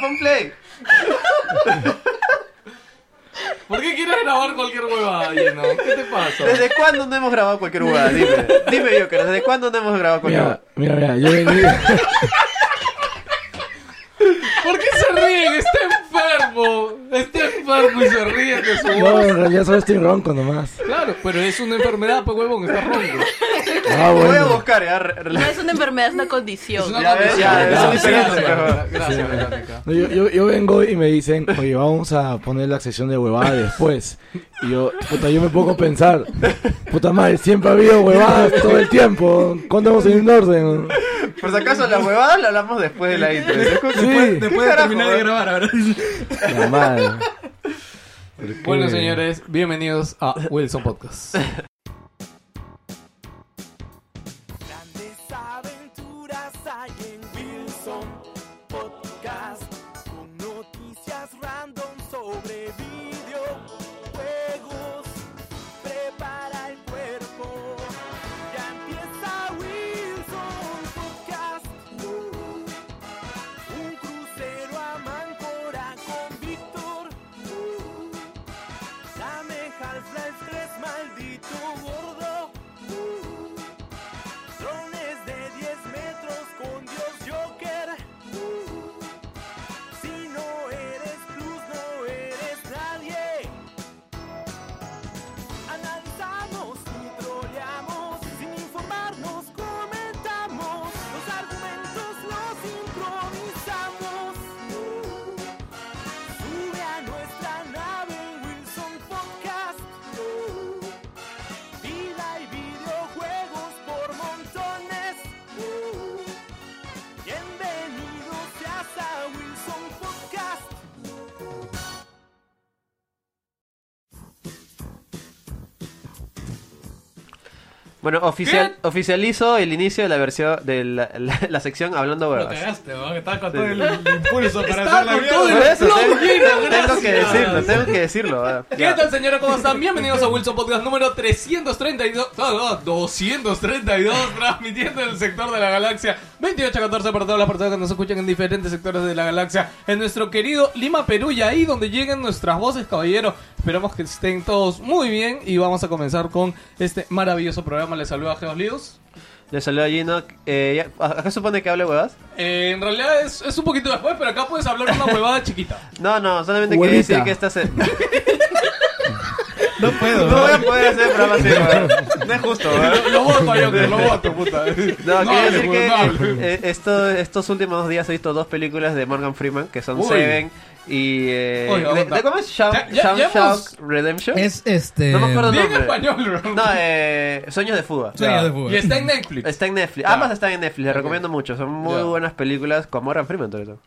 pon play. ¿Por qué quieres grabar cualquier huevada, lleno? ¿Qué te pasa? ¿Desde cuándo no hemos grabado cualquier huevada? Dime, dime Joker, ¿desde cuándo no hemos grabado cualquier Mira, huevada? mira, mira, yo venía... ¿Por qué se ríen? Está enfermo. Está enfermo y se ríe de su No, voz. en realidad solo estoy ronco nomás. Claro, pero es una enfermedad, pues huevón, está ronco. Ah, Voy a bueno. buscar, ya. No es una enfermedad, es una condición. Es una Ya condición. ya, es diferente, gracias, Gracias, Verónica. No, yo, yo, yo vengo y me dicen, oye, vamos a poner la sección de huevada después. Y yo, puta, yo me pongo a pensar, puta madre, siempre ha habido huevadas todo el tiempo. ¿Cuándo vamos en orden? Por si acaso, la huevada la hablamos después de la intro. Después, Sí. Después de terminar de grabar, ahora. La madre. Bueno, señores, bienvenidos a Wilson Podcast. Bueno, oficial, oficializo el inicio de la versión de la, la- la sección hablando huevas. cagaste, weón. Estaba con todo el impulso para Está hacer la mierda. Eso, tengo, tengo que decirlo, tengo que decirlo. ah, ¿Qué tal, señores? ¿Cómo están? Bienvenidos a Wilson Podcast número 332. No, no, 232, transmitiendo en el sector de la galaxia. 2814 para todas las personas que nos escuchan en diferentes sectores de la galaxia. En nuestro querido Lima, Perú, y ahí donde lleguen nuestras voces, caballero. Esperamos que estén todos muy bien y vamos a comenzar con este maravilloso programa. Les saluda Geos Líos. Le saludo a Gino. Eh, ¿Acá supone que hable huevas? Eh, en realidad es, es un poquito después, pero acá puedes hablar una huevada chiquita. No, no, solamente quería decir que esta se... No puedo, No voy a poder hacer programa así, weón. No es justo, weón. Lo, voto, Joker, lo voto, puta. No, quería hable, decir pues, que no eh, esto- estos últimos dos días he visto dos películas de Morgan Freeman, que son Uy. Seven y... Eh, de- de- ¿Cómo es? Shaun- Ya- ya- ya Shawshank hemos- Redemption. Es este. No me acuerdo Bien nombre. español, bro. No, eh, Sueños de Fuga. Sueño de fútbol. Y está en Netflix. Está en Netflix. Ya. Ambas están en Netflix, les recomiendo mucho. Son muy Ya. buenas películas con Morgan Freeman, sobre todo.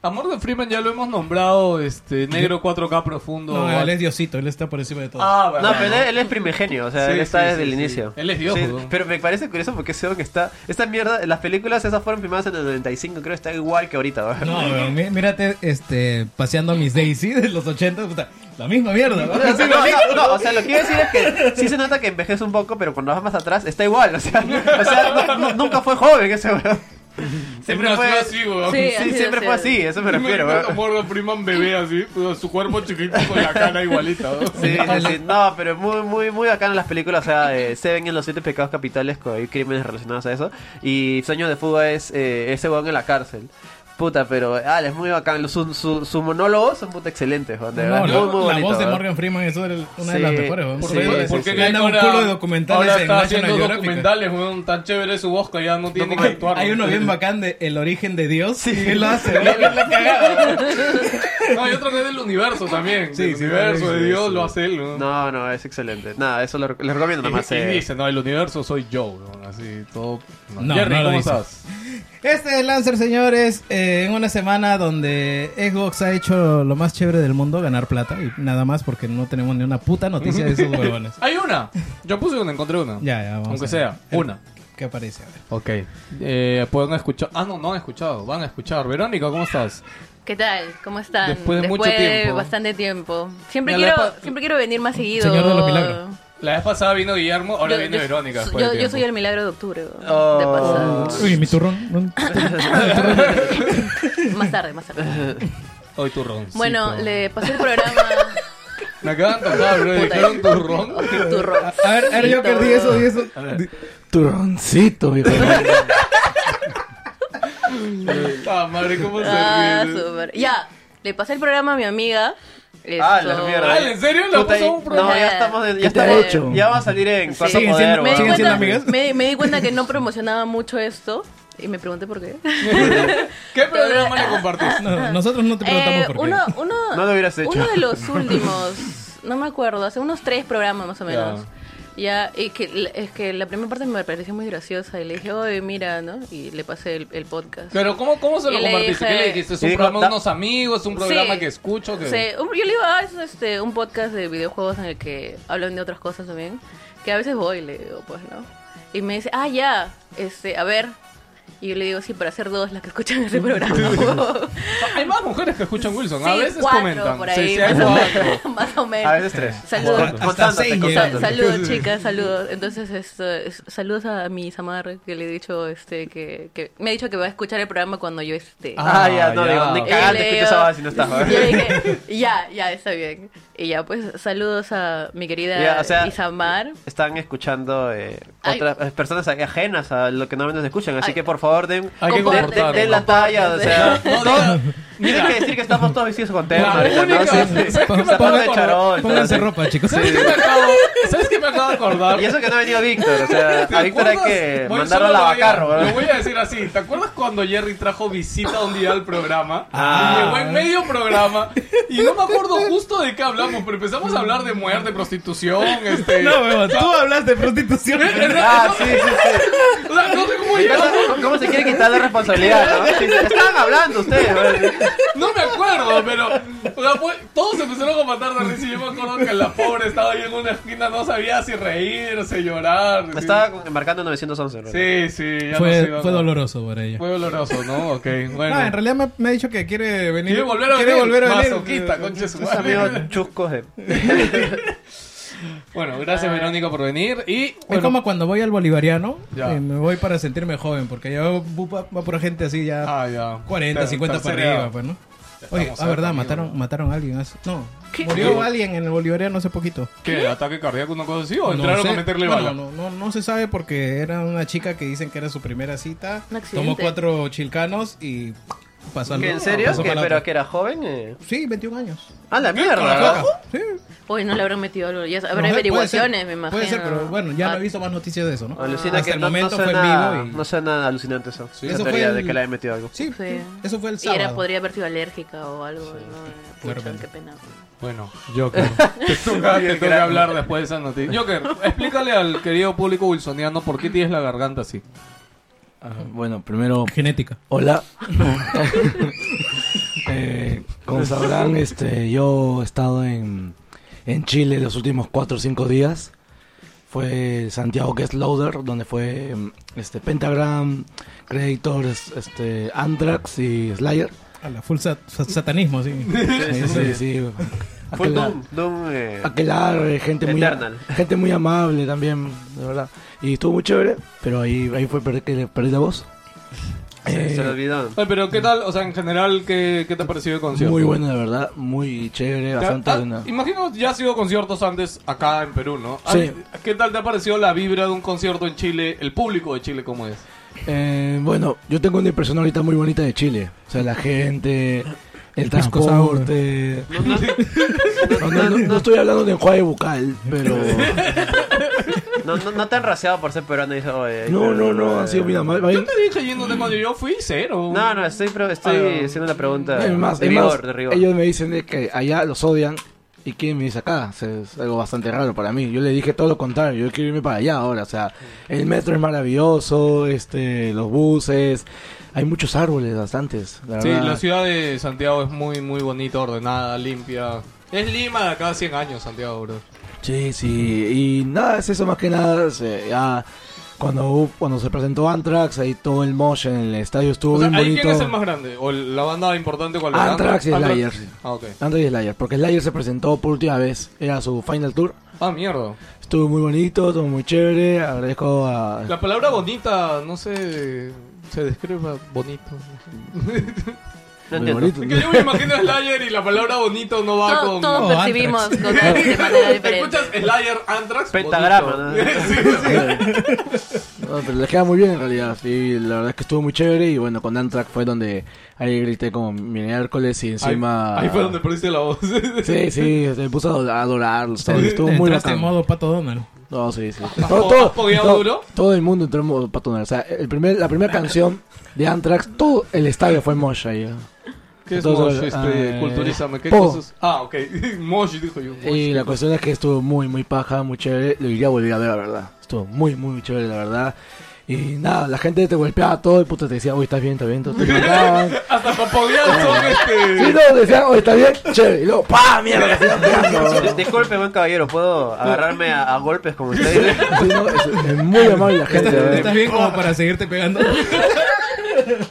Amor de Freeman ya lo hemos nombrado, este, negro 4K profundo. No, él es Diosito, él está por encima de todo. Ah. No, pero él, él es primigenio, o sea, Sí, él está sí, desde sí, el sí. inicio. Él es Dios, Sí, weón. pero me parece curioso porque ese que está... Esta mierda, las películas esas fueron filmadas en el 95, creo, está igual que ahorita. weón. No, weón, mí- mírate, este, paseando a mis Daisy de los 80, puta, la misma mierda, No, weón. no, no, no, o sea, lo que quiero decir es que sí se nota que envejece un poco, pero cuando vas más atrás está igual, o sea, o sea no- no- nunca fue joven ese weón. Siempre fue así, weón. Sí, Sí, así siempre fue así, eso me refiero, weón. Morgan Freeman bebé así, pues, su cuerpo chiquito con la cara igualita. ¿no? Sí, sí, sí. No, pero muy, muy, muy bacán las películas. O sea, eh, Seven en los siete pecados capitales, con hay crímenes relacionados a eso. Y Sueño de Fuga es eh, ese weón en la cárcel. Puta, pero ah, es muy bacán. Su, su, su monólogo son puta excelentes. De No, verdad, la, muy, muy la bonito, voz de. Morgan Freeman es una de una de Sí, las mejores, weón. sí, Por sí, ¿Por qué sí. Gana un culo de documentales ahora en está haciendo documentales, weón, tan chévere su voz que ya no tiene que Document- actuar. Hay uno bien bacán de El origen de Dios. y él lo hace, weón, la cagada. No, hay otro que es del universo también. Sí, sí, universo sí, de sí, Dios sí. lo hace él. No, no, es excelente. Nada, eso lo, les recomiendo Y, nomás. y eh. dice, no, el universo soy yo, así, todo... No, Jerry, no ¿cómo estás? Este es Lancer, señores, eh, en una semana donde Xbox ha hecho lo más chévere del mundo, ganar plata, y nada más porque no tenemos ni una puta noticia de esos huevones. Hay una. Yo puse una, encontré una. Ya, ya, vamos Aunque a ver. sea, una. ¿Qué aparece? A ver. Ok. Eh, Pueden escuchar. Ah, no, no han escuchado. Van a escuchar. Verónica, ¿cómo estás? ¿Qué tal? ¿Cómo están? Después de mucho tiempo. bastante tiempo. Siempre quiero, la siempre quiero venir más seguido. Señor de los milagros. La vez pasada vino Guillermo, ahora Yo- viene yo- Verónica. Yo, yo soy el milagro de octubre. Oh. De pasada. Uy, mi turrón. ¿no? Más tarde, más tarde. Hoy turrón. Bueno, le pasé el programa. Me acaban de tocar, bro. Dijeron turrón. Turrón. A ver, a ver, yo que di eso, di eso. Turroncito, hijo Ah, madre, ¿cómo se Ah, ríe? súper. Ya, le pasé el programa a mi amiga. Ah, la mierda. Ah, ¿en serio? ¿Le Puta, puso un programa? No, ya estamos ya, ¿Qué te ha estamos- hecho? ya va a salir en Sí. Cuarto Siguen Poder. siendo- Me di, weón. siguen siendo cuenta, amigas? me, me di cuenta que no promocionaba mucho esto y me pregunté por qué. ¿Qué programa le compartiste? No, nosotros no te preguntamos Eh, por qué. uno, uno, No lo hubieras hecho. Uno de los últimos, no me acuerdo, hace unos tres programas más o menos. Ya. Ya, y que es que la primera parte me pareció muy graciosa y le dije, oye, mira, ¿no? Y le pasé el, el podcast. Pero ¿cómo, cómo se lo Y le compartiste? ¿Qué le dijiste? ¿Es un dijo, programa de unos amigos? ¿Un programa Sí. que escucho? Que... Sí, yo le digo, ah, es este, un podcast de videojuegos en el que hablan de otras cosas también. Que a veces voy, le digo, pues, ¿no? Y me dice, ah, ya, este, a ver. Y yo le digo, sí, para ser dos las que escuchan ese programa. Hay más mujeres que escuchan Wilson. a Sí, veces cuatro comentan. por Sí, ahí, sí, hay más, o más o menos. A veces tres. Saludos. Saludos chicas, saludos. Entonces, es- saludos a mi Samar que le he dicho este que, que me ha dicho que va a escuchar el programa cuando yo esté. Ah, ya, no ya. digo, ni cagante escucho esa si no estás. Yo dije, ya, ya, está bien. Y ya, pues, saludos a mi querida Ya, o sea, Isamar. Están escuchando eh, otras personas ajenas a lo que normalmente se escuchan. Así Ay. que por favor den, den la talla. O sea, No, todo- diga- tienen que decir que estamos todos vestidos con terno La ahorita, ¿no? Sí, sí. ¿sabes qué me Está acabo de charol. Pónganse ropa, chicos. ¿Sabes qué me acabo, ¿Sabes qué me acabo de acordar? Y eso que no ha venido Víctor. O sea, ¿Te a Víctor hay que Voy- mandarlo a lo voy lavacarro. Lo voy a decir así. ¿Te acuerdas cuando Jerry trajo visita un día al programa? Ah. Y llegó en medio programa. Y no me acuerdo justo de qué hablamos, pero empezamos a hablar de muerte, prostitución, este... No, weón, tú hablaste de prostitución. Ah, sí, sí, sí. O sea, no sé cómo ¿Cómo, llegamos. cómo se quiere quitar la responsabilidad, no? Estaban hablando ustedes, ¿no? Me acuerdo, pero o sea, fue- todos empezaron a matar de risa y yo me acuerdo que la pobre estaba ahí en una esquina, no sabía si reírse, llorar. Me sí. estaba marcando 911, ¿no? Sí, sí, ya no Fue, sé, fue no. doloroso para ella. Fue doloroso, ¿no? Ok, bueno. No, en realidad me, me ha dicho que quiere venir. Quiere volver a quiere venir. volver a venir. Masoquista, concha su madre. Bueno, gracias Verónica por venir y Es bueno, como cuando voy al bolivariano, eh, me voy para sentirme joven, porque ya va, por gente así ya ah, ya. 40, Ter- 50 para arriba, edad. pues, ¿no? Oye, ah, verdad, mataron, mataron a alguien. hace- No, ¿Qué? murió ¿Qué? alguien en el bolivariano hace poquito. ¿Qué? ¿Ataque cardíaco una cosa así o No entraron sé. a meterle Bueno, bala? No, no, no se sabe porque era una chica que dicen que era su primera cita. Tomó cuatro chilcanos y pasó al ¿Qué, ¿En serio? pasó ¿Qué, para la ¿Pero que era joven? Eh. Sí, 21 años. Ah, la la mierda. Sí. Hoy no le habrán metido algo. Ya No habrá sé, averiguaciones, ser, me imagino. Puede ser, pero bueno, ya no Ah, he visto más noticias de eso, ¿no? Alucina Hasta que el no, no momento fue en suena, vivo y... no suena alucinante eso. Sí. Esa Eso fue teoría de el- que le haya metido algo. Sí, Sí. eso fue el Y sábado. era, podría haber sido alérgica o algo, ¿no? de Pucha, qué pena. Bueno, Joker. te toca, te toca hablar después de esa noticia. Joker, explícale al querido público wilsoniano por qué tienes la garganta así. Ah, bueno, primero, Genética. hola. Eh, como sabrán, este, yo he estado en, en Chile los últimos 4 o 5 días. Fue Santiago Guest Loader, donde fue este, Pentagram, Creators, este, Anthrax y Slayer. A la full sat- sat- satanismo, sí. Sí, sí, sí. Full Aquela- Doom, Doom, eh, Aquelarre, gente muy, gente muy amable también, de verdad. Y estuvo muy chévere, pero ahí, ahí fue per- que le perdí la voz. se, Eh, se le olvidó. Ay, pero ¿qué tal? O sea, en general, ¿qué, qué te ha parecido el concierto? muy bueno, de verdad, muy chévere, bastante ah, buena. imagino ya has ido a conciertos antes acá en Perú, ¿no? Ah, Sí. ¿Qué tal te ha parecido la vibra de un concierto en Chile? El público de Chile, ¿cómo es? Eh, bueno, yo tengo una impresión ahorita muy bonita de Chile. O sea, la gente, el transporte. No, no, no, no estoy hablando de enjuague bucal, pero... No, no, no te han raseado por ser peruano y dice, oye, No, no, no, han sido muy amables. Yo te dije yéndote cuando yo fui cero. No, no, estoy, estoy Ah. haciendo la pregunta Es más, de es rigor, más, de rigor. ellos me dicen de que allá los odian y quieren venirse acá. O sea, es algo bastante raro para mí. Yo le dije todo lo contrario. Yo quiero irme para allá ahora. O sea, el metro es maravilloso, este, los buses, hay muchos árboles bastantes. La Sí, verdad. la ciudad de Santiago es muy, muy bonita, ordenada, limpia. Es Lima de cada 100 años, Santiago, bro. Sí, sí. Y nada, es eso más que nada. o sea, ya Cuando, cuando se presentó Anthrax, ahí todo el mosh en el estadio estuvo O sea, bien ¿ahí bonito. quién es el más grande? ¿O la banda importante cuál era? Anthrax y Anthrax. Slayer, sí. Ah, ok. Anthrax y Slayer, porque Slayer se presentó por última vez, era su final tour. Ah, mierda. Estuvo muy bonito, estuvo muy chévere, agradezco a... La palabra bonita, no sé, se describe bonito. No muy bonito. Es que yo me imagino a Slayer y la palabra bonito no va Todo- con... Todos Oh, percibimos Anthrax. cosas de manera diferente. ¿Escuchas Slayer, Anthrax? Pentagrama. ¿no? Sí, sí. No, pero les queda muy bien en realidad, sí, la verdad es que estuvo muy chévere y bueno, con Anthrax fue donde ahí grité como miércoles y encima... Ahí, ahí fue donde perdiste la voz. Sí, sí, se puso a adorarlos, todo, estuvo muy Entraste en bacán. modo Pato Donald. No, sí, sí. ¿Has fogueado duro? todo el mundo entró en modo patonar. O sea, el primer, la primera canción de Anthrax, todo el estadio fue mosh ahí. ¿Qué es Entonces, Mosh? Este, eh, culturízame. ¿Qué po. cosas? Ah, ok. Mosh, dijo yo. Mosh, Y ¿qué la cosa? cuestión es que estuvo muy, muy paja, muy chévere. Lo iría a volver a ver, la verdad. Estuvo muy, muy chévere, la verdad. Y nada, la gente te golpeaba todo y puta te decía, oye, estás bien, estás bien. Te gritaban. Hasta papoguear son este... Sí, no, decían, oye, estás bien, chévere. Y luego, ¡pa! Mierda, te Disculpe, buen caballero, ¿puedo agarrarme a, a golpes como usted? Sí, no, es, es muy amable la gente. ¿Estás, ¿verdad? estás bien como para seguirte pegando?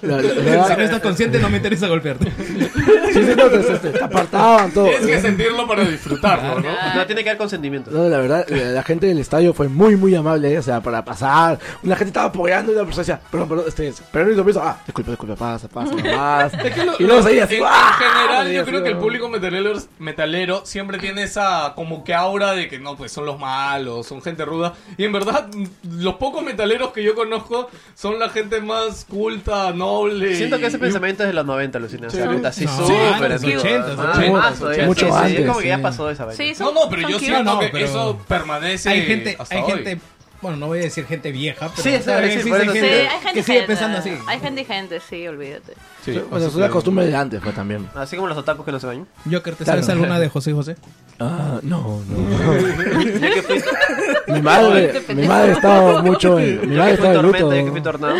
La- la- la si no estás consciente, no me interesa golpearte. Sí, sí, no, te, te- te apartaban todo. Tienes que sentirlo para disfrutarlo, ¿no? No, tiene que haber consentimiento. No, la verdad, la, la gente del estadio fue muy, muy amable, ¿eh? o sea, para pasar. Una gente estaba apoyando y la persona decía, perdón, perdón, este, pero y pienso, ah, disculpa, disculpa, pasa, pasa, nomás. Es que lo- y luego seguía así, en, en general, yo creo que el ¿no? público metalero, metalero siempre tiene esa como que aura de que no, pues son los malos, son gente ruda. Y en verdad, los pocos metaleros que yo conozco son la gente más culta, noble. Siento que ese y- pensamiento es de los 90, Lucina. O sea, Sí. puta, sí, No, súper antes, antiguo. 80s, 80s, mazo, ya, mucho sí, sí, antes, Es como que ya pasó esa vaina. Sí, No, no, pero yo siento No, que pero- eso permanece Hay gente, hasta hay hoy. gente, bueno, no voy a decir gente vieja, pero Sí, a decir, sí, hay Sí, sí. gente hay gente que sigue gente. pensando así. Hay gente y gente, sí, olvídate. Sí, Bueno, así es una que- costumbre de antes, pues también. Así como los otakus que no se bañan. Joker, ¿te Claro. sabes alguna de José José? Ah, no, no. Ya que fui, mi madre, mi madre estaba mucho en, mi ya madre estaba en luto. ya que fui tornado.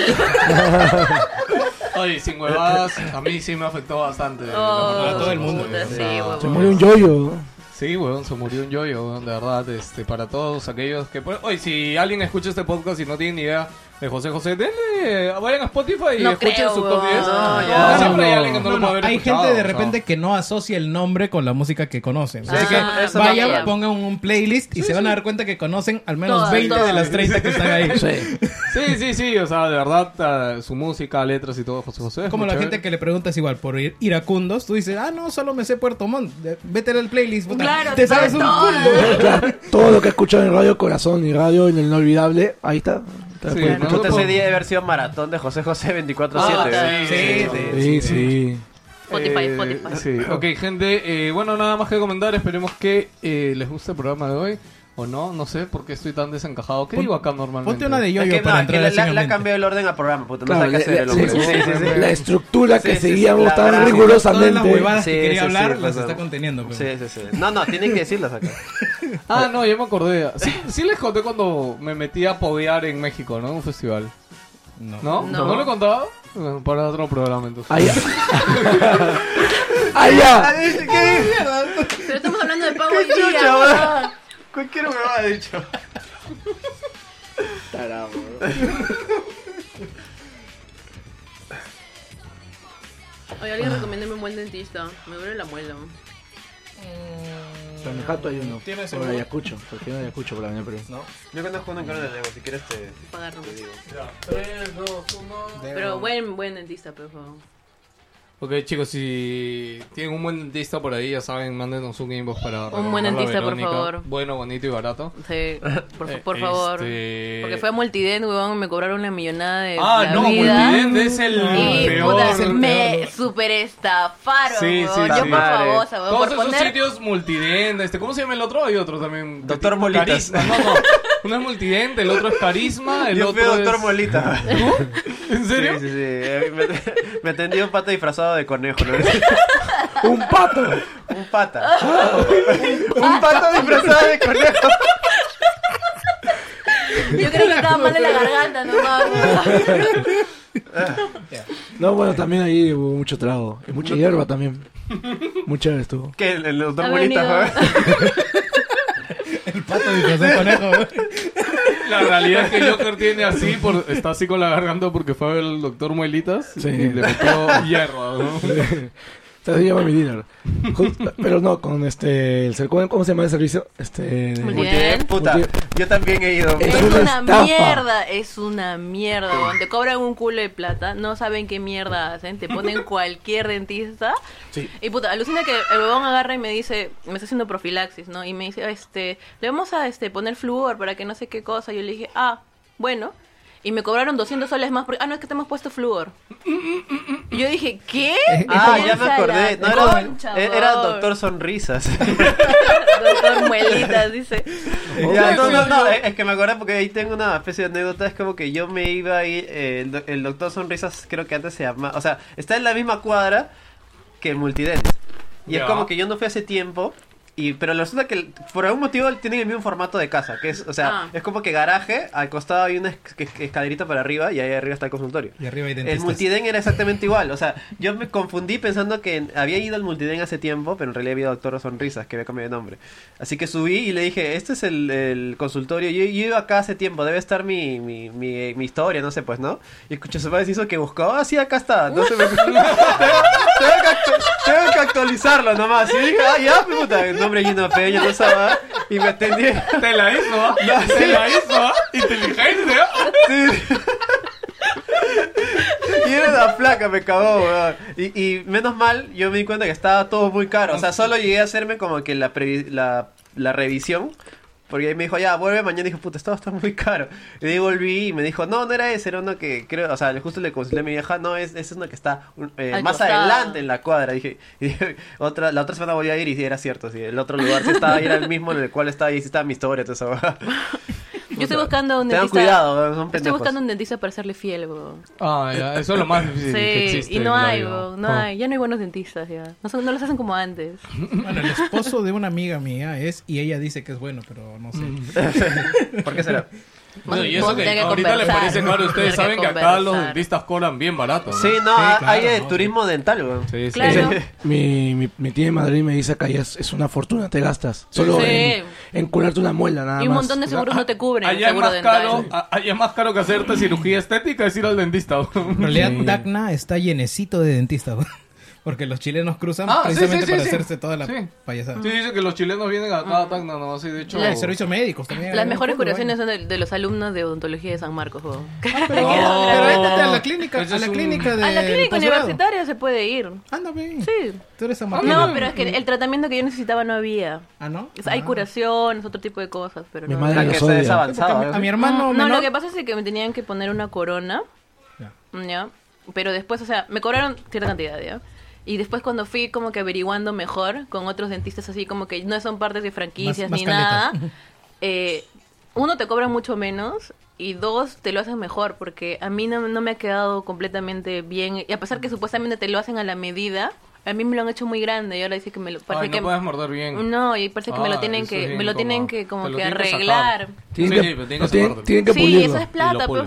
Oye, sin huevadas, a mí sí me afectó bastante. Oh, La- todo el mundo, sí, Se huevón. murió un yoyo. Sí, weón, se murió un yoyo, weón, de verdad, este, para todos aquellos que... pues, Oye, si alguien escucha este podcast y no tiene ni idea de José José, denle, vayan a Spotify y No escuchen creo, su top weón. 10. No, No, ya. siempre hay No, alguien que no, no, lo no, puede haber Hay escuchado, gente de o sea. repente que no asocia el nombre con la música que conocen. Sí, Así sí, que vayan, pongan un playlist y se van a dar cuenta que conocen al menos Todas, 20 de las 30 que están ahí. Sí. Sí, sí, sí, o sea, de verdad, eh, su música, letras y todo, José José. es Como la chévere. gente que le preguntas igual por ir iracundos, tú dices, ah, no, solo me sé Puerto Montt. Vete al playlist, puta. Claro, te sabes un todo. culo. Claro, todo lo que he escuchado en Radio Corazón y Radio en el Inolvidable, ahí está. Sí, Puta, ese día de haber sido maratón de José José 24-7. Ah, sí, Sí, Sí, sí. sí. Spotify, Eh, Spotify. Sí, ok, gente. eh, bueno, nada más que comentar. Esperemos que eh, les guste el programa de hoy. O no, no sé por qué estoy tan desencajado. ¿Qué Pon- digo acá normalmente? Ponte una de Es yo-yo que, para no, entrar que ha mente. cambiado el orden al programa, puta. No Claro, qué hacer la, sí, Sí, sí, sí. la estructura Sí, que sí, seguíamos la tan sí. Todas las rigurosamente. huevadas Sí, que quería sí, hablar sí, las está no. conteniendo. pues. Sí, sí, sí. No, no, tienen que decirlas acá. Ah, no, ya me acordé. Sí, sí les conté cuando me metí a poguear en México, ¿no? Un festival. No. ¿No? No. ¿No, lo he contado? Bueno, para otro programa entonces. Allá. Allá. Pero estamos hablando de pago ¡Qué hoy día, chucha, weón. weón! Cualquier me ha dicho. Oye, alguien recomiéndame un buen dentista. Me duele la muela. En mi jato hay uno. ¿Tienes Por seguro? Ayacucho. Porque no Ayacucho por la avenida Perú. No. Yo conozco uno en Corona de Lego, si quieres te, Pagarlo. te digo. 3, 2, 1. Pero buen, buen dentista, por favor. Ok, chicos, si tienen un buen dentista por ahí, ya saben, mándenos un inbox para. Un buen dentista, por favor. Bueno, bonito y barato. Sí, por, Eh, por favor. este- Porque fue a Multident, weón, me cobraron la millonada de Ah, la no, vida. Multident es el Y peor. puta, es el me peor. super estafaron, Sí, weón. sí, Yo sí. por favor, weón, Todos por esos poner... sitios multident, este, ¿cómo se llama el otro? Hay otro también. Doctor Molitas. Carisma. No, no. Uno es multident, el otro es carisma, el Yo fui otro doctor es... Molita. ¿En serio? Sí, sí, sí. Eh, Me, me atendió un pata disfrazado de conejo, ¿no? ¡Un pato! Un pata. un pata disfrazado de conejo. Yo creo que estaba mal de la garganta weón. No, bueno, también ahí hubo mucho trago. Y mucha hierba también. Mucha hierba estuvo. ¿Qué? ¿El, el doctor Ha Molita, venido. fue? El pato disfrazado de conejo. La realidad es que Joker tiene así, por, está así con la garganta porque fue al doctor Muelitas Sí. y le metió hierro. ¿no? Se llama mi dealer. Ju- Pero no, con este. El, ser- ¿cómo, cómo se llama el servicio? Este. Muy Multi- bien. Puta, yo también he ido. Es Es una una estafa. mierda, es una mierda. weón. Te cobran un culo de plata, no saben qué mierda hacen, te ponen cualquier dentista. Sí. Y puta, alucina que el huevón agarra y me dice, me está haciendo profilaxis, ¿no? Y me dice, este, le vamos a este poner flúor para que no sé qué cosa. Yo le dije, ah, bueno. Y me cobraron 200 soles más porque, ah, no, es que te hemos puesto flúor. Y yo dije, ¿qué? Ah, ya me acordé. la No era, concha, era. Doctor Sonrisas. Doctor Muelitas, dice. Ya, no, no, no, es que me acordé porque ahí tengo una especie de anécdota. Es como que yo me iba ahí. eh, el, el Doctor Sonrisas, creo que antes se llama. O sea, está en la misma cuadra que el Multident. Y es como que yo no fui hace tiempo. Y, pero resulta que el- por algún motivo tienen el mismo formato de casa, que es, o sea, Ah. es como que garaje, al costado hay una es- es- escalerita para arriba y ahí arriba está el consultorio. Y arriba hay El dentistas. multiden era exactamente igual. O sea, yo me confundí pensando que había ido al multiden hace tiempo, pero en realidad había Doctor Sonrisas, que había cambiado de nombre. Así que subí y le dije, este es el, el consultorio. Yo, yo iba acá hace tiempo, debe estar mi, mi, mi, mi historia, no sé, pues, ¿no? Y escuché su padre hizo que buscaba, ah, sí, acá está. No se me... tengo, tengo que tengo que actualizarlo nomás. Y dije, ah, ya, puta, el nombre de peña, no sabía. Y me atendí. Te la hizo, ¿ah? No, Te sí. la hizo, ¿ah? Inteligente, ¿ah? Sí. Y era una placa, me cagó, weón. Y, y menos mal, yo me di cuenta que estaba todo muy caro. O sea, solo llegué a hacerme como que la, previ- la, la revisión. Porque ahí me dijo, ya, vuelve mañana. Y dijo, puta, esto está muy caro. Y ahí volví y me dijo, no, no era ese, era uno que creo, o sea, justo le consulté a mi vieja, no, es, es uno que está eh, más costado. adelante en la cuadra. Dije, y dije, otra, la otra semana volví a ir y sí, era cierto, sí, el otro lugar sí estaba, era el mismo en el cual estaba y sí estaba mi historia, toda esa. Yo estoy buscando un dentista. cuidado, son Estoy buscando un dentista para serle fiel. Ah, ya, eso es lo más difícil que existe. y no hay, no. Ya no hay buenos dentistas, ya. No, son- no los hacen como antes. Bueno, el esposo de una amiga mía es, y ella dice que es bueno, pero no sé. ¿Por qué será? Bueno, y eso que que ahorita le conversar, parece caro. Ustedes tener que saben que acá los dentistas cobran bien barato. ¿no? Sí, no, Sí, hay- claro, hay de no, turismo dental, weón. Sí, sí. Claro. Mi, mi, mi tía de Madrid me dice que es, es una fortuna, te gastas. Solo Sí. en, en curarte una muela, nada Y un más. montón de seguros no te cubren. Allá es más dental. caro, allá es más caro que hacerte cirugía estética es ir al dentista. En realidad, Sí. Tacna está llenecito de dentistas. Porque los chilenos cruzan Ah, precisamente sí, sí, para sí. hacerse toda la Sí. payasada. Sí, dice que los chilenos vienen a Tacna, no, sí, de hecho. Hay servicios médicos también. Las mejores curaciones son de, de los alumnos de odontología de San Marcos, vainas. Pero, pero éntate a la clínica, a la un- clínica de A la clínica universitaria se puede ir. Ándame. Sí. Tú eres San No, Martín. pero es que el tratamiento que yo necesitaba no había. Ah, ¿no? O sea, hay Ah. curaciones, otro tipo de cosas, pero Mi no. madre que se a, mi, ¿eh? a mi hermano no, no, menor- lo que pasa es que me tenían que poner una corona, Ya. ¿ya? Pero después, o sea, me cobraron cierta cantidad, ¿ya? Y después cuando fui como que averiguando mejor con otros dentistas así como que no son partes de franquicias Más- ni más nada, eh, uno te cobra mucho menos y dos te lo hacen mejor porque a mí no, no me ha quedado completamente bien. Y a pesar que supuestamente te lo hacen a la medida, a mí me lo han hecho muy grande y ahora dice que me lo parece Ay, no que puedes morder bien. no, y parece que me lo Ah, tienen que me lo tienen que como que arreglar. Tienen Sí, que, sí, pero tienen que tienen, sacarte. tienen que Sí, eso es plata, pero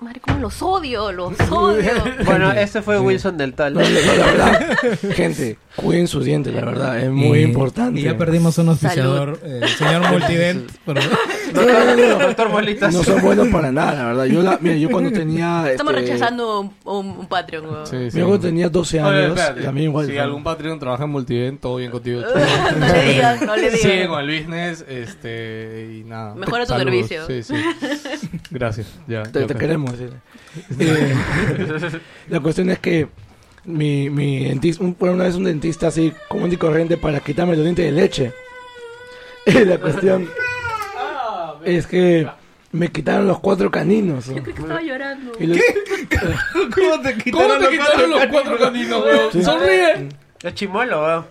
madre, cómo los odio, los odio. Bueno, ese fue Wilson del tal. Gente, cuiden sus dientes, la verdad, es muy Y- importante. Y ya perdimos un auspiciador, eh, el señor Multident. pero- No, no, no, no, Doctor Molitas. no son buenos para nada, la verdad. Yo, la, mira, yo cuando tenía. Estamos este, rechazando un, un, un Patreon, weón. Sí, sí. Yo cuando tenía 12 Oye, años, espérate. también igual. Si algún Patreon trabaja en Multivent, todo bien contigo. no le digas, no le Sigue digas. con el business, este, y nada. Mejora tu Saludos. servicio. Sí, sí. Gracias. Ya, Te, ya te fue. queremos. sí. Eh, la cuestión es que mi, mi dentista, un, fue una vez un dentista así común y corriente para quitarme los dientes de leche. Y la cuestión es que me quitaron los cuatro caninos. ¿no? Yo creo que estaba llorando. Y ¿Cómo te ¿Cómo te quitaron los cuatro caninos, weón? Sí. Sonríe. Es chimuelo, weón.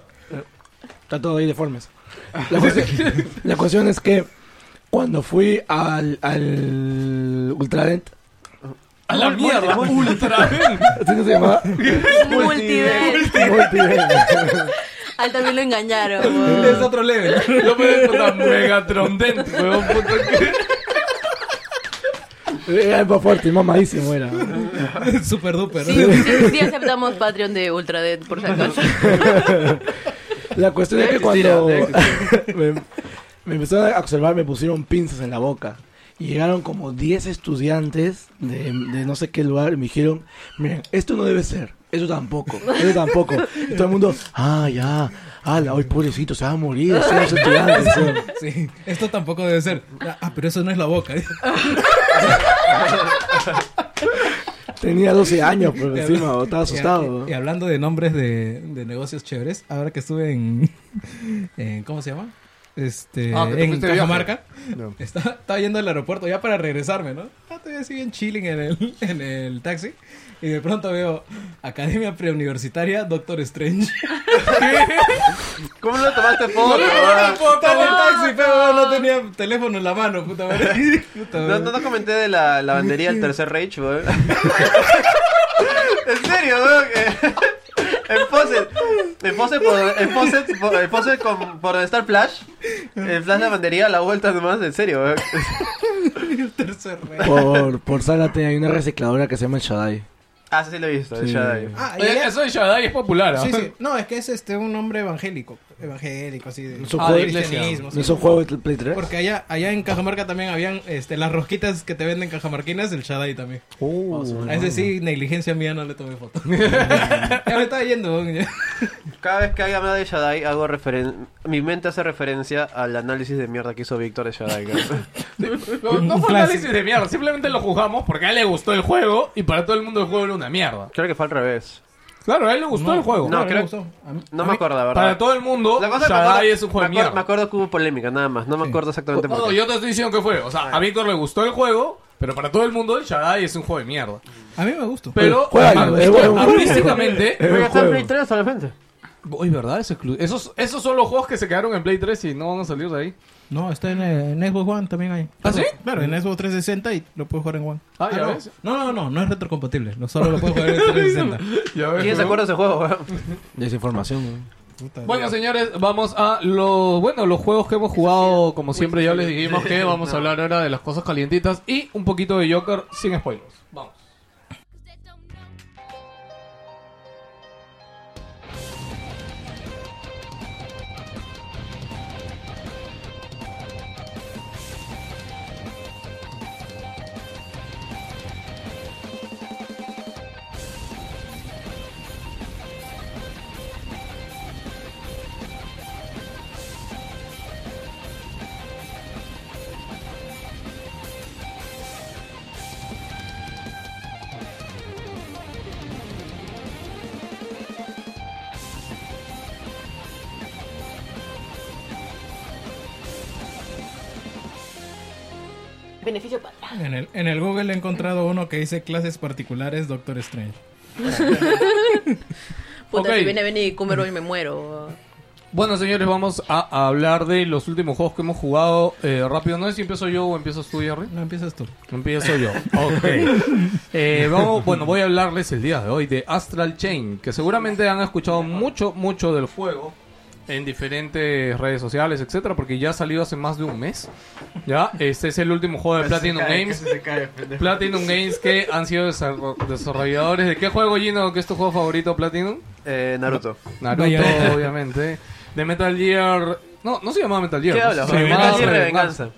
Está todo ahí deformes. La cuestión, la cuestión es que cuando fui al, al Ultradent, A la mierda, ultra. ¿así no se llamaba? Multident. Multident. A él también lo engañaron, Es otro level. Yo me puta Megatron Dent, weón. puta que- Era más fuerte y mamadísimo era. Super duper. Sí, sí, sí aceptamos Patreon de Ultradet, por si acaso. La cuestión es que cuando me, me empezaron a observar, me pusieron pinzas en la boca. Y llegaron como 10 estudiantes de, de no sé qué lugar y me dijeron, miren, esto no debe ser, eso tampoco, eso tampoco. Y todo el mundo, ah, ya, ala, hoy pobrecito, se va a morir, son los estudiantes. son". Sí, esto tampoco debe ser. Ah, pero eso no es la boca. Tenía 12 años, pero Y encima estaba asustado. Y, y hablando de nombres de, de negocios chéveres, ahora que estuve en, en- ¿cómo se llama? Este, Ah, en. Cajamarca. Estaba, estaba yendo al aeropuerto ya para regresarme, ¿no? Ah, Todavía así bien chilling en el, en el taxi. Y de pronto veo Academia Preuniversitaria Doctor Strange. ¿Cómo no tomaste foto? No tomaste Estaba en el taxi, pero no tenía teléfono en la mano, puta madre. Puta No, madre. no, no comenté de la lavandería del Tercer Reich, weón. en serio, weón. En Fawcett, en Fawcett, por, en Fawcett, por, en Fawcett con- por donde está el Flash, el Flash lavandería, la vuelta nomás, en serio, weón. Tercer rey. Por, por Zárate hay una recicladora que se llama el Shaddai. Ah, sí, sí lo he visto, el Sí. Shaddai. Ah, y Oye, ella- eso de Shaddai es popular, ¿ah? Sí, sí. No, es que es este un hombre evangélico. Evangélico, así de, Ah, de cristianismo. ¿No son juegos de Play 3? Porque allá, allá en Cajamarca también habían este, las rosquitas que te venden cajamarquinas, el Shaddai también. A ese sí, negligencia mía, no le tomé foto. ya me estaba yendo. Cada vez que alguien habla de Shaddai, hago referen mi mente hace referencia al análisis de mierda que hizo Víctor de Shaddai. No, no Un fue análisis de mierda, simplemente lo juzgamos porque a él le gustó el juego y para todo el mundo el juego era una mierda. Creo que fue al revés. Claro, a él le gustó el juego. No, me creo- gustó. A mí- No me mí- acuerdo, la verdad. Para todo el mundo, La cosa es que me es un juego de me acuerdo, mierda. me acuerdo que hubo polémica, nada más. No me Sí. acuerdo exactamente por No, qué. yo te estoy diciendo que fue. O sea, a Víctor le gustó el juego, pero para todo el mundo el Shaddai es un juego de mierda. A mí me gustó. Pero Juégalo, es artísticamente... Voy a estar en juego. Play 3 solamente. Uy, ¿verdad? Es exclu- esos, esos son los juegos que se quedaron en Play 3 y no van a salir de ahí. No, está en, eh, en Xbox One también hay. ¿Ah, sí? Claro, en Xbox 360 y lo puedes jugar en One. Ah, ya no. ves. No, no, no, no es retrocompatible. No solo lo puedes jugar en 360. Ya ves, ¿Quién se acuerda de ese juego? Desinformación. Puta, Bueno, señores, vamos a los, bueno, los juegos que hemos jugado. Como siempre, ya les dijimos que vamos a hablar ahora de las cosas calientitas y un poquito de Joker sin spoilers. Vamos. El, en el Google he encontrado uno que dice clases particulares Doctor Strange. Puta, Ok. si viene Benny Cumberbatch me muero. Bueno, señores, vamos a, a hablar de los últimos juegos que hemos jugado eh, rápido. No sé si empiezo yo o empiezas tú, Jerry. No empiezas tú. Empiezo yo. Ok. Eh, vamos, bueno, voy a hablarles el día de hoy de Astral Chain, que seguramente han escuchado mucho, mucho del juego en diferentes redes sociales, etcétera, porque ya ha salido hace más de un mes. Ya, este es el último juego de Platinum Games. Platinum Games que han sido desarro- desarrolladores de qué juego Gino, que es tu juego favorito Platinum? Eh, Naruto. Naruto, obviamente. De Metal Gear. No, no se llamaba Metal Gear. ¿Qué hablas? Se weón? llamaba Metal Gear Revenganza.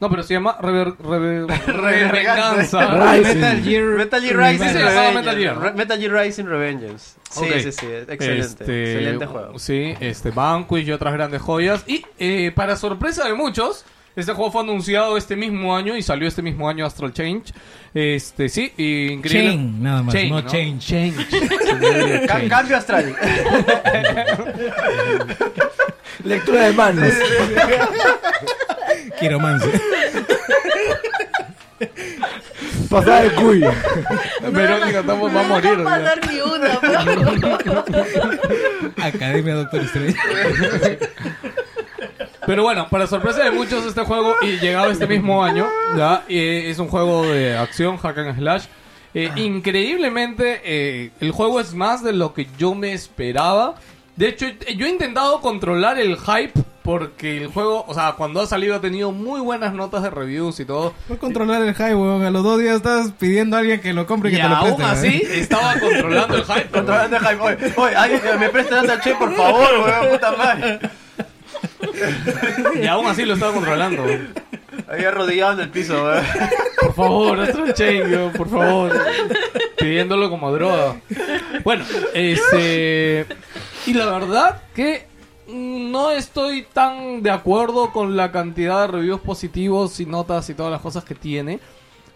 No, pero se llama Rever, Rever-. Revenganza. Rising. Metal Gear, Metal Gear Rising Sí, Revengeance. Metal Gear, ¿no? Re- Metal Gear Rising Revengeance. Sí, sí, sí. Excelente. Este, Excelente juego. Sí, este Vanquish y otras grandes joyas. Y eh, para sorpresa de muchos, este juego fue anunciado este mismo año y salió este mismo año Astral Change. Este, sí, y increíble. Chain, nada más, no change. Change. Ca- cambio astral. Lectura de manos. Quiromancer. Pasada de cuy. Verónica estamos- va a morir. No va a ya. dar ni una, pero- Academia Doctor Strange. Pero bueno, para sorpresa de muchos, este juego y llegado este mismo año, ya eh, es un juego de acción, hack and slash. Eh, increíblemente, eh, el juego es más de lo que yo me esperaba. De hecho, yo he intentado controlar el hype porque el juego, o sea, cuando ha salido ha tenido muy buenas notas de reviews y todo. Por controlar el hype, weón. A los dos días estás pidiendo a alguien que lo compre y Y que te lo aún preste. así, ¿verdad? estaba controlando el hype. Controlando el hype. Oye, oye, alguien que me preste data che, por favor, weón, puta madre. Y aún así lo estaba controlando. Ahí arrodillado en el piso, weón. Por favor, Chain, yo, por favor. Pidiéndolo como droga. Bueno, este. Y la verdad que no estoy tan de acuerdo con la cantidad de reviews positivos y notas y todas las cosas que tiene.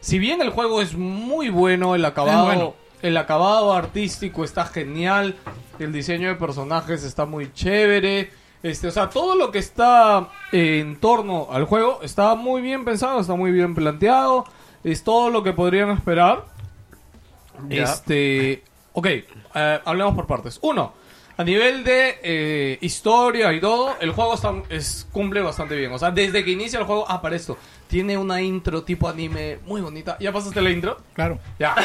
Si bien el juego es muy bueno, el acabado, bueno. el acabado artístico está genial, el diseño de personajes está muy chévere. Este, o sea, todo lo que está eh, en torno al juego está muy bien pensado, está muy bien planteado, es todo lo que podrían esperar. Ya. Este, ok, eh, hablemos por partes. Uno, a nivel de eh, historia y todo, el juego está, es, cumple bastante bien. O sea, desde que inicia el juego, ah, para esto, tiene una intro tipo anime muy bonita. ¿Ya pasaste la intro? Claro. Ya.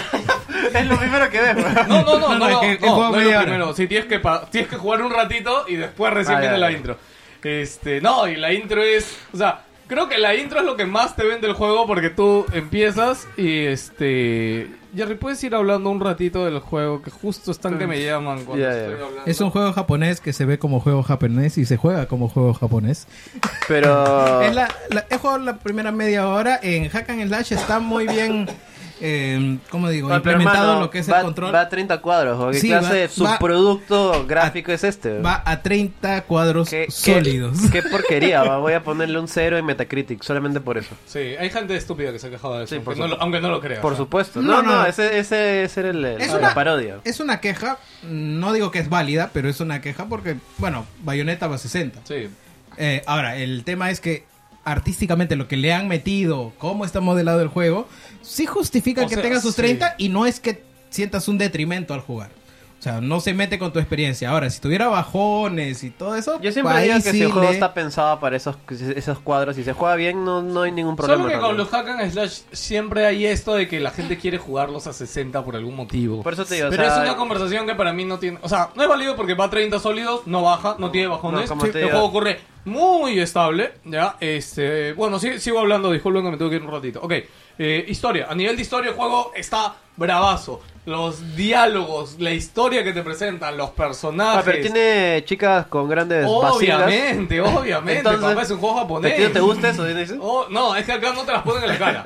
Es lo primero que ves. No, no, no, No, no, no, no, es no, no lo primero. Sí, tienes que, tienes que jugar un ratito y después recién Ah, viene ya, la ya. intro. Este, no, y la intro es, o sea, creo que la intro es lo que más te vende el juego porque tú empiezas y este, Jerry, puedes ir hablando un ratito del juego que justo están que me llaman cuando estoy hablando. Es un juego japonés que se ve como juego japonés y se juega como juego japonés. Pero. Es la, la- he jugado la primera media hora. En Hack and Slash está muy bien, eh, ¿cómo digo? Implementado hermano, lo que es va, el control. Va a 30 cuadros. ¿o ¿Qué Sí, clase va- de va- subproducto gráfico es este? Va a 30 cuadros ¿Qué, qué- sólidos. Qué, porquería, va. Voy a ponerle un cero en Metacritic, solamente por eso. Sí, hay gente estúpida que se ha quejado de eso, Sí, aunque, no lo, supuesto. aunque no lo creas. Por o sea. supuesto. No, No, no, no. ese, ese, ese era el, el- Es la una- parodia. Es una queja, no digo que es válida, pero es una queja porque, bueno, Bayonetta va a 60. Sí. Eh, ahora, el tema es que artísticamente lo que le han metido, cómo está modelado el juego, sí justifica O que sea, tenga sus sí. 30 y no es que sientas un detrimento al jugar. O sea, no se mete con tu experiencia. Ahora, si tuviera bajones y todo eso, Yo siempre ahí digo que si el juego está pensado para esos, esos cuadros y se juega bien, no, no hay ningún problema. Solo que con los hack and slash siempre hay esto de que la gente quiere jugarlos a 60 por algún motivo. Por eso te digo, o Pero sea, es una conversación que para mí no tiene... O sea, no es válido porque va a 30 sólidos, no baja, no tiene bajones. No, el digo. juego corre muy estable, ¿ya? Este... Bueno, sí, sigo hablando, disculpen que me tuve que ir un ratito. Ok, eh, historia. A nivel de historia el juego está bravazo. Los diálogos, la historia que te presentan, los personajes... Ah, pero tiene chicas con grandes vacilas. Obviamente, obviamente, Entonces, papá, es un juego japonés. ¿A ti no te gusta eso? dices? Oh, no, es que acá no te las ponen en la cara.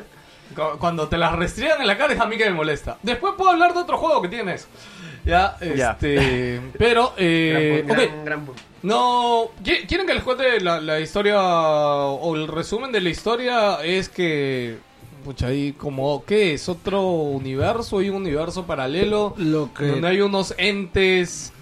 Cu- Cuando te las restriegan en la cara es a mí que me molesta. Después puedo hablar de otro juego que tienes. Ya, Ya. este. Pero, eh. Gran- ok. gran- gran punto. No. ¿qui- ¿Quieren que les cuente la, la historia o el resumen de la historia? Es que. Pucha, ahí como. ¿Qué es? ¿Otro universo? ¿Hay un universo paralelo? Lo que- Donde hay unos entes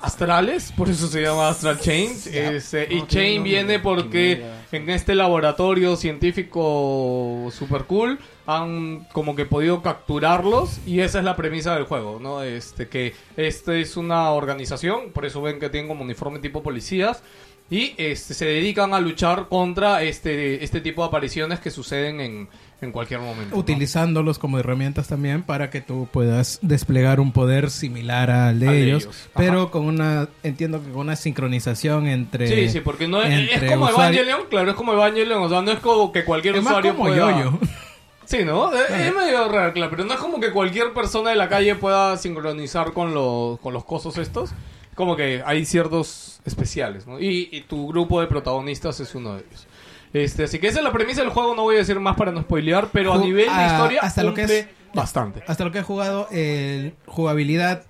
astrales, por eso se llama Astral Chain. Este, y Chain viene porque en este laboratorio científico super cool han como que podido capturarlos y esa es la premisa del juego, ¿no? Este que este es una organización, por eso ven que tienen como uniforme tipo policías y este se dedican a luchar contra este este tipo de apariciones que suceden en, en cualquier momento. ¿no? utilizándolos como herramientas también para que tú puedas desplegar un poder similar al de Al de ellos. Ajá. pero con una entiendo que con una sincronización entre Sí, sí, porque no es, como usuario- Evangelion, claro, es como Evangelion, o sea, no es como que cualquier es más usuario como pueda... yo Sí, ¿no? Es, es medio raro, claro, pero no es como que cualquier persona de la calle pueda sincronizar con los, con los cosos estos. Como que hay ciertos especiales, ¿no? Y, y tu grupo de protagonistas es uno de ellos. Este, así que esa es la premisa del juego, no voy a decir más para no spoilear, pero a Ju- nivel de ah, historia hasta lo que es- bastante. hasta lo que he jugado eh, jugabilidad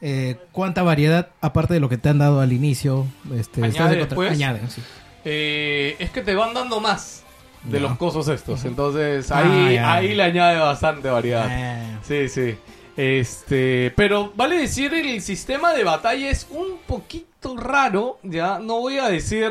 eh, cuánta variedad aparte de lo que te han dado al inicio este, Añade de después. añaden, sí. Eh, es que te van dando más de los cosos estos, entonces Ah, ahí, ya. ahí le añade bastante variedad. Ah. Sí, sí. Este, pero vale decir el sistema de batalla es un poquito raro, ya no voy a decir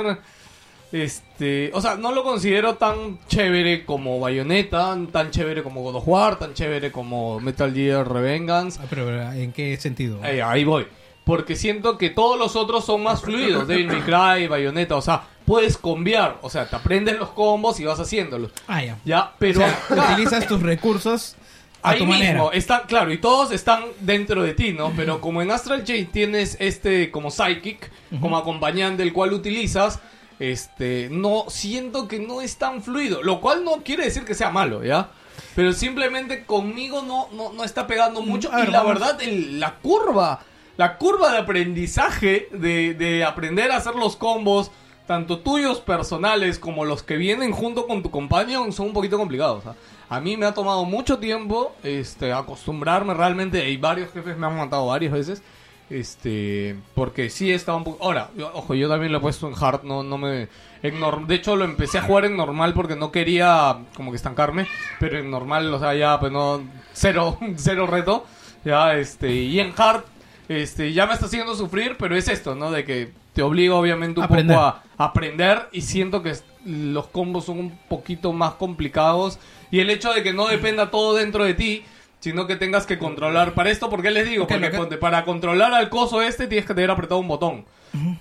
este, o sea, no lo considero tan chévere como Bayonetta, tan chévere como God of War, tan chévere como Metal Gear Revengeance. Ah, pero pero, ¿en qué sentido? Eh, ahí voy. Porque siento que todos los otros son más fluidos. Devil May Cry, Bayonetta, o sea, puedes combiar. O sea, te aprendes los combos y vas haciéndolos. Ah, ya. Ya, pero o sea, acá- utilizas tus recursos a ahí tu mismo, manera. están, claro, y todos están dentro de ti, ¿no? Pero como en Astral Chain tienes este como psychic, como acompañante, el cual utilizas, este, no, siento que no es tan fluido, lo cual no quiere decir que sea malo, ¿ya? Pero simplemente conmigo no, no, no está pegando mucho. Ver, y la vamos. verdad, el- la curva, la curva de aprendizaje, de, de aprender a hacer los combos, tanto tuyos personales como los que vienen junto con tu companion, son un poquito complicados. ¿ah? A mí me ha tomado mucho tiempo este, acostumbrarme realmente, y varios jefes me han matado varias veces. Este, porque sí estaba un poco. Ahora, yo- ojo, yo también lo he puesto en hard, no, no me. en de hecho, lo empecé a jugar en normal porque no quería como que estancarme, pero en normal, o sea, ya, pues no. Cero, cero reto. Ya, este, y en hard, este, ya me está haciendo sufrir, pero es esto, ¿no? De que te obliga, obviamente, un Aprender. poco a aprender y siento que los combos son un poquito más complicados y el hecho de que no dependa todo dentro de ti sino que tengas que controlar para esto porque les digo porque para controlar al coso este tienes que tener apretado un botón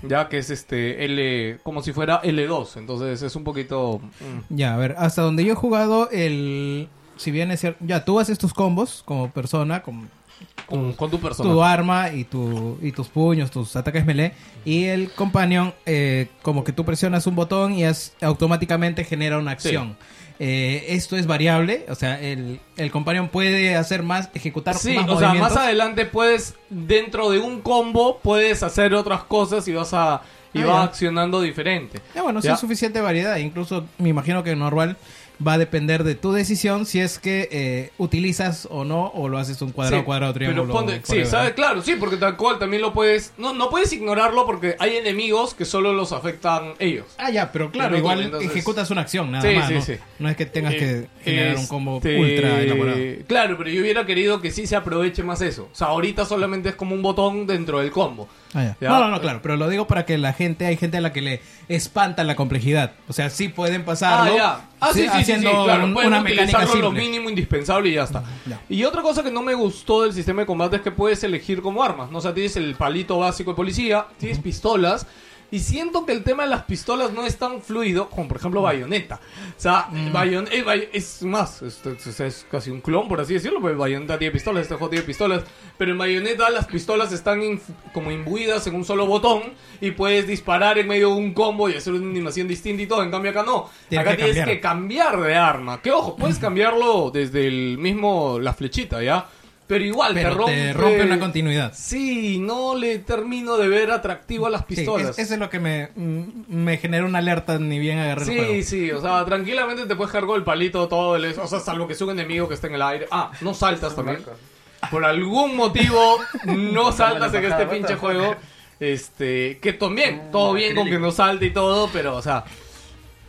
ya que es este L como si fuera L2 entonces es un poquito mm, Ya, a ver, hasta donde yo he jugado, el. Si bien es cierto. Ya, tú haces tus combos como persona, con con, con tu tu persona arma y, tu, y tus puños, tus ataques melee. Y el companion, eh, como que tú presionas un botón y es- automáticamente genera una acción. Eh, esto es variable, o sea, el, el companion puede hacer más, ejecutar Sí, más o sea, más adelante puedes, dentro de un combo, puedes hacer otras cosas y vas a y Ah, ya. accionando diferente. Ya, bueno, sí Ya. es suficiente variedad. Incluso me imagino que normal va a depender de tu decisión si es que eh, utilizas o no, o lo haces un cuadrado, Sí, cuadrado, triángulo. Pero ponte, sí. ¿sabes? Claro, sí, porque tal cual también lo puedes. No, no puedes ignorarlo porque hay enemigos que solo los afectan ellos. Ah, ya, pero claro, Pero igual entonces- ejecutas una acción, nada Sí, más. sí, ¿no? sí. No es que tengas que generar un combo este, ultra elaborado. Claro, pero yo hubiera querido que sí se aproveche más eso. O sea, ahorita solamente es como un botón dentro del combo. Ah, ya. Ya. No, no, no, claro, pero lo digo para que la gente, hay gente a la que le espanta la complejidad. O sea, sí pueden pasarlo Ah. Ah, sí, sí, sí, sí, haciendo claro. un- pueden una mecánica utilizarlo lo simple. mínimo indispensable y ya está. Y otra cosa que no me gustó del sistema de combate es que puedes elegir como armas. ¿no? O sea, tienes el palito básico de policía, tienes pistolas. Y siento que el tema de las pistolas no es tan fluido como, por ejemplo, Bayonetta. O sea, Bayon- eh, Bay- es más, es, es- es casi un clon, por así decirlo, porque Bayonetta tiene pistolas, este juego tiene pistolas. Pero en Bayonetta las pistolas están inf- como imbuidas en un solo botón y puedes disparar en medio de un combo y hacer una animación distinta y todo. En cambio, acá no. Acá que tienes cambiar. que cambiar de arma. Que ojo, puedes cambiarlo desde el mismo, la flechita, ¿ya? Pero igual Pero te rompe. te rompe una continuidad. Sí, no le termino de ver atractivo a las Sí, pistolas. es- eso es lo que me, mm, me genera una alerta ni bien agarré el juego. Sí, sí, o sea, tranquilamente te puedes cargar el palito todo, el, o sea, salvo que sea un enemigo que esté en el aire. Ah, no saltas también. Por algún motivo no saltas en este pinche juego. Este, que también, todo bien con que no salte y todo, pero, o sea,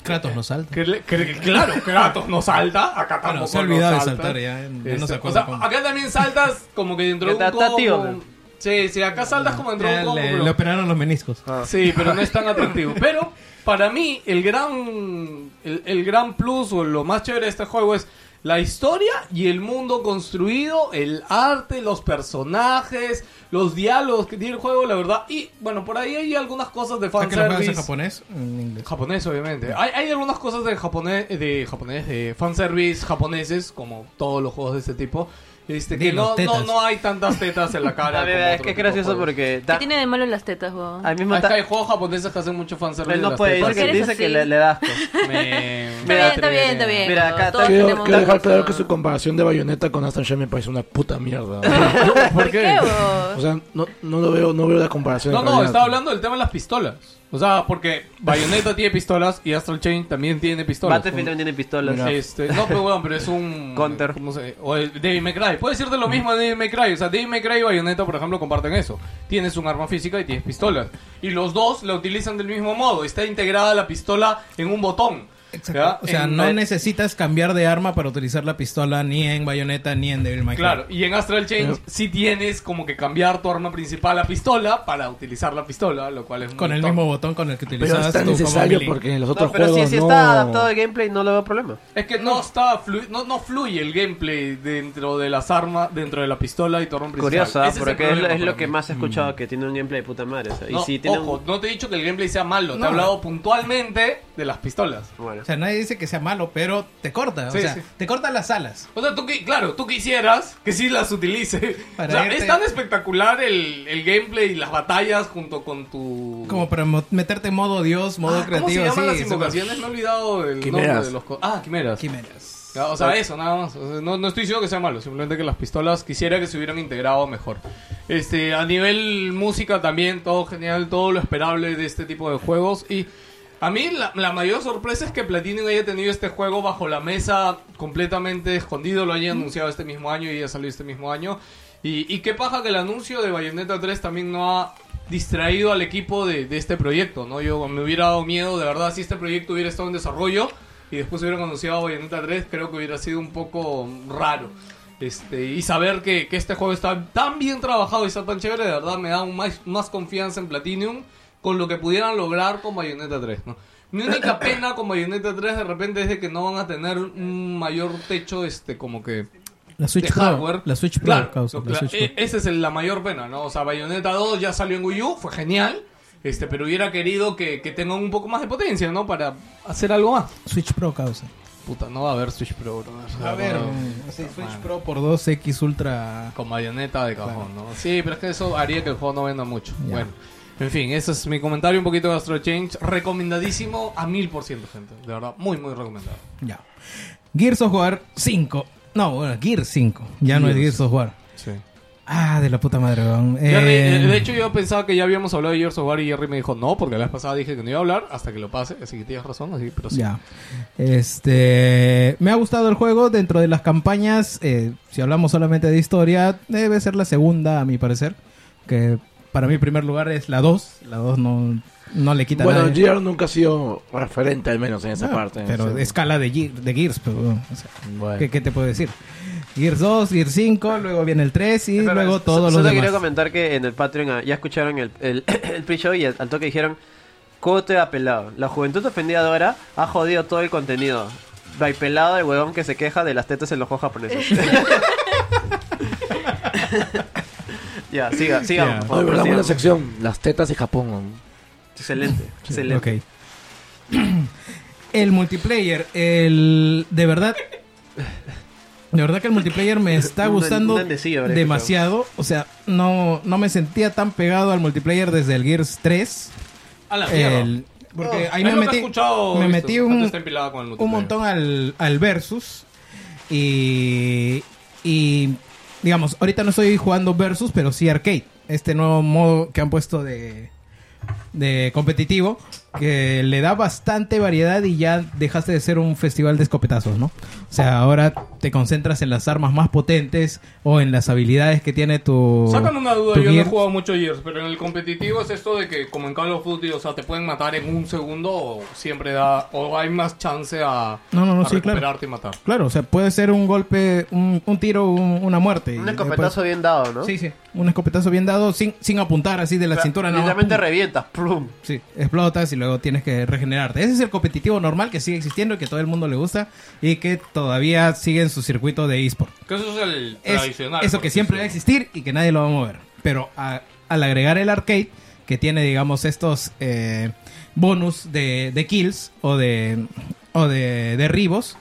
Kratos no salta. que, le- que- que claro, Kratos no salta, acá Bueno, se ha olvidado no de salta. saltar, ya, ya no Este, se o acuerda sea, cómo. acá también saltas como que dentro de un Sí, sí, acá saltas como dentro de un le, operaron los meniscos. Sí, pero no es tan atractivo. Pero para mí el gran el, el gran plus o lo más chévere de este juego es la historia y el mundo construido, el arte, los personajes, los diálogos que tiene el juego, la verdad. Y bueno, por ahí hay algunas cosas de ¿Para que lo en fanservice. japonés? En inglés. Japonés, obviamente. Hay, hay algunas cosas de japonés, de japonés, de fanservice japoneses, como todos los juegos de este tipo. Este, que no, no, no hay tantas tetas en la cara. Como es otro que es tipo de gracioso juegos. porque ¿Qué da- tiene de malo las tetas, weón? al mismo que hay tiempo juegos japoneses que hacen mucho fanservice. él de no las puede tetas. decir que ¿Por qué dice eres que así? le, le da asco. Me- Está bien, está bien, está bien. Mira, acá todos Quiero, tenemos quiero dejar claro que su comparación de Bayonetta con Astral Chain me parece una puta mierda. ¿Por qué, vos? O sea, no, no lo veo, no veo la comparación. No, en no, realidad. estaba hablando del tema de las pistolas. O sea, porque Bayonetta tiene pistolas y Astral Chain también tiene pistolas. Battlefield también tiene pistolas. Este, no, pero bueno, pero es un... Counter. ¿cómo se- O el May Cry. Puede decirte lo mismo de May Cry. O sea, May Cry y Bayonetta, por ejemplo, comparten eso. Tienes un arma física y tienes pistolas. Y los dos la utilizan del mismo modo. Está integrada la pistola en un botón. Exacto. ¿Ya? O sea, En- no eh, necesitas cambiar de arma para utilizar la pistola ni en Bayonetta ni en Devil May Cry. Claro, y en Astral Chain sí tienes como que cambiar tu arma principal a pistola para utilizar la pistola, lo cual es muy Con el top. mismo botón con el que Pero utilizabas es necesario porque en los otros No, pero si, juegos si no... está adaptado al gameplay no le veo problema. Es que no está flu- no, no fluye el gameplay dentro de las armas, dentro de la pistola y tu arma principal. Curioso, ¿ah? Ese el porque es, lo- problema es lo para que mí. más he escuchado que tiene un gameplay de puta madre. o sea, No, y si tiene ojo, un... no te he dicho que el gameplay sea malo, te he hablado puntualmente de las pistolas. Bueno. O sea, nadie dice que sea malo, pero te corta. Sí, o sea, sí. te corta las alas. O sea, tú, claro, tú quisieras que sí las utilice. Para o sea, irte- es tan espectacular el, el gameplay y las batallas junto con tu... Como para meterte en modo Dios, modo Ah, creativo. ¿Cómo se llaman las invocaciones? Me he olvidado el Quimeras. nombre de los... co- Ah, quimeras. Quimeras. O sea, eso, nada más. O sea, no, no estoy diciendo que sea malo, simplemente que las pistolas quisiera que se hubieran integrado mejor. Este, a nivel música también, todo genial, todo lo esperable de este tipo de juegos. Y A mí la, la mayor sorpresa es que Platinum haya tenido este juego bajo la mesa completamente escondido, lo haya anunciado este mismo año y haya salido este mismo año. Y, y qué paja que el anuncio de Bayonetta 3 también no ha distraído al equipo de, de este proyecto, ¿no? Yo me hubiera dado miedo, de verdad, si este proyecto hubiera estado en desarrollo y después hubieran anunciado Bayonetta 3, creo que hubiera sido un poco raro. Este, y saber que, que este juego está tan bien trabajado y está tan chévere, de verdad me da un más, más confianza en Platinum con lo que pudieran lograr con Bayonetta 3, ¿no? Mi única pena con Bayonetta 3 de repente es de que no van a tener un mayor techo, este, como que La Switch de Pro. hardware. La Switch Pro. Claro, causa, la claro, Switch Pro. e- Esa es el- la mayor pena, ¿no? O sea, Bayonetta 2 ya salió en Wii U, fue genial. Este, pero hubiera querido que, que tengan un poco más de potencia, ¿no? Para hacer algo más. Switch Pro causa. Puta, no va a haber Switch Pro, bro. A ver, No. eh, sí, Switch Pro por 2X Ultra. Con bayoneta de cajón, ¿no? Sí, pero es que eso haría que el juego no venda mucho. Ya. Bueno, en fin, ese es mi comentario un poquito de Astro Change. Recomendadísimo a mil por ciento, gente. De verdad, muy, muy recomendado. Ya. Gears of War 5. No, bueno, Gears 5. Ya no es Gears of War. Sí. Ah, de la puta madre, weón. Eh, eh, de hecho, yo pensaba que ya habíamos hablado de Gears of War y Jerry me dijo no, porque la vez pasada dije que no iba a hablar hasta que lo pase. Así que tienes razón, así, pero sí. Ya. Este. Me ha gustado el juego dentro de las campañas. eh, si hablamos solamente de historia, debe ser la segunda, a mi parecer. Que para mí, en primer lugar, es la 2. La 2 no, no le quita Bueno, nada. Gear nunca ha sido referente, al menos en esa Ah, parte. Pero Sí. escala de, Ge- de Gears, pero, o sea, Bueno. ¿qué, qué te puedo decir? Gears 2, Gears 5, luego viene el 3 y Espera, luego todos Solo los quería demás. comentar que en el Patreon ah, ya escucharon el, el, el pre-show y al, toque dijeron Cote a pelado. La juventud ofendida de ahora ha jodido todo el contenido. By pelado el huevón que se queja de las tetas en los juegos japoneses. ya, siga, sigamos, Ya. por favor, sección. Las tetas de Japón. Excelente, excelente. Ok. El multiplayer, el de verdad de verdad que el multiplayer me está gustando demasiado, o sea, no no me sentía tan pegado al multiplayer desde el Gears 3. A la. El- porque ahí me metí me metí un, un montón al, al versus y y digamos, ahorita no estoy jugando versus, pero sí arcade, este nuevo modo que han puesto de de competitivo que le da bastante variedad y ya dejaste de ser un festival de escopetazos, ¿no? O sea, ahora te concentras en las armas más potentes o en las habilidades que tiene tu Sácame una duda, yo no he jugado mucho Gears, pero en el competitivo es esto de que como en Call of Duty, o sea, te pueden matar en un segundo o siempre da, o hay más chance a, No, no, no, a sí, claro. recuperarte y matar. Claro, o sea, puede ser un golpe, un, un tiro, un- una muerte. Un escopetazo bien dado, ¿no? después- Sí, sí. Un escopetazo bien dado sin, sin apuntar así de la O sea, cintura. Literalmente pum. revientas, plum. Sí, explotas y luego tienes que regenerarte. Ese es el competitivo normal que sigue existiendo y que todo el mundo le gusta y que todavía sigue en su circuito de eSport. Que eso es el Es tradicional. eso que siempre va a existir y que nadie lo va a mover. Pero a- al agregar el arcade, que tiene, digamos, estos eh, bonus de, de kills o de, o de derribos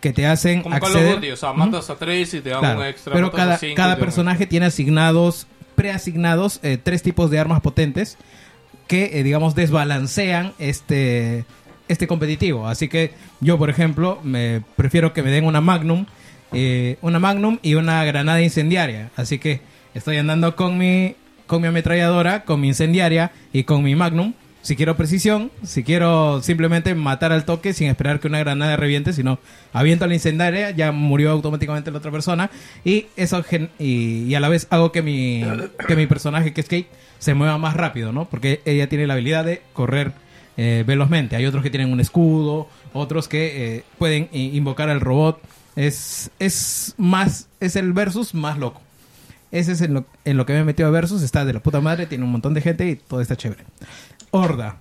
que te hacen Como Call acceder... of Duty, o sea, matas a tres y te dan Claro, un extra. pero a cada, cinco cada personaje tiene asignados, preasignados, eh, tres tipos de armas potentes que, eh, digamos, desbalancean este, este competitivo. Así que yo, por ejemplo, me prefiero que me den una Magnum, eh, una Magnum y una granada incendiaria. Así que estoy andando con mi, con mi ametralladora, con mi incendiaria y con mi Magnum. Si quiero precisión, si quiero simplemente matar al toque sin esperar que una granada reviente, sino aviento la incendiaria, ya murió automáticamente la otra persona y eso y, y a la vez hago que mi que mi personaje que es Kate se mueva más rápido, ¿no? Porque ella tiene la habilidad de correr eh, velozmente. Hay otros que tienen un escudo, otros que eh, pueden invocar al robot. Es es más es el versus más loco. Ese es en lo, en lo que me he metido a Versus. Está de la puta madre, tiene un montón de gente y todo está chévere. Horda.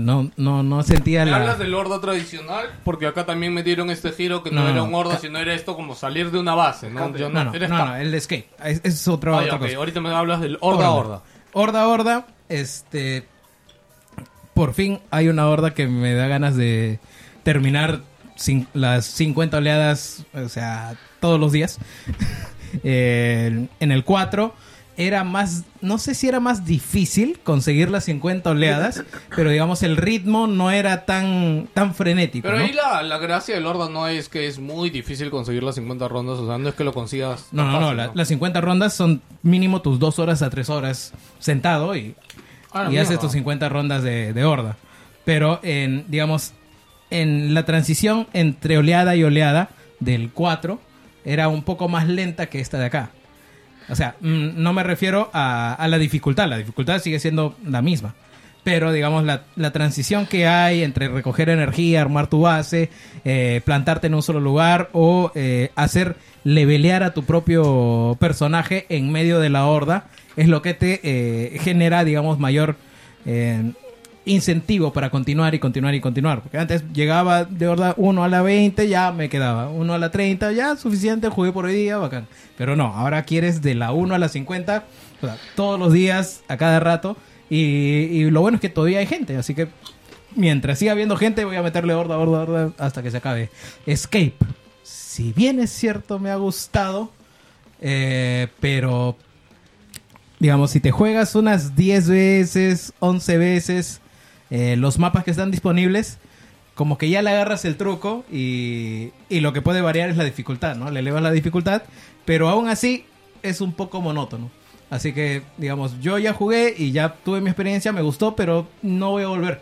No, no, no sentía Me la... hablas del horda tradicional, porque acá también metieron este giro que no, No, era no, un horda, sino era esto como salir de una base, ¿no? Yo No, no, no, cap- no, el Escape. Es, es otro, Ah, otra ok, cosa. Ahorita me hablas del horda horda. Horda, horda. Este. Por fin hay una horda que me da ganas de terminar las 50 oleadas, o sea, todos los días. Eh, en el 4 era más, no sé si era más difícil conseguir las 50 oleadas, pero digamos el ritmo no era tan, tan frenético. Pero ¿no? ahí la, la gracia del horda no es que es muy difícil conseguir las 50 rondas, o sea, no es que lo consigas. No, no, no, las 50 rondas son mínimo tus 2 horas a 3 horas sentado y, Ah, y haces tus 50 rondas de, de horda. Pero en, digamos, en la transición entre oleada y oleada del 4 era un poco más lenta que esta de acá. O sea, mm, no me refiero a, a la dificultad, la dificultad sigue siendo la misma. Pero, digamos, la, la transición que hay entre recoger energía, armar tu base, eh, plantarte en un solo lugar o eh, hacer levelear a tu propio personaje en medio de la horda es lo que te eh, genera, digamos, mayor eh, incentivo para continuar y continuar y continuar. Porque antes llegaba de horda 1 a la 20, ya me quedaba. 1 a la 30, ya suficiente, jugué por hoy día, bacán. Pero no, ahora quieres de la 1 a la 50, o sea, todos los días, a cada rato. Y, y lo bueno es que todavía hay gente, así que mientras siga habiendo gente, voy a meterle horda, horda, horda hasta que se acabe. Escape. Si bien es cierto, me ha gustado, eh, pero digamos, si te juegas unas 10 veces, 11 veces eh, los mapas que están disponibles, como que ya le agarras el truco y, y lo que puede variar es la dificultad, ¿no? Le elevas la dificultad, pero aún así es un poco monótono. Así que, digamos, yo ya jugué y ya tuve mi experiencia, me gustó, pero no voy a volver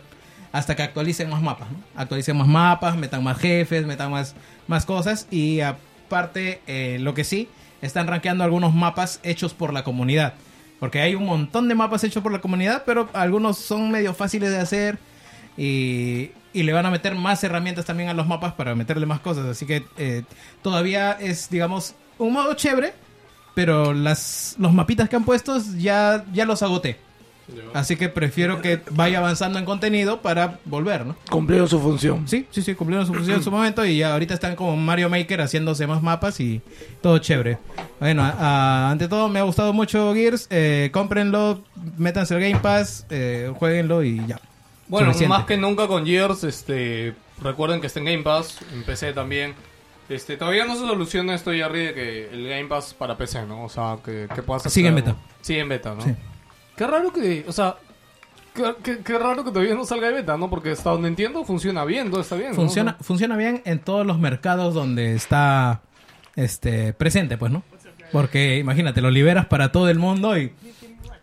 hasta que actualicen más mapas. Actualicen más mapas, metan más jefes, metan más, más cosas y aparte, eh, lo que sí, están rankeando algunos mapas hechos por la comunidad. Porque hay un montón de mapas hechos por la comunidad, pero algunos son medio fáciles de hacer y, y le van a meter más herramientas también a los mapas para meterle más cosas. Así que eh, todavía es, digamos, un modo chévere, pero las, los mapitas que han puesto ya, ya los agoté. Así que prefiero que vaya avanzando en contenido para volver, ¿no? Cumplieron su función. Sí, sí, sí, cumplieron su función en su momento y ya ahorita están como Mario Maker haciéndose más mapas y todo chévere. Bueno, a- a- ante todo me ha gustado mucho Gears, eh, cómprenlo, métanse al Game Pass, eh, jueguenlo y ya. Bueno, Suficiente. más que nunca con Gears, este, recuerden que está en Game Pass, en PC también. Este, todavía no se soluciona esto, Jerry, de que el Game Pass para PC, ¿no? O sea, que, que puedas... Sigue en beta. Sigue en beta, ¿no? Sí. Qué raro que, o sea, qué, qué- qué raro que todavía no salga de beta, ¿no? Porque hasta donde entiendo funciona bien, todo está bien, ¿no? Funciona, funciona bien en todos los mercados donde está este presente, pues, ¿no? Porque imagínate, lo liberas para todo el mundo y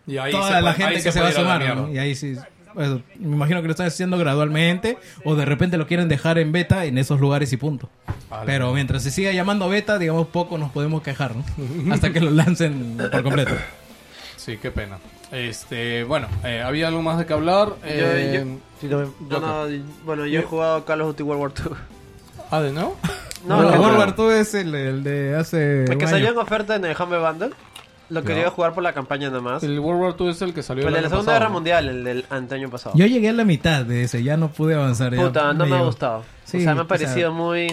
Y ahí toda se la puede- gente que se, va a sumar, ¿no? Y ahí sí, pues, me imagino que lo están haciendo gradualmente o de repente lo quieren dejar en beta en esos lugares y punto. Vale. Pero mientras se siga llamando beta, digamos, poco nos podemos quejar, ¿no? Hasta que lo lancen por completo. Sí, qué pena. Este, bueno, eh, ¿había algo más de que hablar? Eh, yo- Yo no- bueno, yo he jugado Call of Duty World War II. Ah, ¿de no? No, el que- World War II es el, el de hace el que salió en oferta en el Humble Bundle. Lo quería jugar por la campaña nada más. El, El World War II es el que salió de el la año Segunda pasado, Guerra ¿no? Mundial, el del anteaño pasado. Yo llegué a la mitad de ese, ya no pude avanzar. Puta, no me ha gustado. Sí, o sea, me o ha parecido muy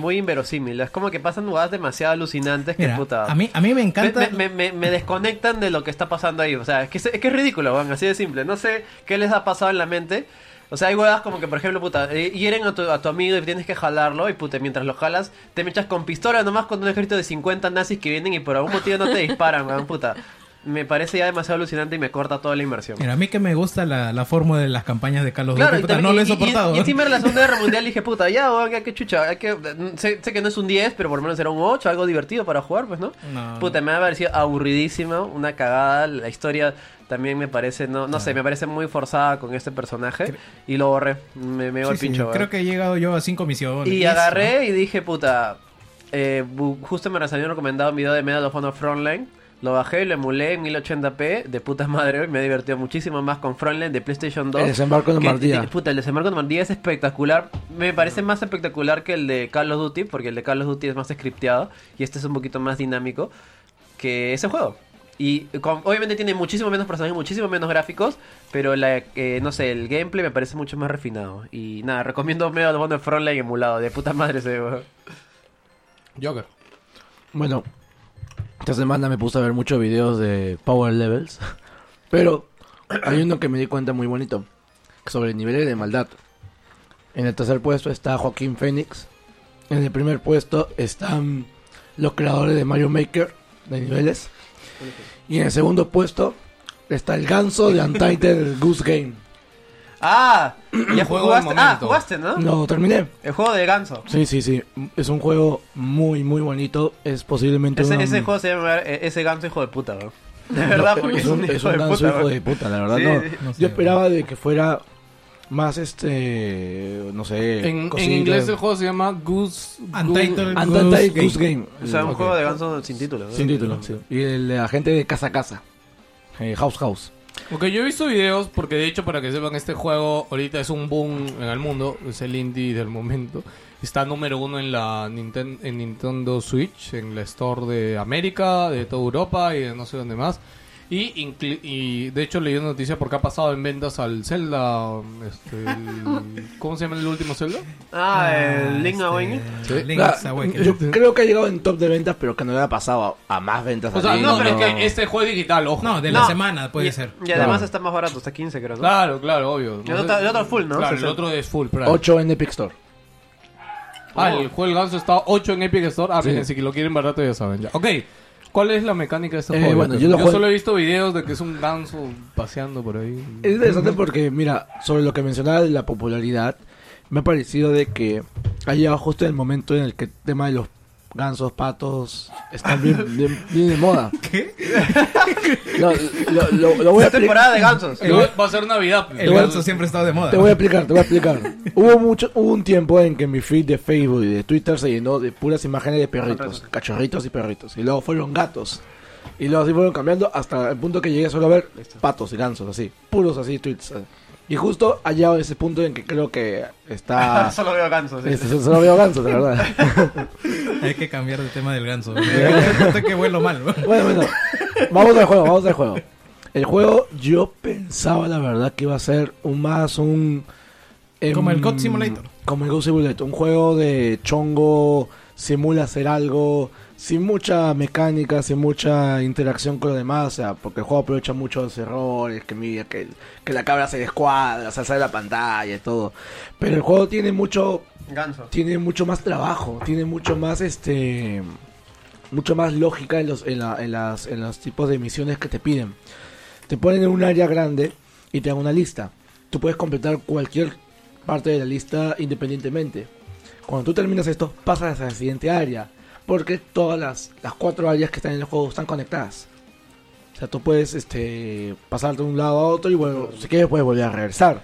muy inverosímil. Es como que pasan jugadas demasiado alucinantes que Mira, puta. a mí, a mí me encanta... me- me- me- me desconectan de lo que está pasando ahí. O sea, es que es, que es ridículo, weón, así de simple. No sé qué les ha pasado en la mente. O sea, hay huevas como que, por ejemplo, puta, eh, hieren a tu, a tu amigo y tienes que jalarlo. Y puta, mientras lo jalas, te me echas con pistola nomás con un ejército de 50 nazis que vienen y por algún motivo no te disparan, weón, puta. Me parece ya demasiado alucinante y me corta toda la inversión. Mira, a mí que me gusta la, la fórmula de las campañas de Carlos Claro, y, puta, no lo he y- y- soportado. Y, encima de la Segunda Guerra Mundial dije, puta, ya, weón, ya que chucha, que, sé, sé que no es un 10, pero por lo menos era un 8, algo divertido para jugar, pues, ¿no? No. Puta, me ha parecido aburridísimo, una cagada, la historia también me parece, no, no sé, me parece muy forzada con este personaje y lo borré, me, me Sí, el sí, pincho, creo que he llegado yo a cinco misiones. Y agarré y dije, puta, eh, justo me habían recomendado un video de Medal of Honor Frontline. Lo bajé y lo emulé en 1080p de puta madre y me he divertido muchísimo más con Frontline de PlayStation 2. El desembarco de Que- Normandía. de- Puta, el desembarco de Normandía es espectacular. Me parece más espectacular que el de Call of Duty, porque el de Call of Duty es más scripteado y este es un poquito más dinámico que ese juego. Y con- obviamente tiene muchísimo menos personajes, muchísimo menos gráficos, pero la, eh, no sé, el gameplay me parece mucho más refinado. Y nada, recomiendo of Honor Frontline emulado, de puta madre ese juego. Joker. Bueno, esta semana me puse a ver muchos videos de Power Levels. Pero hay uno que me di cuenta muy bonito. Sobre niveles de maldad. En el tercer puesto está Joaquín Phoenix. En el primer puesto están los creadores de Mario Maker de niveles. Y en el segundo puesto está el ganso de Untitled Goose Game. Ah, ya Juego jugaste. del Ah, jugaste, ¿no? No, terminé. El juego de ganso. Sí, sí, sí. Es un juego muy, muy bonito. Es posiblemente Ese, una- ese juego se llama eh, ese ganso hijo de puta, bro. De verdad, porque es un, es un ganso puta, hijo bro. de puta, la verdad. Sí, no. sí. No sé, Yo esperaba de que fuera más este, no sé, En, inglés el juego se llama Goose... Untitled Untitled Goose Goose Game. O sea, un Ok. juego de ganso sin título. ¿no? Sin título, sí. Y el de la gente de casa a casa. Eh, house House. Ok, yo he visto videos porque de hecho para que sepan este juego ahorita es un boom en el mundo, es el indie del momento. Está número uno en la Ninten- en Nintendo Switch, en la Store de América, de toda Europa y de no sé dónde más. Y, de hecho leí una noticia porque ha pasado en ventas al Zelda, este, el- ¿cómo se llama el último Zelda? Ah, el Link Este, Awakening. Link's Ah, Awakening. yo creo que ha llegado en top de ventas, pero que no le ha pasado a, a más ventas. O sea, no, pero es que este juego es digital, ojo. No, de la No. semana puede y, ser. Y además Claro. está más barato, está 15 creo, ¿no? Claro, claro, obvio. El otro- el otro full, ¿no? Claro, el 60. otro es full, Prime. 8 en Epic Store. Ah, el juego del ganso está 8 en Epic Store. Ah, Sí. miren, si lo quieren barato ya saben ya. Ok, ¿cuál es la mecánica de este Eh, juego? bueno, yo yo lo juego- solo he visto videos de que es un ganso paseando por ahí. Es interesante porque, mira, sobre lo que mencionaba de la popularidad, me ha parecido de que ha llegado justo el momento en el que el tema de los gansos, patos, están bien, bien, bien de moda. ¿Qué? No, lo, lo- lo voy a Esta explicar. temporada de gansos. Va a ser Navidad. El ganso siempre ha estado de moda. Te voy a explicar, te voy a explicar. hubo mucho, hubo un tiempo en que mi feed de Facebook y de Twitter se llenó de puras imágenes de perritos, cachorritos y perritos. Y luego fueron gatos. Y luego así fueron cambiando hasta el punto que llegué solo a ver patos y gansos, así. Puros así tweets. eh. Y justo ha llegado ese punto en que creo que está... Solo veo gansos. sí. este, solo veo gansos, de verdad. Hay que cambiar de tema del ganso. Que vuelo mal. ¿no? Bueno, bueno. Vamos al juego, vamos al juego. El juego yo pensaba la verdad que iba a ser un más un... em, Como el God Simulator. Como el God Simulator. Un juego de chongo, simula hacer algo, sin mucha mecánica, sin mucha interacción con lo demás. O sea, porque el juego aprovecha mucho los errores, que mira, que, la cabra se descuadra, se sale la pantalla y todo. Pero el juego tiene mucho Ganso. tiene mucho más trabajo, tiene mucho más este mucho más lógica en los en, la- en las en los tipos de misiones que te piden. Te ponen en un área grande y te dan una lista. Tú puedes completar cualquier parte de la lista independientemente. Cuando tú terminas esto, pasas a la siguiente área, porque todas las, las cuatro áreas que están en el juego están conectadas. O sea, tú puedes este pasar de un lado a otro y bueno, si quieres puedes volver a regresar.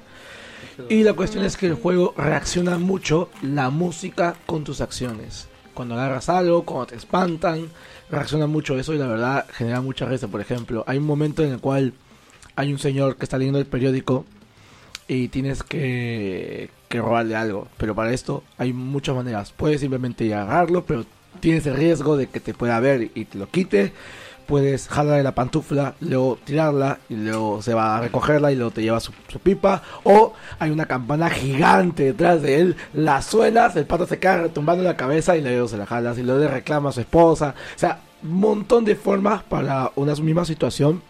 Y la cuestión es que el juego reacciona mucho la música con tus acciones. Cuando agarras algo, cuando te espantan, reacciona mucho eso y la verdad genera mucha risa. Por ejemplo, hay un momento en el cual hay un señor que está leyendo el periódico y tienes que, que robarle algo. Pero para esto hay muchas maneras. Puedes simplemente agarrarlo, pero tienes el riesgo de que te pueda ver y te lo quite. Puedes jalar de la pantufla, luego tirarla y luego se va a recogerla y luego te lleva su, su pipa. O hay una campana gigante detrás de él, la suenas, el pato se queda retumbando la cabeza y luego se la jalas y luego le reclama a su esposa. O sea, montón de formas para una misma situación.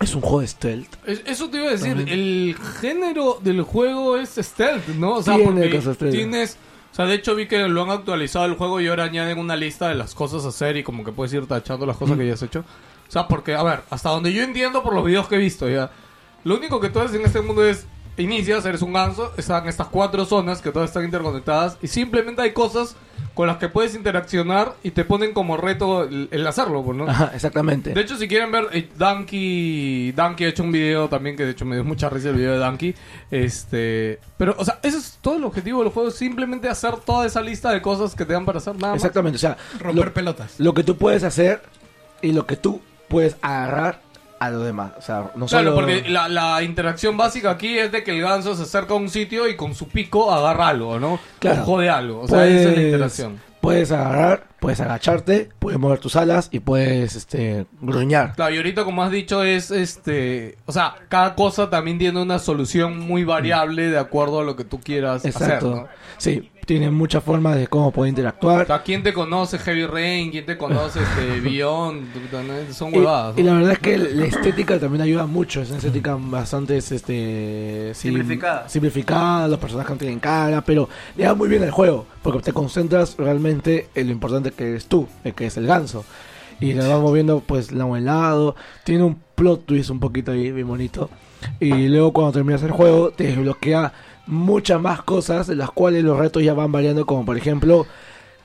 Es un juego de stealth. Es- Eso te iba a decir, También. el género del juego es stealth, ¿no? O sea, Tiene porque tienes... O sea, de hecho vi que lo han actualizado el juego y ahora añaden una lista de las cosas a hacer y como que puedes ir tachando las cosas que ya has hecho. O sea, porque, a ver, hasta donde yo entiendo por los videos que he visto ya, lo único que tú haces en este mundo es inicias, eres un ganso, están estas cuatro zonas que todas están interconectadas y simplemente hay cosas con las que puedes interaccionar y te ponen como reto el, el hacerlo, pues, ¿no? Ajá, exactamente. De hecho, si quieren ver, eh, Donkey, Donkey ha hecho un video también que de hecho me dio mucha risa el video de Donkey. Este, pero, o sea, ese es todo el objetivo del juego, simplemente hacer toda esa lista de cosas que te dan para hacer nada más. Exactamente, o sea, Romper lo, pelotas. lo que tú puedes hacer y lo que tú puedes agarrar a lo demás. O sea, no Claro, solo... porque la, la interacción básica aquí es de que el ganso se acerca a un sitio y con su pico agarra algo, ¿no? Claro. O jode algo. O sea, esa es la interacción. Puedes agarrar, puedes agacharte, puedes mover tus alas y puedes este gruñar. Claro, y ahorita como has dicho es este, o sea, cada cosa también tiene una solución muy variable de acuerdo a lo que tú quieras hacer, Exacto. ¿no? Sí, tiene muchas formas de cómo O interactuar. sea, ¿quién te conoce Heavy Rain? ¿Quién te conoce este Beyond? Son Y, huevadas. y ¿no? la verdad es que la estética también ayuda mucho. Es una estética bastante este, sim- Simplificada. simplificada, los personajes no tienen cara, pero le da muy bien al juego, porque te concentras realmente en lo importante que eres tú, el que es el ganso. Y le vas moviendo pues lado en lado, tiene un plot twist un poquito ahí, bien bonito. Y luego cuando terminas el juego te desbloquea muchas más cosas, de las cuales los retos ya van variando, como por ejemplo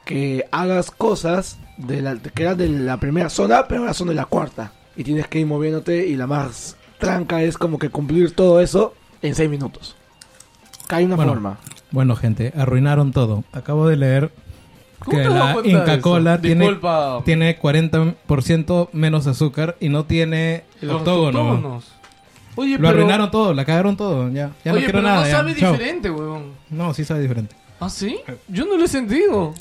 que hagas cosas de la, que eran de la primera zona, pero ahora son de la cuarta. Y tienes que ir moviéndote y la más tranca es como que cumplir todo eso en 6 minutos. Hay una Bueno. forma. Bueno, gente, arruinaron todo. Acabo de leer ¿Cómo que la Inca? Cola tiene, tiene 40% menos azúcar y no tiene octógono. octógonos. Oye, Lo pero... arruinaron todo, la cagaron todo. Ya, ya Oye, no quiero pero nada. no ya. sabe Chao. diferente, weón. No, sí sabe diferente. ¿Ah, sí? Yo no lo he sentido.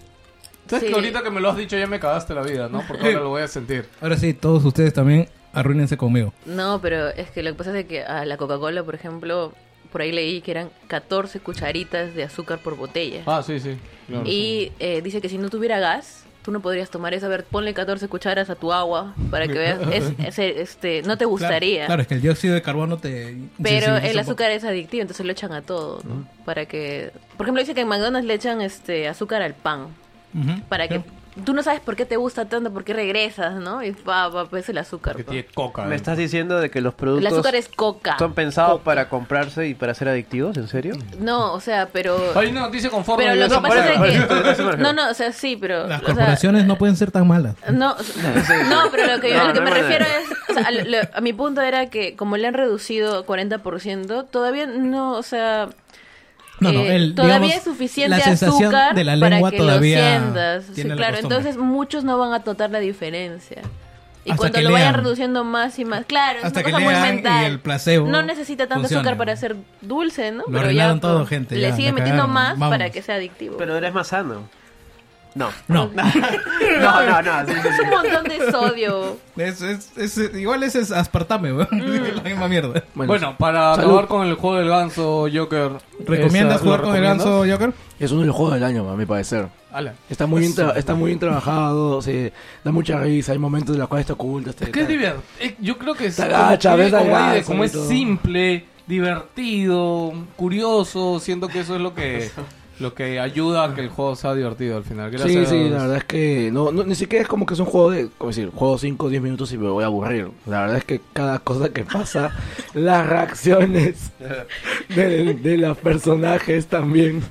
¿Sabes Sí. que ahorita que me lo has dicho ya me cagaste la vida, ¿no? Porque ahora lo voy a sentir. Ahora sí, todos ustedes también arruínense conmigo. No, pero es que lo que pasa es que a la Coca-Cola, por ejemplo, por ahí leí que eran 14 cucharitas de azúcar por botella. Ah, sí, sí. claro. Y eh, dice que si no tuviera gas, tú no podrías tomar eso. A ver, ponle 14 cucharas a tu agua para que veas. Es, es- este, no te gustaría. Claro, claro, es que el dióxido de carbono te. Pero el azúcar es adictivo, entonces lo echan a todo, ¿no? Para que... Por ejemplo, dice que en McDonald's le echan este azúcar al pan. Para que... Tú no sabes por qué te gusta tanto, por qué regresas, ¿no? Y pa, pa, pues el azúcar. Que tiene coca. ¿Me estás diciendo de que los El productos azúcar es coca. son pensados para comprarse y para ser adictivos? ¿En serio? No, o sea, pero... Hay una noticia con forma Pero lo que pasa es que... No, no, o sea, sí, pero... Las corporaciones no pueden ser tan malas. No, no, pero lo que, yo- No, lo que no me refiero es, o sea, a, lo- a mi punto era que como le han reducido 40%, todavía no, o sea, No, no, eh, el, todavía digamos, es suficiente la sensación azúcar de la para lengua que todavía lo sientas. Sí, tiene la claro, costumbre. entonces muchos no van a notar la diferencia. Y Hasta cuando lo vayan reduciendo más y más, claro, Hasta es que una cosa muy lean mental. el placebo no necesita tanto funcione. azúcar para ser dulce, ¿no? Lo arreglaron pues, todo, gente, Le ya, siguen la metiendo cagaron. más Vamos. para que sea adictivo. Pero eres más sano. No. No, No, no, no. sí, sí, es sí. un montón de sodio. es, es, es- igual ese es aspartame, weón. Mm. la misma mierda. Bueno, para Salud. acabar con el juego del ganso, Joker. ¿Recomiendas esa- jugar ¿lo con el ganso, Joker? Es uno de los juegos del año, a mi parecer. Ala. Está muy bien, está muy bien trabajado, se da mucha risa, hay momentos en los cuales está oculto. Este, Es que es divertido. Yo creo que es como agacha, como, agacha dice, como es simple, divertido, curioso. Siento que eso es lo que lo que ayuda a que el juego sea divertido al final. Sí, Gracias. sí, la verdad es que no, no, ni siquiera es como que es un juego de, como decir, juego 5 o 10 minutos y me voy a aburrir. La verdad es que cada cosa que pasa, las reacciones de, de los personajes también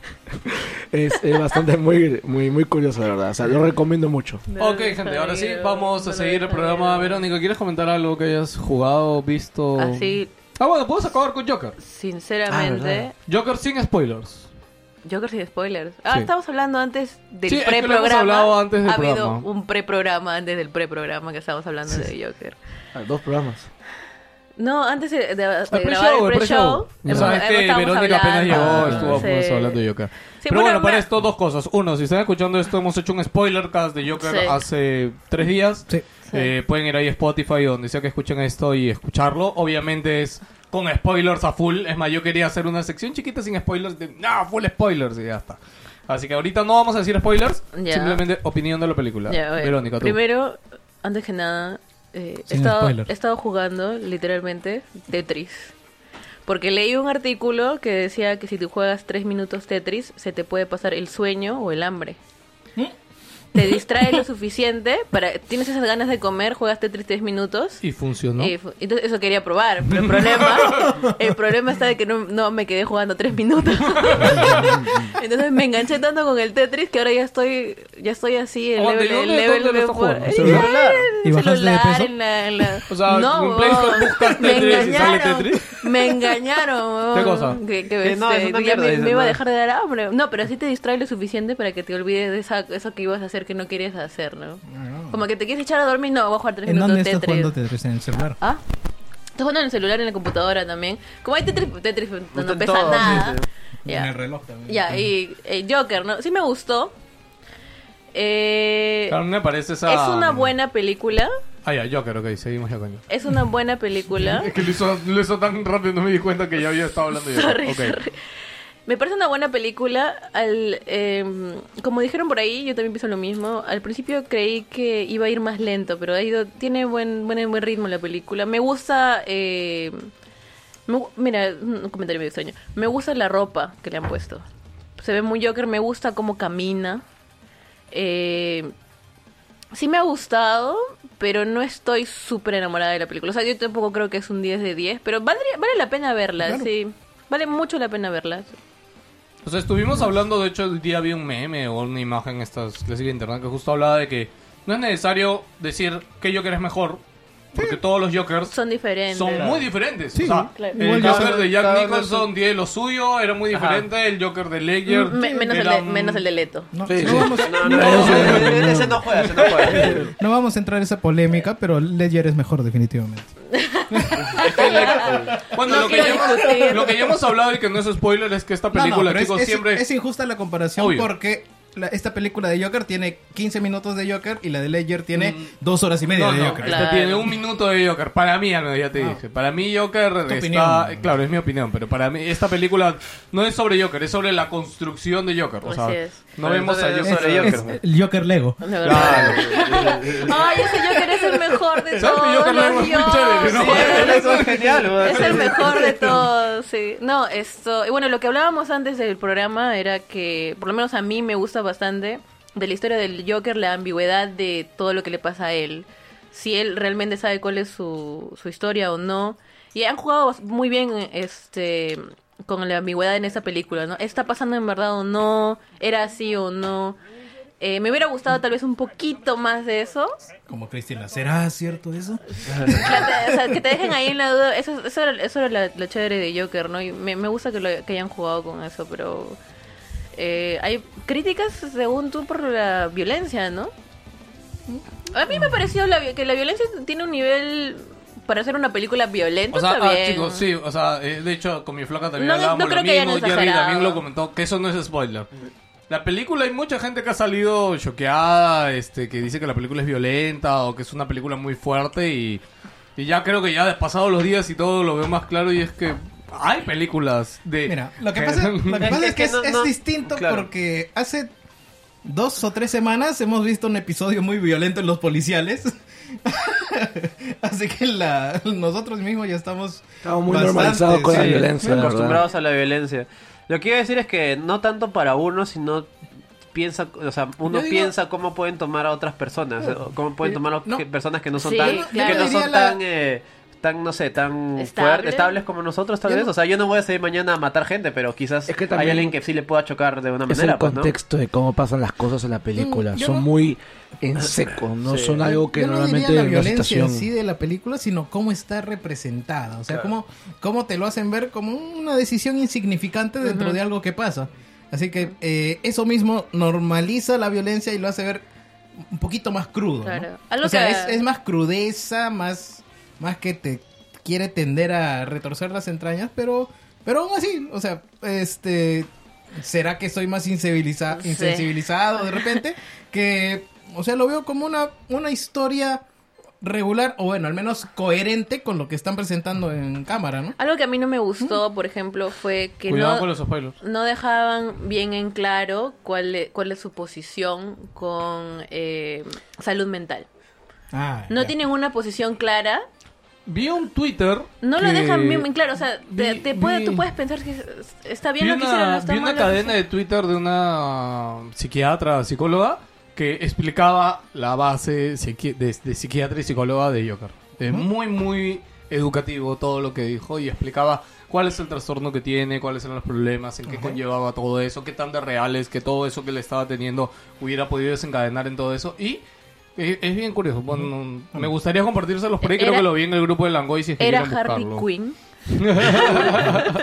es, es bastante muy, muy, muy curioso, la verdad. O sea, lo recomiendo mucho. Ok, gente, ahora sí vamos a seguir el programa. Verónica, ¿quieres comentar algo que hayas jugado, visto? Así, Ah, bueno, podemos acabar con Joker. sinceramente... Joker sin spoilers. Joker sin spoilers. Ah, Sí. estamos hablando antes del Sí, es que ha habido programa. un preprograma antes del preprograma que estábamos hablando de Joker. Ah, Dos programas. No, antes de, de- de El grabar pre-show, el pre-show. hemos- Sabes que Verónica apenas llegó, estuvo sí. pues, hablando de Joker. Sí, Pero bueno, bueno, para esto dos cosas. Uno, si están escuchando esto, hemos hecho un spoiler cast de Joker Sí. hace tres días. Sí. Eh, pueden ir ahí a Spotify o donde sea que escuchen esto y escucharlo. Obviamente es con spoilers a full. Es más, yo quería hacer una sección chiquita sin spoilers. De, no, full spoilers y ya está. Así que ahorita no vamos a decir spoilers. Ya. Simplemente opinión de la película. Verónica, tú. Primero, antes que nada, eh, he, estado, he estado jugando literalmente Tetris. Porque leí un artículo que decía que si tú juegas tres minutos Tetris, se te puede pasar el sueño o el hambre. Te distrae lo suficiente para... Tienes esas ganas de comer, juegas Tetris tres minutos. Y funcionó. Y fu- entonces eso quería probar, pero el problema, el problema está de que no, no me quedé jugando tres minutos. entonces me enganché tanto con el Tetris que ahora ya estoy, ya estoy así el Oh, ¿de level, el level dónde lo en ¿Celular? ¿Y el bajaste de celular, peso? en la, en la- O sea, no, en Play Store weón, buscas me Tetris y sale engañaron, Tetris. me engañaron, ¿Qué cosa? Que, que, Que no, este, ya mierda, me, iba a dejar de dar hambre. No, pero así te distrae lo suficiente para que te olvides de esa, eso que ibas a hacer que no querías hacer, ¿no? Como que te quieres echar a dormir, no, voy a jugar tres ¿En minutos dónde estás Tetris. jugando Tetris? ¿En el celular? ¿Ah? Estoy jugando en el celular, en la computadora también. Como hay Tetris, Tetris no, pesa todo, nada. sí. En el reloj también. Ya, y eh, Joker, ¿no? Sí me gustó. Eh, Claro, me parece esa... es una buena película. Ah, ya, Joker, ok, seguimos ya, coño. Es una buena película. Es que lo hizo, lo hizo tan rápido, no me di cuenta que ya había estado hablando de Sorry, Ok. sorry. Me parece una buena película. Al, eh, como dijeron por ahí, yo también pienso lo mismo. Al principio creí que iba a ir más lento, pero ha ido, tiene buen, buen, buen ritmo la película. Me gusta. eh, me mira, un comentario medio extraño. Me gusta la ropa que le han puesto. Se ve muy Joker. Me gusta cómo camina. Eh, sí me ha gustado, pero no estoy súper enamorada de la película. O sea, yo tampoco creo que es un 10 de 10, pero valdría, vale la pena verla, Claro. sí. Vale mucho la pena verla. O sea, estuvimos hablando, de hecho, el día vi un meme o una imagen estas clásicas de internet que justo hablaba de que no es necesario decir que Joker es mejor, Porque todos los Jokers Son diferentes. son muy diferentes. Sí, o sea, claro. el Joker de Jack Nicholson tiene lo suyo, era muy Ajá. diferente. El Joker de Ledger. Me- menos, el era de, menos el de Leto. No, Sí, no sí. vamos, No, no, no, ese no juega, ese no juega. no vamos a entrar en esa polémica, pero Ledger es mejor definitivamente. Bueno, No lo, que ya hemos, discutir. lo que ya hemos hablado y que no es spoiler es que esta No, no, película, chicos, es, siempre... es injusta la comparación Obvio. porque la- esta película de Joker tiene 15 minutos de Joker y la de Ledger tiene dos horas y media No, de no, Joker. esta Claro. tiene un minuto de Joker. Para mí, ya te Ah. dije. Para mí, Joker Tu está. opinión. Claro, es mi opinión, pero para mí, esta película no es sobre Joker, es sobre la construcción de Joker. O sea, Así es. No vemos a Joker. es sobre Es Joker. el Joker Lego. Verdad. Ay, ese Joker es el mejor de ¿Sabes todos Joker Lego es muy chévere, no? Genial. Es el mejor de todos, sí. No, esto... Y bueno, lo que hablábamos antes del programa era que, por lo menos a mí me gusta bastante de la historia del Joker, la ambigüedad de todo lo que le pasa a él. Si él realmente sabe cuál es su, su historia o no. Y han jugado muy bien este con la ambigüedad en esa película, ¿no? ¿Está pasando en verdad o no? ¿Era así o no? Eh, me hubiera gustado tal vez un poquito más de eso. Como Cristina, ¿será cierto eso? O sea, que te dejen ahí en la duda. Eso, eso era, eso era la, la chévere de Joker, ¿no? Y me, me gusta que, lo, que hayan jugado con eso, pero... eh, hay críticas, según tú, por la violencia, ¿no? A mí me pareció la que la violencia tiene un nivel... Para hacer una película violenta O sea, ah, chicos, sí, o sea, eh, de hecho, con mi flaca también No, hablábamos no creo lo que hayan mismo. Jerry exagerado. también lo comentó, que eso no es spoiler. La película, hay mucha gente que ha salido choqueada, este, que dice que la película es violenta o que es una película muy fuerte y, y ya creo que ya pasados los días y todo lo veo más claro y es que hay películas de... Mira, lo que pasa, lo que Es pasa que- es que es, distinto claro. porque hace dos o tres semanas hemos visto un episodio muy violento en los policiales. Así que la, nosotros mismos ya estamos... Estamos muy bastante, normalizados con la sí. violencia, la acostumbrados a la violencia. Lo que iba a decir es que no tanto para uno, sino piensa, o sea, uno digo- piensa cómo pueden tomar a otras personas, o cómo pueden tomar a No. personas que no son Sí, tan, claro. que no son tan, eh, tan, no sé, tan Estables. fuertes, estables como nosotros tal Yo vez. no- O sea, yo no voy a salir mañana a matar gente, pero quizás Es que hay también alguien que sí le pueda chocar de una Es manera, el pues, ¿no? contexto de cómo pasan las cosas en la película. Mm, yo son no- muy en seco, no Sí. son algo que Yo no normalmente diría la en una violencia situación... en sí de la película, sino cómo está representada. O sea, Claro. cómo, cómo te lo hacen ver como una decisión insignificante dentro de algo que pasa. Así que eh, eso mismo normaliza la violencia y lo hace ver un poquito más crudo. ¿no? Claro. Algo O sea, que- es, es más crudeza, más, más que te quiere tender a retorcer las entrañas, pero, pero aún así, o sea, este, ¿será que soy más Sí. insensibilizado de repente? Que, o sea, lo veo como una, una historia regular, o bueno, al menos coherente con lo que están presentando en cámara, ¿no? Algo que a mí no me gustó, por ejemplo, fue que Cuidado no... con los spoilers. no dejaban bien en claro cuál es, cuál es su posición con eh, salud mental. Ah, No ya. tienen una posición clara, Vi un Twitter. no lo dejan bien en claro. O sea, te, vi- te puede, vi- tú puedes pensar que está bien lo que hicieron, no está vi una mal cadena de. Twitter de una psiquiatra, psicóloga, que explicaba la base psiqui- de, de psiquiatra y psicóloga de Joker. Eh, Muy, muy educativo todo lo que dijo y explicaba cuál es el trastorno que tiene, cuáles eran los problemas, en qué conllevaba todo eso, qué tan de real es que todo eso que le estaba teniendo hubiera podido desencadenar en todo eso. Y es bien curioso. Bueno, me gustaría compartírselos por ahí. Creo Era- que lo vi en el grupo de Langoy. Si es que Era Harley. Quinn.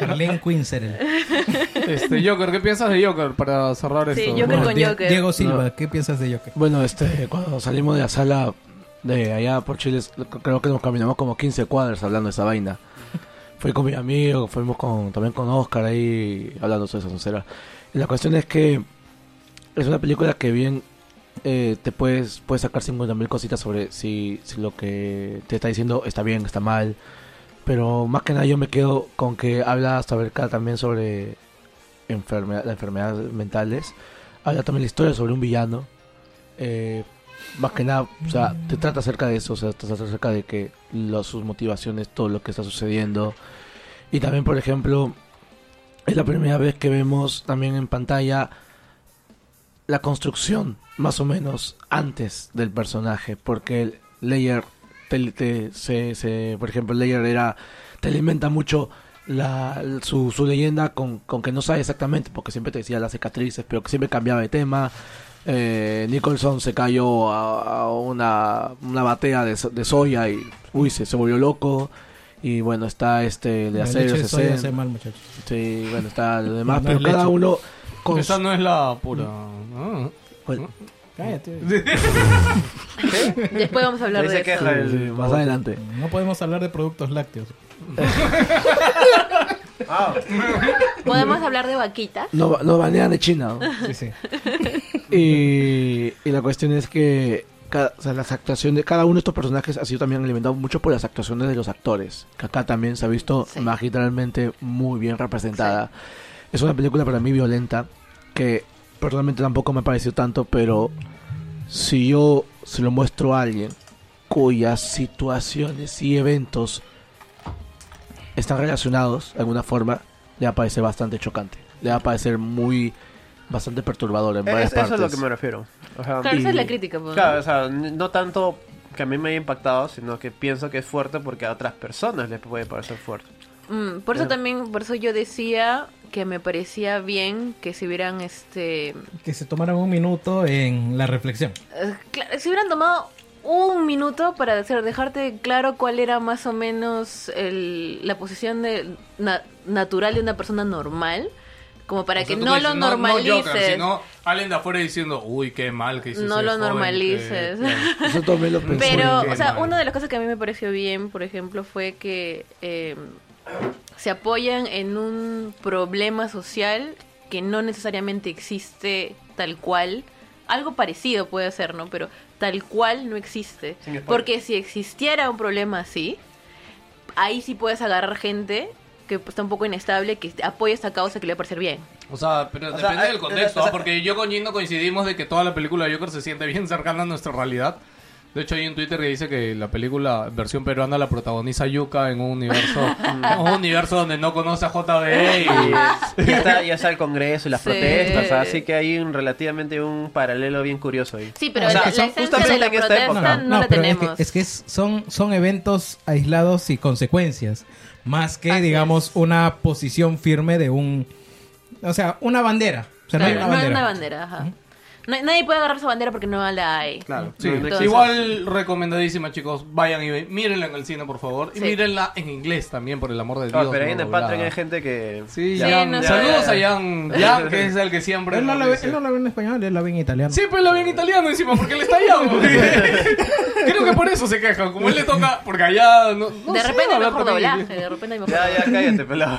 Arlene Quinzel. Este, Joker, ¿qué piensas de Joker para cerrar Sí, esto? Joker Bueno, con Die- Joker. Diego Silva, ¿qué piensas de Joker? Bueno, este, cuando salimos de la sala de allá por Chile, creo que nos caminamos como 15 cuadras hablando de esa vaina. Fui con mi amigo, fuimos con, también con Oscar ahí hablando sobre esa soncera. Y la cuestión es que es una película que bien eh, te puedes, puedes sacar 50 mil cositas sobre si, si lo que te está diciendo está bien, está mal. Pero más que nada yo me quedo con que habla acerca también sobre enfermedad, las enfermedades mentales. Habla también la historia sobre un villano. Eh, más que nada, o sea, te trata acerca de eso, o sea, te trata acerca de que los, sus motivaciones, todo lo que está sucediendo. Y también, por ejemplo, es la primera vez que vemos también en pantalla la construcción, más o menos, antes del personaje, porque el Layer, te, te- se, se- por ejemplo, el Layer era, te alimenta mucho la, su, su leyenda con, con que no sabe exactamente, porque siempre te decía las cicatrices, pero que siempre cambiaba de tema, eh, Nicholson se cayó a, a una, una batea de, so- de soya y uy, se, se volvió loco. Y bueno, está este de acero, hace mal, muchachos. Sí, bueno, está lo demás, No pero cada leche. uno con Esa no es la pura. Ah. Bueno, Cállate. Después vamos a hablar Ahí de eso. el- sí, más adelante. No podemos hablar de productos lácteos. Podemos hablar de vaquitas. No, no banean de China. ¿no? Sí, sí. Y, y la cuestión es que cada, o sea, las actuaciones, cada uno de estos personajes ha sido también alimentado mucho por las actuaciones de los actores. Que acá también se ha visto Sí. magistralmente muy bien representada. Es una película para mí violenta que personalmente tampoco me ha parecido tanto, pero si yo se lo muestro a alguien cuyas situaciones y eventos están relacionados de alguna forma, le va a parecer bastante chocante. Le va a parecer muy bastante perturbador en varias Es- eso es partes. lo que me refiero. O sea, Claro, esa es la crítica. pues, ¿no? Claro, o sea, no tanto que a mí me haya impactado, sino que pienso que es fuerte porque a otras personas les puede parecer fuerte. Mm, por eso Eh. también, por eso yo decía que me parecía bien que se hubieran, este, Que se tomaran un minuto en la reflexión. eh, cla- se hubieran tomado un minuto para hacer, dejarte claro cuál era más o menos el- la posición de, na- natural de una persona normal, como para O sea, que no dices, lo No, normalices. Joker, sino alguien de afuera diciendo, uy, qué mal que hizo No lo joven normalices. que- claro. Eso también lo pensé. Pero, o sea, mal. una de las cosas que a mí me pareció bien, por ejemplo, fue que eh, se apoyan en un problema social que no necesariamente existe tal cual. Algo parecido puede ser, ¿no? Pero tal cual no existe. Porque si existiera un problema así, ahí sí puedes agarrar gente que pues, está un poco inestable, que apoya esta causa que le va a parecer bien. O sea, pero O depende sea, del eh, contexto, o sea, porque yo con Gino coincidimos de que toda la película de Joker se siente bien cercana a nuestra realidad. De hecho, hay un Twitter que dice que la película versión peruana la protagoniza Yuka en un universo, en un universo donde no conoce a JB y... Y está, ya está el Congreso y las Sí. protestas, así que hay un relativamente un paralelo bien curioso ahí. Sí, pero O sea, la, la son esencia justamente de la en esta época. no, la pero es tenemos. que, es que son, son eventos aislados y consecuencias, más que, Así digamos, es. una posición firme de un... O sea, una bandera. O sea, no hay una no hay bandera. una bandera, ajá. No- nadie puede agarrar esa bandera porque no la hay. Claro. Sí, Entonces- igual recomendadísima, chicos. Vayan y ve- mírenla en el cine, por favor. Y Sí. mírenla en inglés también, por el amor de Claro, Dios. pero ahí no en el. Patreon hay gente que... Sí, Sí, Jan. no sé. Saludos a Jan. Jan, que es el que siempre. Él no, la ve, dice. él no la ve en español, él la ve en italiano. Sí, pero la ve en italiano encima, porque él está allá. güey. Creo que por eso se quejan. Como él le toca, porque allá. No, no de sé repente hay hablar mejor doblaje, de repente hay mejor Ya, ya, cállate, pelado.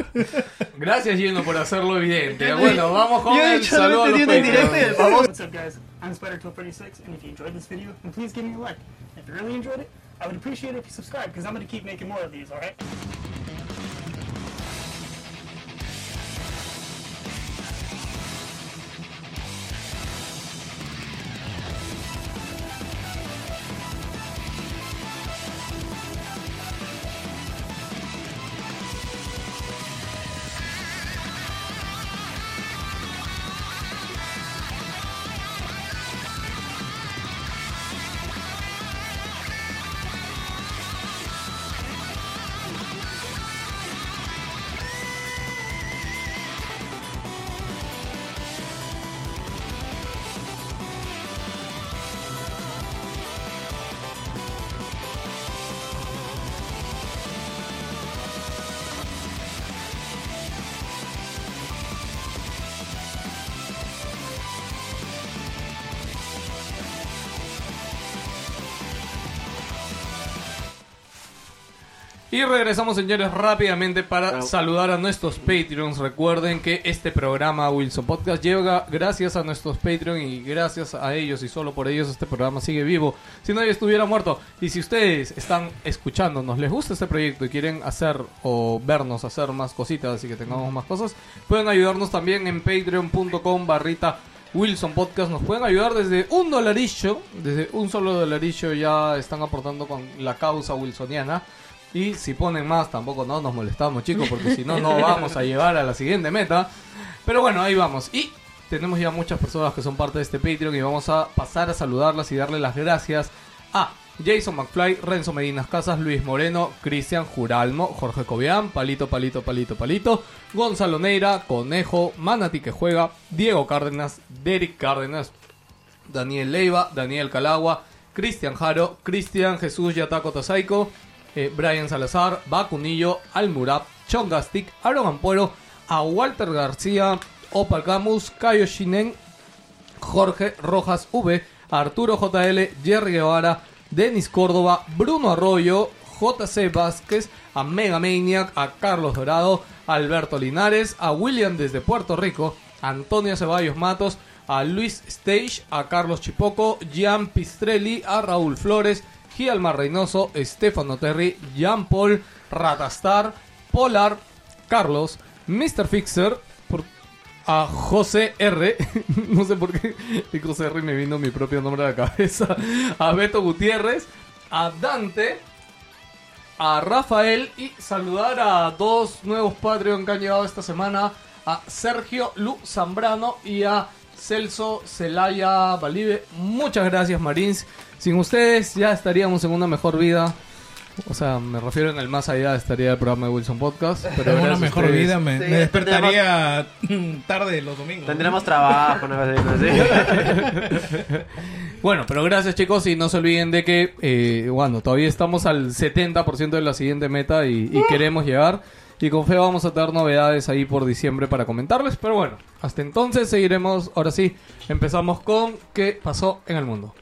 Gracias, Gino, por hacerlo evidente. Bueno, vamos con Yo he el dicho, saludo a no los te di una indirecta y el Patreons. famoso... Guys? I'm Spider1236, and if you enjoyed this video, then please give me a like. If you really enjoyed it, I would appreciate it if you subscribe, because I'm going to keep making more of these, alright? Y regresamos, señores, rápidamente para saludar a nuestros Patreons. Recuerden que este programa Wilson Podcast llega gracias a nuestros Patreon y gracias a ellos y solo por ellos este programa sigue vivo. Si nadie estuviera muerto. Y si ustedes están escuchándonos, les gusta este proyecto y quieren hacer o vernos hacer más cositas y que tengamos más cosas, pueden ayudarnos también en patreon.com barrita Wilson Podcast. Nos pueden ayudar desde un dolarillo. Desde un solo dolarillo ya están aportando con la causa wilsoniana. Y si ponen más, tampoco no nos molestamos, chicos, porque si no, no vamos a llegar a la siguiente meta. Pero bueno, ahí vamos. Y tenemos ya muchas personas que son parte de este Patreon y vamos a pasar a saludarlas y darle las gracias a Jason McFly, Renzo Medinas Casas, Luis Moreno, Cristian Juralmo, Jorge Cobian, Palito, Palito, Palito, Palito, Gonzalo Neira, Conejo, Manati que juega, Diego Cárdenas, Derek Cárdenas, Daniel Leiva, Daniel Calagua, Cristian Jaro, Cristian Jesús Yataco Tasaiko, eh, Brian Salazar, Bacunillo, Almurab, Chongastic, Aaron Ampuero, a Walter García, Opal Camus, Cayo Shinen, Jorge Rojas V, Arturo JL, Jerry Guevara, Denis Córdoba, Bruno Arroyo, JC Vázquez, a Mega Maniac, a Carlos Dorado, Alberto Linares, a William desde Puerto Rico, Antonio Ceballos Matos, a Luis Stage, a Carlos Chipoco, Gian Pistrelli, a Raúl Flores, Gialmar Reynoso, Estefano Terry, Jean Paul, Ratastar, Polar, Carlos, Mr. Fixer, a José R. no sé por qué de José R me vino mi propio nombre a la cabeza. A Beto Gutiérrez, a Dante, a Rafael y saludar a dos nuevos Patreon que han llegado esta semana. A Sergio Lu Zambrano y a Celso Celaya Valive. Muchas gracias, Marins. Sin ustedes ya estaríamos en una mejor vida. O sea, me refiero en el más allá estaría el programa de Wilson Podcast. Pero Pero una mejor ustedes- vida me, Sí, me despertaría tarde los domingos. Tendremos trabajo, vez así. Bueno, pero gracias chicos y no se olviden de que, eh, bueno, todavía estamos al 70% de la siguiente meta y, y queremos llegar. Y con fe vamos a tener novedades ahí por diciembre para comentarles. Pero bueno, hasta entonces seguiremos. Ahora sí, empezamos con qué pasó en el mundo.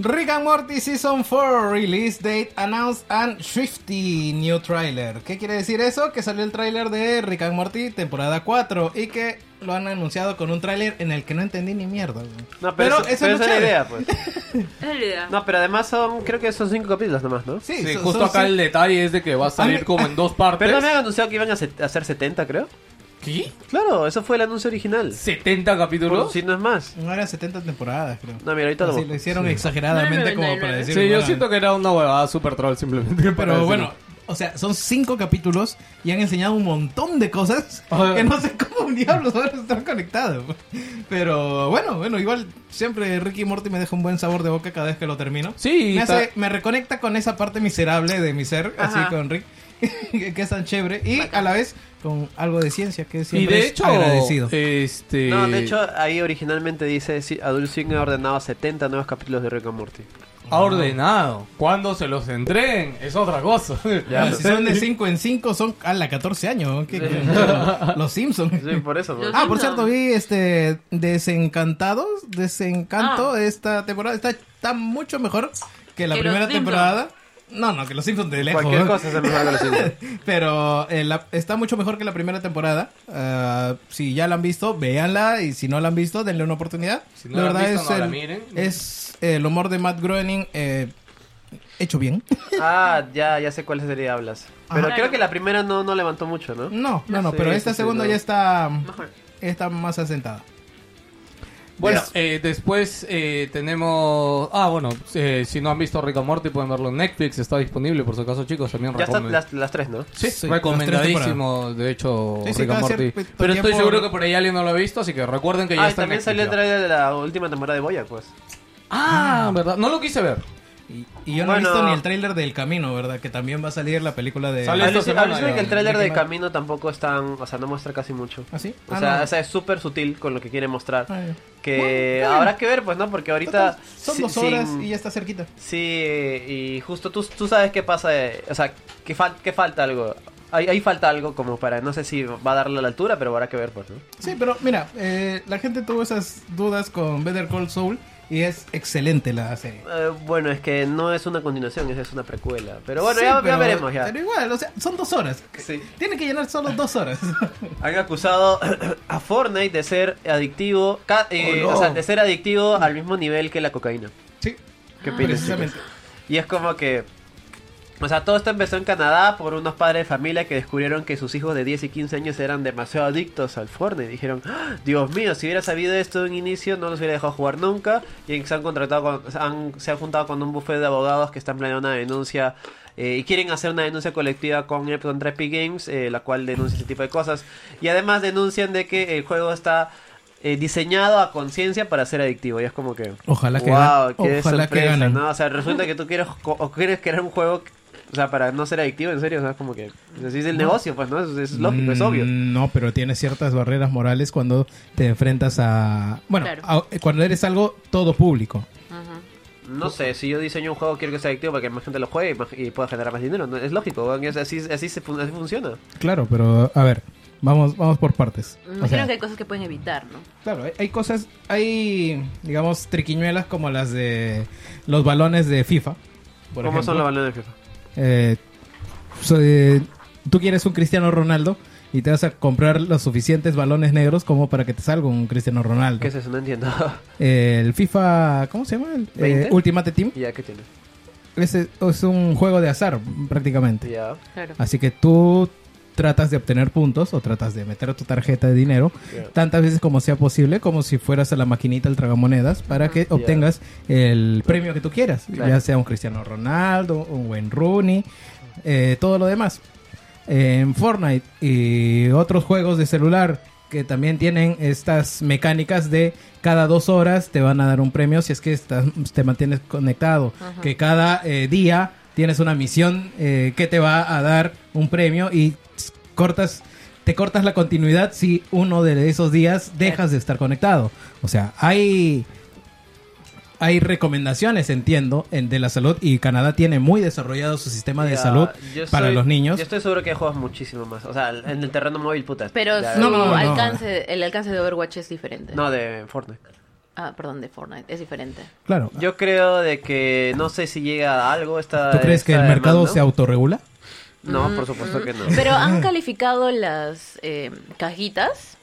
Rick and Morty Season 4 Release Date Announced and Swifty New Trailer. ¿Qué quiere decir eso? Que salió el tráiler de Rick and Morty temporada 4 y que lo han anunciado con un tráiler en el que no entendí ni mierda. güey. No, pero, eso, eso pero es esa es la idea, pues. Es la idea. No, pero además son, creo que son cinco capítulos nomás, ¿no? Sí, Sí, son- justo son acá el detalle es de que va a salir como en dos partes. Pero no me han anunciado que iban a hacer 70, creo. ¿Qué? Claro, eso fue el anuncio original. ¿70 Por- capítulos? Si no es más. No eran 70 temporadas, creo. No, mira, ahorita lo Así lo hicieron exageradamente como 9.99. para decir. Sí, yo siento que era una huevada super troll simplemente. Pero bueno, o sea, son cinco capítulos y han enseñado un montón de cosas que no sé cómo diablos van a estar conectados. Pero bueno, bueno, igual siempre Ricky Morty me deja un buen sabor de boca cada vez que lo termino. Sí, me, hace, me reconecta con esa parte miserable de mi ser, así con Rick, que es tan chévere y a la vez con algo de ciencia que Y siempre de es hecho, agradecido. este... No, de hecho, ahí originalmente dice Adult Swim ha ordenado 70 nuevos capítulos de Rick and Morty. ha ordenado. Cuando se los entreguen es otra cosa. Ah, si son de 5 en 5 son a la 14 años. ¿qué- qué- Los Simpsons. Sí, por eso. Los- Ah, por cierto, vi este Desencantados, Desencanto Ah. esta temporada está, está mucho mejor que la Que primera temporada. No, no, que los Simpsons de lejos. Cualquier cosa se mejor que los Simpsons. Pero eh, la- está mucho mejor que la primera temporada. Ah, si ya la han visto, véanla. Y si no la han visto, denle una oportunidad. Si no la han visto, no la miren. es el humor de Matt Groening eh, hecho bien. Ah, ya, ya sé cuál serie hablas. Pero Ajá. creo que la primera no, no levantó mucho, ¿no? No, no, no, Sí, pero esta sí, segunda no. ya está, Mejor. está más asentada. Bueno, Yes. eh, después eh, tenemos... Ah, bueno, eh, si no han visto Rick and Morty pueden verlo en Netflix, está disponible por si acaso chicos, también Ya están las, las tres, ¿no? Sí, Sí, recomendadísimo, de hecho, Sí, sí, Rick and Morty. Pero estoy seguro que por ahí alguien no lo ha visto, así que recuerden que ya Ah, está en también Netflix salió el trailer de la última temporada de Boya, pues. Ah, ¿verdad? No lo quise ver. Y, y yo no he Bueno. visto ni el tráiler del Camino, ¿verdad? Que también va a salir la película de... Sale esta Alucina semana, alucina ya. que el tráiler ¿De de qué más? Camino tampoco es tan... O sea, no muestra casi mucho. ¿Ah, sí? O Ah, sea, no. o sea, es súper sutil con lo que quiere mostrar. Ah, ya. Que Bueno, habrá que ver, pues, ¿no? Porque ahorita... Total, Son si- dos horas sin- y ya está cerquita. Sí, y justo tú, tú sabes qué pasa, eh, o sea, que, fal- que falta algo. Ahí, ahí falta algo como para, no sé si va a darle a la altura, pero habrá que ver, pues, ¿no? Sí, pero mira, eh, la gente tuvo esas dudas con Better Call Saul y es excelente la serie. Eh, bueno, es que no es una continuación, es una precuela. Pero bueno, Sí, ya, veremos ya. Pero igual, o sea, son dos horas. Sí. Tiene que llenar solo dos horas. Han acusado a Fortnite de ser adictivo, eh, Oh, no. o sea, de ser adictivo al mismo nivel que la cocaína. sí, ¿Qué opinas, precisamente. Y es como que O sea, todo esto empezó en Canadá por unos padres de familia que descubrieron que sus hijos de 10 y 15 años eran demasiado adictos al Fortnite. Dijeron, "Ah, Dios mío, si hubiera sabido esto de un inicio, no los hubiera dejado jugar nunca. Y se han contratado, con- han- se han juntado con un buffet de abogados que están planeando una denuncia eh, y quieren hacer una denuncia colectiva con, contra Epic Games, eh, la cual denuncia ese tipo de cosas. Y además denuncian de que el juego está eh, diseñado a conciencia para ser adictivo. Y es como que... Ojalá que wow, qué ojalá que sorpresa, ganen. ¿no? O sea, resulta que tú quieres, o quieres crear un juego... O sea, para no ser adictivo, en serio, o sea, como que... Así es el negocio, pues, ¿no? Es, es lógico, es Mm, obvio. No, pero tienes ciertas barreras morales cuando te enfrentas a... Bueno, Claro. a- cuando eres algo todo público. No sé, si yo diseño un juego quiero que sea adictivo para que más gente lo juegue y, más- y pueda generar más dinero. ¿no? Es lógico, es así, así, se así funciona. Claro, pero a ver, vamos, vamos por partes. O imagino sea, que hay cosas que pueden evitar, ¿no? Claro, hay, hay cosas, hay, digamos, triquiñuelas como las de los balones de FIFA. Por ¿Cómo son los balones de FIFA? Eh, so- eh, tú quieres un Cristiano Ronaldo y te vas a comprar los suficientes balones negros como para que te salga un Cristiano Ronaldo. ¿Qué es eso? No entiendo. Eh, el FIFA, ¿cómo se llama? El, eh, ¿20? Ultimate Team. ya, ¿qué tiene? Es, es un juego de azar prácticamente. Ya. Claro. Así que tú tratas de obtener puntos o tratas de meter tu tarjeta de dinero tantas veces como sea posible, como si fueras a la maquinita del tragamonedas para que obtengas el premio que tú quieras, Claro. ya sea un Cristiano Ronaldo, un Wayne Rooney, eh, todo lo demás. En Fortnite y otros juegos de celular que también tienen estas mecánicas de cada dos horas te van a dar un premio si es que estás, te mantienes conectado, Ajá. que cada eh, día tienes una misión eh, que te va a dar un premio y cortas te cortas la continuidad si uno de esos días dejas de estar conectado. O sea, hay hay recomendaciones, entiendo, en, de la salud y Canadá tiene muy desarrollado su sistema de Ya, salud para los niños. Yo estoy seguro que hay juegos muchísimo más. O sea, en el terreno móvil, puta. Pero ya- No, no, no, no. alcance, el alcance de Overwatch es diferente. No, de Fortnite. Ah, perdón, de Fortnite, es diferente. Claro. Yo creo de que no sé si llega a algo esta ¿Tú crees que el mercado demanda. se autorregula? No, por supuesto que no. Pero han calificado las eh, cajitas.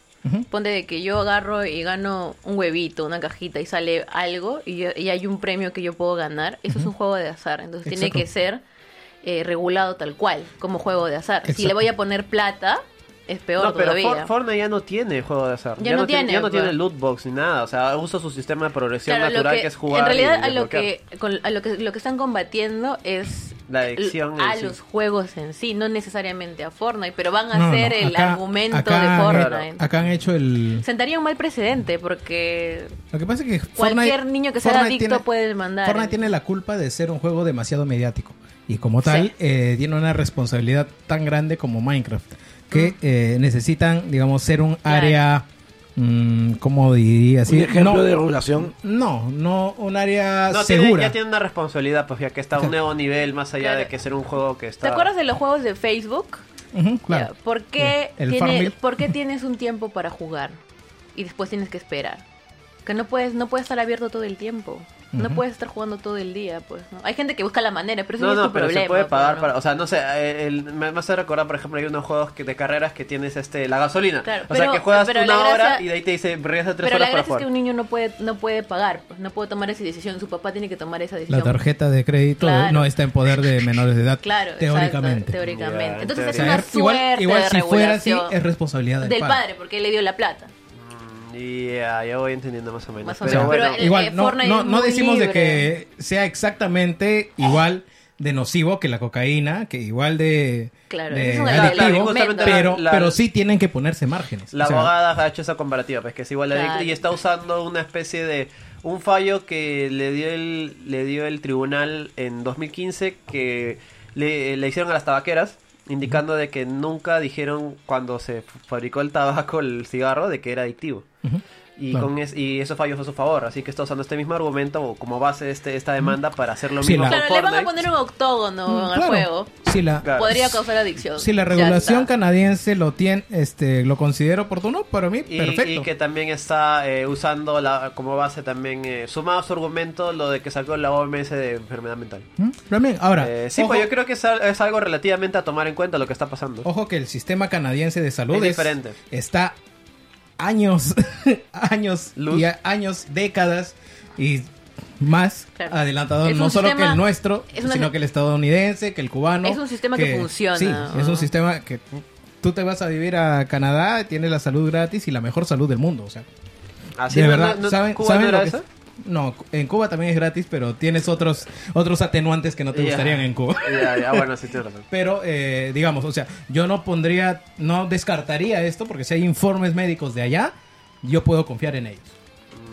Ponte de que yo agarro y gano un huevito, una cajita y sale algo y, yo- y hay un premio que yo puedo ganar. Eso es un juego de azar. Entonces tiene que ser eh, regulado tal cual, como juego de azar. Si le voy a poner plata, es peor no, pero todavía. For- Fortnite ya no tiene juego de azar. Ya no tiene, ya no pues. tiene loot box ni nada. O sea, usa su sistema de progresión Claro, natural que- que, es jugar. en realidad y a lo que, con- a lo que lo que están combatiendo es La adicción a sí. los juegos en sí, no necesariamente a Fortnite, pero van a No, no, ser el acá- argumento acá de Fortnite. Acá han hecho el... Sentaría un mal precedente porque Lo que pasa es que Cualquier Fortnite- niño que sea Fortnite adicto puede mandar. Fortnite tiene la culpa de ser un juego demasiado mediático. Y como tal, Sí. eh, tiene una responsabilidad tan grande como Minecraft. Que eh, necesitan, digamos, ser un Claro. área... mm, ¿Cómo diría? así? un ejemplo no, de regulación. no, no un área No, tiene- segura. ya tiene una responsabilidad, pues ya que está a un nuevo nivel más allá Claro. de que ser un juego que está. ¿Te acuerdas de los juegos de Facebook? Ujú, claro. Ya, ¿Por qué, El tiene- Farmville. ¿Por qué tienes un tiempo para jugar y después tienes que esperar? Que no puedes no puedes estar abierto todo el tiempo. No puedes estar jugando todo el día, pues. ¿no? Hay gente que busca la manera, pero eso No, no, no, es tu pero problema. se puede pagar para. O sea, no sé, eh, el- me hace recordar, por ejemplo, hay unos juegos que, de carreras que tienes este la gasolina. Claro, o sea, que juegas una la hora y de ahí te dice, regresa tres Pero la horas para gracia es jugar. que un niño no puede no puede pagar, pues, no puede tomar esa decisión. Su papá tiene que tomar esa decisión. La tarjeta de crédito Claro. no está en poder de menores de edad. Claro, exacto, teóricamente. teóricamente. Ya, Entonces en es una igual, suerte igual de si fuera así, regulación es responsabilidad del, del padre, porque él le dio la plata. Mm, Y ya, voy entendiendo más o menos. Más o pero menos, bueno, pero el- igual, eh, no, no, no decimos de que sea exactamente igual de nocivo que la cocaína, que igual de, Claro, de adictivo, pero, la- pero sí tienen que ponerse márgenes. La O sea, abogada ha hecho esa comparativa, pues que es igual Claro. y está usando una especie de un fallo que le dio el le dio el tribunal en 2015 que le, le hicieron a las tabaqueras indicando de que nunca dijeron cuando se fabricó el tabaco, el cigarro, de que era adictivo. Y, Claro. con es, y eso falló a su favor, así que está usando este mismo argumento o como base este, esta demanda para hacer lo Sí, mismo la- con Claro, le van a poner un octógono Mm, al claro. juego. Si la, Claro. Podría causar adicción. si la regulación canadiense lo tiene, este, lo considero oportuno, para mí, Y, perfecto. y que también está eh, usando la, como base también, eh, sumado a su argumento, lo de que sacó la OMS de enfermedad mental. ¿Mm? También, ahora, Eh, sí, ojo, pues yo creo que es, al- es algo relativamente a tomar en cuenta lo que está pasando. ojo que el sistema canadiense de salud Es es- diferente. está años, años Luz. y a- años, décadas y más Claro. adelantado, Es no solo que el nuestro, una- sino que el estadounidense, que el cubano. Es un sistema que funciona. Sí, es un sistema que tú te vas a vivir a Canadá, tienes la salud gratis y la mejor salud del mundo. O sea, Así de no- verdad, no- no- ¿saben, ¿Cuba saben no lo que eso? No, en Cuba también es gratis, pero tienes otros otros atenuantes que no te Ya. gustarían en Cuba. Ya, ya, bueno, sí tienes razón. Pero, eh, digamos, o sea, yo no pondría, no descartaría esto, porque si hay informes médicos de allá, yo puedo confiar en ellos.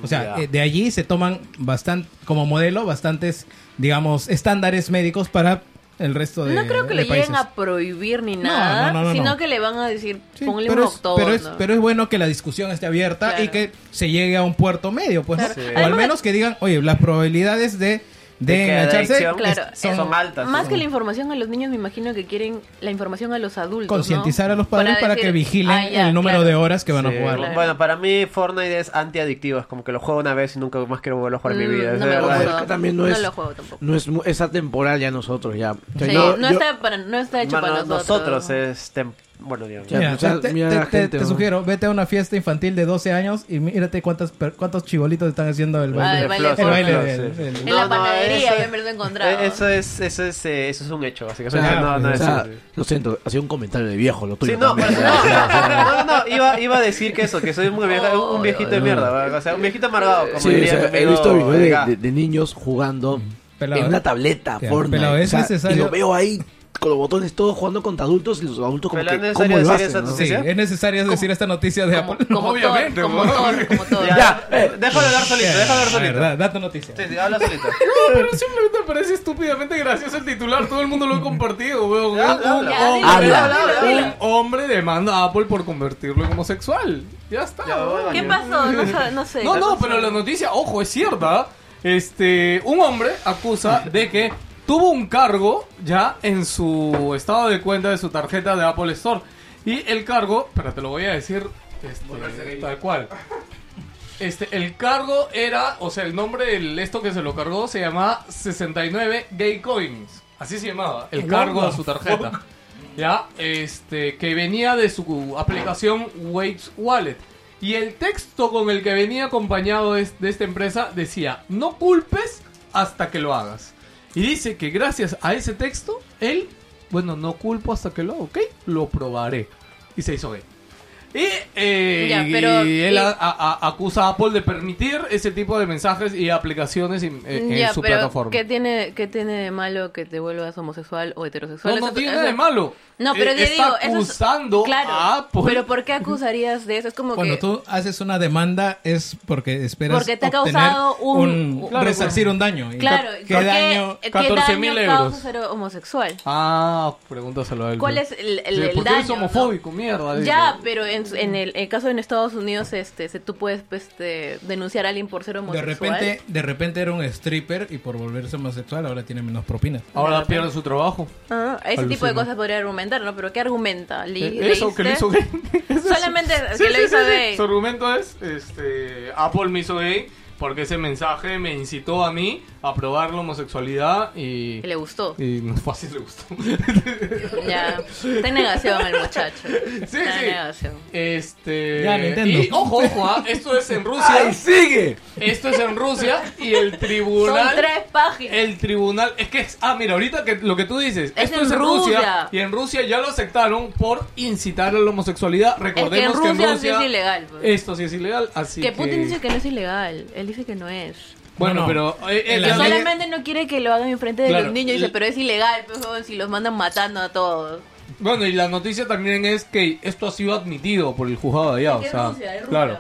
O sea, eh, de allí se toman bastante, como modelo, bastantes, digamos, estándares médicos para el resto de No creo que de le lleguen países. a prohibir ni nada, no, no, no, sino no. que le van a decir, Sí, ponle pero, un es, octógono. pero, es, pero es bueno que la discusión esté abierta Claro. y que se llegue a un puerto medio, pues. O al menos que digan, oye, las probabilidades de, de, De engancharse adicción Claro, son, son, altas. Más son- que la información a los niños, me imagino que quieren la información a los adultos. concientizar ¿no? a los padres para, decir, que vigilen "Ah, ya, el número claro". de horas que van Sí, a jugar. Claro. Bueno, para mí Fortnite es antiadictivo, es como que lo juego una vez y nunca más quiero volver a jugar en mi Mm, vida. es no me. Es que también no es- lo juego tampoco. No es, mu- es atemporal ya nosotros, ya. O sea, Sí, yo- no, yo- está para, no está hecho Mano, para nosotros. es tem- bueno, digamos. Mira, o sea, te, mira te- la te- gente, te sugiero, vete a una fiesta infantil de 12 años y mírate cuántas, per- cuántos chibolitos están haciendo el baile. En la panadería, eso- me lo he encontrado. eh, Eso es, eso es, eh, eso es un hecho, O básicamente. sea, no, no o es- sea, sí. lo siento, ha sido un comentario de viejo, lo tuyo Sí, no, no, no, no, iba, iba a decir que eso, que soy muy vieja, un, un viejito de mierda, o sea, un viejito amargado, como Sí, o diría sea, mi he visto videos de, de- de niños jugando Pelado, en ¿eh? una tableta, Ya, Fortnite. pelado, es o sea, necesario- Y lo veo ahí con los botones todos jugando contra adultos y los adultos como Pero que, es ¿cómo necesario lo decir hacen? esa no? Es necesario decir esta noticia de Apple. como Obviamente, Thor, como. Thor, como Thor. Ya, eh, déjalo hablar solito, déjalo hablar A ver, solito. da, da tu noticia. Sí, sí, habla solito. No, pero simplemente me parece estúpidamente gracioso el titular. Todo el mundo lo ha compartido, weón. Ya, Un- habla, hombre- Habla. Habla, habla, habla. Un hombre demanda a Apple por convertirlo en homosexual. Ya está. Ya, weón. bueno. ¿Qué pasó? No, no sé. No, no, pero la noticia, ojo, es cierta. Este, un hombre acusa de que tuvo un cargo ya en su estado de cuenta de su tarjeta de Apple Store. Y el cargo, pero te lo voy a decir este, tal cual. Este, el cargo era, o sea, el nombre del esto que se lo cargó se llamaba 69 Gay Coins. Así se llamaba, el cargo de su tarjeta. Ya, este, que venía de su aplicación Waves Wallet. Y el texto con el que venía acompañado de, de esta empresa decía, no culpes hasta que lo hagas. Y dice que gracias a ese texto, él, bueno, no culpo hasta que lo haga, ok, lo probaré. Y se hizo gay. Y, eh, Ya, pero- y él y- a- a- acusa a Apple de permitir ese tipo de mensajes y aplicaciones en, en- en ya, su pero plataforma. ¿qué tiene, ¿qué tiene de malo que te vuelvas homosexual o heterosexual? No, no Eso- tiene nada de malo. No, pero Eh, yo está digo, eso es- acusando claro, a Apple. Pero ¿por qué acusarías de eso? Es como Cuando que... tú haces una demanda es porque esperas Porque te ha causado un- Claro, resarcir un daño. ¿Y Claro, ¿qué ¿por daño? ¿qué 14.000 daño euros. ser homosexual? Ah, pregúntaselo a él. ¿Cuál ¿no? es el, el, Sí, el porque daño? eres homofóbico, mierda. dice. Ya, pero en, en el, el caso en Estados Unidos, este, se- tú puedes pues, este, denunciar a alguien por ser De homosexual. repente, de repente era un stripper y por volverse homosexual ahora tiene menos propinas. Ahora pierde su trabajo. Ah, ese tipo de Alucina. cosas podría argumentar, ¿no? Pero ¿qué argumenta? ¿Le- Eh, Eso, que le hizo gay. Solamente Sí, que lo sí, hizo sí, sí. gay. Su argumento es, este, Apple me hizo gay porque ese mensaje me incitó a mí a probar la homosexualidad y... Que le gustó. Y no fácil le gustó. Ya. Está en negación el muchacho. Sí, Está en sí. negación. Este... Ya, Nintendo. Y ojo, ojo, ah, esto es en Rusia. ¡Ay, sigue! Esto es en Rusia y el tribunal... Son tres páginas. El tribunal, es que es, ah, mira, ahorita que lo que tú dices, Es esto en es en Rusia. Rusia. y en Rusia ya lo aceptaron por incitar a la homosexualidad. Es que en Recordemos que en Rusia, Rusia, sí es ilegal. pues. esto sí es ilegal, así que que, Putin dice que no es ilegal. Él dice que no es. Bueno, No, no. pero eh, eh, la ley- Solamente no quiere que lo hagan enfrente de Claro. los niños. Dice, pero es ilegal, pues, si los mandan matando a todos. bueno, y la noticia también es que esto ha sido admitido por el juzgado de allá, o sea, Rusia, es Rusia. claro.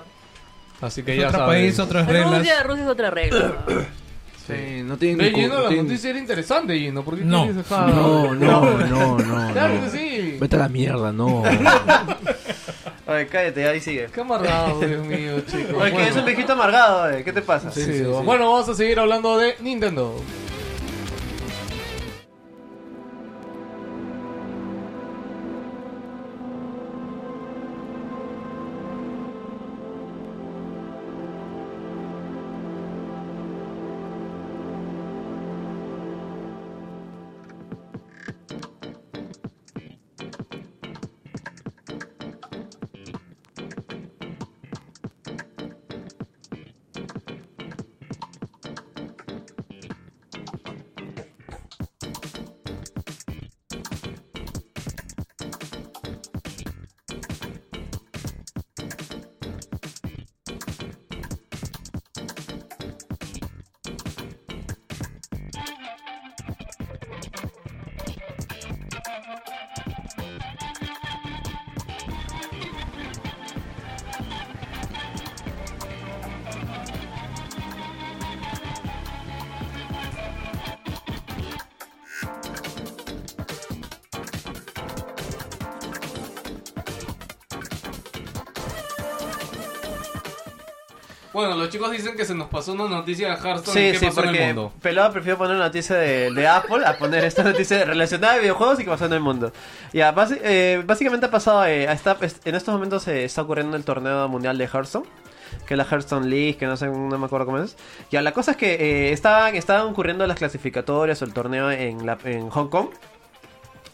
Así que Es ya otro sabes. país, otras reglas. Rusia, Rusia es otra regla. Sí, no tienen cu- Gino, no la tienen- noticia era interesante, Gino. ¿Por qué No. No, no, no, no. Claro no. que sí. Vete a la mierda, no. Oye, cállate, ahí sigue. Qué amargado, Dios mío, chicos. Oye, que es un viejito amargado, oye, ¿qué te pasa? Sí, Bueno, vamos a seguir hablando de Nintendo. Los chicos dicen que se nos pasó una noticia de Hearthstone. Sí, ¿Qué sí, pasó en el porque mundo? Pelado prefirió poner una noticia de, de Apple a poner esta noticia relacionada a videojuegos y que pasó en el mundo. Ya, basi- eh, básicamente ha pasado, eh, está, en estos momentos se está ocurriendo el torneo mundial de Hearthstone. Que es la Hearthstone League, que no sé, no me acuerdo cómo es. Ya, la cosa es que eh, estaban, estaban ocurriendo las clasificatorias o el torneo en, la, en Hong Kong.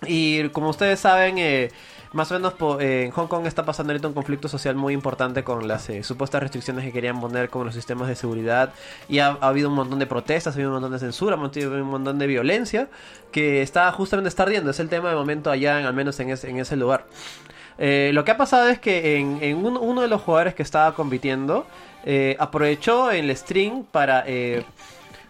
Y como ustedes saben, eh, más o menos eh, en Hong Kong está pasando ahorita un conflicto social muy importante con las eh, supuestas restricciones que querían poner con los sistemas de seguridad. Y ha, ha habido un montón de protestas, ha habido un montón de censura, ha habido un montón de violencia que está justamente está ardiendo. Es el tema de momento allá, al menos en, ese- en ese lugar. Eh, lo que ha pasado es que en, en un- uno de los jugadores que estaba compitiendo eh, aprovechó el stream para...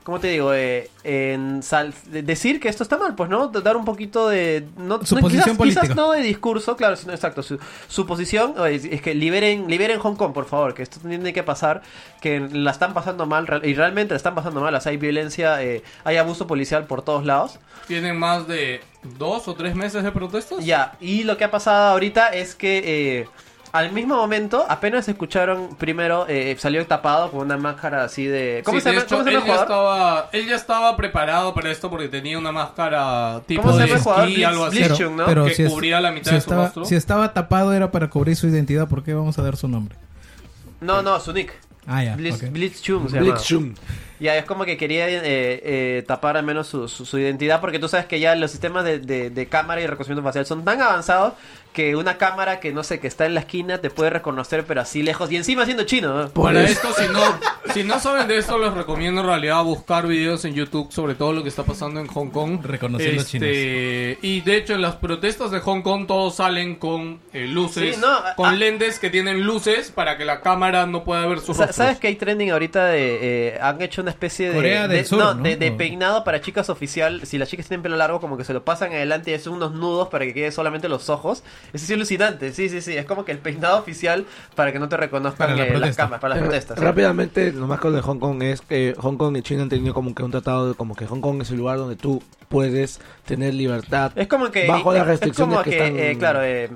¿Cómo te digo? Eh, en sal- de- decir que esto está mal, pues, ¿no? Dar un poquito de... No, Su no, posición quizás, política. quizás no de discurso, claro, sino exacto. Su, su posición es, es que liberen, liberen Hong Kong, por favor, que esto tiene que pasar, que la están pasando mal, y realmente la están pasando mal. O sea, hay violencia, eh, hay abuso policial por todos lados. ¿Tienen más de dos o tres meses de protestas? Ya, y lo que ha pasado ahorita es que eh, al mismo momento, apenas escucharon, primero eh, salió tapado con una máscara así de... ¿Cómo Sí, se llama, hecho, ¿cómo se llama él, el ya jugador? estaba, él ya estaba preparado para esto porque tenía una máscara tipo ¿Cómo se de el jugador? esquí, Blitz- algo así. ¿no? pero Que si es- cubría la mitad si de su estaba, rostro. Si estaba tapado era para cubrir su identidad, ¿por qué vamos a dar su nombre? No, no, su nick. Ah, ya. Blitz, ok. Blitz Chung se llama. Blitz Shum. Ya, es como que quería eh, eh, tapar al menos su, su- su identidad, porque tú sabes que ya los sistemas de, de- de cámara y reconocimiento facial son tan avanzados que una cámara que no sé, que está en la esquina te puede reconocer, pero así lejos, y encima siendo chino. ¿no? Para esto, si no, si no saben de esto, les recomiendo en realidad buscar videos en YouTube sobre todo lo que está pasando en Hong Kong. Reconociendo Este, Y de hecho, en las protestas de Hong Kong todos salen con eh, luces, Sí, no, ah, con ah. lentes que tienen luces para que la cámara no pueda ver sus rostros. ¿Sabes que hay trending ahorita de... eh, han hecho una especie de... Corea del de- Sur, no, ¿no? de, de peinado para chicas oficial. Si las chicas tienen pelo largo, como que se lo pasan adelante y hacen unos nudos para que quede solamente los ojos. Es así alucinante, sí, sí, sí. Es como que el peinado oficial para que no te reconozcan Para la eh, las cámaras, para las Eh, protestas. Rápidamente, lo más con de Hong Kong es que Hong Kong y China han tenido como que un tratado de como que Hong Kong es el lugar donde tú puedes tener libertad. Es como que. Bajo las es- restricciones es como que que, están- eh, claro, eh,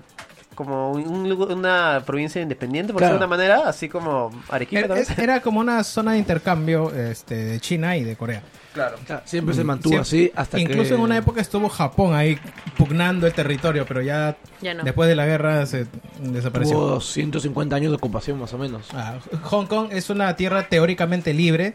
como un una provincia independiente, por Claro. decirlo de una manera, así como Arequipa Era, también. era como una zona de intercambio este, de China y de Corea. Claro. O sea, siempre se mantuvo Siempre- así hasta Incluso que... en una época estuvo Japón ahí pugnando el territorio, pero ya, Ya no. después de la guerra se desapareció. Tuvo 150 años de ocupación más o menos. Ah, Hong Kong es una tierra teóricamente libre.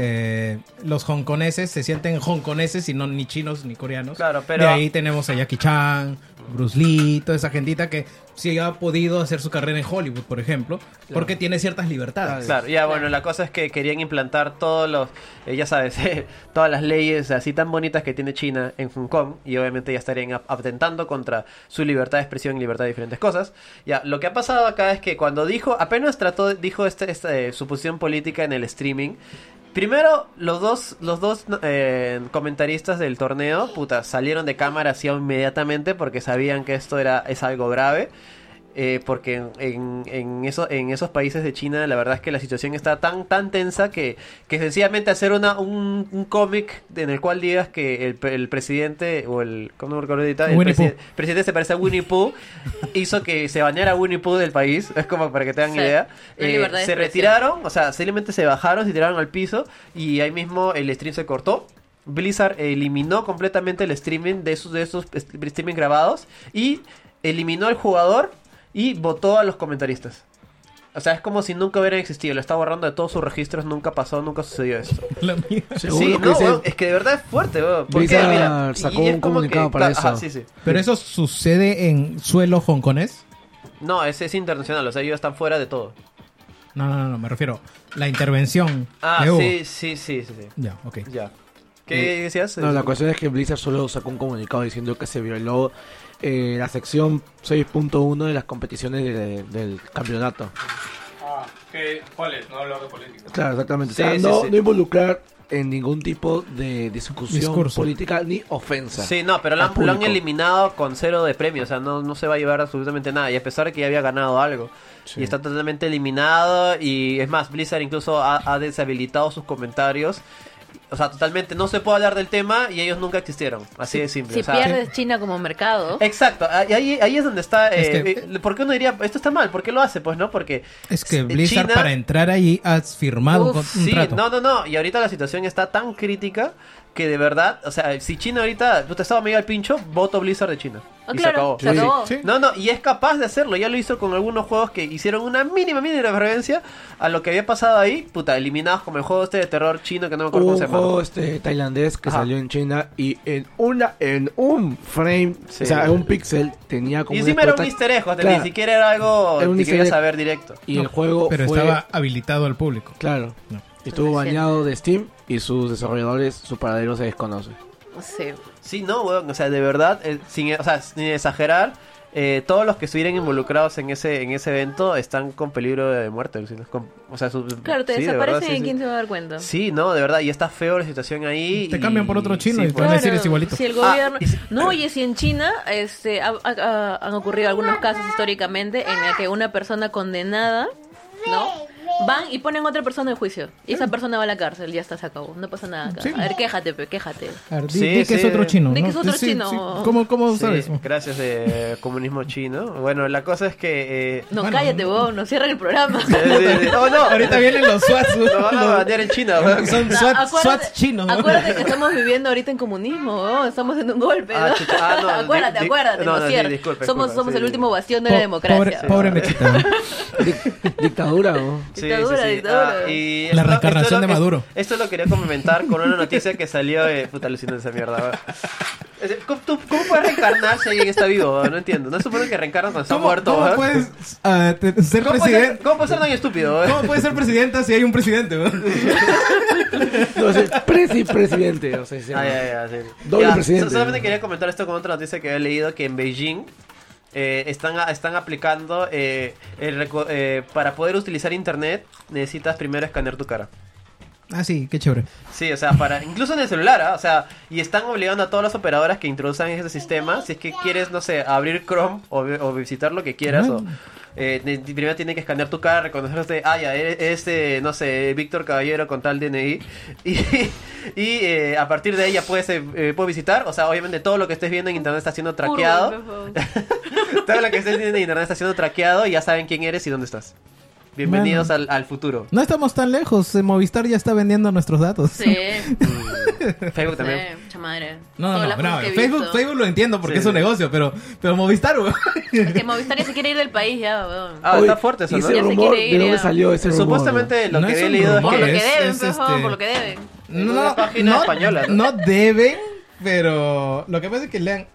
Eh, los hongkoneses se sienten hongkoneses y no ni chinos ni coreanos. Claro, pero- De ahí tenemos a Jackie Chan, Bruce Lee, toda esa gentita que sí ha podido hacer su carrera en Hollywood, por ejemplo, porque tiene ciertas libertades. Claro, ya bueno, la cosa es que querían implantar todos los, eh, ya sabes, todas las leyes así tan bonitas que tiene China en Hong Kong y obviamente ya estarían atentando contra su libertad de expresión y libertad de diferentes cosas. Ya, lo que ha pasado acá es que cuando dijo, apenas trató, dijo este, este, eh, su posición política en el streaming, Primero, los dos, los dos eh, comentaristas del torneo, puta, salieron de cámara así inmediatamente porque sabían que esto era, es algo grave. Eh, porque en, en, en eso, en esos países de China la verdad es que la situación está tan tan tensa que, que sencillamente hacer una, un, un cómic en el cual digas que el, pre- el presidente o el ¿cómo me recuerdo ahorita? el presi- presidente se parece a Winnie Pooh hizo que se bañara Winnie Pooh del país es como para que tengan Sí, idea. Eh, se retiraron o sea simplemente se bajaron se tiraron al piso y ahí mismo el stream se cortó. Blizzard eliminó completamente el streaming de esos de esos streaming grabados y eliminó al jugador y votó a los comentaristas. O sea, es como si nunca hubiera existido. Lo está borrando de todos sus registros. Nunca pasó, nunca sucedió esto. La mía. Sí, que no, dice- weón, es que de verdad es fuerte, weón. Porque, Blizzard mira, sacó y un como comunicado para claro, eso. ajá, sí, sí. Pero eso sucede en suelo hongkonés. No, ese es internacional. O sea, ellos están fuera de todo. No, no, no, no, me refiero. La intervención. Ah, que sí, sí, sí, sí, sí. Ya, ok. Ya. ¿Qué decías? No, la cuestión es que Blizzard solo sacó un comunicado diciendo que se violó eh, la sección 6.1 de las competiciones de- del campeonato. Ah, ¿qué- ¿Cuál es? No hablar de política. Claro, exactamente. O sea, sí, no, sí. no involucrar en ningún tipo de discusión Discurso. política ni ofensa. Sí, no, pero lo han, lo han público. eliminado con cero de premio, o sea, no, no se va a llevar absolutamente nada, y a pesar de que ya había ganado algo. Sí. Y está totalmente eliminado, y es más, Blizzard incluso ha, ha deshabilitado sus comentarios o sea, totalmente no se puede hablar del tema y ellos nunca existieron. Así de simple. Si o sea, pierdes China como mercado, Exacto, ahí, ahí- ahí es donde está. Es Eh, que- eh, ¿Por qué uno diría, esto está mal? ¿Por qué lo hace? Pues no, porque. Es que eh, Blizzard China- para entrar ahí has firmado un, Uf, con- un sí, trato. no, no, no. Y ahorita la situación está tan crítica que de verdad, o sea, si China ahorita, tú te estaba medio al pincho, voto Blizzard de China. Ah, y claro, se acabó. se acabó. Sí. No, no, y es capaz de hacerlo. Ya lo hizo con algunos juegos que hicieron una mínima, mínima referencia a lo que había pasado ahí. Puta, eliminados como el juego este de terror chino que no me acuerdo Hubo cómo se un llama. juego este tailandés que Ajá. salió en China y en una en un frame, Sí. o sea, en un pixel tenía como Y encima era un easter egg, Claro. ni siquiera era algo Era un que querías saber directo. y el juego Pero fue estaba habilitado al público. claro. No. Estuvo Recién. bañado de Steam y sus desarrolladores, su paradero se desconoce. sí. Sí, no, weón, o sea, de verdad, eh, sin, o sea, sin exagerar, eh, todos los que estuvieran involucrados en ese en ese evento están con peligro de muerte. ¿sí? Con- o sea, su- Claro, te sí, de desaparecen verdad, y sí. quién se va a dar cuenta. Sí, no, de verdad, y está feo la situación ahí. Te y- cambian por otro chino y sí, te van a decir es igualito. Si el Ah, gobierno... y si- No, oye, si en China este, ha- ha- ha- han ocurrido algunos casos históricamente en el que una persona condenada, ¿no? Van y ponen a otra persona en juicio. Y esa persona va a la cárcel, ya está, se acabó. No pasa nada acá. Sí. A ver, quéjate, pe, quéjate. A ver, di, Sí, di que es sí. otro chino. Di ¿no? que es otro chino. sí. ¿Cómo, cómo Sí, sabes? gracias de comunismo chino. Bueno, la cosa es que... Eh, No, Bueno, cállate, vos, no cierran el programa. sí, sí, sí. Oh, no, Ahorita vienen los SWATs. Nos van a banear en China, weón. Son SWATs, chinos. ¿no? Acuérdate que estamos viviendo ahorita en comunismo, ¿no? estamos en un golpe, ¿no? Ah, chucha. Ah, no, acuérdate, di- acuérdate, no, no, somos disculpe, somos sí, el sí. último bastión de Po- la democracia. Pobre, pobre Mechita. dictadura, ¿no? Sí, Dictadura, sí, sí. dictadura. Ah, y La esto- reencarnación esto es lo de que- Maduro. Esto lo quería complementar con una noticia que salió de... Puta, alucinante esa mierda, weón. Es decir, ¿Cómo, tú- ¿Cómo puedes reencarnar si alguien está vivo? No entiendo. No supone que reencarnan cuando está ¿Cómo, muerto, cómo puedes ah, te- ser ¿Cómo puede ser, presidente? ¿Cómo puede ser tan estúpido? ¿Cómo puedes ser presidenta si hay un presidente? ¿no? El presi presidente, o sea, se llama. Ah, ya, ya, sí. Doble Ya, presidente. so- Solamente quería comentar esto con otra noticia que había leído que en Beijing eh, están, están aplicando eh, el eh, para poder utilizar internet necesitas primero escanear tu cara. Ah, sí, qué chévere. Sí, o sea, para incluso en el celular, ¿ah? o sea, y están obligando a todas las operadoras que introduzcan ese sistema, si es que quieres, no sé, abrir Chrome o, o visitar lo que quieras, o, eh, primero tiene que escanear tu cara, reconocerte, ah, ya, eres, eh, no sé, Víctor Caballero con tal DNI, y, y eh, a partir de ahí ya puedes, eh, eh, puedes visitar, o sea, obviamente todo lo que estés viendo en internet está siendo traqueado, todo lo que estés viendo en internet está siendo traqueado y ya saben quién eres y dónde estás. Bienvenidos al, al futuro. No estamos tan lejos. eh, Movistar ya está vendiendo nuestros datos. Sí, Facebook también. sí, mucha madre. No, no, Todas no, no, que Facebook. Facebook lo entiendo porque Sí, es un negocio, pero, pero Movistar, weón. Es que Movistar ya se quiere ir del país ya, weón. Ah, está fuerte eso, ¿y ¿no? ese Ya se rumor, quiere ir, ¿de dónde ya. salió ese rumor? Supuestamente lo No que he leído rumor, es Por lo que... que deben, es por favor, este- por lo que deben. una página española, ¿no? No deben, pero lo que pasa es que lean.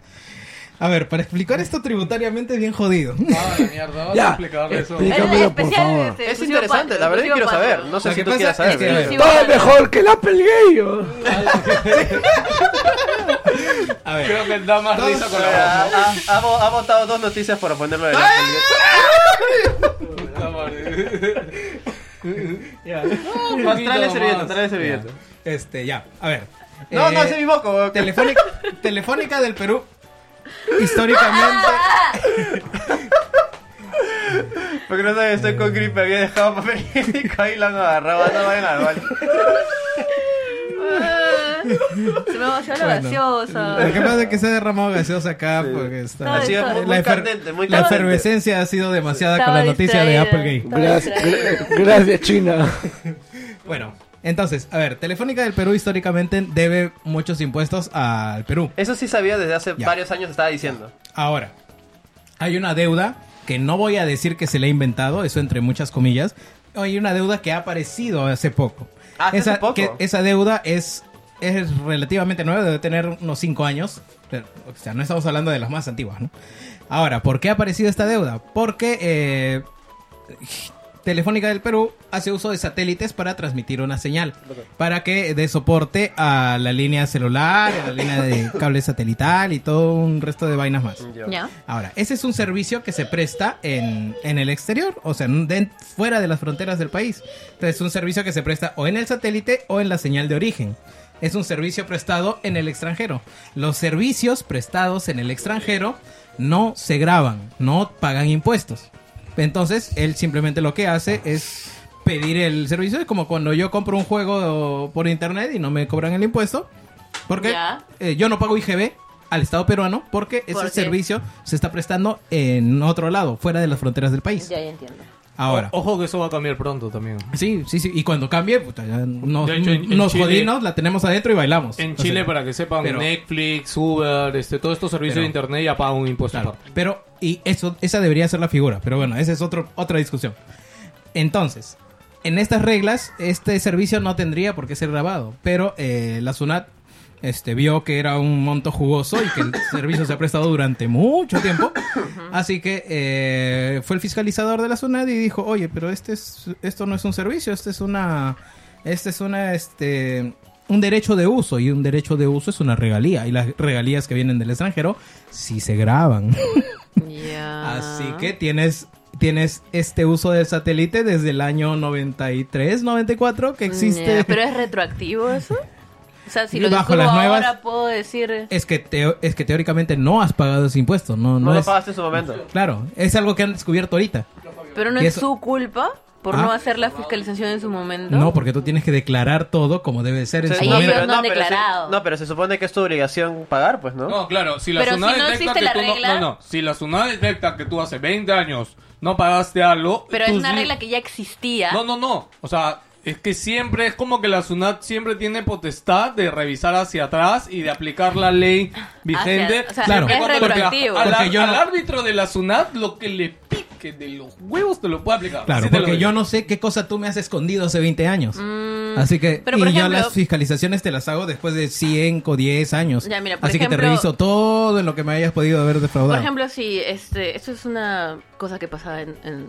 A ver, para explicar esto tributariamente es bien jodido. Ah, la mierda, vas Ya, a explicarle eso. por favor. este, Es exclusivo interesante, la verdad que quiero saber. No sé si tú pasa quieres saber. Todo mejor que el Apple Gay. ¿o? A ver, Creo que da más risa con la voz. ha- ha vo- ha votado dos noticias para ponerlo la servilleta, tráele servilleta. este, ya, a ver. No, Eh, no, ese es mi moco. Telefónica del Perú, históricamente. Porque no sabes, estoy con gripe. Había dejado papel higiénico ahí lo han agarrado. No vayan al baño. Se me vació la Bueno. gaseosa. Lo que pasa es que se ha derramado gaseosa acá porque está. Ha sido muy, la muy efer- candente, muy La candente. efervescencia ha sido demasiada Estaba con la noticia de distraída. Applegate. Estaba Gracias, distraída. gra- gracias, China. Bueno, entonces, a ver, Telefónica del Perú históricamente debe muchos impuestos al Perú. Eso sí sabía desde hace Ya. varios años, estaba diciendo. Ahora, hay una deuda que no voy a decir que se le ha inventado, eso entre muchas comillas. Hay una deuda que ha aparecido hace poco. Ah, hace esa, poco. que- esa deuda es, es relativamente nueva, debe tener unos 5 años. O sea, no estamos hablando de las más antiguas, ¿no? Ahora, ¿por qué ha aparecido esta deuda? Porque eh, Telefónica del Perú hace uso de satélites para transmitir una señal, para que dé soporte a la línea celular, a la línea de cable satelital y todo un resto de vainas más. ¿Ya? Ahora, ese es un servicio que se presta en, en el exterior, o sea, de- fuera de las fronteras del país. Entonces, es un servicio que se presta o en el satélite o en la señal de origen. Es un servicio prestado en el extranjero. Los servicios prestados en el extranjero no se graban, no pagan impuestos. Entonces, él simplemente lo que hace es pedir el servicio. Es como cuando yo compro un juego por internet y no me cobran el impuesto. Porque eh, yo no pago IGB al Estado peruano porque ese servicio se está prestando en otro lado, fuera de las fronteras del país. Ya, ya entiendo. Ahora. O- Ojo que eso va a cambiar pronto también. Sí, sí, sí. Y cuando cambie, puta, ya nos, De hecho, en- en nos Chile- jodimos, la tenemos adentro y bailamos. En O Chile, sea, para que sepan, pero- Netflix, Uber, este, todos estos servicios Pero- de internet ya pagan un impuesto Claro, aparte. pero y eso esa debería ser la figura, pero bueno, esa es otro, otra discusión. Entonces, en estas reglas este servicio no tendría por qué ser grabado, pero eh, la SUNAT este vio que era un monto jugoso y que el servicio se ha prestado durante mucho tiempo, así que eh, fue el fiscalizador de la SUNAT y dijo, oye, pero este es esto no es un servicio, este es una este es una este un derecho de uso y un derecho de uso es una regalía y las regalías que vienen del extranjero sí se graban. Así que tienes tienes este uso del satélite desde el año 93, 94 que existe. Pero es retroactivo eso. Sea, si lo Bajo las nuevas- ahora puedo decir... Es que teo- es que teóricamente no has pagado ese impuesto, no no, No lo es pagaste en su momento. Claro, es algo que han descubierto ahorita. Pero no y es eso- su culpa por Ah. no hacer la fiscalización en su momento. No, porque tú tienes que declarar todo como debe ser en Sí, su no, momento. ellos no han pero se- declarado. no, pero se supone que es tu obligación pagar, pues, ¿no? No, claro, si la Pero si no detecta existe que la tú no, regla- no, no, si la SUNAT detecta que tú hace 20 años no pagaste algo, Pero es una regla que ya existía. No, no, no, o sea, es que siempre es como que la SUNAT siempre tiene potestad de revisar hacia atrás y de aplicar la ley vigente. Hacia- o sea, Claro. es cuando la- retroactivo. al, Porque yo al no- árbitro de la SUNAT lo que le pique de los huevos te lo puede aplicar. Claro, Así porque yo no sé qué cosa tú me has escondido hace 20 años. Mm, Así que, pero y por yo ejemplo- las fiscalizaciones te las hago después de 5 o 10 años. Ya, mira, por Así que te ejemplo- reviso todo en lo que me hayas podido haber defraudado. Por ejemplo, si este, esto es una cosa que pasaba en, en- en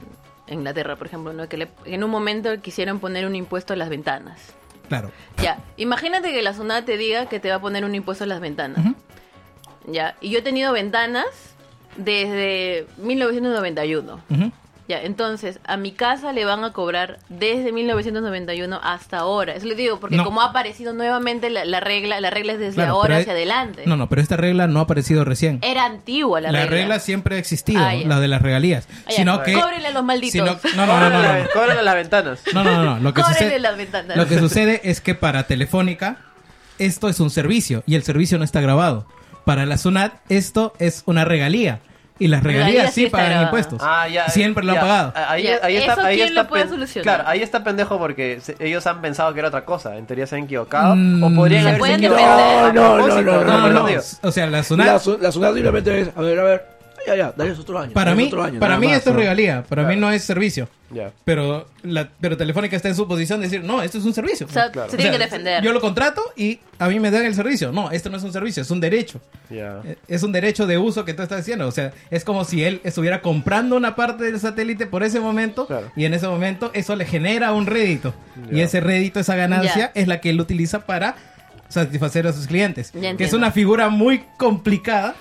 Inglaterra, por ejemplo, ¿no? que le- en un momento quisieron poner un impuesto a las ventanas. claro. Ya, imagínate que la SUNAT te diga que te va a poner un impuesto a las ventanas. Ya, y yo he tenido ventanas desde 1991. Ujú. Ya, entonces, a mi casa le van a cobrar desde 1991 hasta ahora. Eso le digo, porque No. como ha aparecido nuevamente la, la regla, la regla es desde Claro, ahora hacia hay- adelante. No, no, pero esta regla no ha aparecido recién. Era antigua la, La, regla. regla. siempre ha existido, Ah, la de las regalías. Ah. Sino que... Cóbrenle a los malditos. sino- no, no, no, no, no. Las ventanas. No, no, no, no. Lo que, sucede, las ventanas. lo que sucede es que para Telefónica esto es un servicio y el servicio no está grabado. Para la SUNAT esto es una regalía y las regalías sí sí pagan grabada. impuestos. Ah, ya. Siempre lo han pagado. Ahí, ahí está, ¿eso ahí quién está lo puede pen- solucionar? Claro, ahí está pendejo porque se- ellos han pensado que era otra cosa. En teoría se han equivocado. Mm. o podrían Se haberse pueden equivocado. No, no, no, no, No. O sea, la La, SUNAT su- la SUNAT simplemente es, a ver, a ver, ya, ya, dale otro año. para mí, otro año, para mí más, esto es regalía, para mí no es servicio. Pero la pero Telefónica está en su posición de decir, "No, esto es un servicio." O sea, Claro. se tienen que defender. Yo lo contrato y a mí me dan el servicio. No, esto no es un servicio, es un derecho. Es un derecho de uso que tú estás diciendo. O sea, es como si él estuviera comprando una parte del satélite por ese momento Claro. y en ese momento eso le genera un rédito. Y ese rédito, esa ganancia, es la que él utiliza para satisfacer a sus clientes. Ya Que es una figura muy complicada.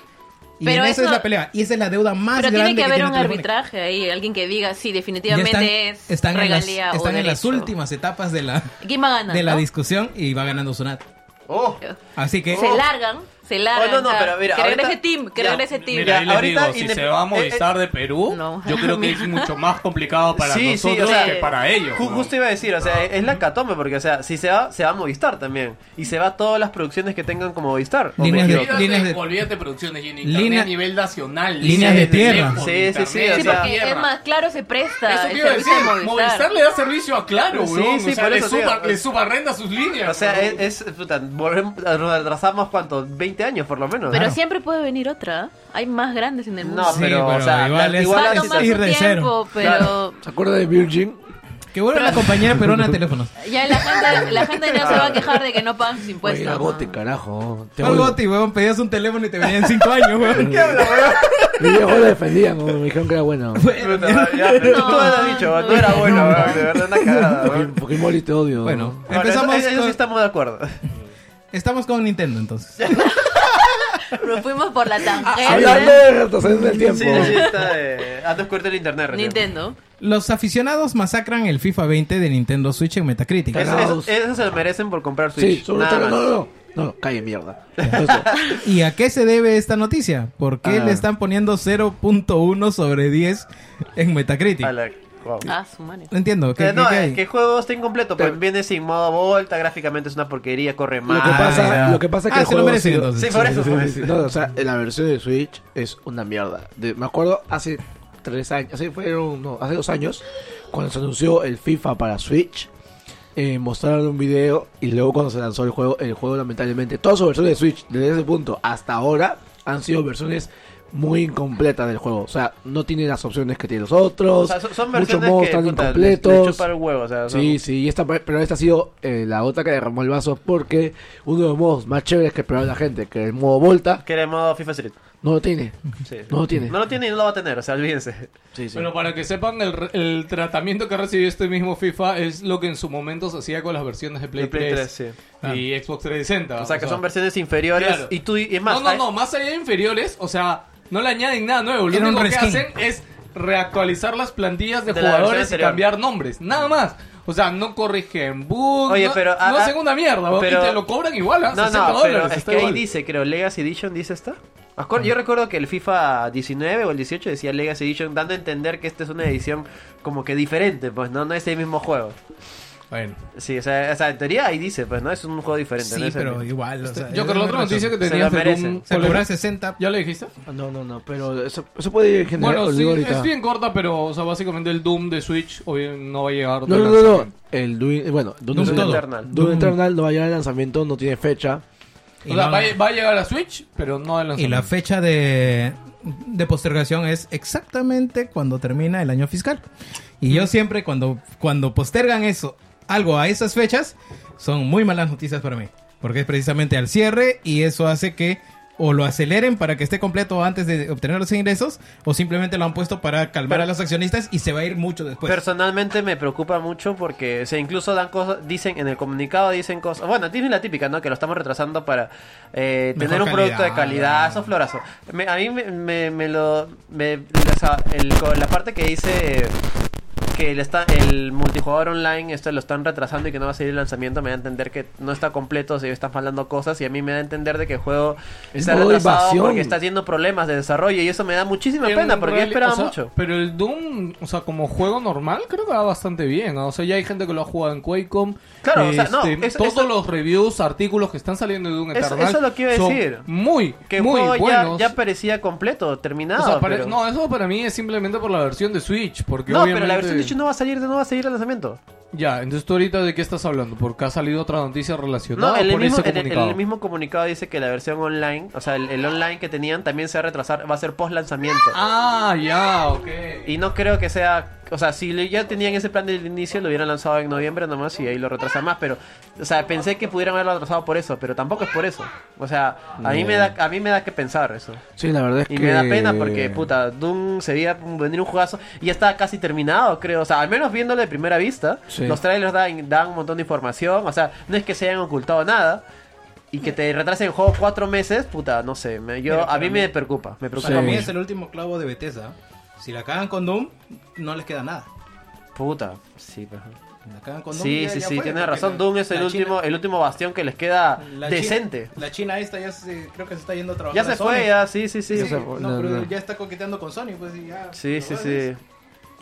Y Pero en eso, eso- es la pelea. Y esa es la deuda más Pero grande tiene que haber tiene un Telefónica. arbitraje ahí, alguien que diga, sí, definitivamente están, es están en las, regalía o están en las últimas etapas de la, de la no? discusión y va ganando Sunat. Oh. Así que... Se largan, se largan. Oh, no, no, pero mira, que ahorita- regrese Tim, que ya, regrese Tim. Mira, ahí les ahorita digo, si se va a Movistar eh, de Perú, No. yo creo que es mucho más complicado para Sí, sí, nosotros o sea, que para ellos. Ju- ¿no? Justo iba a decir, o sea, es la catombe porque, o sea, si se va, se va a Movistar también. Y se va a todas las producciones que tengan como Movistar. ¿o me Líneas de- líneas de- olvídate producciones y en Línea- internet a nivel nacional. líneas de tierra. Sí, sí, sí, o sea, es más, claro se presta Eso a decir, de Movistar. Le da servicio a Claro, Sí, weón. sí, le, subarrenda sus líneas. O sea, es, puta, retrasamos cuánto, 20 años por lo menos. Pero Claro. siempre puede venir otra. Hay más grandes en el mundo. No, Sí, pero, pero o sea, igual es- igual es tomar ir de tiempo, cero. pero ¿Se acuerda de Virgin? Que vuelva la compañía peruana de teléfonos. ya la gente, la gente no se va a quejar de que no pagan sus Oye, impuestos. la ¿no? gote, carajo. Te ¿Cuál odio. goti, weón? Pedías un teléfono y te venían cinco años, weón. Mi viejo lo defendían, como me dijeron que era bueno. Puta, ya, pero No, tú lo has dicho, no, no. era bueno, weón, de verdad, una cagada. Porque, weón. porque Molly te odio. Bueno, Bueno, empezamos eso, eso con- sí estamos de acuerdo. Estamos con Nintendo, entonces. Nos fuimos por la Hablando tangente. de retroceder en el tiempo. Sí, sí, está. Eh, has descubierto el internet recién. Nintendo. Los aficionados masacran el FIFA 20 de Nintendo Switch en Metacritic. Eso, eso- eso se lo merecen por comprar Switch. Sí, sobre nada todo. más. No, no, no. No, no, calle mierda. Entonces, ¿Y a qué se debe esta noticia? ¿Por qué Ah. le están poniendo 0.1 sobre 10 en Metacritic? A la- Wow. Ah, su madre. No entiendo. ¿qué, Eh, no, qué- qué es hay? que el juego está incompleto, pues Pero- viene sin modo volta, gráficamente es una porquería, corre Lo mal. que Ah, pasa, lo que pasa es que Ah, el se lo juego sido-. Sí, por eso. Sí, sí, sí. No, o sea, la versión de Switch es una mierda. De- me acuerdo hace tres años, hace, fueron, no, hace dos años, cuando se anunció el FIFA para Switch, eh, mostraron un video y luego cuando se lanzó el juego, el juego lamentablemente, todas sus versiones de Switch desde ese punto hasta ahora han sido versiones muy incompletas del juego. O sea, no tiene las opciones que tienen los O otros. sea, son, son muchos versiones modos que están puta, le- incompletos. le chupa el huevo, o sea, son- Sí, sí, y esta, pero esta ha sido eh, la gota que derramó el vaso porque uno de los modos más chéveres que esperaba la gente, que el modo Volta, que era el modo FIFA Street. no lo tiene. Sí. No lo tiene. No lo tiene y no lo va a tener, o sea, olvídense. Sí, sí. Pero para que sepan, el, re- el tratamiento que recibió este mismo FIFA es lo que en su momento se hacía con las versiones de Play, De Play 3, 3, y Xbox 360. O sea, que son versiones inferiores Claro. y tú y es más, no, no, hay- no, más allá de inferiores, o sea, no le añaden nada nuevo. Lo único que hacen es reactualizar las plantillas de, jugadores y cambiar nombres, nada más. O sea, no corrigen bugs, Oye, no, pero, no hacen una mierda, ¿no? pero- y te lo cobran igual, ¿ah? No, 60 no, pero dólares, es que ahí dice, creo, Legacy Edition dice esta. Yo recuerdo que el FIFA 19 o el 18 decía Legacy Edition, dando a entender que esta es una edición como que diferente, pues no, no es el mismo juego. Bueno. Sí, o sea, o sea, en teoría ahí dice, pues no es un juego diferente. no Sí, pero igual. O sea, Yo creo la otra noticia que tenías de. Doom, Se ¿cuál cobra era? 60. ¿Ya le dijiste? No, no, no, pero eso, eso puede generar, Bueno, sí, ahorita. es bien corta, pero o sea, básicamente el Doom de Switch hoy no va a llegar. No, no, no. El Doom, bueno, Doom, Doom Eternal. todo. Eternal. Doom Doom- Eternal no va a llegar al lanzamiento, no tiene fecha. Y O sea, no- va, a- va a llegar a Switch, pero no de Y lanzamiento. la fecha de, de postergación es exactamente cuando termina el año fiscal. Y yo siempre cuando, cuando postergan eso, algo a esas fechas, son muy malas noticias para mí. Porque es precisamente al cierre y eso hace que o lo aceleren para que esté completo antes de obtener los ingresos o simplemente lo han puesto para calmar Pero- a los accionistas y se va a ir mucho después. Personalmente me preocupa mucho porque o sea, incluso dan cosas, dicen en el comunicado dicen cosas, bueno, tiene la típica, ¿no? Que lo estamos retrasando para eh, tener un producto de calidad, eso es florazo. Me- a mí me, me, me lo, me, el- la parte que dice que el, está, el multijugador online esto lo están retrasando y que no va a salir el lanzamiento me da a entender que no está completo, se están faltando cosas y a mí me da a entender de que el juego Es está retrasado invasión. porque está teniendo problemas de desarrollo y eso me da muchísima En pena porque yo esperaba o sea, mucho. Pero el Doom, o sea, como juego normal, creo que va bastante bien. ¿no? O sea, ya hay gente que lo ha jugado en Quakecom. Claro, o sea, no, Este, eso- todos eso- los reviews, artículos que están saliendo de Doom Eso- Eternal eso es lo que iba a decir. muy, Que el muy juego ya, buenos. ya parecía completo, terminado. O sea, pare- pero... No, eso para mí es simplemente por la versión de Switch. Porque No, obviamente... pero la versión de Switch no va a salir, no va a seguir el lanzamiento. Ya, entonces tú ahorita de qué estás hablando? Porque ha salido otra noticia relacionada No, el, por mismo, ese en el- comunicado. el mismo comunicado dice que la versión online, o sea, el, el online que tenían también se va a retrasar, va a ser post lanzamiento. Ah, ya, ok. Y no creo que sea, o sea, si le- ya tenían ese plan del inicio, lo hubieran lanzado en noviembre nomás y ahí lo retrasan más, pero, o sea, pensé que pudieran haberlo retrasado por eso, pero tampoco es por eso. O sea, a mí me da, a mí me da que pensar eso. Sí, la verdad es Y que... me da pena porque, puta, Doom se veía venir un jugazo y ya está casi terminado, creo. O sea, al menos viéndolo de primera vista, Sí. los trailers dan, dan un montón de información. O sea, no es que se hayan ocultado nada. Y que te retrasen el juego cuatro meses, puta, no sé. me- yo, Mira, a mí mí- me preocupa, me preocupa Para mí es el último clavo de Bethesda. Si la cagan con Doom, no les queda nada. Puta, sí, pero... La cagan con Doom, Sí, ya- sí, ya sí, fue, tienes razón. la- Doom es el último, China- el último bastión que les queda la decente. China- la China esta ya se- creo que se está yendo a trabajar ya a se Sony. fue, ya, sí, sí, sí. No, no, pero no. ya está coqueteando con Sony, pues ya. Sí, sí, sí.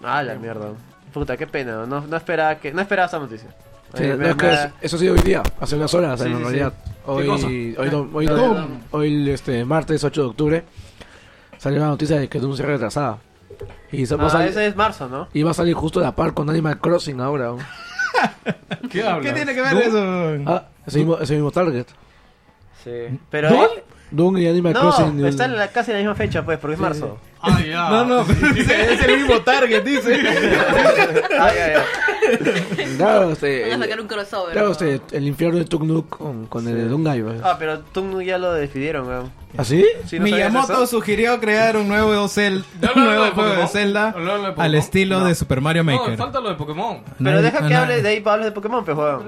Ah, la mierda. Puta, qué pena. No, no esperaba que, no esperaba esa noticia. Sí, no, me- es que me- es- eso ha sido hoy día, hace unas horas Sí, en sí, realidad. Hoy, hoy, hoy, do- Doom. hoy, este, martes 8 de octubre salió la noticia de que Doom se retrasada. Y, Ah, ese es marzo, ¿no? y va a salir justo a la par con Animal Crossing ahora. ¿no? ¿Qué hablas? ¿Qué tiene que ver ¿Doom? eso? Ah, ese mismo, ese mismo target. Sí. Pero ¿Doom? Doom y Animal Crossing. no, está en la, casi en la misma fecha, pues, porque es marzo. Ah, ya. No, no, pero dice, es el mismo target, dice. Ah, ya, ya. Claro, este, Van a el, sacar un crossover. claro, ¿no? este, el infierno de Tuk con, con el de Doom Guy. Ah, pero tú ya lo despidieron, weón. ¿Ah, sí? ¿Sí, no Miyamoto sugirió crear un nuevo, Cel- ¿Ya un hablaron nuevo de juego de? Zelda ¿Hablaron de al estilo No. de Super Mario No, Maker. falta lo de Pokémon. Pero No, deja no, que no. hable de ahí para hablar de Pokémon, pues, weón.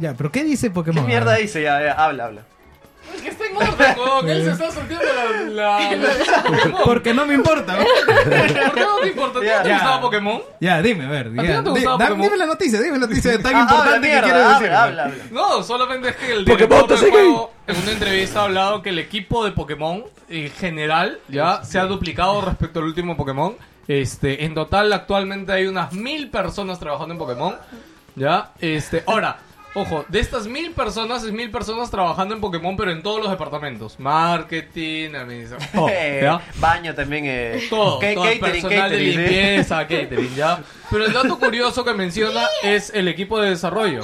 Ya, pero ¿qué dice ¿Qué Pokémon? mierda dice? Ya, ya, habla, habla. Es que está en orden, weón. Él se está sorteando la... la, la. Porque no me importa. ¿no? ¿Por qué no te importa? ¿A ti no te Ya. gustaba Pokémon? ya, dime, a ver. ¿A ti no te gustaba da- Pokémon? dime la noticia, dime la noticia tan Ah, importante habla, que quieres decir. habla, habla, habla. No, solamente es que el Pokémon, director del sigue. juego en una entrevista ha hablado que el equipo de Pokémon en general ya se ha duplicado respecto al último Pokémon Este, en total actualmente hay unas mil personas trabajando en Pokémon. Ya, este, ahora, ojo, de estas mil personas es mil personas trabajando en Pokémon, pero en todos los departamentos. Marketing, administración, todo, Eh, ¿ya? baño también. Eh. Todo, todo, catering, personal de catering, ¿sí? limpieza, catering, ya. Pero el dato curioso que menciona es el equipo de desarrollo.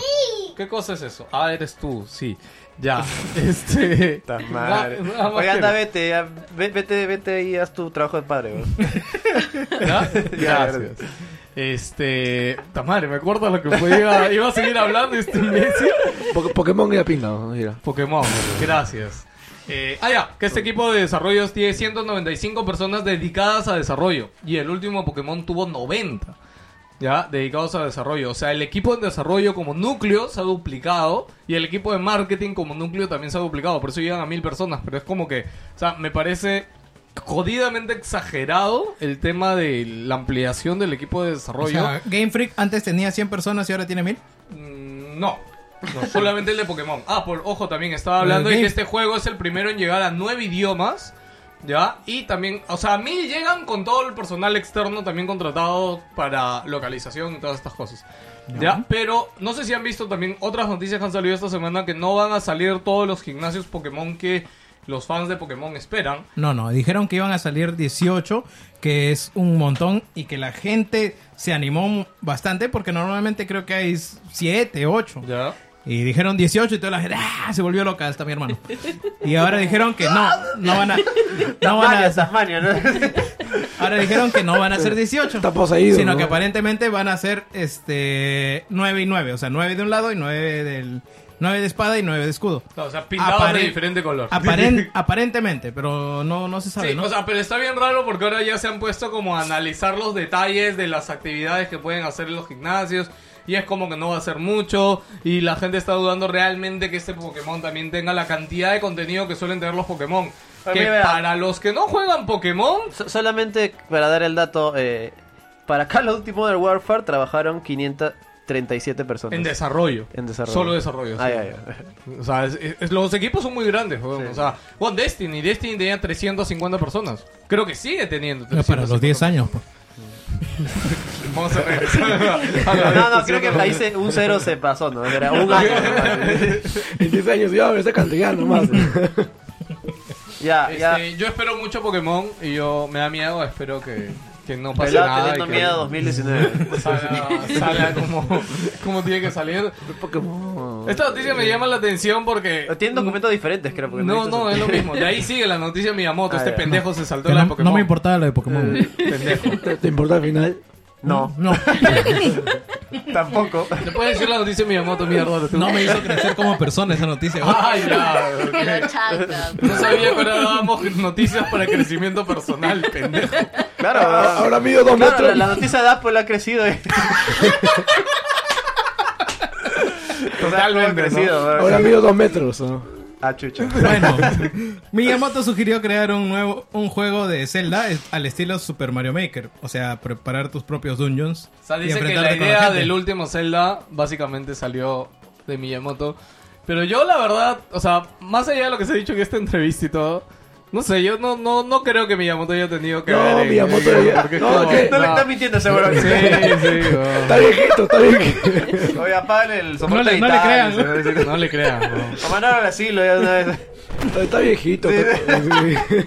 ¿Qué cosa es eso? Ah, eres tú, sí. Ya, este... Puta madre. Na- Oye, anda, vete, ya, vete, vete y haz tu trabajo de padre. ¿Ya? Gracias. Este... Ta madre, me acuerdo lo que fue. Iba, iba a seguir hablando este imbécil. Po- Pokémon y la pinga, mira. Pokémon, gracias. Eh, ah, ya, que este equipo de desarrollo tiene 195 personas dedicadas a desarrollo. Y el último Pokémon tuvo 90. Ya, dedicados a desarrollo. O sea, el equipo de desarrollo como núcleo se ha duplicado. Y el equipo de marketing como núcleo también se ha duplicado. Por eso llegan a mil personas. Pero es como que, o sea, me parece jodidamente exagerado el tema de la ampliación del equipo de O desarrollo. sea, Game Freak antes tenía 100 personas y ahora tiene 1000. Mm, No. No, solamente el de Pokémon. Ah, por ojo, también estaba hablando de que este juego es el primero en llegar a nueve idiomas. ¿Ya? Y también, o sea, a mí llegan con todo el personal externo también contratado para localización y todas estas cosas. ¿Ya? Pero no sé si han visto también otras noticias que han salido esta semana que no van a salir todos los gimnasios Pokémon que los fans de Pokémon esperan. No, no, dijeron que iban a salir 18, que es un montón y que la gente se animó bastante porque normalmente creo que hay 7, 8. ¿Ya? Y dijeron 18 y toda la gente ¡ah! se volvió loca hasta mi hermano. Y ahora dijeron que no, no van a no van a Tasmania, ¿no? ahora dijeron que no van a ser 18. Está poseído, Sino ¿no? que aparentemente van a ser este 9 y 9, o sea, 9 de un lado y 9 del 9 de espada y 9 de escudo. O sea, pintados de diferente color. Aparen- aparentemente, pero no, no se sabe, Sí, ¿no? o sea, pero está bien raro porque ahora ya se han puesto como a analizar los detalles de las actividades que pueden hacer en los gimnasios. Y es como que no va a ser mucho. Y la gente está dudando realmente que este Pokémon también tenga la cantidad de contenido que suelen tener los Pokémon. Pero Que mira, para los que no juegan Pokémon, So- solamente para dar el dato, eh, para Call of Duty Modern Warfare trabajaron 537 personas. en desarrollo. En desarrollo. Solo desarrollo. sí. Ah, ya, ya. O sea, es- es- los equipos son muy grandes. weón. O sea, bueno, Destiny. Destiny tenía 350 personas. Creo que sigue teniendo. No, para los 10 años. pues. Vamos a regresar. a No, no, creo que ahí se- un cero se pasó, ¿no? Era un año. En 10 años ya esa cantidad nomás. ya, ya. Este, yo espero mucho Pokémon y yo me da miedo, espero que, que no pase Pelado nada. teniendo y que miedo 2019. Salga, salga como, como tiene que salir. Pokémon. Esta noticia me llama la atención porque... Tienen documentos diferentes, creo. porque No, no, es lo mismo. De ahí sigue la noticia de Miyamoto. Ah, este ya. pendejo se saltó Que la de no, Pokémon. no me importaba lo de Pokémon. Pendejo. ¿Te, te importa al final? No, No, tampoco. ¿Le puedes decir la noticia de Miyamoto, mierda? tú? no me hizo crecer como persona esa noticia. Ay, ya. Que lo ok. chanta. No sabía que ahora dábamos noticias para crecimiento personal, pendejo. Claro, Ah, Ahora mido dos claro, metros. la, la noticia de Apple ha crecido. eh. Totalmente, ha crecido. Ahora mido dos metros. ¿no? Ah, chucha. Bueno, Miyamoto sugirió crear un nuevo un juego de Zelda al estilo Super Mario Maker, o sea, preparar tus propios dungeons. O sea, dice que la idea del último Zelda básicamente salió de Miyamoto. Pero yo la verdad, o sea, más allá de lo que se ha dicho en esta entrevista y todo, no sé, yo no, no, no creo que Miyamoto haya tenido que No, ver. en- Miyamoto ya- porque no, No le está mintiendo seguro. Sí, sí, no. Está viejito, está viejito. Oye, apágale el soporte No le- no le crean, No le crean, mandaron al asilo ya una vez. Está, viejito. está- sí.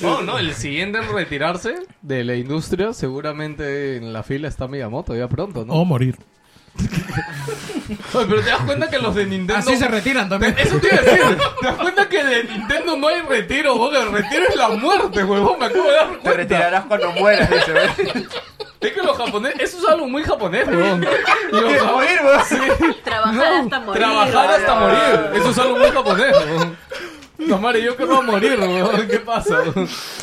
No, no, el siguiente en retirarse de la industria, seguramente en la fila está Miyamoto ya pronto, ¿no? O morir. Oye, pero te das cuenta que los de Nintendo. Así se retiran también. Eso te iba a decir. ¿Te das cuenta que de Nintendo no hay retiro, huevón? El retiro es la muerte, huevón. Me acabo de dar Te cuenta. retirarás cuando mueras, dice. weón. Es que los japoneses, eso es algo muy japonés, huevón. Los ¿Quieres ja- morir, weón? Trabajar hasta morir. Trabajar hasta morir. Eso es algo muy japonés, huevón. No, madre, yo quiero morir, huevón. ¿Qué pasa?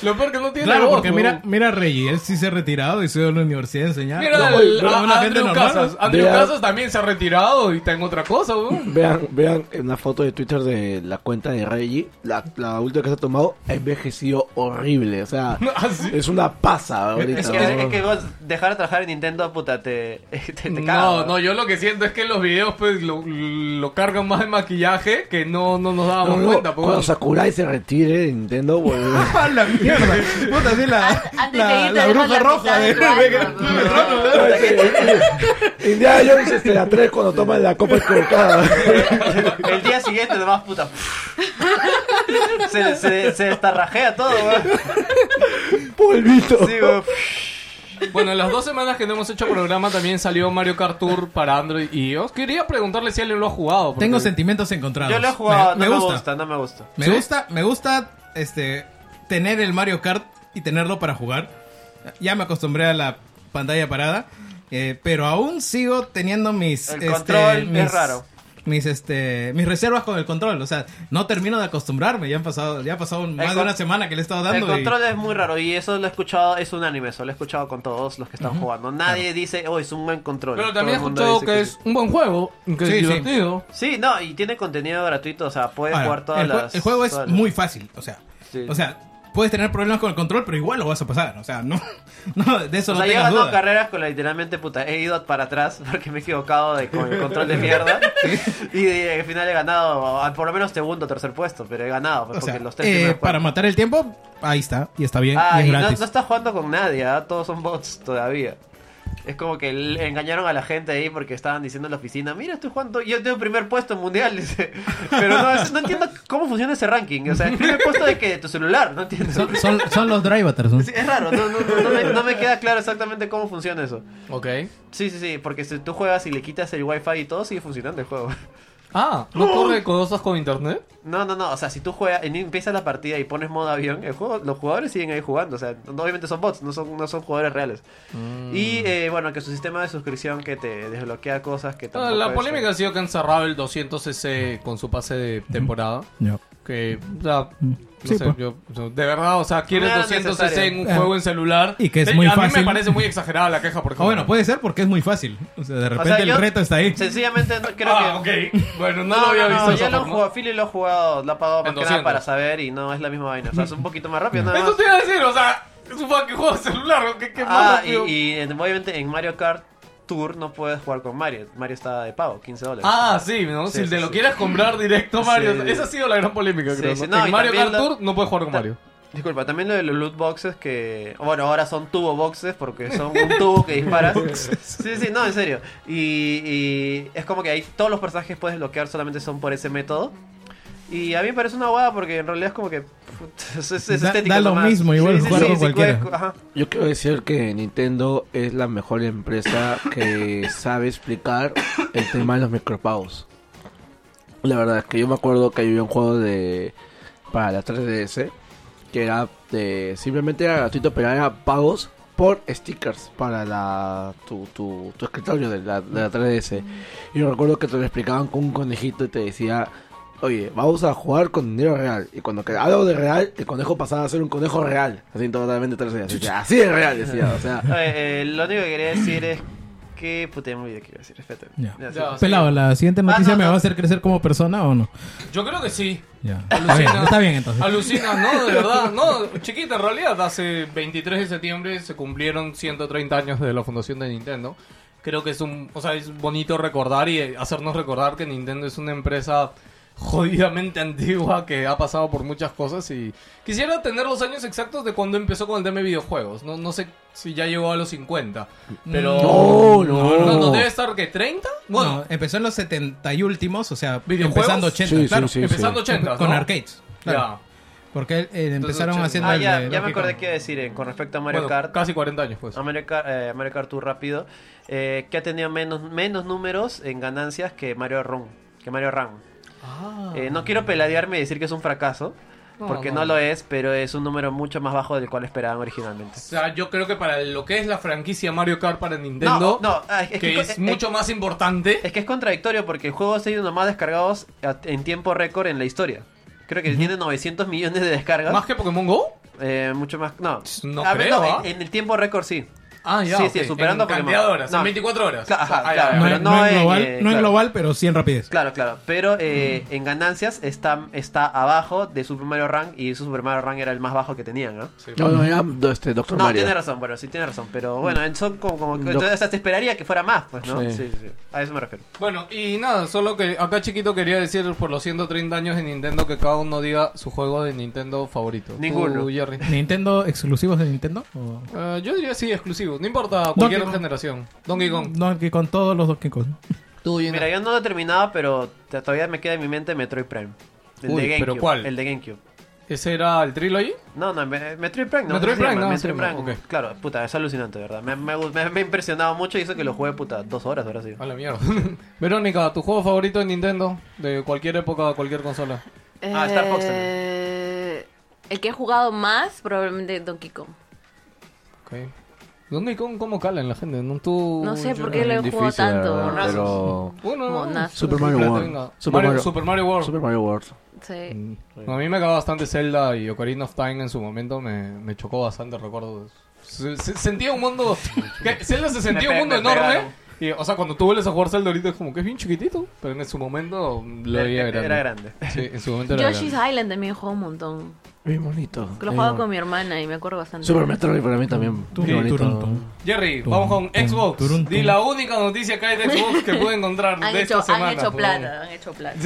Lo peor que no tiene Claro, voz, porque mira, mira a Reggie, él sí se ha retirado y se ha ido a la universidad a enseñar. Mira, No, el- a- una Andrew. Casas. Andrew Vea- Casas también se ha retirado y está en otra cosa, huevón. Vean, vean una foto de Twitter de la cuenta de Reggie. La, la última que se ha tomado ha envejecido horrible. O sea, Así. es una pasa ahorita. Es que, ¿no? es que vos dejar de trabajar en Nintendo, puta, te, te, te caga, No, weón. no, yo lo que siento es que los videos pues lo, lo cargan más de maquillaje que no, no nos dábamos No, no, cuenta. pues, bueno. Sakurai se retire de Nintendo, volver- ¡A la mierda! Puta, así la, An- antes la, irte, la dejas bruja la roja de. Indiana Jones este, la 3 cuando toma la copa equivocada. El día siguiente nomás, puta. Se, se, se destarrajea todo, weón. Polvito. Sí, weón. Bueno, en las dos semanas que no hemos hecho programa también salió Mario Kart Tour para Android y iOS. Quería preguntarle si alguien lo ha jugado. porque- Tengo sentimientos encontrados. Yo lo he jugado, me, no me gusta. gusta, no me gusta. Me ¿Sí? gusta, me gusta este tener el Mario Kart y tenerlo para jugar. Ya me acostumbré a la pantalla parada, eh, pero aún sigo teniendo mis El este, control es mis- raro. Mis este mis reservas con el control, o sea, no termino de acostumbrarme, ya han pasado ya ha pasado más de una semana que le he estado El dando y- control es muy raro y eso lo he escuchado, es un anime, eso lo he escuchado con todos los que están jugando. Nadie dice, oh, es un buen control. Pero también he el escuchado dice que es un buen juego, que Sí, es sí. divertido. Sí, no, y tiene contenido gratuito, o sea, puedes Ahora, jugar todas el, las... el juego es las- muy fácil, o sea, Sí. o sea, puedes tener problemas con el control, pero igual lo vas a pasar, o sea, no, no de eso O no sea, yo he tengas ganado duda. carreras con la literalmente puta. He ido para atrás porque me he equivocado de, con el control de mierda. y de- al final he ganado, por lo menos segundo o tercer puesto, pero he ganado. pues, O porque sea, los tres eh, para matar el tiempo, ahí está, y está bien, Ah, y es y no, no estás jugando con nadie, ¿ah? todos son bots todavía. Es como que le engañaron a la gente ahí porque estaban diciendo en la oficina, mira, estoy jugando, yo tengo primer puesto en mundial, dice. Pero no, es- no entiendo cómo funciona ese ranking. O sea, el primer puesto de que de tu celular, no entiendo. Son, son, son los drivaters, ¿no? Sí, es raro, no, no, no, no me, no me queda claro exactamente cómo funciona eso. Ok. Sí, sí, sí, porque si tú juegas y le quitas el wifi y todo, sigue funcionando el juego. Ah, ¿no corre cosas con internet? No, no, no, o sea, si tú juegas, empiezas la partida y pones modo avión, el juego, los jugadores siguen ahí jugando, o sea, no- obviamente son bots, no son, no son jugadores reales. Mm. Y eh, bueno, que su sistema de suscripción que te desbloquea cosas que Ah, tampoco la es- polémica ha sido que han cerrado el 200cc con su pase de temporada. Ya. Que, o sea, no Sí, sé, pues. yo, yo- de verdad, o sea, quieres No era 200cc necesario. en un Ah. juego en celular. Y que es Eh, muy a mí fácil. me parece muy exagerada la queja, por Ah, ejemplo. bueno, puede ser porque es muy fácil. O sea, de O repente sea, yo el reto está ahí. Sencillamente no, creo ah, que... ok. Bueno, no, lo había visto de ya lo jugado, Philly lo ha jugado, lo ha pagado más que nada 200. para saber y no es la misma vaina, o sea, es un poquito más rápido nada Eso más. te iba a decir, o sea, es un fucking juego de celular, ¿no? ¿qué, qué más Ah, rápido? y, y en- obviamente en Mario Kart Tour no puedes jugar con Mario, Mario está de pago, 15 dólares. Ah, sí, ¿no? Sí, si sí, te lo quieres comprar directo, Mario. Esa ha sido la gran polémica, creo. ¿no? no, y en Mario Kart Tour no puedes jugar con Mario. Disculpa, también lo de los loot boxes que... Bueno, ahora son tubo boxes porque son un tubo que disparas. sí, sí, no, en serio. Y, y es como que ahí todos los personajes puedes bloquear solamente son por ese método. Y a mí me parece una guada porque en realidad es como que... es, es Da- estética da lo nomás. mismo, igual jugar con cualquiera. ajá. Yo quiero decir que Nintendo es la mejor empresa que sabe explicar el tema de los micropagos. La verdad es que yo me acuerdo que había un juego de para la 3DS que era de simplemente era gratuito pero era pagos por stickers para la tu, tu, tu escritorio de la, de la 3DS. Y yo recuerdo que te lo explicaban con un conejito y te decía Oye, vamos a jugar con dinero real. Y cuando hablo de real, el conejo pasaba a ser un conejo real. Así totalmente 3D. Así, de real, decía. O sea, Eh, eh, lo único que quería decir es que... Qué iba a decir. Ya, sí. Pelado, ¿la siguiente noticia no, me no. va a hacer crecer como persona o no? Yo creo que sí. Ya. Está bien, Alucina. está bien entonces. Alucina, no, de verdad, no, chiquita, en realidad, hace 23 de septiembre se cumplieron 130 años de la fundación de Nintendo. Creo que es un, o sea, es bonito recordar y hacernos recordar que Nintendo es una empresa jodidamente antigua que ha pasado por muchas cosas y quisiera tener los años exactos de cuando empezó con el tema de videojuegos. No, no sé si ya llegó a los 50, pero No, no. no, no, debe estar que 30. Bueno, No, empezó en los 70 y últimos, o sea, ¿Videojuegos? empezando 80, Sí, claro. sí, sí. empezando 80, Con arcades. Claro. Ya. Porque eh, empezaron 80. haciendo Ah, el ya, de ya me acordé qué decir eh, con respecto a Mario Bueno, Kart. casi 40 años pues. A Mario Kart, eh, Mario Kart Tour rápido, eh, que ha tenido menos, menos números en ganancias que Mario Run, que Mario Run. Eh, no quiero peladearme y decir que es un fracaso, No, porque no. no. lo es, pero es un número mucho más bajo del cual esperaban originalmente. O sea, yo creo que para lo que es la franquicia Mario Kart para Nintendo, No, no, ah, es que- que es es- mucho más importante. Es que es contradictorio porque el juego ha sido uno más descargados en tiempo récord en la historia. Creo que tiene 900 millones de descargas. ¿Más que Pokémon Go? Eh, mucho más. No, No A ver, creo, no, ¿ah? en, en el tiempo récord sí. Ah, ya. Sí, sí, superando en Pokémon. cantidad de horas, No. en 24 horas. Ajá, Ah, claro. No, pero es- no no es en, global, eh, no pero sí en rapidez. Claro, claro. Pero eh, en ganancias está, está abajo de Super Mario Run y su Super Mario Run era el más bajo que tenían, ¿no? No, no, ya, este, Doctor No, Mario. tiene razón, bueno, sí tiene razón. Pero bueno, son como, como que- entonces hasta te esperaría que fuera más, pues, ¿no? Sí. Sí, sí. A eso me refiero. Bueno, y nada, solo que acá chiquito quería decir por los 130 años de Nintendo que cada uno diga su juego de Nintendo favorito. Ninguno. Tú, Jerry. ¿Nintendo exclusivos de Nintendo? ¿O Eh, yo diría sí, No importa cualquier Kong. generación. Donkey Kong. Donkey con todos los Donkey Kong. Tú, Gina. Mira, yo no lo he terminado, pero todavía me queda en mi mente Metroid Prime. El Uy, de GameCube. ¿pero cuál? El de GameCube. ¿Ese era el Trilogy? No, no, me- Metroid Prime, no. Metroid ¿cómo se Prime, no, Metroid sí, Prime. ok. Claro, puta, es alucinante, ¿verdad? Me, me, me- me ha impresionado mucho y eso que lo jugué, puta, dos horas ahora sí. A la mierda. Verónica, ¿tu juego favorito de Nintendo? De cualquier época, cualquier consola. Ah, Star Fox también. Eh, El que he jugado más, probablemente Donkey Kong. Ok. Donkey Kong, ¿cómo cala en la gente? No, tú, No sé por qué lo he jugado tanto. Monazos. pero... Uno, no. Monazos. Super Mario World. Super Mario- Mario- Super Mario World. Super Mario World. Sí. A mí me acaba bastante Zelda y Ocarina of Time en su momento me, me chocó bastante, recuerdo. Se- se- sentía un mundo... que Zelda se sentía un mundo enorme. Y, o sea, cuando tú vuelves a jugar Zelda ahorita es como que es bien chiquitito. Pero en su momento lo veía grande. Era grande. Sí, en su momento era Yoshi's grande. Island también juego un montón. Bien bonito. Que lo bien jugaba con mi hermana y me acuerdo bastante. Super Metroid para mí también. Tum, Qué bonito. turun, tum. Jerry, Tum, vamos con tum, Xbox. tum. la única noticia que hay de Xbox que pude encontrar Han de hecho, esta semana. han hecho plata, han hecho plata.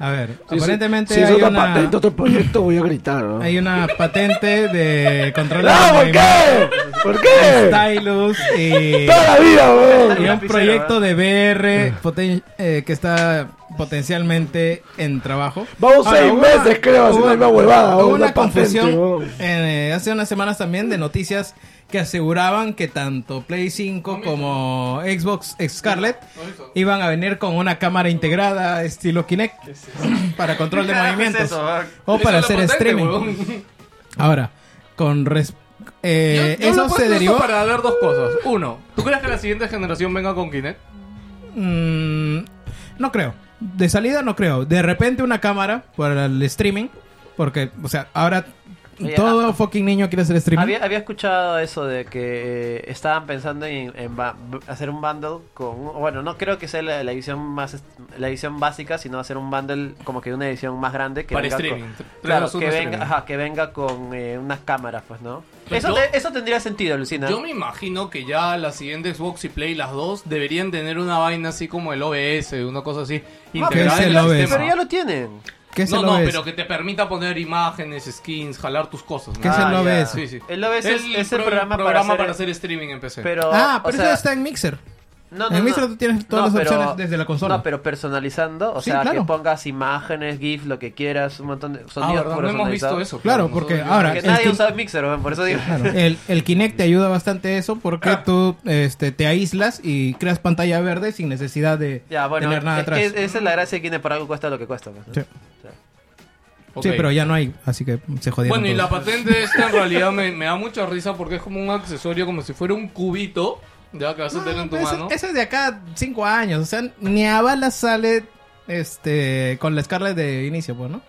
A ver, aparentemente si es hay, otra una, patente, otro proyecto, voy a gritar. ¿no? hay una patente de control de ¡No, ¿por qué? ¿Por qué? Stylus y, Toda la vida, weón. y un proyecto de VR poten- eh, que está potencialmente en trabajo. Vamos Ahora, seis hubo meses, una- creo, haciendo hubo- la misma huevada. Hubo una una weón. eh, hace unas semanas también de noticias que aseguraban que tanto Play 5 como Xbox Scarlet iban a venir con una cámara integrada estilo Kinect para control de ¿Qué carajo es movimientos weón? o para hacer streaming. Ahora, con eh, Yo- yo lo eso se derivó. para ver dos cosas. Uno, ¿tú crees que la siguiente generación venga con Kinect? Mm, no creo. De salida no creo. De repente una cámara para el streaming. Porque, o sea, ahora Oye, todo fucking niño quiere hacer streaming. Había, había escuchado eso de que eh, estaban pensando en, en hacer un bundle con... Bueno, no creo que sea la, la edición más la edición básica, sino hacer un bundle como que una edición más grande que Para venga streaming. Con, claro, que venga, streaming. ajá, que venga con eh, unas cámaras, pues, ¿no? Pues Eso, yo- te- eso tendría sentido, Lucina. Yo me imagino que ya la siguiente Xbox y Play, las dos, deberían tener una vaina así como el OBS, una cosa así, Ah, integrada ¿qué es en el el OBS? Pero ya lo tienen. ¿Qué es No, el no, pero que te permita poner imágenes, skins, jalar tus cosas. ¿no? ¿Qué es el Ah, OBS? ya. Sí, sí. El OBS es, es el pro- programa, para hacer... hacer streaming en PC. Pero, Ah, o pero sea, eso está en Mixer. No, En Mixer tú tienes todas las opciones desde la consola. No, pero personalizando, o Sí, sea, claro. que pongas imágenes, GIF, lo que quieras, un montón de ah, sonidos ¿verdad? No hemos visto eso. Claro, porque ahora- Que el nadie que- usa Mixer, por eso digo. Claro, el, el Kinect te ayuda bastante eso porque tú este, te aíslas y creas pantalla verde sin necesidad de Ya, bueno, tener nada es atrás. que esa es la gracia de Kine, por algo cuesta lo que cuesta. ¿no? Sí. Pero ya no hay, así que se jodieron. Bueno, y la patente esta en realidad me, me da mucha risa porque es como un accesorio, como si fuera un cubito, ya que vas a tener en tu Eso, mano. eso es de acá cinco años. O sea, ni a balas sale este con la Scarlett de inicio, pues, ¿no?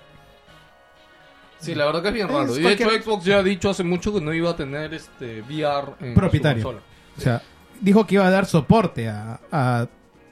Sí, la verdad que es bien Es raro. Y de hecho Xbox ya ha dicho hace mucho que no iba a tener este VR en Propietario. su consola. O sea, dijo que iba a dar soporte a, a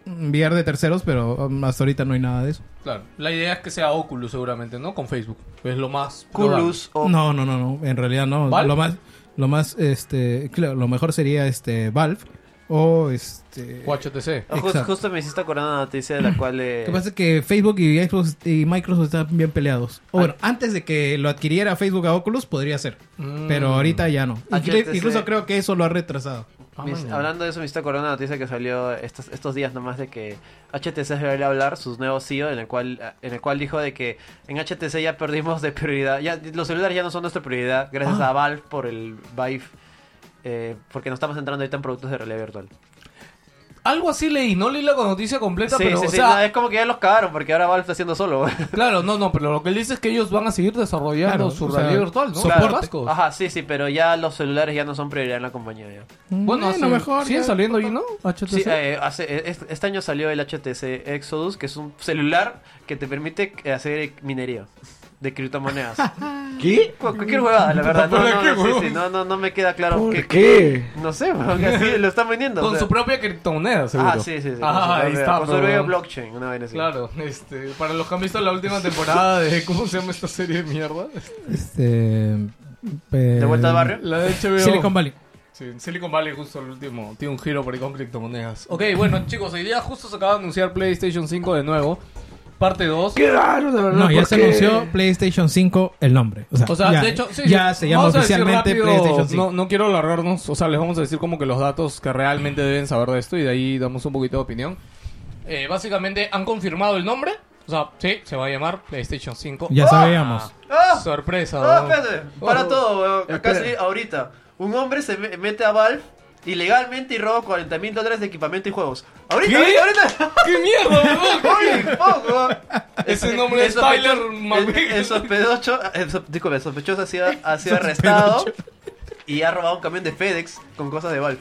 VR de terceros, pero um, hasta ahorita no hay nada de eso. Claro. La idea es que sea Oculus seguramente, ¿no? Con Facebook. Es lo más... Culus o... No, no, no, no, en realidad no. ¿Valve? Lo más, lo más, este, claro, lo mejor sería este Valve o este. O HTC. Ah, justo me hiciste acordar una noticia de la cual... eh, Lo que pasa es que Facebook y Xbox y Microsoft están bien peleados. O bueno, antes de que lo adquiriera Facebook a Oculus podría ser, Mm. pero ahorita ya no. HTC. Incluso creo que eso lo ha retrasado. hice- hablando de eso, me hiciste acordar una noticia que salió estos, estos días nomás de que HTC se debería hablar, sus nuevos CEO, en el cual en el cual dijo de que en HTC ya perdimos de prioridad, ya los celulares ya no son nuestra prioridad, gracias Ah. a Valve por el Vive, eh, porque nos estamos entrando ahorita en productos de realidad virtual. Algo así leí, no leí la noticia completa, Sí, pero sí, o sí, sea, no, es como que ya los cagaron porque ahora Valve está haciendo solo. güey. claro, no, no, pero lo que él dice es que ellos van a seguir desarrollando Claro, su sea, realidad virtual, ¿no? cascos. Ajá, sí, sí, pero ya los celulares ya no son prioridad en la compañía ya. Bueno, Bueno, hace- mejor. siguen ya. saliendo ahí, ¿no? HTC. Sí, eh, hace, este, este año salió el HTC Exodus, que es un celular que te permite hacer minería. De criptomonedas. ¿Qué? Cu- Cualquier huevada, la verdad. No, ¿Por no, no, sí, sí, no, no, no me queda claro ¿Por qué. qué? No sé, porque así lo están vendiendo. o Con sea. su propia criptomoneda, seguro. Ah, sí, sí, sí. Ah, ahí está. Con su pero- propio blockchain, una vaina así. Claro, este, para los que han visto la última temporada de ¿cómo se llama esta serie de mierda? Este, ¿De vuelta al barrio? La de HBO. Silicon Valley. Sí, en Silicon Valley justo el último tiene un giro por ahí con criptomonedas. Ok, bueno chicos, hoy día justo se acaba de anunciar PlayStation 5 de nuevo, parte 2. Qué raro, la verdad. No, ya se anunció PlayStation 5 el nombre. O sea, O sea, ya, de hecho, sí, ya sí. se llama Vamos oficialmente rápido, PlayStation 5. No, no quiero alargarnos, o sea, les vamos a decir como que los datos que realmente deben saber de esto y de ahí damos un poquito de opinión. Eh, básicamente han confirmado el nombre, o sea, sí, se va a llamar PlayStation 5. Ya sabíamos. ¡Ah! Sorpresa. Ah, ¿no? espérate, para Oh. todo, weón. Sí, ahorita. Un hombre se me- mete a Valve ilegalmente y roba 40 mil dólares de equipamiento y juegos. Ahorita, ¿Qué? ahorita, ahorita. ¡Qué mierda. Ese El- nombre es Tyler. El, el sospechoso, el, so- disculpe, el sospechoso ha sido, ha sido arrestado y ha robado un camión de FedEx con cosas de Valve.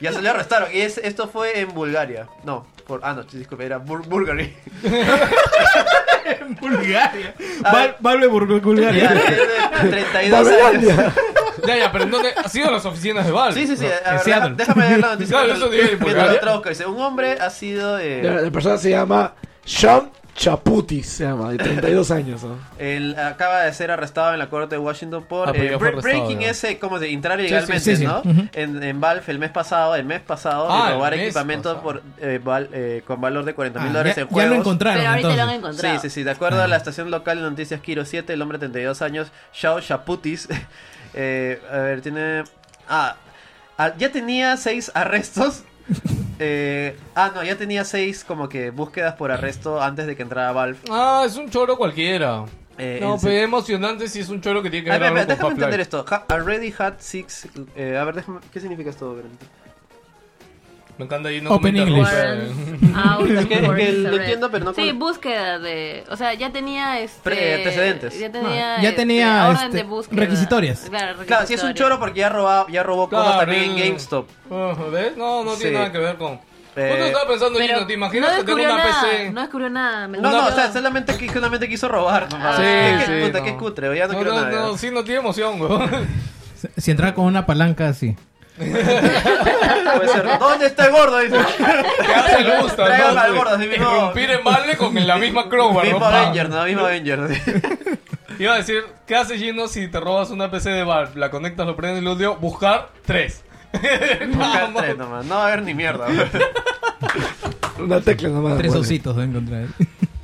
Ya se le arrestaron. Y es- esto fue en Bulgaria. No, por, ah, no, disculpe, era Bur- Bulgari. Bulgaria. A ver. Val- Valve Bulgaria. es de 32 años. Ya, ya, pero ¿en dónde? ¿Ha sido en las oficinas de Valve? Sí, sí, sí. A ver, Seattle. déjame leer la noticia. Claro, eso mientras lo traduzco. Dice, un hombre ha sido... eh, La, la persona se llama Sean Chaputis, se llama, de 32 años. ¿no? Él acaba de ser arrestado en la corte de Washington por Ah, pero eh, ya fue bre- arrestado, breaking ya. ese, ¿cómo se dice? Entrar sí, ilegalmente, sí, sí. ¿no? Ujú. en, en Valve el mes pasado, el mes pasado, Ah, y robar el mes equipamiento pasado. por, eh, val- eh, con valor de 40 mil Ah, dólares ya, en ya juegos. lo encontraron. Pero ahorita lo han entonces. encontrado. Sí, sí, sí. De acuerdo a la estación local de noticias Kiro 7, el hombre de 32 años, Shao Shaputis, eh, a ver, tiene... Ah, ah, ya tenía seis arrestos. Eh, ah, no, ya tenía seis como que búsquedas por arresto antes de que entrara Valve. Ah, es un choro cualquiera. Eh, no, pero es emocionante si es un choro que tiene que A ver ver, espera, con déjame entender esto. Ha- already had six. eh, a ver, déjame, ¿qué significa esto? Verónica? Me encanta ahí no Open English. interrumpe. Out Es que- for es que lo arrest. entiendo, pero no Sí, con- búsqueda de... O sea, ya tenía este... Pre- antecedentes. Ya tenía, No, ya este, tenía, orden este, de búsqueda. requisitorias. Claro, Claro, si es un choro porque ya, robaba, ya robó cosas también en GameStop. ¿Ves? No, no tiene Sí. nada que ver con. Eh, estaba pensando, Gino, ¿te imaginas no que tengo descubrió una nada, PC? No descubrió nada. me No, no, o sea, solamente, solamente quiso robar. nomás. Sí, ¿Qué, sí, qué, puta, no. qué cutre, ya no, No, quiero no, nada. no, sí, no tiene emoción, weón. Si entraba con una palanca así. Puede ser. ¿Dónde está el gordo? Dice. ¿Qué hace el gusto? Traigan ¿no? al gordo, así mismo. Irrumpir en con la misma crowbar, Mismo ¿no? Avenger, ¿no? Mismo Avenger. Iba a decir, ¿qué hace Gino si te robas una PC de Valve? La conectas, lo prendes y lo dio, buscar tres. Buscar tres nomás. No va a haber ni mierda. Una tecla nomás. Tres ositos de encontrar.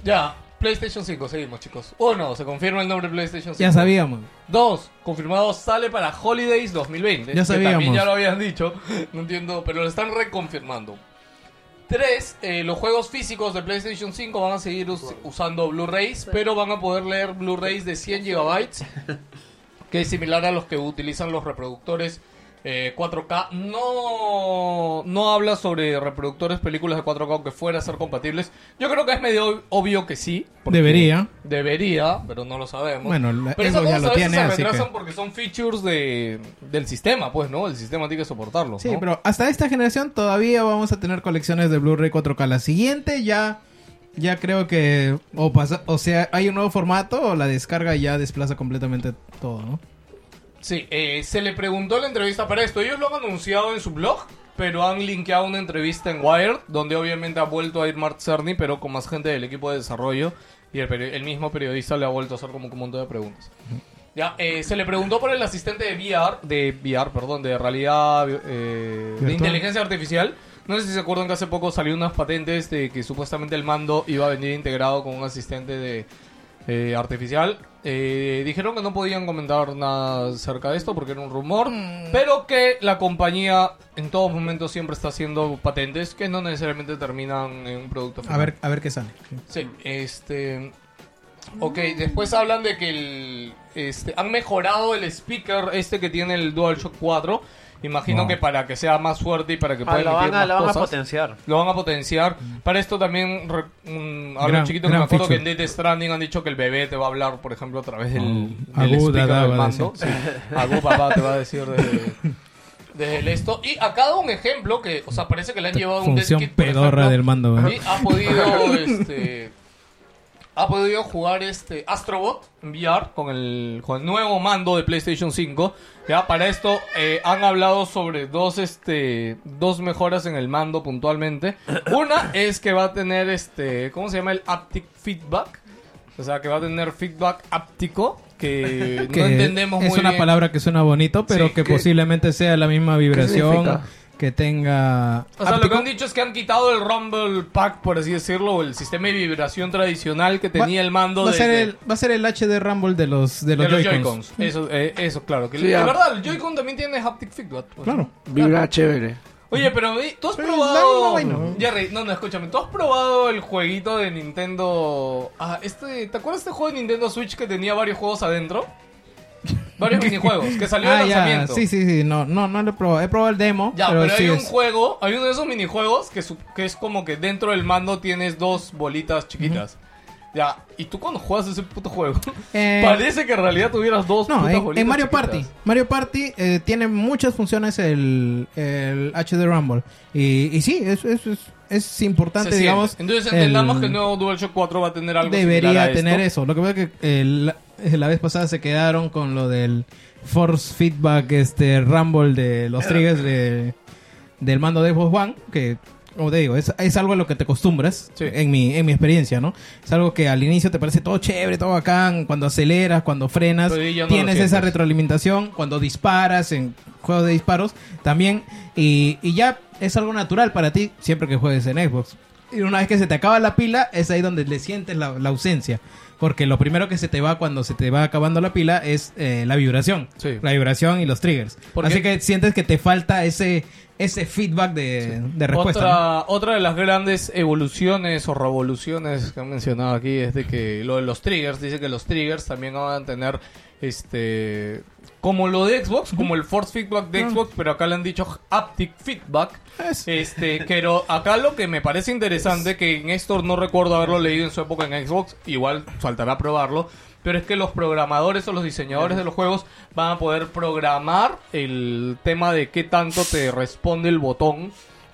Ya, PlayStation 5, seguimos chicos. Uno, se confirma el nombre de PlayStation 5. ya sabíamos. Dos, confirmado sale para Holidays 2020. Ya que sabíamos. también ya lo habían dicho. No entiendo, pero lo están reconfirmando. Tres, eh, los juegos físicos de PlayStation 5 van a seguir us- usando Blu-rays, pero van a poder leer Blu-rays de 100 GB, que es similar a los que utilizan los reproductores eh, 4K. No, no habla sobre reproductores películas de 4K aunque fuera a ser compatibles. Yo creo que es medio obvio que sí. Debería. Debería, pero no lo sabemos. Bueno, Pero eso ya lo tiene, se retrasan que... porque son features de, del sistema, pues, ¿no? El sistema tiene que soportarlo. Sí, ¿no? pero hasta esta generación todavía vamos a tener colecciones de Blu-ray 4K. La siguiente ya, ya creo que o pasa, o sea, hay un nuevo formato o la descarga ya desplaza completamente todo, ¿no? Sí, eh, se le preguntó la entrevista para esto. Ellos lo han anunciado en su blog, pero han linkeado una entrevista en Wired, donde obviamente ha vuelto a ir Mark Cerny, pero con más gente del equipo de desarrollo. Y el, peri- el mismo periodista le ha vuelto a hacer como un montón de preguntas. Ya, eh, se le preguntó por el asistente de VR, de VR, perdón, de realidad, eh, de inteligencia artificial. No sé si se acuerdan que hace poco salió unas patentes de que supuestamente el mando iba a venir integrado con un asistente de eh, artificial. Eh, dijeron que no podían comentar nada acerca de esto porque era un rumor, pero que la compañía en todos momentos siempre está haciendo patentes que no necesariamente terminan en un producto final. A ver, a ver qué sale. Sí, este. Ok, después hablan de que el, este, han mejorado el speaker este que tiene el DualShock 4. Imagino que para que sea más fuerte y para que Ah, pueda lo van a, más lo van a potenciar. Lo van a potenciar. Para esto también, re- un- algo Gran- chiquito que me acuerdo que en Death Stranding han dicho que el bebé te va a hablar, por ejemplo, a través del, Oh. del speaker del mando. Sí. Papá, te va a decir el esto. Y acá da un ejemplo que, o sea, parece que le han llevado un Función dev kit, por pedorra ejemplo, del mando, ¿eh? y ha podido, este... ha podido jugar este Astrobot en VR con el, con el nuevo mando de PlayStation 5. Ya para esto eh, han hablado sobre dos este dos mejoras en el mando puntualmente. Una es que va a tener este, ¿cómo se llama? El haptic feedback. O sea, que va a tener feedback áptico que, Que no entendemos es muy una bien. palabra que suena bonito, pero Sí, que que- posiblemente sea la misma vibración? Que tenga. O sea, lo que han dicho es que han quitado el Rumble Pack, por así decirlo, o el sistema de vibración tradicional que tenía Va- el mando va a ser el va a ser el HD Rumble de los de los, de los Joy-Cons. Eso, eh, eso, claro. Que Sí, de ya. verdad, el Joy-Con también tiene haptic feedback. pues. Claro. Vibra chévere. Oye, pero tú has Pero la probado. misma vaina. Jerry, no, no, escúchame. ¿Tú has probado el jueguito de Nintendo. Ah, este. ¿Te acuerdas de este juego de Nintendo Switch que tenía varios juegos adentro? Varios minijuegos que salió de Ah, ya. lanzamiento. Sí, sí, sí. No, no, no lo he probado. He probado el demo. Ya, pero, pero, sí hay un es- juego, hay uno de esos minijuegos que, su- que es como que dentro del mando tienes dos bolitas chiquitas. Ya, y tú cuando juegas ese puto juego, Eh, parece que en realidad tuvieras dos No, putas en, Mario chiquitas. Party. Mario Party eh, tiene muchas funciones el, el HD Rumble. Y, y sí, es, es, es, importante, digamos. Entonces entendamos el- que el nuevo DualShock 4 va a tener algo similar debería a tener esto. eso. Lo que pasa es que el- la vez pasada se quedaron con lo del Force Feedback este Rumble de los triggers de, del mando de Xbox One, que como te digo, es, es algo a lo que te acostumbras Sí. en mi en mi experiencia, ¿no? Es algo que al inicio te parece todo chévere, todo bacán, cuando aceleras, cuando frenas, no tienes esa retroalimentación, cuando disparas en juegos de disparos también y, y ya es algo natural para ti siempre que juegues en Xbox. Y una vez que se te acaba la pila, es ahí donde le sientes la, la ausencia. Porque lo primero que se te va cuando se te va acabando la pila es eh, la vibración. Sí. La vibración y los triggers. Así que sientes que te falta ese, ese feedback de, de respuesta. ¿no? Otra, otra de las grandes evoluciones o revoluciones que han mencionado aquí es de que lo de los triggers, dice que los triggers también van a tener este como lo de Xbox, como el force feedback de Xbox, pero acá le han dicho haptic feedback. Es- Este, pero acá lo que me parece interesante, que en esto no recuerdo haberlo leído en su época en Xbox, igual faltará probarlo, pero es que los programadores o los diseñadores de los juegos van a poder programar el tema de qué tanto te responde el botón.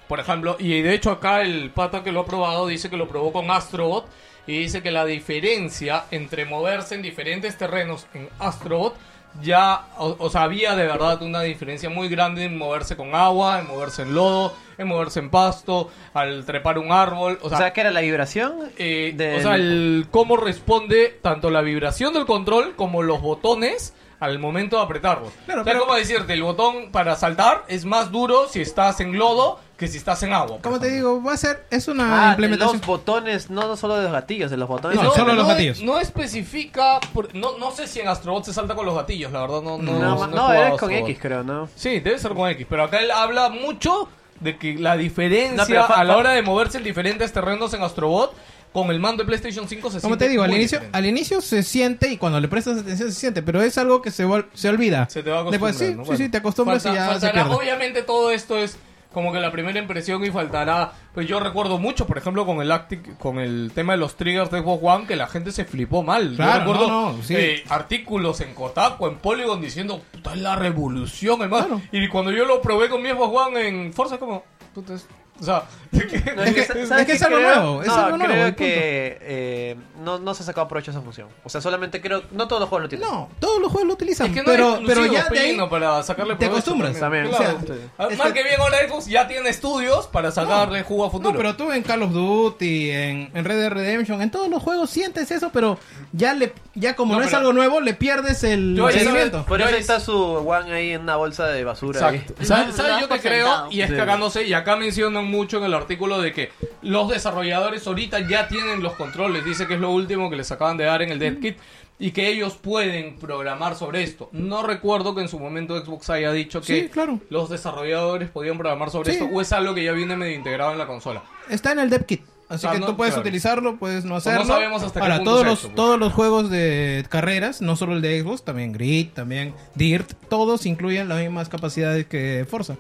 Por ejemplo, y de hecho acá el pata que lo ha probado dice que lo probó con Astrobot y dice que la diferencia entre moverse en diferentes terrenos en Astrobot ya, o, o sea, había de verdad una diferencia muy grande en moverse con agua, en moverse en lodo, en moverse en pasto, al trepar un árbol, o O sea, sea, que era la vibración. eh, del- o sea, el cómo responde tanto la vibración del control como los botones al momento de apretarlos. Claro, o sea, pero- como decirte, el botón para saltar es más duro si estás en lodo que si estás en agua. Como te digo, va a ser, es una Ah, implementación. los botones, no solo de los gatillos, de los botones. No, solo los no, gatillos. No especifica, por- no, no sé si en Astrobot se salta con los gatillos, la verdad no. No, No, no, a con Astrobot. X, creo, ¿no? Sí, debe ser con X, pero acá él habla mucho de que la diferencia a la hora de moverse en diferentes terrenos en Astrobot con el mando de PlayStation 5 se Como siente te digo, al inicio, diferente. al inicio se siente y cuando le prestas atención se siente, pero es algo que se, se olvida. Se te va a Después, sí, ¿no? sí, Bueno, sí, te acostumbras falta- y ya se faltará- pierde. Obviamente todo esto es como que la primera impresión y faltará. Pues yo recuerdo mucho, por ejemplo, con el Actic, con el tema de los triggers de Xbox One, que la gente se flipó mal. Claro, yo recuerdo no, no, sí. eh, artículos en Kotaku, en Polygon, diciendo, puta, es la revolución, hermano. Claro. Y cuando yo lo probé con mi Xbox One en Forza, como, puta, o sea, de que- No, Es que- ¿sabes es que es algo creo? nuevo, es no, algo nuevo, creo que eh, no, no se ha sacado provecho esa función. O sea, solamente creo... No todos los juegos lo tienen. No, todos los juegos lo utilizan, Es que no pero, es pero ya de ahí para sacarle te acostumbras. También. Claro. O sea, es Mal que- bien ahora Xbox ya tiene estudios para sacarle jugo a futuro. No, pero tú en Call of Duty, en, en Red Dead Redemption, en todos los juegos sientes eso, pero ya le ya como No, no, es algo nuevo, le pierdes el seguimiento. Por eso es- está su One ahí en una bolsa de basura. Exacto. ahí. ¿Sabes yo que creo? Y es cagándose, y acá mencionan mucho en el artículo de que los desarrolladores ahorita ya tienen los controles. Dice que es lo último que les acaban de dar en el Dev Kit. Y que ellos pueden programar sobre esto. No recuerdo que en su momento Xbox haya dicho que Sí, claro. los desarrolladores podían programar sobre Sí. esto. O es algo que ya viene medio integrado en la consola. Está en el dev kit. Así Ah, que no, tú puedes claro. utilizarlo, puedes no hacerlo. sabemos hasta qué Ahora, punto todos los, pues. todos los juegos de carreras, no solo el de Xbox, también Grid, también Dirt, todos incluyen las mismas capacidades que Forza.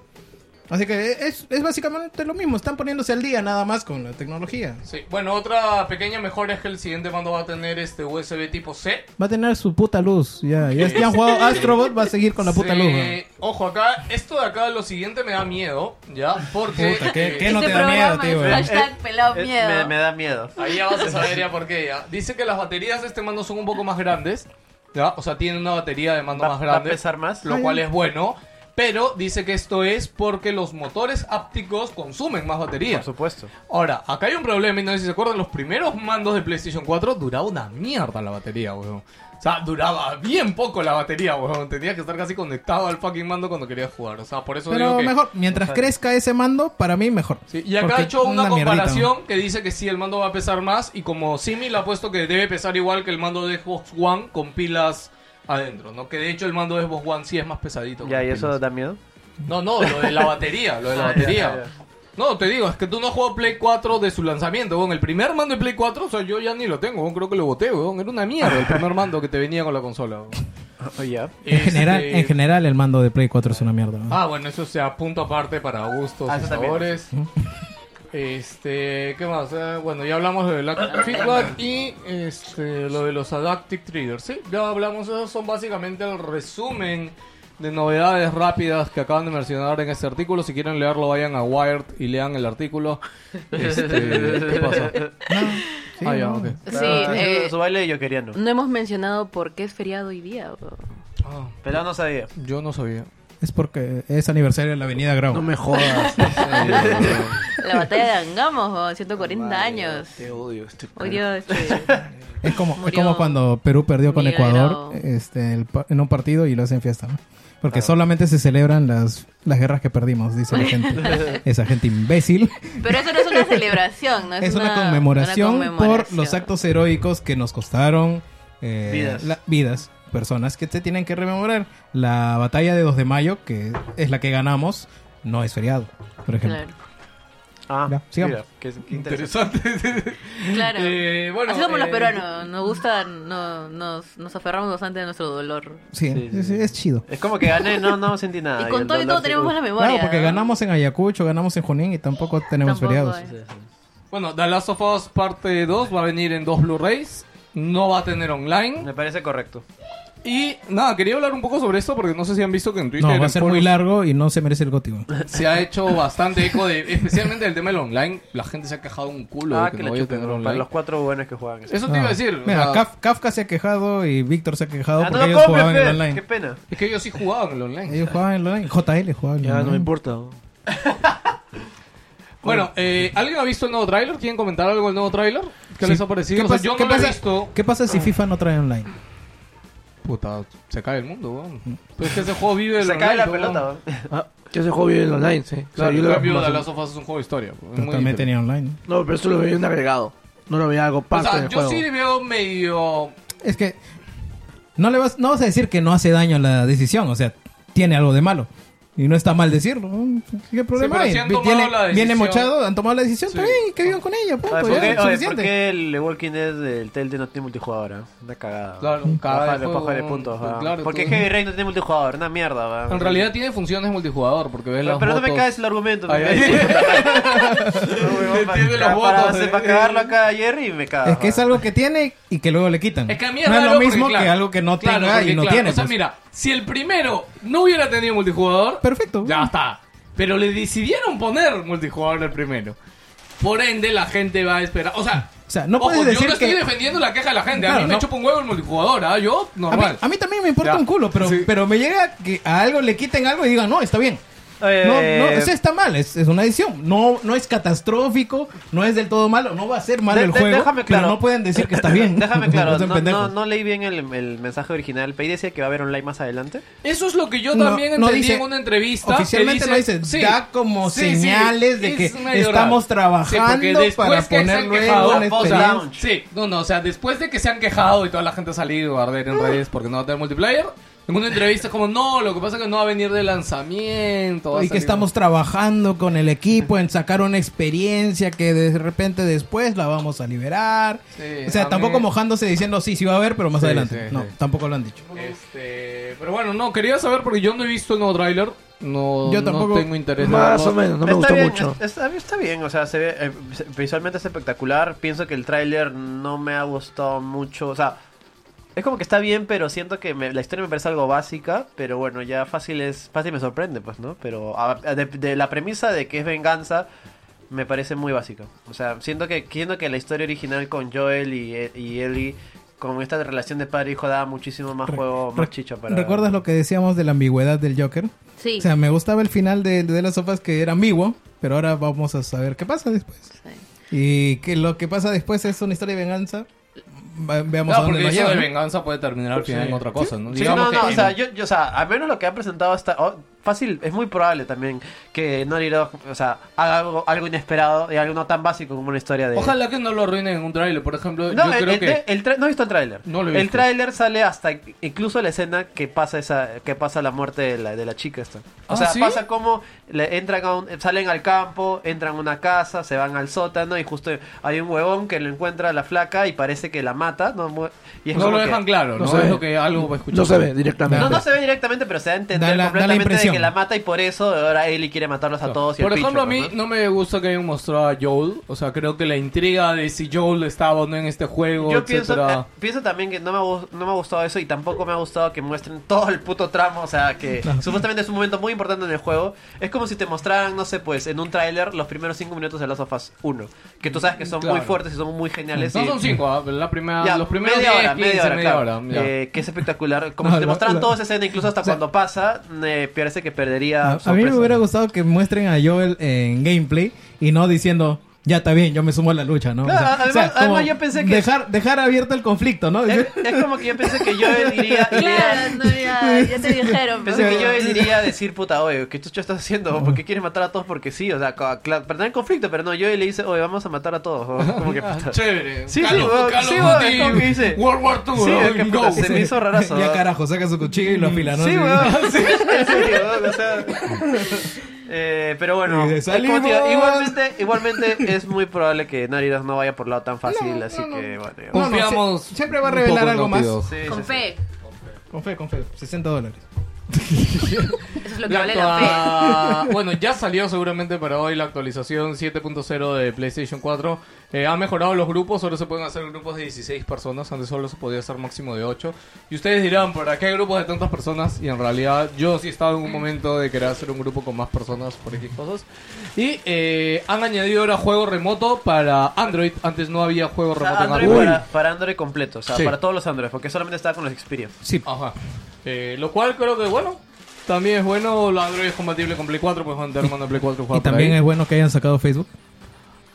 Así que es, es básicamente lo mismo, están poniéndose al día nada más con la tecnología. Sí, bueno, otra pequeña mejora es que el siguiente mando va a tener este USB tipo C. Va a tener su puta luz, ya, ya, ya han jugado Astrobot, va a seguir con la puta Sí, luz. ¿no? Ojo, acá, esto de acá, lo siguiente me da miedo, ¿ya? Porque... Puta, ¿qué- qué no Este te da miedo, programa tío? hashtag pelado Eh, miedo. Me, me da miedo. Ahí ya vas a saber ya por qué, ya. Dice que las baterías de este mando son un poco más grandes, ¿ya? O sea, tienen una batería de mando ¿Va, más va a grande. pesar más? lo cual es bueno. Pero dice que esto es porque los motores ápticos consumen más batería. Por supuesto. Ahora, acá hay un problema, y no sé si se acuerdan, los primeros mandos de PlayStation 4 duraba una mierda la batería, weón. O sea, duraba bien poco la batería, weón. Tenías que estar casi conectado al fucking mando cuando querías jugar. O sea, por eso Pero digo que... mejor, mientras crezca ese mando, para mí mejor. Sí, y acá ha hecho una, comparación que dice que sí, el mando va a pesar más. Y como Simil ha puesto que debe pesar igual que el mando de Xbox One con pilas adentro, ¿no? Que de hecho el mando de Xbox One sí es más pesadito. Ya, ¿y eso da miedo? No, no, lo de la batería, lo de la Ah, ya, batería. ya, ya. No, te digo, es que tú no has jugado Play 4 de su lanzamiento, weón. El primer mando de Play 4, o sea, yo ya ni lo tengo, weón. Creo que lo boté, weón. Era una mierda el primer mando que te venía con la consola, weón. Oh, ya. En general, Este- en general el mando de Play 4 es una mierda. ¿no? Ah, bueno, eso sea punto aparte para gustos Ah, y eso también. Este, ¿qué más? Eh, bueno, ya hablamos del active feedback y este, lo de los adaptive triggers. Sí, ya hablamos, esos son básicamente el resumen de novedades rápidas que acaban de mencionar en este artículo. Si quieren leerlo, vayan a Wired y lean el artículo. Este, ¿Qué pasa? Sí, ah, ya, no. ok. Sí, Ah, eh, su baile yo quería no. hemos mencionado por qué es feriado hoy día. bro. Ah, Pelado no sabía. yo no sabía. Es porque es aniversario de la Avenida Grau. No me jodas. La batalla de Angamos, bro, 140 años. Te odio. Este Hoy día, este, Es como, es como cuando Perú perdió con Miguel Ecuador Grau. este, el en un partido y lo hacen fiesta. ¿no? Porque solamente se celebran las, las guerras que perdimos, dice la gente. Esa gente imbécil. Pero eso no es una celebración, ¿no? Es una, conmemoración, una por conmemoración. los actos heroicos que nos costaron eh, Vidas. la- vidas, personas que se tienen que rememorar. La batalla de 2 de mayo, que es la que ganamos, no es feriado, por ejemplo. Claro. Ah, Ya, sigamos. mira, qué, qué interesante. Claro. Eh, bueno, Así somos los eh, peruanos, nos gusta, no, nos, nos aferramos bastante a nuestro dolor. Sí, Sí, sí, es chido. Es como que gané, no, no sentí nada. y con el todo y todo tenemos buena memoria. Claro, porque ¿no? ganamos en Ayacucho, ganamos en Junín y tampoco tenemos Tampoco feriados. Bueno, The Last of Us parte 2 va a venir en dos Blu-rays. No va a tener online. Me parece correcto. Y nada, quería hablar un poco sobre esto porque no sé si han visto que en Twitter No, va a en ser muy largo y no se merece el gótico. se ha hecho bastante eco de, especialmente del tema del online. La gente se ha quejado un culo Ah, de que que le no vaya a tener online. Para los cuatro buenos que juegan. eso. Eso te iba a decir. o Mira, sea, Kaf- Kafka se ha quejado y Víctor se ha quejado Ah, porque no lo ellos compres, jugaban en el online. Qué pena. es que ellos sí jugaban el online. Ellos jugaban en el online. JL jugaba en el Ya, no me online. importa. Bueno, eh, ¿alguien ha visto el nuevo tráiler? ¿Quieren comentar algo del nuevo tráiler? ¿Qué Sí. les ha parecido? ¿Qué O sea, pasa- yo qué no lo he pasa- visto. ¿Qué pasa si FIFA no trae online? Puta, se cae el mundo, weón. Pues es que ese juego vive el Se cae la online, weón. pelota. weón. Ah, ese juego vive en online, sí. O sea, Claro, yo en lo- cambio, The Last of Us es un juego de historia. es Pero muy también diferente. tenía online. No, pero eso lo veía un agregado. No lo veía algo O parte sea, del yo juego. sí le veo medio... Es que no le vas, no vas a decir que no hace daño a la decisión, o sea, tiene algo de malo. Y no está mal decirlo. ¿no? ¿Qué problema pero hay? sí han Vi- tomado Viene, la viene decisión. mochado, han tomado la decisión, Sí. bien, que vivan con ella, punto, Oye, ¿por ya, qué, oye, ¿por suficiente. qué el Walking Dead del Telltale no tiene multijugador? ah? Una cagada. Claro, Cada cada le juego- bajarle puntos. ah. claro, Porque todo- Heavy Rain no tiene multijugador, una mierda. va. En realidad tiene funciones multijugador, porque ves Pero, las pero no me caes el argumento. Ay, me ay. Entiende los votos, eh. para cagarlo acá a Jerry y me caga. Es que es algo que tiene y que luego le quitan. Es que a mí no es lo mismo que algo que no tenga y no tiene. O sea, pues. mira, si el primero no hubiera tenido multijugador, Perfecto. ya está. Pero le decidieron poner multijugador el primero. Por ende, la gente va a esperar. O sea, O sea, no ojo, puedes yo decir no estoy que... defendiendo la queja de la gente. a mí me no. chupa un huevo el multijugador, ¿ah? Yo, A mí, normal. a mí también me importa Ya. un culo, pero, Sí. pero me llega que a algo le quiten algo y digan, no, está bien. Eh, No, no, o sea, está mal, es, es una edición. No, no es catastrófico, no es del todo malo, no va a ser malo De- el de- juego, déjame pero claro. no pueden decir que está bien. Déjame claro, No no, no, no leí bien el, el mensaje original. ¿Pero decía que va a haber online más adelante? Eso es lo que yo No, también no entendí dice- en una entrevista. Oficialmente que no dice, da como señales de que es estamos raro. trabajando para que se han poner luego quejado- una post experiencia. launch. Sí, no, no, o sea, después de que se han quejado y toda la gente ha salido a arder en redes porque no va a tener multiplayer, en una entrevista como, no, lo que pasa es que no va a venir de lanzamiento. Y que estamos trabajando con el equipo en sacar una experiencia que de repente después la vamos a liberar. Sí, o sea, tampoco mí- mojándose diciendo sí, sí va a haber, pero más Sí, adelante. sí, no, sí. tampoco lo han dicho. Este, pero bueno, no, quería saber porque yo no he visto el nuevo tráiler. no, Yo no tampoco- tengo interés. Más o menos, no me está gustó bien, mucho. es- Está, está bien, o sea, se ve eh, visualmente es espectacular. Pienso que el tráiler no me ha gustado mucho, o sea, es como que está bien, pero siento que me- la historia me parece algo básica, pero bueno, ya fácil es fácil me sorprende, pues, ¿no? Pero a- a- de, de la premisa de que es venganza me parece muy básica. O sea, siento que siento que la historia original con Joel y, y Ellie con esta relación de padre e hijo daba muchísimo más juego, más chicha para ¿Recuerdas lo que decíamos de la ambigüedad del Joker? Sí. O sea, me gustaba el final de, de las sofas que era ambiguo, pero ahora vamos a saber qué pasa después. Sí. Y que lo que pasa después es una historia de venganza. Veamos No, a dónde porque nos eso lleva. de ¿no? venganza puede terminar al final en otra cosa, ¿no? Sí, Digamos no, no, que o en- sea, yo, yo, o sea, al menos lo que han presentado hasta oh, fácil, es muy probable también que Naughty Dog, o sea, haga algo, algo inesperado y algo no tan básico como una historia de... Ojalá que no lo arruinen en un trailer, por ejemplo. No, yo el, creo el- que. el tra- no he visto el tráiler. No lo he El tráiler sale hasta incluso la escena que pasa esa que pasa la muerte de la, de la chica esta. O Ah, sea, ¿sí? pasa como le entran a un- salen al campo, entran a una casa, se van al sótano y justo hay un huevón que lo encuentra a la flaca y parece que la mata, no y es No lo que- dejan claro, no ¿no? se es ve. lo que algo va a escuchar. No se ve directamente. No, no se ve directamente, pero se da a entender Da la- da la completamente de impresión. Que la mata y por eso ahora Ellie quiere matarlos a todos. Y Por ejemplo, a mí ¿no? no me gusta que hayan mostrado a Joel. O sea, creo que la intriga de si Joel estaba o no en este juego, Yo pienso, etcétera. eh, pienso también que no me, no me ha gustado eso y tampoco me ha gustado que muestren todo el puto tramo. O sea, que supuestamente es un momento muy importante en el juego. Es como si te mostraran, no sé, pues en un tráiler los primeros 5 minutos de Last of Us 1. Que tú sabes que son Claro. muy fuertes y son muy geniales. No y- son cinco, ¿ah? la primera, Ya, los primeros media 10, hora, 15, media hora, media claro. hora, ya. Eh, que es espectacular. Como No, si te mostraran toda esa escena, incluso hasta sea, cuando pasa, me parece que perdería. A, a mí me hubiera gustado que muestren a Joel en gameplay y no diciendo, ya está bien, yo me sumo a la lucha, ¿no? Claro, además- además yo pensé que- Dejar, dejar abierto el conflicto, ¿no? Es, es como que yo pensé que yo iría, iría, Claro, no, ya, ya te dijeron. Pensé pero- que yo iría a decir, puta, oye, ¿qué chucha estás haciendo? ¿Por qué quieres matar a todos? Porque sí, o sea, para tener conflicto, pero no, yo le dice, oye, vamos a matar a todos. ¿no? Como que, Ah, puta. chévere. Sí, sí, sí, como que dice- World War II, Sí, que, puta, se me hizo rarazo. ya carajo, saca su cuchillo y lo afila, ¿no? Sí, Así. weón. Sí, en serio, weón, o sea. Eh, pero bueno, igualmente, igualmente es muy probable que Dog no vaya por lado tan fácil, así que bueno. No, no, Confiamos sie- siempre va a revelar algo más. Sí, sí, Con sí. fe. Con fe, con fe. 60 dólares. Eso es lo que La vale la actua- Bueno, ya salió seguramente para hoy la actualización 7.0 de PlayStation 4. Eh, ha mejorado los grupos, ahora se pueden hacer grupos de 16 personas, antes solo se podía hacer máximo de 8. Y ustedes dirán, ¿para qué hay grupos de tantas personas? Y en realidad yo sí estaba en un momento de querer hacer un grupo con más personas por X cosas. Y eh, han añadido ahora juego remoto para Android, antes no había juego O sea, remoto en Android Android. para, para Android completo, o sea, Sí. para todos los Android, porque solamente estaba con los Xperia. Sí. Ajá. Eh, lo cual creo que, bueno, también es bueno. Los Android es compatible con Play 4, puedes mandar mando Play 4 y jugar Y por también ahí. es bueno que hayan sacado Facebook.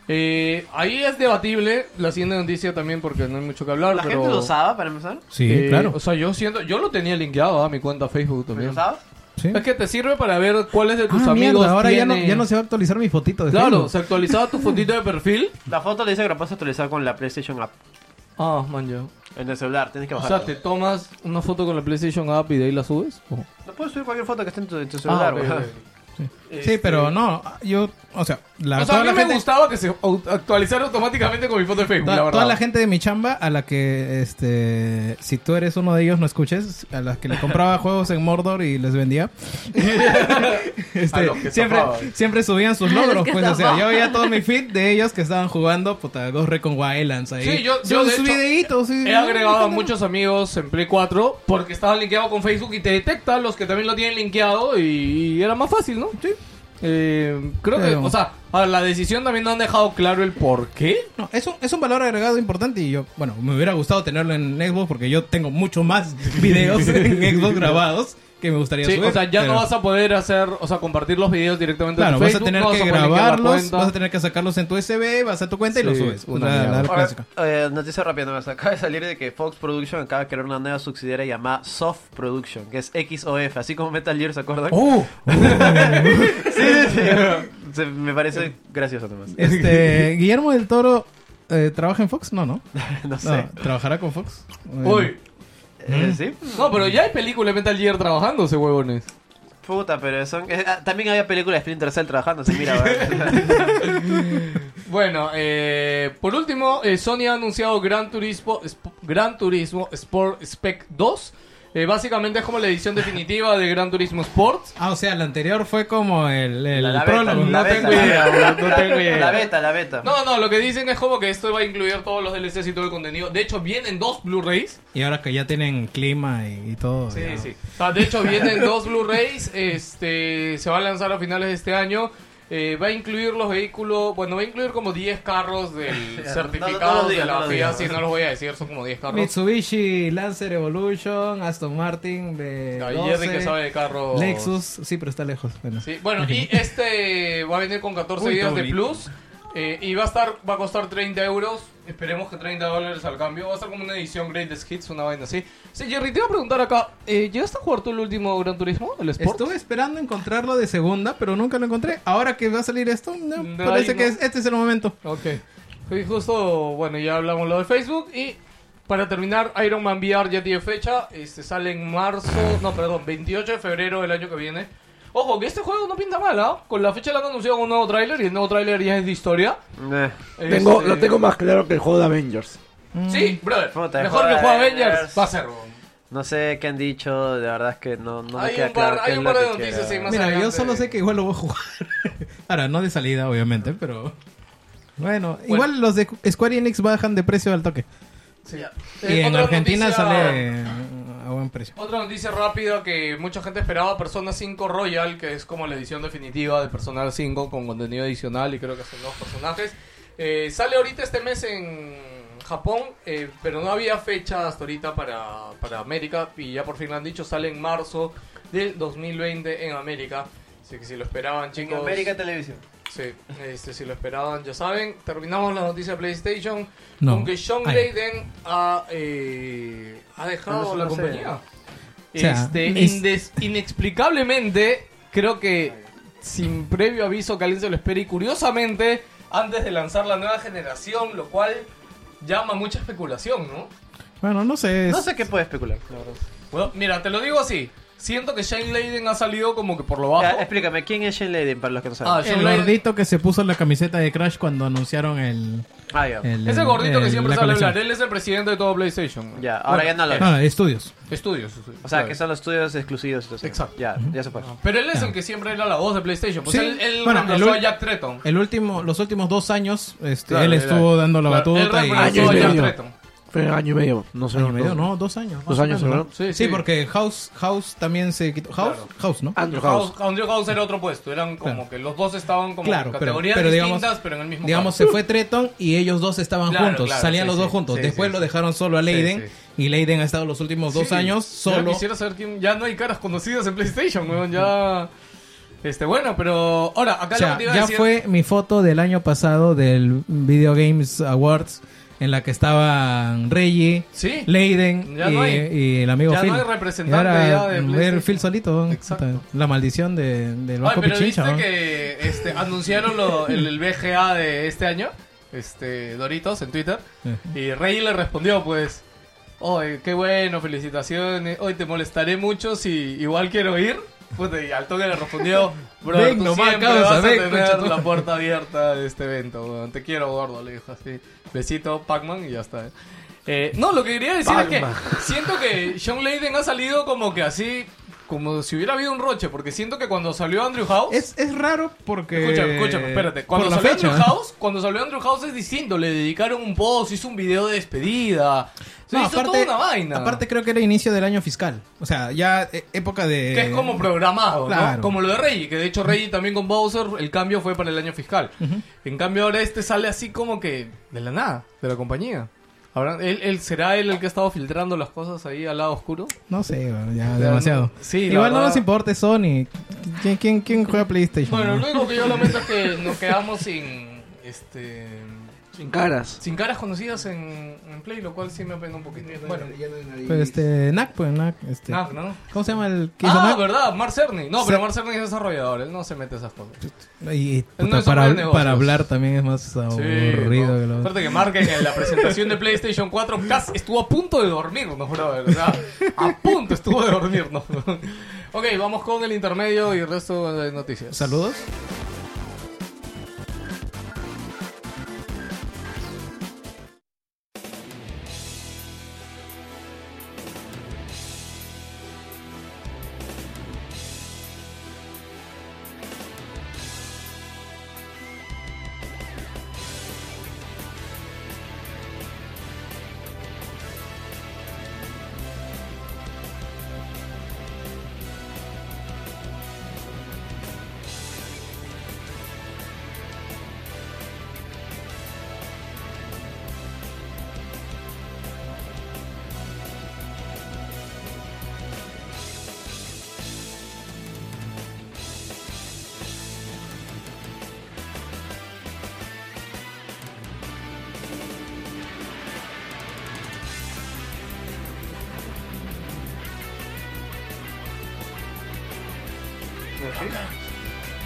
Eh, ahí es debatible la siguiente noticia también porque no hay mucho que hablar. ¿La pero, gente lo usaba para empezar? Sí, eh, claro. O sea, yo siento, yo lo tenía linkeado a mi cuenta Facebook ¿Lo también. usabas? Sí. Es que te sirve para ver cuáles de tus Ah, amigos mierda, ahora ya no, ya no se va a actualizar mi fotito de Claro, Facebook. se actualizaba tu fotito de perfil. La foto le dice que lo puedes actualizar con la PlayStation App. Ah, man, ya. En el celular, tienes que O bajarlo. sea, te tomas una foto con la PlayStation App y de ahí la subes. ¿O? No puedes subir cualquier foto que esté en tu, en tu Ah, celular, ok, weón. ok. Sí, pero no, yo, o sea, la, O sea, toda a mí la me gente, gustaba que se actualizara automáticamente con mi foto de Facebook, toda, la toda la gente de mi chamba a la que, este, si tú eres uno de ellos, no escuches, a las que le compraba juegos en Mordor y les vendía, este, siempre, siempre subían sus logros, pues, o sea, yo veía todo mi feed de ellos que estaban jugando, puta, Ghost Recon Wildlands ahí. Sí, yo- yo, de sus hecho, videitos, sí. He agregado a muchos amigos en Play 4 porque estaban linkeados con Facebook y te detecta los que también lo tienen linkeado y, y era más fácil, ¿no? Sí. Eh, creo que, o sea, a la decisión también no han dejado claro el por qué. No, es un, es un valor agregado importante y yo, bueno, me hubiera gustado tenerlo en Xbox porque yo tengo mucho más videos en Xbox grabados que me gustaría Sí, subir. o sea, ya pero- no vas a poder hacer, o sea, compartir los videos directamente Claro, en vas a tener no que a grabarlos, vas a tener que sacarlos en tu USB, vas a tu cuenta y los subes. una La- la- mierda. la Ahora, clásica. eh, noticia rápida, nomás. acaba de salir de que Fox Production acaba de crear una nueva subsidiaria llamada Soft Production, que es XOF, así como Metal Gear, ¿se acuerdan? ¡Oh! Sí, sí, sí. Me parece gracioso nomás. este, Guillermo del Toro eh, trabaja en Fox, no, no. No sé. No, ¿Trabajará con Fox? Uy. Eh, ¿Sí? No, pero ya hay película de Metal Gear trabajando, ese huevones. Puta, pero son... eh, ah, también había películas de Splinter Cell trabajando, se mira, weón. Bueno, eh, por último, eh, Sony ha anunciado Gran Turismo, Sp- Gran Turismo Sport Spec 2. Eh, básicamente es como la edición definitiva de Gran Turismo Sports. Ah, o sea, la anterior fue como el, el La, la prólogo. beta, no la tengo beta, idea, la- no tengo idea. La beta, la beta. No, no, lo que dicen es como que esto va a incluir todos los DLCs y todo el contenido. De hecho, vienen dos Blu-rays. Y ahora que ya tienen clima y, y todo. Sí, ya. sí. O sea, de hecho, vienen dos Blu-rays. Este, se va a lanzar a finales de este año. Eh, va a incluir los vehículos. Bueno, va a incluir como 10 carros del no- certificado no de no la lo FIA. Sí, no los voy a decir, son como 10 carros. Mitsubishi Lancer Evolution, Aston Martin de Ay, Jerry que sabe de carros. Lexus, sí, pero está lejos. Bueno. Sí, bueno, y este va a venir con 14 Uy, días de plus. eh, y va a estar va a costar 30 euros. Esperemos que 30 dólares al cambio. Va a ser como una edición Greatest Hits, una vaina así. Sí, Jerry, te iba a preguntar acá. Eh, ¿Llegaste a jugar tú el último Gran Turismo? ¿El Sport? Estuve esperando encontrarlo de segunda, pero nunca lo encontré. Ahora que va a salir esto, no, No, parece que es- este es el momento. Ok. Y justo, bueno, ya hablamos lo de Facebook. Y para terminar, Iron Man VR ya tiene fecha. Este sale en marzo, no, perdón, 28 de febrero del año que viene. Ojo, que este juego no pinta mal, ¿ah? Con la fecha le han anunciado un nuevo tráiler y el nuevo tráiler ya es de historia. Eh, Tengo, Este- Lo tengo más claro que el juego de Avengers. Sí, brother. Puta, el mejor juego que de juega Avengers. Avengers. Va a ser, no sé qué han dicho, de verdad es que no, no me Hay queda un par- claro. qué hay es un lo par de que noticias ahí más Mira, yo solo sé que igual lo voy a jugar. Ahora, no de salida, obviamente, pero. Bueno, igual los de Square Enix bajan de precio al toque. Sí. y Eh, en otra Argentina noticia- sale a buen precio. Otra noticia rápida que mucha gente esperaba, Persona 5 Royal, que es como la edición definitiva de Persona 5 con contenido adicional y creo que son dos personajes. Eh, sale ahorita este mes en Japón, eh, pero no había fecha hasta ahorita para, para América y ya por fin lo han dicho, sale en marzo del 2020 en América. Así que si lo esperaban En chicos... América Televisión. Sí, este, si lo esperaban, ya saben. Terminamos la noticia de PlayStation No. con que Sean Ay. Layden ha, eh, ha dejado la compañía. O sea, este, es- inexplicablemente, creo que sin previo aviso que alguien se lo espera y curiosamente, antes de lanzar la nueva generación, lo cual llama mucha especulación, ¿no? Bueno, no sé. No sé qué puede especular, la verdad. Bueno, mira, te lo digo así. Siento que Shane Layden ha salido como que por lo bajo. Ya, explícame, ¿quién es Shane Layden para los que no saben? Ah, El Shane Layden- gordito que se puso la camiseta de Crash cuando anunciaron el. Ah, ya. el Ese gordito que el- siempre la sale a colección. hablar. Él es el presidente de todo PlayStation. Ya, ahora ya no lo eh, es. No, estudios. Estudios. O sea, que son los estudios exclusivos. entonces. Exacto. Ya, ya se fue. Pero él es Ya. el que siempre era la voz de PlayStation. Pues Sí. él, él Bueno, el a Jack Tretton. El último, los últimos dos años, este, Claro, él estuvo dando la Claro, él batuta Año y a Jack. Tretton. Fue año y medio, no sé. Año y medio, no, dos años. Dos años, menos, ¿no? ¿no? Sí, Sí, sí. porque House, House también se quitó. House, Claro. House, ¿no? Andrew House, House. Andrew House era otro puesto. Eran como Claro. que los dos estaban como Claro, en pero, categorías pero digamos, distintas, pero en el mismo digamos se fue Treton y ellos dos estaban Claro, juntos, claro, salían sí, los dos juntos. sí, Después sí, lo dejaron solo a Leiden Sí, y Leiden ha estado los últimos dos Sí. años Ya solo. quisiera saber quién. Ya no hay caras conocidas en PlayStation, weón. Ya. Este, bueno, pero. Ahora, acá O lo sea, que te iba a ya decir- fue mi foto del año pasado del Video Games Awards en la que estaban Reggie, Sí. Leiden y, no hay. y el amigo Ya Phil. no hay representante ya de ver. Phil solito. Exacto. La maldición de, del Ay, Banco pero Pichincha. viste ¿no? que este, anunciaron lo- el, el BGA de este año, este Doritos, en Twitter. Y Rey le respondió, pues, oye, qué bueno, felicitaciones. Hoy te molestaré mucho si igual quiero ir. Puta, y al toque le respondió, bro, Ven tú nomás, siempre causa, vas a tener la madre". puerta abierta de este evento. Te quiero, gordo, le dijo así. Besito, Pac-Man, y ya está. Eh, no, lo que quería decir es que siento que Sean Layden ha salido como que así, como si hubiera habido un roche, porque siento que cuando salió Andrew House... Es, es raro porque. Escúchame, escúchame, espérate. Cuando salió fecha. Andrew House, cuando salió Andrew House es distinto. Le dedicaron un post, hizo un video de despedida. Se No, hizo aparte, toda una vaina. aparte creo que era inicio del año fiscal. O sea, ya eh, época de... que es como programado, Claro. ¿no? Como lo de Reggie, que de hecho Reggie también con Bowser, el cambio fue para el año fiscal. En cambio ahora este sale así como que de la nada, de la compañía. Ahora, ¿él, él- será él el que ha estado filtrando las cosas ahí al lado oscuro? No sé, bueno, ya demasiado. sí, Igual no nos importa Sony. ¿Quién, quién, quién juega PlayStation? Bueno, lo único que yo lamento es que nos quedamos sin este Sin caras. sin caras conocidas en, en Play, lo cual sí me apena un poquito. Bueno, Pues este, NAC, pues NAC. Este, Knack, ¿no? ¿Cómo se llama el que hizo Ah, NAC? verdad, Mark Cerny. No, pero. Mark Cerny es desarrollador, él no se mete esas cosas. Y, Él puta, no es para, hombre de negocios. para hablar también es más aburrido que lo Aparte que Mark en la presentación de PlayStation 4 casi estuvo a punto de dormirnos, brother. O sea, a punto estuvo de dormirnos. ok, vamos con el intermedio y el resto de noticias. Saludos.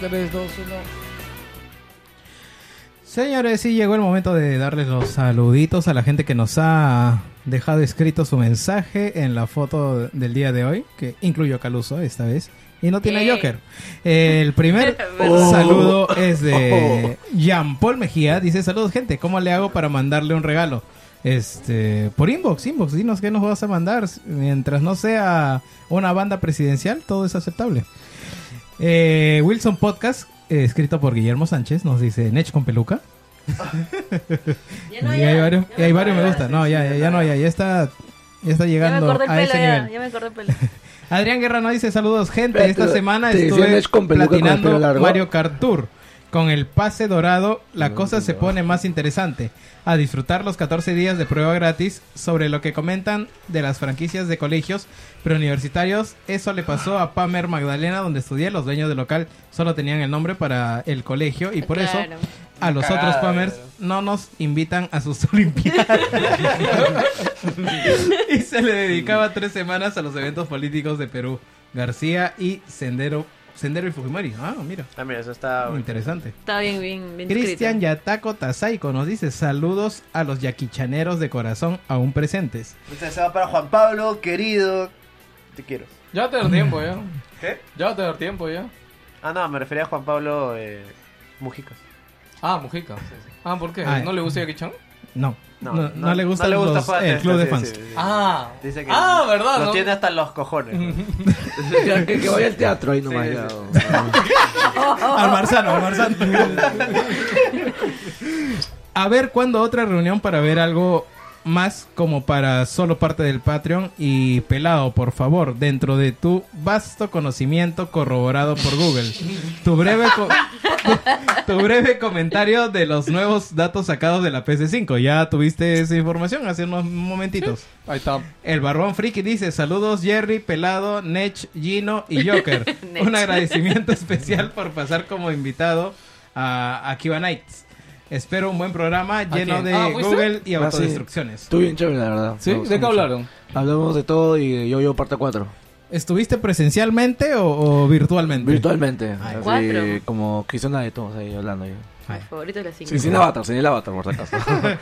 3, 2, 1. Señores, sí llegó el momento de darles los saluditos a la gente que nos ha dejado escrito su mensaje en la foto del día de hoy, que incluyó a Caluso esta vez, y no tiene. Joker. El primer Oh. saludo es de Jean Paul Mejía, dice saludos gente, ¿cómo le hago para mandarle un regalo? Este, por inbox, inbox, dinos qué nos vas a mandar, mientras no sea una banda presidencial, todo es aceptable. Eh, Wilson Podcast, eh, escrito por Guillermo Sánchez, nos dice Nech con peluca. Ya no, y ya, hay varios, ya y hay me varios me gusta. No, ya, ya, ya no, ya, ya está, ya está Ya me llegando acordé el a pelo, ese ya, nivel. ya me acordé el pelo. Adrián Guerra nos dice saludos gente. Esta semana ¿te decían estuve platinando? Mario Kart Tour. Con el pase dorado, la No, cosa se pone más interesante. A disfrutar los 14 días de prueba gratis sobre lo que comentan de las franquicias de colegios preuniversitarios. Eso le pasó a Pamer Magdalena, donde estudié. Los dueños del local solo tenían el nombre para el colegio y por eso a los Cagada, otros Pamers no nos invitan a sus olimpiadas. y se le dedicaba tres semanas a los eventos políticos de Perú. García y Sendero, Sendero y Fujimori. Ah, mira, Ah, mira, eso está... interesante. Está bien, bien, bien Cristian escrito. Yatako Tasaiko nos dice saludos a los yaquichaneros de corazón aún presentes. Este se va para Juan Pablo, querido. Te quiero. Ya va a tener tiempo ya. ¿Qué? Ya va a tener tiempo ya. Ah, no, me refería a Juan Pablo eh, Mujicas. Ah, Mujica. Ah, ¿por qué? Ah, ¿No le gusta Jackie Chan? No, no, no le gusta, los- jugar el tenis, club de fans. sí, sí, sí. Ah, Dice que ah, ¿verdad? Lo no? tiene hasta los cojones. Ya, que, que vaya al teatro ahí nomás. Sí, ya. Al Marzano, al Marzano. A ver cuándo otra reunión para ver algo más como para solo parte del Patreon y pelado, por favor, dentro de tu vasto conocimiento corroborado por Google. Tu breve co- tu, tu breve comentario de los nuevos datos sacados de la PC5. Ya tuviste esa información hace unos momentitos. Ahí está. El Barbón Friki dice, saludos Jerry, Pelado, Nech, Gino y Joker. Un agradecimiento especial por pasar como invitado a Akiba Nights. Espero un buen programa lleno de Ah. Google y autodestrucciones. Estuvo bien chévere, la verdad. ¿Sí? ¿De qué hablaron? Hablamos de todo y de Yo-Yo parte 4. ¿Estuviste presencialmente o, o virtualmente? Virtualmente. Ay, así, cuatro. como Cristian de todos ahí hablando. Ahí. Mi favorito es la 5. Sí, sin avatar, sin el avatar, por si acaso.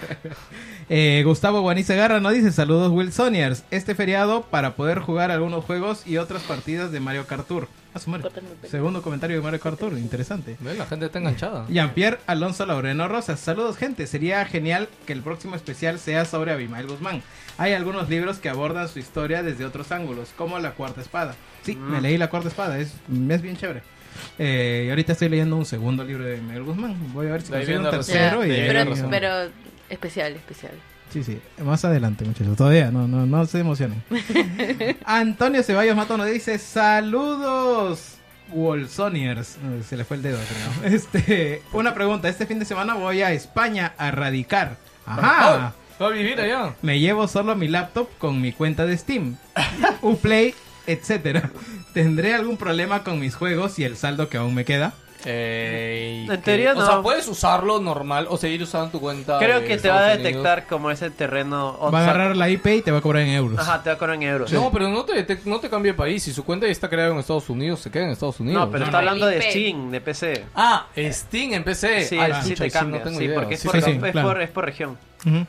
Eh, Gustavo Guanice Garra nos dice saludos Wilsoniers. Este feriado para poder jugar algunos juegos y otras partidas de Mario Kart Tour. Su madre. Segundo comentario de Mario Kart Tour, interesante. Ve, La gente está enganchada. Jean-Pierre Alonso Laureno Rosas. Saludos, gente. Sería genial que el próximo especial sea sobre Abimael Guzmán. Hay algunos libros que abordan su historia desde otros ángulos, como La Cuarta Espada. Sí, me leí La Cuarta Espada. Es, es bien chévere. Eh, y ahorita estoy leyendo un segundo libro de Abimael Guzmán. Voy a ver si consigo un tercero. y pero especial, especial. Sí, sí. Más adelante, muchachos. Todavía, no, no, no se emocionen. Antonio Ceballos Mato nos dice: Saludos, Wolsoniers. Se le fue el dedo, creo. Este, una pregunta. Este fin de semana voy a España a radicar. Ajá. Oh, ¿Va a vivir allá? Me llevo solo mi laptop con mi cuenta de Steam, Uplay, etcétera. ¿Tendré algún problema con mis juegos y el saldo que aún me queda? Eh, En teoría O sea, no. puedes usarlo normal o seguir usando tu cuenta. Creo que te va a Unidos. detectar como ese terreno. Va a agarrar la IP y te va a cobrar en euros. Ajá, te va a cobrar en euros. No, pero no te, te- no te cambia de país. Si su cuenta ya está creada en Estados Unidos, se queda en Estados Unidos. No, pero No, está no. hablando de. Steam, de PC. Ah, Steam en PC. Sí, Ay, sí chucha, te cambia. no tengo sí, idea. porque es, Sí, por, sí, es, claro. por, es por región.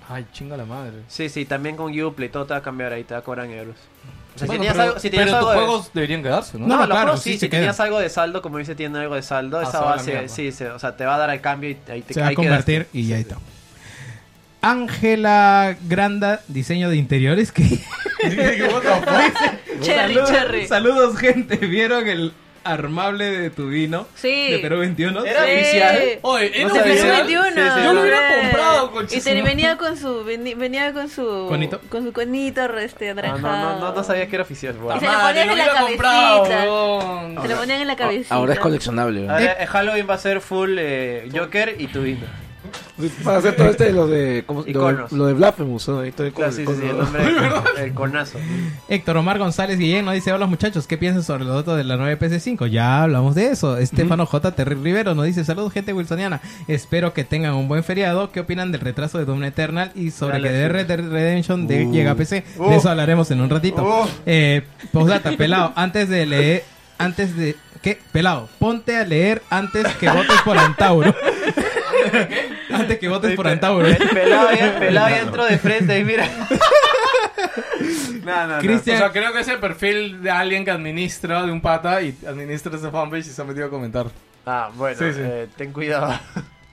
Ay, chinga la madre. Sí, sí, también con Uplay todo te va a cambiar ahí, te va a cobrar en euros. O sea, Bueno, si tenías pero, algo, si tenías pero algo tus de- juegos deberían quedarse, ¿no? No, No, los claro, juegos sí si tenías quedan. algo de saldo, como dice, tiene algo de saldo, Ah, esa base, sí, se- o sea, te va a dar el cambio y ahí te se va a convertir quedaste. y ya está. Ángela Granda, diseño de interiores. Que... Cherry, saludos, cherry. saludos, gente. ¿Vieron el armable de tu vino? Sí. De Perú 21. Era Sí. oficial. Oye, ¿era No De. Perú oficial? 21. Sí, sí. Yo lo hubiera comprado, con Y te venía con su venía con su ¿Conito? con su conito este No, anaranjado. no, no, no, no sabía que era oficial. Y se Madre, ponían lo en la cabecita. Se lo ponían en la cabecita. Ahora es coleccionable. Ahora, eh, Halloween va a ser full eh, Joker y tu vino. Para hacer todo este de lo de, ¿cómo, lo, de Blasphemous, ¿no? Ahí todo el- Claro, sí, sí, con- sí, el nombre, el conazo. Héctor Omar González Guillén nos dice: Hola muchachos, ¿qué piensan sobre los datos de la nueva PC5? Ya hablamos de eso. Estefano J. Terry Rivero nos dice: Saludos, gente wilsoniana. Espero que tengan un buen feriado. ¿Qué opinan del retraso de Doom Eternal y sobre Dale, que de sí. Red Dead Redemption de, Uh. llega a PC? Uh. De eso hablaremos en un ratito. Uh. Eh, postdata, pelado, antes de leer. Antes de. ¿Qué? Pelado, ponte a leer antes que votes por Antauro. antes que votes por Antauro. El pelado ya, pelado ya entró de frente y mira. no, no, no. O sea, creo que es el perfil de alguien que administra, de un pata, y administra ese fanpage y se ha metido a comentar. Ah, bueno, Sí, sí. eh, ten cuidado.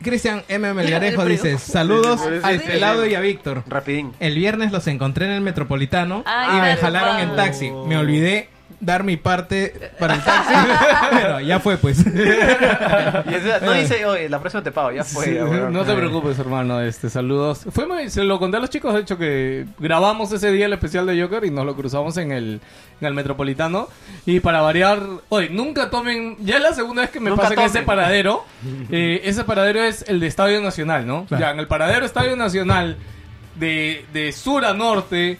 Cristian M. Melgarejo El dice, saludos al pelado y a Víctor. Rapidín. El viernes los encontré en el Metropolitano Ay, y me jalaron en taxi. Me olvidé dar mi parte para el taxi, pero ya fue pues. Y encima, no dice, oye, la próxima te pago, ya fue. Sí, ya, weón. no te preocupes, hermano. Este, saludos. Fue muy- se lo conté a los chicos, de hecho, que grabamos ese día el especial de Joker y nos lo cruzamos en el, en el Metropolitano. Y para variar, oye, nunca tomen. Ya es la segunda vez que me pasa en ese paradero. Eh, ese paradero es el de Estadio Nacional, ¿no? Claro. Ya, en el paradero Estadio Nacional, de, de sur a norte.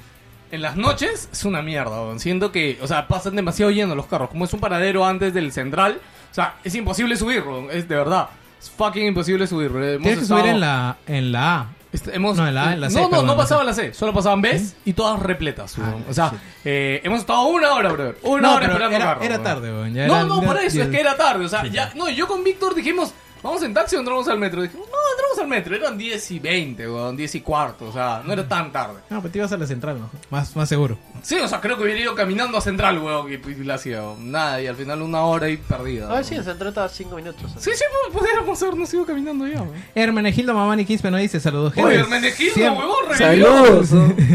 En las noches es una mierda, weón. siento que, o sea, pasan demasiado llenos los carros. Como es un paradero antes del central, o sea, es imposible subir, weón. es de verdad. Es fucking imposible subir. Hemos Tienes que subir en la, en la A. este, hemos, No, en la A, en la C, no, no, perdón, no pasaba la C, solo pasaban Bs y todas repletas. Ah, o sea, sí. eh, hemos estado una hora, brother. Una No, hora esperando era, carro. era tarde, weón. No, no, por eso, es que era tarde. O sea, ya, no, yo con Víctor dijimos, ¿vamos en taxi o entramos al metro? Dijimos, entramos al metro. Eran 10 y 20, weón, 10 y cuarto. O sea, no era tan tarde. No, pero te ibas a la central, ¿no? Más, más seguro. Sí, o sea, creo que hubiera ido caminando a Central, weón, y, y la hacía, weón. Nada, y al final una hora y perdida. Ah, weón. sí, se trata 5 minutos. Sí, sí, pues, pudiéramos habernos ido caminando ya, weón. Hermenegildo Mamani Quispe nos dice saludos. Oye, gente. Hermenegildo, Siem- revivió. Saludos.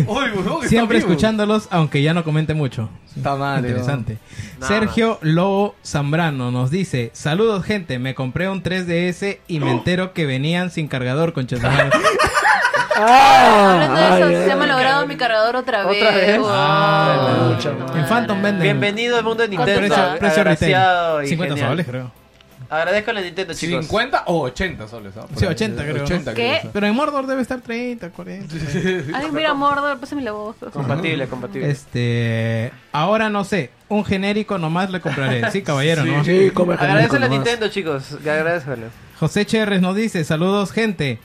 Oye, huevón, está Siempre vivo. escuchándolos, aunque ya no comente mucho. Está mal, Interesante. Nada Sergio Lobo Zambrano nos dice: Saludos, gente. Me compré un 3DS y me entero que venían sin cargador con Hablando de eso, ay, se ay. me ha logrado mi cargador otra vez. ¿Otra vez? Wow. Ah, mucha En Phantom venden. Bienvenido al mundo de Nintendo. Precio, precio retail. y 50 genial. soles, creo. Agradezco a la Nintendo, chicos. 50 o 80 soles. ¿no? Por Sí, ahí. 80 creo, ¿no? 80 ¿Qué? creo. Pero en Mordor debe estar 30, 40. Ay, mira, Mordor, pásame la voz. Compatible, compatible. Este. Ahora no sé. Un genérico nomás le compraré. Sí, caballero, ¿no? Sí, come Agradezco a la. Nintendo, chicos. Agradezco. José Cherres nos dice, saludos gente.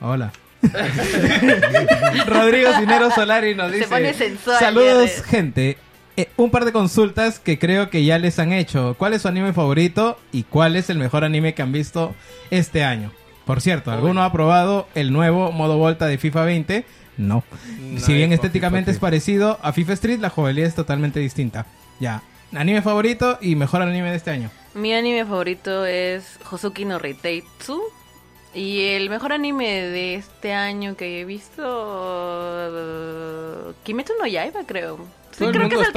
Hola. Rodrigo Cinero Solari nos Se dice, pone sensual, saludos gente. Eh, un par de consultas que creo que ya les han hecho. ¿Cuál es su anime favorito y cuál es el mejor anime que han visto este año? Por cierto, ¿alguno ha probado el nuevo modo Volta de FIFA 20? No. No si bien estéticamente FIFA es parecido a FIFA Street, la jugabilidad es totalmente distinta. Ya. Anime favorito y mejor anime de este año. Mi anime favorito es Hosuki no Reiteitsu. Y el mejor anime de este año que he visto. uh, Kimetsu no Yaiba, creo. Sí, creo que es el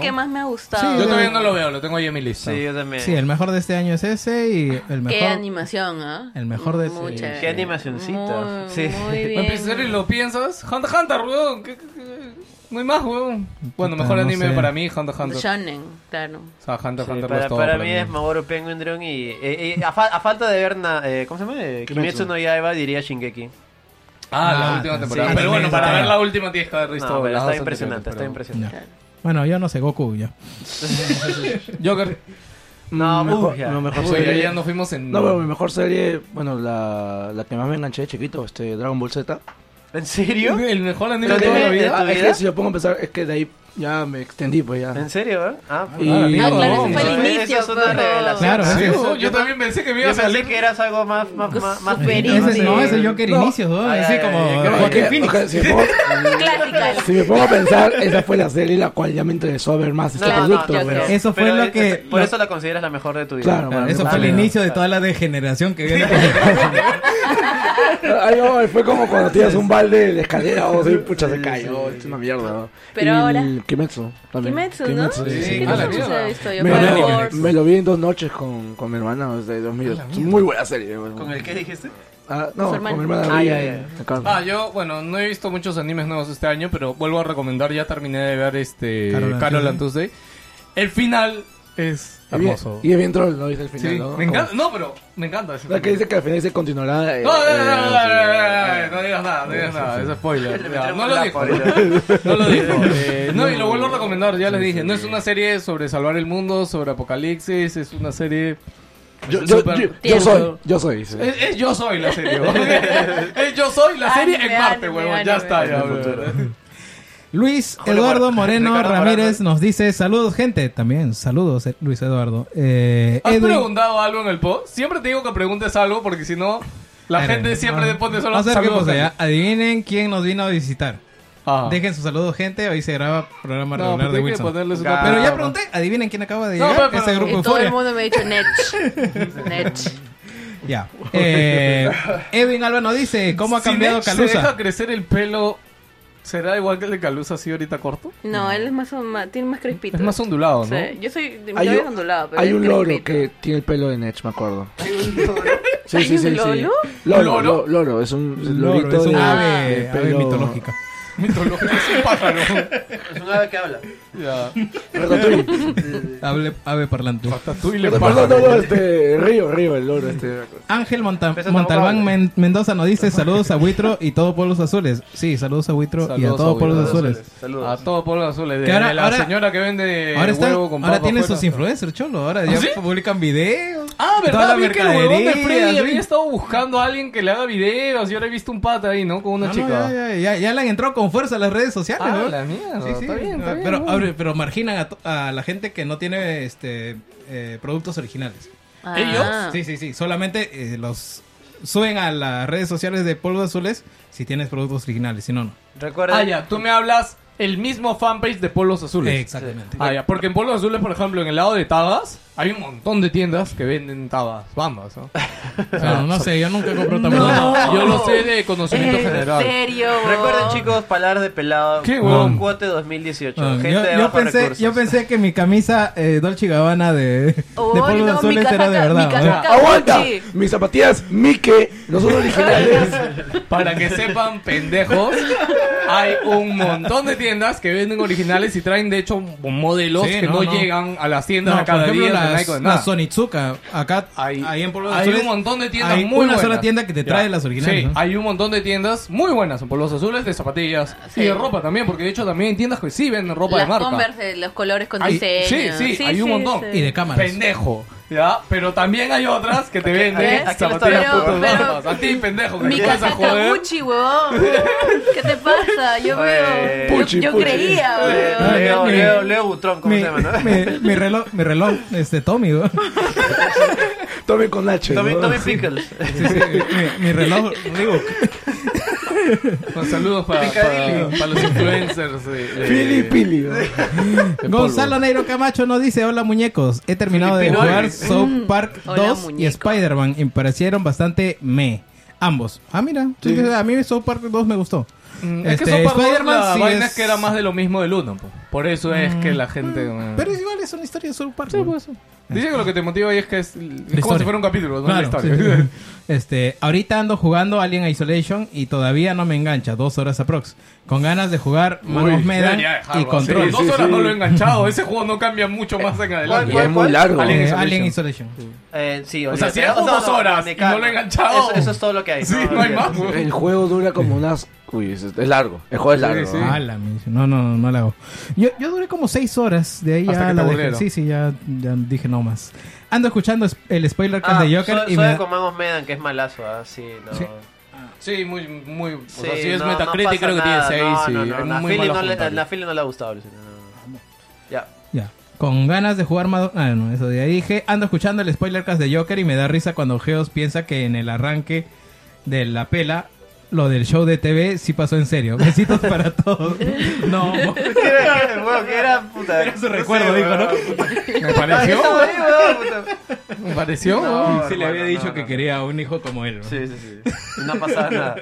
que. más me ha gustado. Sí, Yo todavía no lo veo, lo tengo ahí en mi lista. Sí, yo también. Sí, el mejor de este año es ese y el Qué mejor... animación, ¿ah? el mejor de ese- Mucha. Qué animacioncita. Muy, Sí. muy bien. En serio, ¿lo piensas? Hunter Hunter, weón. No hay más, weón. Bueno, mejor no anime sé. para mí, Hunter x Hunter. Shonen, claro. O sea, Hunter x Sí, Hunter para, es todo para para mí es Mamoru Penguin Drum y eh, eh, a, fa- a falta de ver na- eh, ¿cómo se llama? Eh, Kimetsu. Kimetsu no Yaiba diría Shingeki. Ah, la Ah, última sí, temporada. sí, pero bueno, para ver la última tienes que haber visto pero está impresionante, está impresionante. Bueno, yo no sé, Goku ya. Joker. No, Mm, mejor, no, mejor Uy, serie. ya, ya nos fuimos en... No, pero mi mejor serie, bueno, la, la que más me enganché de chiquito, este Dragon Ball Z. ¿En serio? ¿El mejor anime ¿Pero de toda la vida? es que si lo pongo a pensar, es que de ahí ya me extendí, pues ya. ¿En serio? eh? Ah, Y- Ah, Ah, claro, no, fue el eso inicio. es una pero- revelación. Claro, Sí, oh, yo también pensé que me iba a salir... pensé que eras algo más, más, más, más. Ese, no, ese Joker No. inicios, ¿no? Así como Joaquín Phoenix. si, me pongo, Clásica. si me pongo a pensar, esa fue la serie la cual ya me interesó a ver más este No, producto. no, pero- pero- Eso fue pero lo es- que- es- Por eso la consideras la mejor de tu vida. Claro, mí Eso fue el inicio de toda la degeneración que viene. Ay, no, fue como cuando tiras un balde de la escalera o sí, pucha, se cayó. Es una mierda. ¿no? Pero Y ahora- Kimetsu también. Kimetsu, ¿no? sí, Sí, sí. ¿Qué a la tanto se mierda. ha visto yo? Me, lo- Force. me lo vi en dos noches con, con mi hermana, desde 2000. Es muy buena serie. bueno. ¿Con el qué dijiste? Ah, no, con mi hermana. Ah, ya, ya. Ah, yo, bueno, no he visto muchos animes nuevos este año, pero vuelvo a recomendar, ya terminé de ver este Carol and Carol and Tuesday. El final es hermoso. Y es bien troll, ¿no? Dice el final, Sí, ¿no? me encanta, no, pero me encanta ese La que final. dice que al final se continuará. eh, No, no, no, no, eh, no, no, no, sí. no, no digas nada, no digas nada, es spoiler. Ya, No lo dijo, no lo dijo. Eh, No, y lo vuelvo a recomendar, ya les dije, no es una serie sobre salvar el mundo, sobre apocalipsis, es una serie... Yo, yo, Super- yo, yo Tierno. soy, yo soy. sí. Es, es Yo Soy la serie, weón. Es Yo Soy la serie en Anime, Marte, anime, huevón. Ya anime. está, ya, En. Luis Eduardo Mor- Moreno Ramírez nos dice saludos gente. También saludos eh, Luis Eduardo. Eh, ¿Has Edwin- preguntado algo en el post? Siempre te digo que preguntes algo porque si no, la gente siempre le pone solo saludos. ya. Adivinen quién nos vino a visitar. Ajá. Dejen su saludo gente. Hoy se graba programa No, regular pero de Wilson. Pero ya pregunté. Adivinen quién acaba de No, llegar. pero- Ese pero- grupo Y todo el mundo me ha dicho Nech. Nech. Ya. Eh, Edwin Alba nos dice cómo ha Si cambiado Nech se Calusa. deja crecer el pelo, ¿será igual que el de Calusa así ahorita corto? No, él es más, más tiene más crespito. Es más ondulado, ¿no? Sí, yo soy Hay cabello un- ondulado, pero Hay un loro crespito. que tiene el pelo de Nech, me acuerdo. Sí, ¿Hay sí, un sí, sí. loro? Loro, ¿Loro? lo- loro, es un Un loro, lorito es un de- ave, de ave pelo- mitológica. Mitológico, es un pájaro. Es un ave que habla. ya. Ratatouille. Ave, ave parlante. Ratatouille pájaro. no, no, este, Río, Río, el loro, este. Ángel Monta- Pesa Montalbán Men- Mendoza nos dice saludos a Huitro y todo Pueblos Azules. Sí, saludos a Huitro y a Saludos todo a Pueblos Huitro. Azules. A Saludos. todo pueblo azul. De, Que ahora- la ahora- señora que vende Ahora, está, huevo con ahora papa tiene afuera. sus influencers, cholo. Ahora ya ¿Sí? publican videos. Ah, Toda ¿verdad? la Vi que el huevón de mercadería, Freddy sí. había estado buscando a alguien que le haga videos y ahora he visto un pata ahí, ¿no? Con una No, no, chica. ya, ya, ya, ya le han entrado con fuerza las redes sociales, Ah, ¿no? la mierda. Sí, sí. Está bien, está bien. pero, ¿no? abre- pero marginan a, to- a la gente que no tiene este eh, productos originales. ¿Ellos? Ah. Sí, sí, sí. Solamente eh, los suben a las redes sociales de Polvos Azules si tienes productos originales, si no, no. Recuerden. Ah, ya. Tú me hablas el mismo fanpage de Polos Azules. Exactamente. Ah, ya. Porque en Polos Azules, por ejemplo, en el lado de Tabas, hay un montón de tiendas que venden Tabas. Bambas, ¿no? Bueno, no sé, yo nunca compro también. No, yo lo sé de conocimiento ¿En general. serio? Recuerden, chicos, palabras de pelado. ¿Qué, con? Cuote 2018. Ah, Gente yo, de yo pensé, recursos. yo pensé que mi camisa eh, Dolce Gabbana de, de Polvos no, mi Azules casaca- era de verdad. mi ¿no? casaca- ¡Aguanta! Mis zapatillas Mike, no son originales. Para que sepan, pendejos, hay un montón de tiendas que venden originales y traen, de hecho, modelos Sí, que no, no, no. llegan a las tiendas No, a cada día de Sonitsuka, acá, Hay- ahí en Polvos hay Azules, un montón de tiendas hay muy una buenas. sola tienda que te trae Ya. las originales. Sí, ¿no? hay un montón de tiendas muy buenas en Polos Azules de zapatillas Sí. y de ropa también, porque de hecho también hay tiendas que sí venden ropa Las de marca. Converse, los colores con Hay- diseño. sí, sí, hay un montón. Y de cámaras. Pendejo. ¿Ya? Pero también hay otras que te venden zapatillas putas bambas. A ti, pendejo, que Mi te vas a casaca joder. Gucci, huevón. ¿Qué te pasa? Yo veo. Yo, Puchi, yo puchi. creía, weón. Leo, Mi- Leo, Leo Butrón, ¿cómo mi, se llama, no? mi- mi reloj, mi reloj, este Tommy, ¿no? Tomen con H. Tommy, ¿no? Tommy Pickles. Sí, sí, mi, mi reloj Reebok. Con saludos para, para, para los influencers. de- de- Pili, pili. Gonzalo. Neiro Camacho nos dice, hola muñecos, he terminado de jugar South Park Hola, 2 y. Spider-Man y me parecieron bastante me. Ambos. Ah, mira, a mí South Park 2 me gustó. Mm, Es que Este, Spider-Man la sí vaina es- que era más de lo mismo del uno. po. Por eso es que la gente... mm, Pero es una historia de South Park. Sí, ser. Dice que lo que te motiva ahí es que es, es como historia. si fuera un capítulo, no Claro, la historia. sí, sí. Este, ahorita ando jugando Alien Isolation y todavía no me engancha, dos horas aprox. Con ganas de jugar Manos Medan y. Control. Dos Sí, horas sí. no lo he enganchado. Ese juego no cambia mucho más en adelante. Y es muy largo. Alien Eh, Isolation. Alien Isolation. Eh, sí, O sea, si hago dos no, horas y no lo he enganchado. Eso, eso es todo lo que hay. Sí, no hay más. El juego dura como unas. Uy, es, es largo. El juego es largo. sí. ¿no? Ah, la mish. No, no, no la hago. Yo, yo duré como seis horas. De ahí Hasta ya que te la dejé. aburrieron. Sí, sí, ya, ya dije no más. Ando escuchando es- el spoiler cast Ah, de Joker soy, y soy me da- Comamos Medan, que es malazo, ah, sí, no. Sí. Sí, muy, muy... O sea, Sí, si es no, Metacritic no creo que nada. tiene 6 no, no, no, es la muy Philly no, le, la Philly no le ha gustado, no, no, no. Ya. Ya. Con ganas de jugar más... Ah, no, eso de ahí dije. Ando escuchando el spoiler cast de Joker y me da risa cuando Geos piensa que en el arranque de la pela lo del show de TV sí pasó en serio. Besitos para todos. No. ¿Qué era, qué, qué era, puta? Era su recuerdo, dijo, ¿no? Me pareció... Me pareció... No, Sí le había dicho no, que quería un hijo como él. ¿no? Sí, sí, sí. No pasaba nada.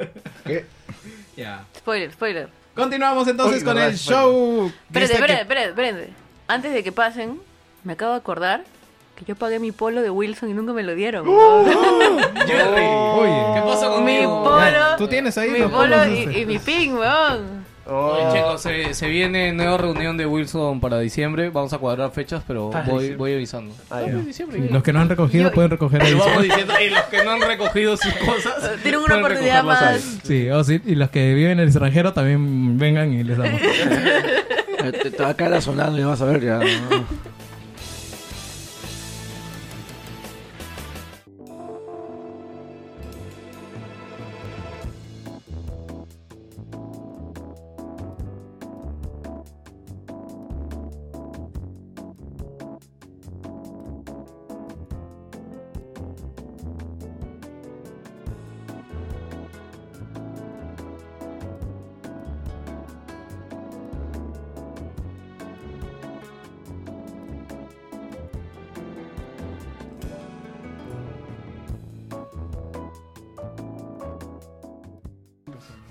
Ya. Spoiler, spoiler. Continuamos entonces Uy, con verdad, el spoiler. show. Espérate, espérate, espérate. Antes de que pasen, me acabo de acordar que yo pagué mi polo de Wilson y nunca me lo dieron. Jerry. Oye. ¿Qué pasa mi conmigo? polo. ¿Tú tienes ahí mi los polo polos, y, y mi pin, weón. Oh. Oye, chicos, se, se viene nueva reunión de Wilson para diciembre. Vamos a cuadrar fechas, pero voy, voy avisando. Ah, No, diciembre. Los que no han recogido Yo- pueden recoger ahí. Y vamos diciendo, y los que no han recogido sus cosas, Tienen una oportunidad más. Sí, oh, sí, y los que viven en el extranjero también vengan y les damos. Eh, Te, te va a caer sonando y vas a ver ya. ¿no?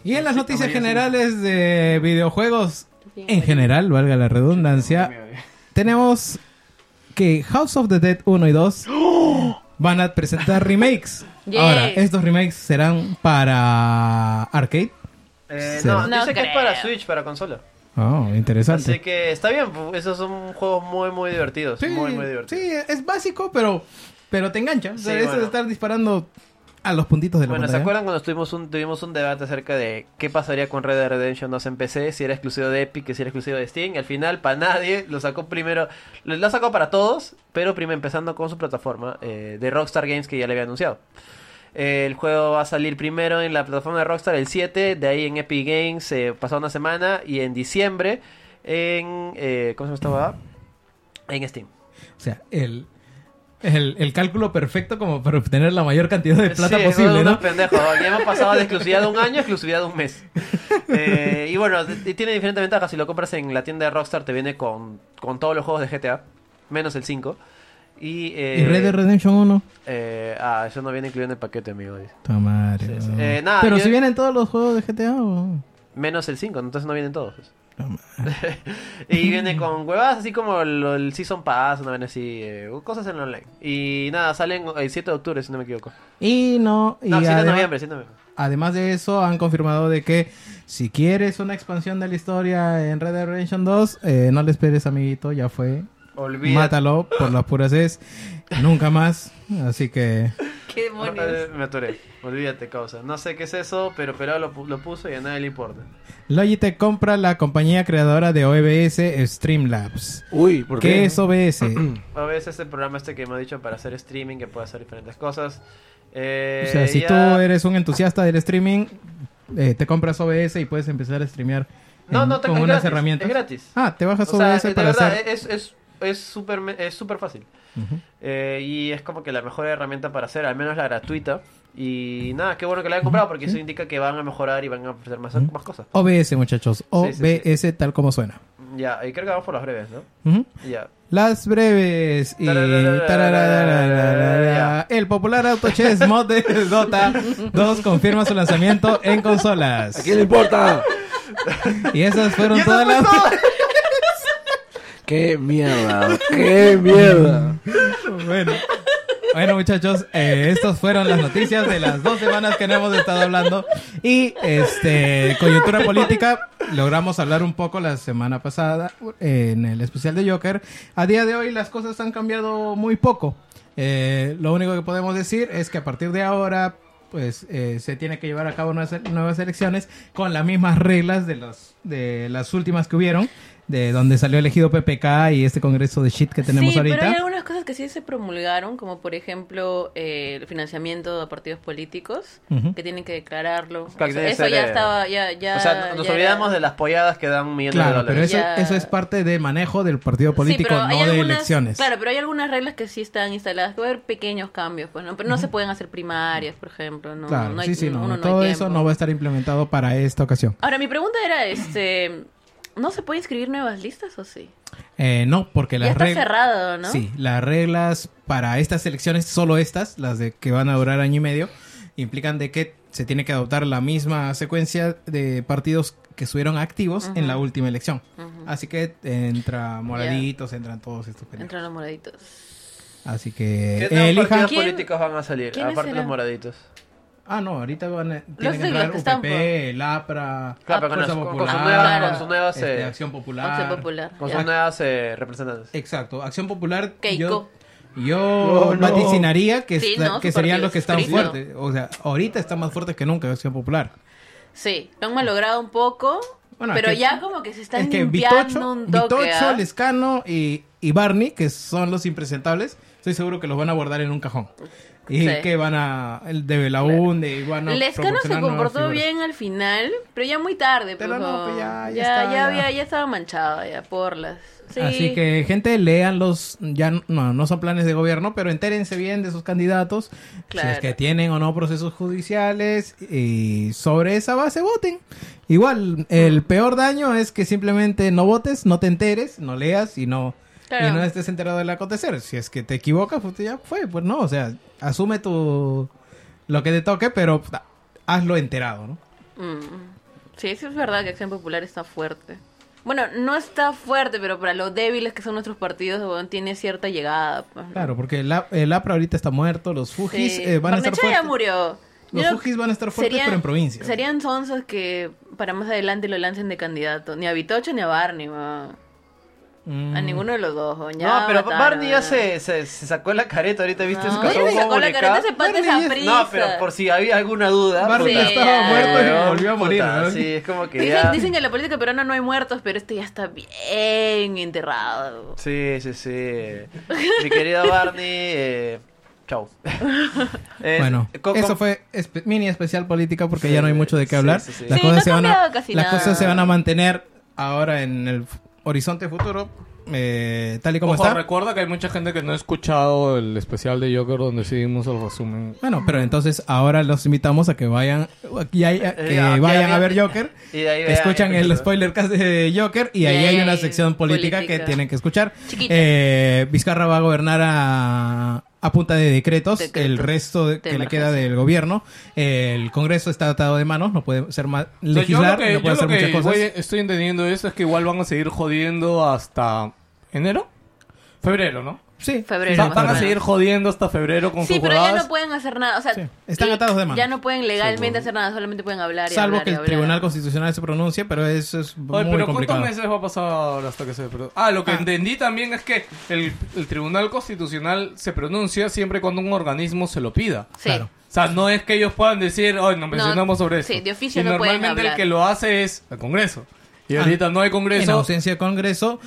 Y en las noticias generales de videojuegos, en general, valga la redundancia, tenemos que House of the Dead 1 y 2 van a presentar remakes. Ahora, estos remakes serán para arcade. Eh, no, No dice que es creo. para Switch, para consola. Oh, interesante. Así que está bien, esos son juegos muy, muy divertidos. Sí, muy, muy divertidos. sí, es básico, pero, pero te engancha. O sea, Sí, eso bueno. de estar disparando a los puntitos de la Bueno, ¿se acuerdan cuando tuvimos un, tuvimos un debate acerca de qué pasaría con Red Dead Redemption 2 en PC? Si era exclusivo de Epic, si era exclusivo de Steam. Al final, para nadie, lo sacó primero. Lo, lo sacó para todos, pero primero empezando con su plataforma eh, de Rockstar Games que ya le había anunciado. El juego va a salir primero en la plataforma de Rockstar el 7, de ahí en Epic Games eh, pasó una semana y en diciembre en... Eh, ¿Cómo se llama esta? En Steam. O sea, el, el, el cálculo perfecto como para obtener la mayor cantidad de plata Sí, posible, ¿no? pendejos. Ya hemos pasado de exclusividad de un año a exclusividad de un mes. Eh, y bueno, tiene diferentes ventajas. Si lo compras en la tienda de Rockstar, te viene con, con todos los juegos de GTA, menos el 5. Y, eh, Y Red Dead Redemption 1. eh, ah, eso no viene incluido en el paquete, amigo. madre, Sí, sí. Eh, nada, Pero yo- si vienen todos los juegos de GTA o... Menos el 5, entonces no vienen todos. y viene con huevadas así como el, el Season Pass, una vez así, eh, cosas en online. Y nada, salen el 7 de octubre, si no me equivoco. Y no... Y No, 7 de además- noviembre, 7 de noviembre. Además de eso, han confirmado de que si quieres una expansión de la historia en Red Dead Redemption 2, eh, no le esperes, amiguito, ya fue. Olvídate. Mátalo por las puras es. Nunca más. Así que... ¿Qué demonios? Eh, Me atoré. Olvídate, causa. No sé qué es eso, pero pero lo, lo puso y a nadie le importa. Logitech compra la compañía creadora de OBS Streamlabs. Uy, ¿por qué? ¿Qué es OBS? Veces es el programa este que me ha dicho para hacer streaming, que puede hacer diferentes cosas. Eh, o sea, si ya- tú eres un entusiasta del streaming, eh, te compras OBS y puedes empezar a streamear No, en- no, te- con es unas gratis, herramientas. Es gratis. Ah, te bajas O sea, OBS de para verdad, hacer... es es es súper me- es súper fácil. Eh, y es como que la mejor herramienta para hacer, al menos la gratuita. Y nada, qué bueno que la hayan comprado porque eso indica que van a mejorar y van a ofrecer más, más cosas. OBS, muchachos. Sí, sí, OBS tal como suena. Ya, y creo que vamos por las breves, ¿no? Ya. Las breves y el popular Auto Chess mod de Dota 2 confirma su lanzamiento en ¿A consolas. quién le importa? Y esas fueron todas las todo. ¡Qué mierda! ¡Qué mierda! bueno. Bueno, muchachos, eh, estas fueron las noticias de las dos semanas que hemos estado hablando. Y, este, coyuntura política, logramos hablar un poco la semana pasada en el especial de Joker. A día de hoy las cosas han cambiado muy poco. Eh, lo único que podemos decir es que a partir de ahora, pues, eh, se tiene que llevar a cabo nuevas, nuevas elecciones con las mismas reglas de, los, de las últimas que hubieron. De donde salió elegido PPK y este congreso de shit que tenemos sí, ahorita. pero hay algunas cosas que sí se promulgaron, como por ejemplo eh, el financiamiento a partidos políticos, que tienen que declararlo. Claro, O que sea, eso ya eh, estaba, ya, ya. o sea, nos ya olvidamos era- de las polladas que dan millones de Claro, pero dólares. eso, Ya. eso es parte de manejo del partido político, Sí, pero no de algunas- elecciones. Claro, pero hay algunas reglas que sí están instaladas. Puede haber pequeños cambios, pues, ¿no? Pero no se pueden hacer primarias, por ejemplo. No, Claro, no hay- sí, sí, no. hay Todo eso no va a estar implementado para esta ocasión. Ahora, mi pregunta era, este... ¿No se puede inscribir nuevas listas o sí? Eh, no, porque las está reglas... cerrado, ¿no? Sí, las reglas para estas elecciones, solo estas, las de que van a durar año y medio, implican de que se tiene que adoptar la misma secuencia de partidos que estuvieron activos en la última elección. Así que entra moraditos, entran todos estos pendejos. Entran los moraditos. Así que ¿Qué nuevos elijan... partidos ¿Quién- políticos van a salir? Aparte de los moraditos. Ah, no, ahorita van a, tienen que entrar UPP, por- el APRA, Claro, pero con, Fuerza Popular, sus nuevas, Claro. con este, eh, Acción Popular. Acción Popular. con ya. sus nuevas eh, representantes. Exacto, Acción Popular. Keiko. Yo, yo No, no. vaticinaría que, Sí, está- no, que serían los que están fuertes. O sea, ahorita están más fuertes que nunca Acción Popular. Sí, lo han malogrado un poco, Bueno, pero es que- ya como que se están es que limpiando Vitocho, un toque. Vitocho, ¿ah? Lescano y, y Barney, que son los impresentables, estoy seguro que los van a guardar en un cajón. Y Sí. que van a... El de Belaunde y van a... Lescano se comportó bien al final, pero ya muy tarde. Pero pues, no, pues ya- ya ya, está, ya, había- ya estaba manchado ya por las. Sí. Así que, gente, lean los... Ya no, no son planes de gobierno, pero entérense bien de sus candidatos. Si Claro. es que tienen o no procesos judiciales. Y sobre esa base voten. Igual, el peor daño es que simplemente no votes, no te enteres, no leas y no... Claro. Y no estés enterado del acontecer. Si es que te equivocas, pues ya fue. Pues no, o sea, asume tu... Lo que te toque, pero hazlo enterado, ¿no? Mm. Sí, sí es verdad que Acción Popular está fuerte. Bueno, no está fuerte, pero para lo débiles que son nuestros partidos, tiene cierta llegada. pues, ¿no? Claro, porque el, el APRA ahorita está muerto, los Fujis Sí. eh, van a estar Barnechea ya fuertes. murió. Los Fujis van a estar fuertes, serían- pero en provincias. Serían sonsos que para más adelante lo lancen de candidato. Ni a Vitocho ni a Barney. Mm. A ninguno de los dos. Ya No, pero mataron, Barney ya se, se, se sacó la careta ahorita, ¿viste? No, Se con sacó la careta pata Barney esa es- prisa. No, pero por si había alguna duda. Barney Sí, estaba ya. muerto y volvió a morir. puta, ¿no? Sí, es como que Dicen, ya... dicen que en la política peruana no hay muertos, pero este ya está bien enterrado. Sí, sí, sí. Mi querido Barney, eh, chau. Eh, Bueno, eso fue espe- mini especial política porque Sí, ya no hay mucho de qué hablar. sí. Las, cosas, se van a, cambiado casi las nada. cosas se van a mantener ahora en el horizonte futuro, eh, tal y como Ojo, está. recuerda que hay mucha gente que no ha escuchado el especial de Joker donde seguimos el resumen. Bueno, pero entonces ahora los invitamos a que vayan, aquí hay- a- que Eh, aquí vayan había- a ver Joker, y de ahí vean escuchan el spoiler cast de Joker y ahí hay una sección política, que política. tienen que escuchar. Chiquita. Eh, Vizcarra va a gobernar a, a punta de decretos, Decretos el resto de- de que le queda del gobierno. El Congreso está atado de manos, no puede ser más O sea, yo legislar, lo que, no puede hacer muchas cosas. voy- estoy entendiendo eso es que igual van a seguir jodiendo hasta enero, febrero, ¿no? Sí, Febrero, sí, van a seguir jodiendo hasta febrero con Sí, sus pero ya no pueden hacer nada. O sea, Sí, están atados de manos. Ya no pueden legalmente hacer nada, solamente pueden hablar y Salvo hablar que y el hablar. Tribunal Constitucional se pronuncie, pero eso es Oye, muy pero complicado. ¿cuántos meses va a pasar hasta que se pronuncie? Ah, lo que Ah. entendí también es que el, el Tribunal Constitucional se pronuncia siempre cuando un organismo se lo pida. Sí. Claro. O sea, no es que ellos puedan decir, hoy nos mencionamos sobre eso. sí, de oficio y no pueden normalmente el hablar. que lo hace es el Congreso. Y Ah, ahorita no hay En Congreso. ausencia de Congreso,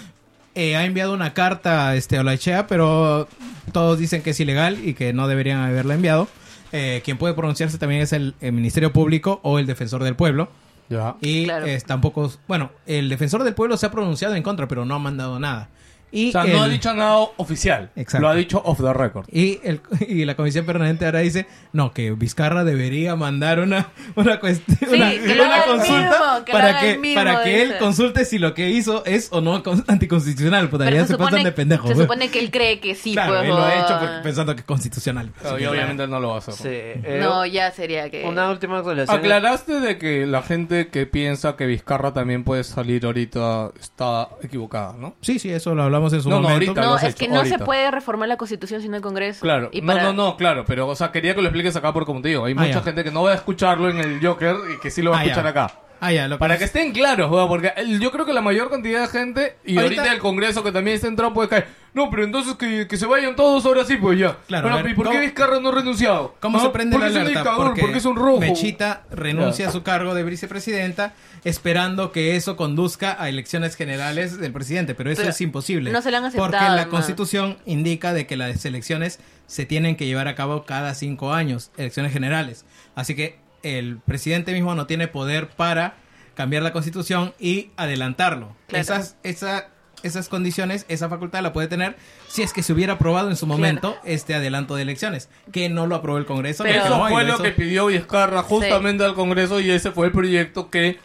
eh, ha enviado una carta este, a Olaechea, pero todos dicen que es ilegal y que no deberían haberla enviado. Eh, quien puede pronunciarse también es el, el Ministerio Público o el Defensor del Pueblo. Ya. Y Claro. eh, tampoco. Bueno, el Defensor del Pueblo se ha pronunciado en contra, pero no ha mandado nada. Y O sea, el- no ha dicho nada oficial. Exacto. Lo ha dicho off the record. Y, el, y la comisión permanente ahora dice, no, que Vizcarra debería mandar una, una, cuest- una, que consulta mismo, que lo para que, mismo, para que él consulte si lo que hizo es o no con- anticonstitucional. Pero ya se, se, supone, pasan de pendejos. se supone que él cree que sí, claro, pues, él lo ha hecho pensando que es constitucional. Claro, y obviamente no lo va a hacer. Sí, eh, No, ya sería que... Una última actualización. Aclaraste de que la gente que piensa que Vizcarra también puede salir ahorita está equivocada, ¿no? Sí, sí, eso lo hablamos en su No, no, momento. ahorita. lo No, has es hecho, que no ahorita. se puede reformar la constitución sin el Congreso. Claro, Y no, para- no, no, claro, pero, o sea, quería que lo expliques acá porque, como te digo, hay Ah, mucha ya. gente que no va a escucharlo en el Joker y que sí lo va a Ah, escuchar ya. acá. Ah, ya, lo Para que estén claros, weón, porque el- yo creo que la mayor cantidad de gente, y Ahorita- ahorita, el Congreso que también está entrado puede caer, no, pero entonces que, que se vayan todos ahora sí, pues ya. Claro, Bueno, ver, ¿y por qué ¿cómo- Vizcarra no ha renunciado? ¿Cómo se prende porque la es un alerta? dictador, porque, porque es un rojo. Mechita renuncia a su cargo de vicepresidenta esperando que eso conduzca a elecciones generales del presidente, pero eso Pero es imposible. no se lo han aceptado, Porque la. Constitución indica de que las elecciones se tienen que llevar a cabo cada cinco años, elecciones generales. Así que el presidente mismo no tiene poder para cambiar la Constitución y adelantarlo. Claro. Esas, esa- esas condiciones, esa facultad la puede tener si es que se hubiera aprobado en su momento este adelanto de elecciones, que no lo aprobó el Congreso. Pero- Eso no, fue lo que pidió Vizcarra justamente al Congreso y ese fue el proyecto que...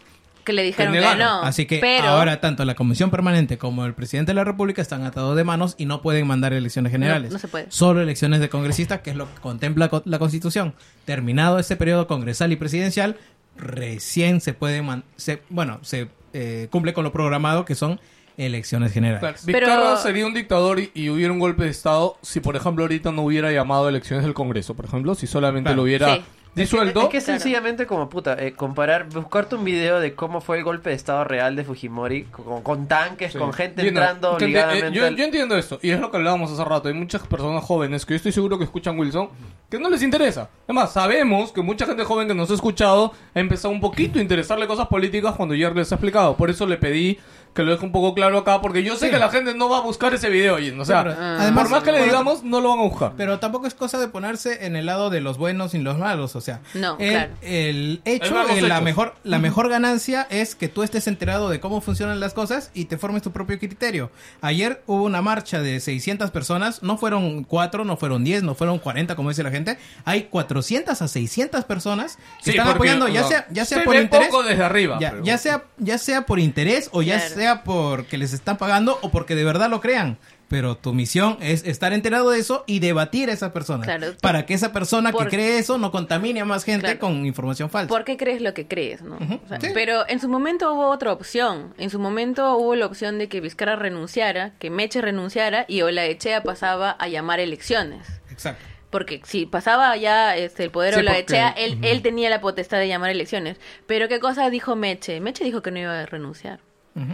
Que le dijeron Que no. Así que pero, ahora tanto la Comisión Permanente como el presidente de la República están atados de manos y no pueden mandar elecciones generales. no se puede. Solo elecciones de congresistas, que es lo que contempla co- la Constitución. Terminado este periodo congresal y presidencial, recién se puede, man- se, bueno, se eh, cumple con lo programado que son elecciones generales. Pero- Vizcarra sería un dictador y, y hubiera un golpe de Estado si, por ejemplo, ahorita no hubiera llamado a elecciones del Congreso, por ejemplo, si solamente Claro. lo hubiera Sí. Disuelto. Es que es sencillamente como puta, eh, comparar, buscarte un video de cómo fue el golpe de estado real de Fujimori con, con tanques, Sí. con gente Bien, entrando eh, obligadamente. yo, al- yo entiendo esto, y es lo que hablábamos hace rato. Hay muchas personas jóvenes que yo estoy seguro que escuchan Wilson que no les interesa. Además, sabemos que mucha gente joven que nos ha escuchado ha empezado un poquito a interesarle cosas políticas cuando ya les ha explicado. Por eso le pedí que lo deje un poco claro acá, porque yo sé Sí. que la gente no va a buscar ese video. Y, o sea, Sí, pero, Ah. además, por más que le digamos, no lo van a buscar. Pero tampoco es cosa de ponerse en el lado de los buenos y los malos, o sea, No, el, claro. el Es hecho, eh, la mejor, la mejor ganancia es que tú estés enterado de cómo funcionan las cosas y te formes tu propio criterio. Ayer hubo una marcha de 600 personas, no fueron 4, no fueron 10, no fueron 40 como dice la gente, hay 400 a 600 personas que Sí, están porque, apoyando, ya no, sea, ya sea se por interés, poco desde arriba. ya, pero- ya sea, ya sea por interés o ya Claro. sea porque les están pagando o porque de verdad lo crean. pero tu misión es estar enterado de eso y debatir a esa persona. Claro. Para que esa persona que cree eso no contamine a más gente Claro. con información falsa. ¿Por qué crees lo que crees, no? O sea, Sí. Pero en su momento hubo otra opción. En su momento hubo la opción de que Vizcarra renunciara, que Meche renunciara y Olaechea pasaba a llamar elecciones. Exacto. Porque si pasaba ya este, el poder Sí, a Olaechea, porque- él, él tenía la potestad de llamar elecciones. Pero ¿qué cosa dijo Meche? Meche dijo que no iba a renunciar.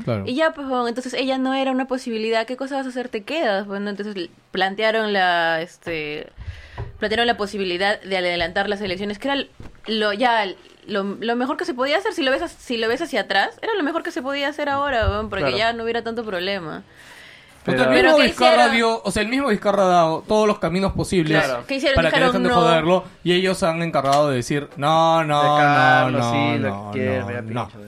Claro. Y ya, pues, bueno, entonces ella no era una posibilidad. ¿Qué cosa vas a hacer? Te quedas. Bueno, entonces plantearon la, este, plantearon la posibilidad de adelantar las elecciones, que era lo ya lo, lo mejor que se podía hacer. Si lo ves, si lo ves hacia atrás, era lo mejor que se podía hacer ahora, weón, porque Claro. ya no hubiera tanto problema. Pero- el mismo Pero ¿qué Vizcarra dio, o sea, el mismo Vizcarra ha dado todos los caminos posibles para que dejen de no. joderlo y ellos se han encargado de decir no, no, de no, Carlos, no, sí, no, no, no. pincho.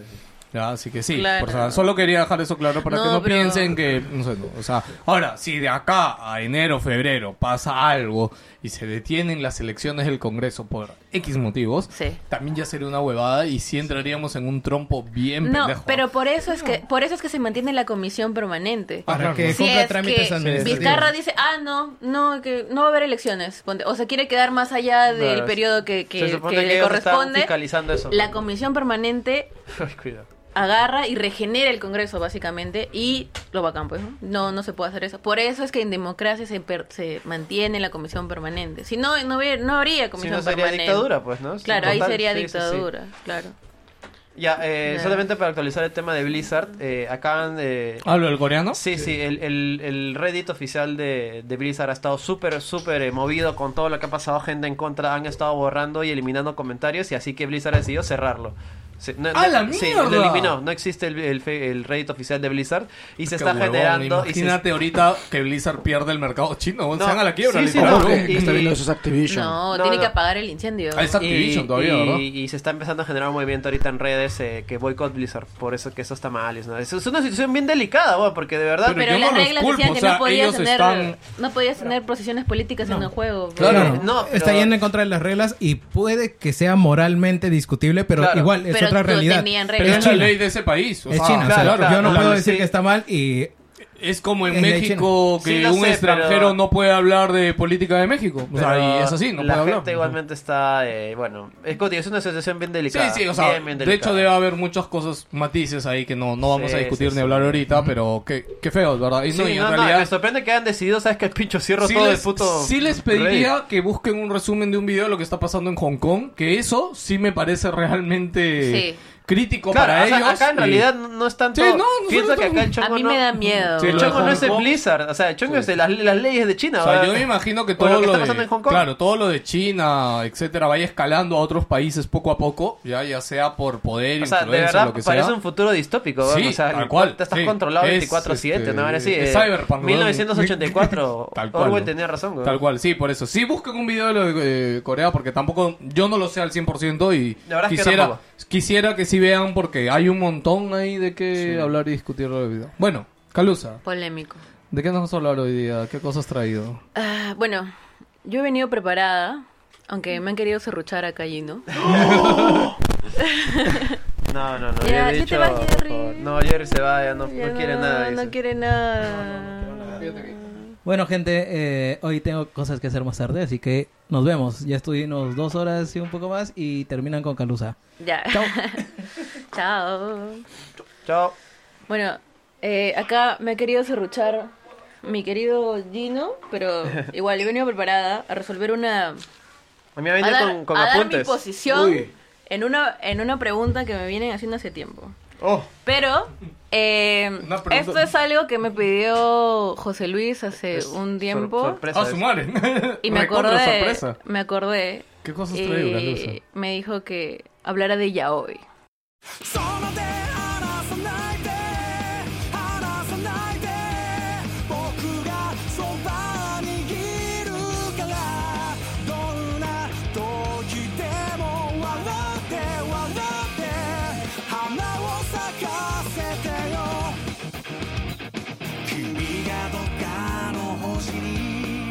Ya, así que sí, Claro. por o sea, solo quería dejar eso claro para que No, no pero- piensen que, no sé, no, o sea, ahora, si de acá a enero, febrero pasa algo y se detienen las elecciones del Congreso por X motivos, Sí. también ya sería una huevada y sí entraríamos en un trompo bien No, pendejo. pero por eso es que por eso es que se mantiene la comisión permanente. Para que Si cumpla es trámites que administrativos. Vizcarra dice, ah, no, no, que no va a haber elecciones. O sea, quiere quedar más allá del Claro, periodo que, que, se supone que que le corresponde. fiscalizando eso. La comisión permanente Ay, cuidado. Agarra y regenera el Congreso, básicamente, y lo bacán, pues, ¿no? No, no se puede hacer eso. Por eso es que en democracia se, per- se mantiene la comisión permanente. Si no, no, hubiera- no habría Si comisión no sería permanente. dictadura, pues, ¿no? Claro, ahí total, sería sí, sí, sí. dictadura, claro. Ya, eh, solamente para actualizar el tema de Blizzard, eh, acaban de... ¿Hablo del coreano? Sí, sí, el, el, el Reddit oficial de, de Blizzard ha estado súper, súper eh, movido con todo lo que ha pasado, gente en contra, han estado borrando y eliminando comentarios y así que Blizzard ha decidido cerrarlo. Sí, no, ¡A no- la sí, mierda! lo eliminó, no existe el, el, el Reddit oficial de Blizzard y se Qué está huevón, generando... y se- Imagínate ahorita que Blizzard pierde el mercado chino, No, se van a la quiebra. sí, sí, no, ¿Cómo y- que y- está viendo eso es Activision? No, No, tiene que no. apagar el incendio. Ah, es Activision todavía, y- ¿verdad? y se está empezando a generar un movimiento ahorita en redes eh, que boicot Blizzard, por eso que eso está mal. Es, una- es una situación bien delicada, porque de verdad... Pero Pero las no reglas culpo, decían o que sea, no podías tener están- no podías tener posiciones políticas en el juego. Claro. No, pero- Está yendo en contra de las reglas y puede que sea moralmente discutible, pero igual es Pero otra realidad. tenían Pero reglas. es la ley de ese país. o Es sea, China, o sea, claro, claro, yo no claro, puedo decir sí. que está mal y Es como en Es México que Sí, un sé, extranjero pero- no puede hablar de política de México. O sea, y es así, no la puede gente hablar. igualmente está, eh, bueno, es, una situación bien Sí, delicada. sí, o sea, bien, bien de hecho debe haber muchas cosas, matices ahí que no, no vamos Sí, a discutir sí, ni sí. hablar ahorita, pero qué, qué feo, ¿verdad? Y Sí, no, y en no, no, realidad... me sorprende que hayan decidido, sabes que el pincho cierro Sí todo les, el puto... sí les pediría que busquen un resumen de un video de lo que está pasando en Hong Kong, que eso sí me parece realmente Sí. Crítico Claro, para o sea, ellos. acá en y- realidad no no es tanto... Sí, no, Piensa que acá el chongo A mí no... me da miedo. Sí, El chongo no es el Blizzard, o sea, el chongo es de las, las leyes de China. O sea, ¿verdad? yo me imagino que todo lo que lo, está de, pasando en Hong Kong. claro, todo lo de China, etcétera, vaya escalando a otros países poco a poco, ya ya sea por poder, O sea, de influencia, verdad lo que parece sea. un futuro distópico, ¿verdad? Sí, o sea, tal cual, te estás sí. controlado Es, 24/7, este, ¿no? Ahora sí, es eh, Cyberpunk, ¿no? 1984, Tal cual, Orwell ¿no? tenía razón. Tal cual, sí, por eso. Sí, busquen un video de lo de eh, Corea porque tampoco yo no lo sé al 100% y La verdad es que quisiera quisiera que sí vean porque hay un montón ahí de qué hablar y discutir video. Bueno, Calusa, Polémico. ¿de qué nos vas a hablar hoy día? ¿Qué cosas has traído? Ah, bueno, yo he venido preparada, aunque me han querido serruchar acá allí, ¿no? No, no, no. Ya, yo he ya te dicho, vas, por Jerry. favor. No, Jerry se va, ya no, Ya no quiere nada. No dice. quiere nada. Bueno, gente, eh, hoy tengo cosas que hacer más tarde, así que nos vemos. Ya estuvimos dos horas y un poco más y terminan con Calusa. Ya. Chao. Chao. Chao. Bueno, eh, acá me ha querido serruchar mi querido Gino, pero igual he venido preparada a resolver una... A mí me ha A venido dar, con, con a dar mi apuntes. posición Uy. en una, en una pregunta que me vienen haciendo hace tiempo. Oh, Pero eh, esto es algo que me pidió José Luis hace es un tiempo sorpresa Ah, su madre. y me acordé, sorpresa. me acordé ¿Qué cosas y Calusa? me dijo que hablara de yaoi.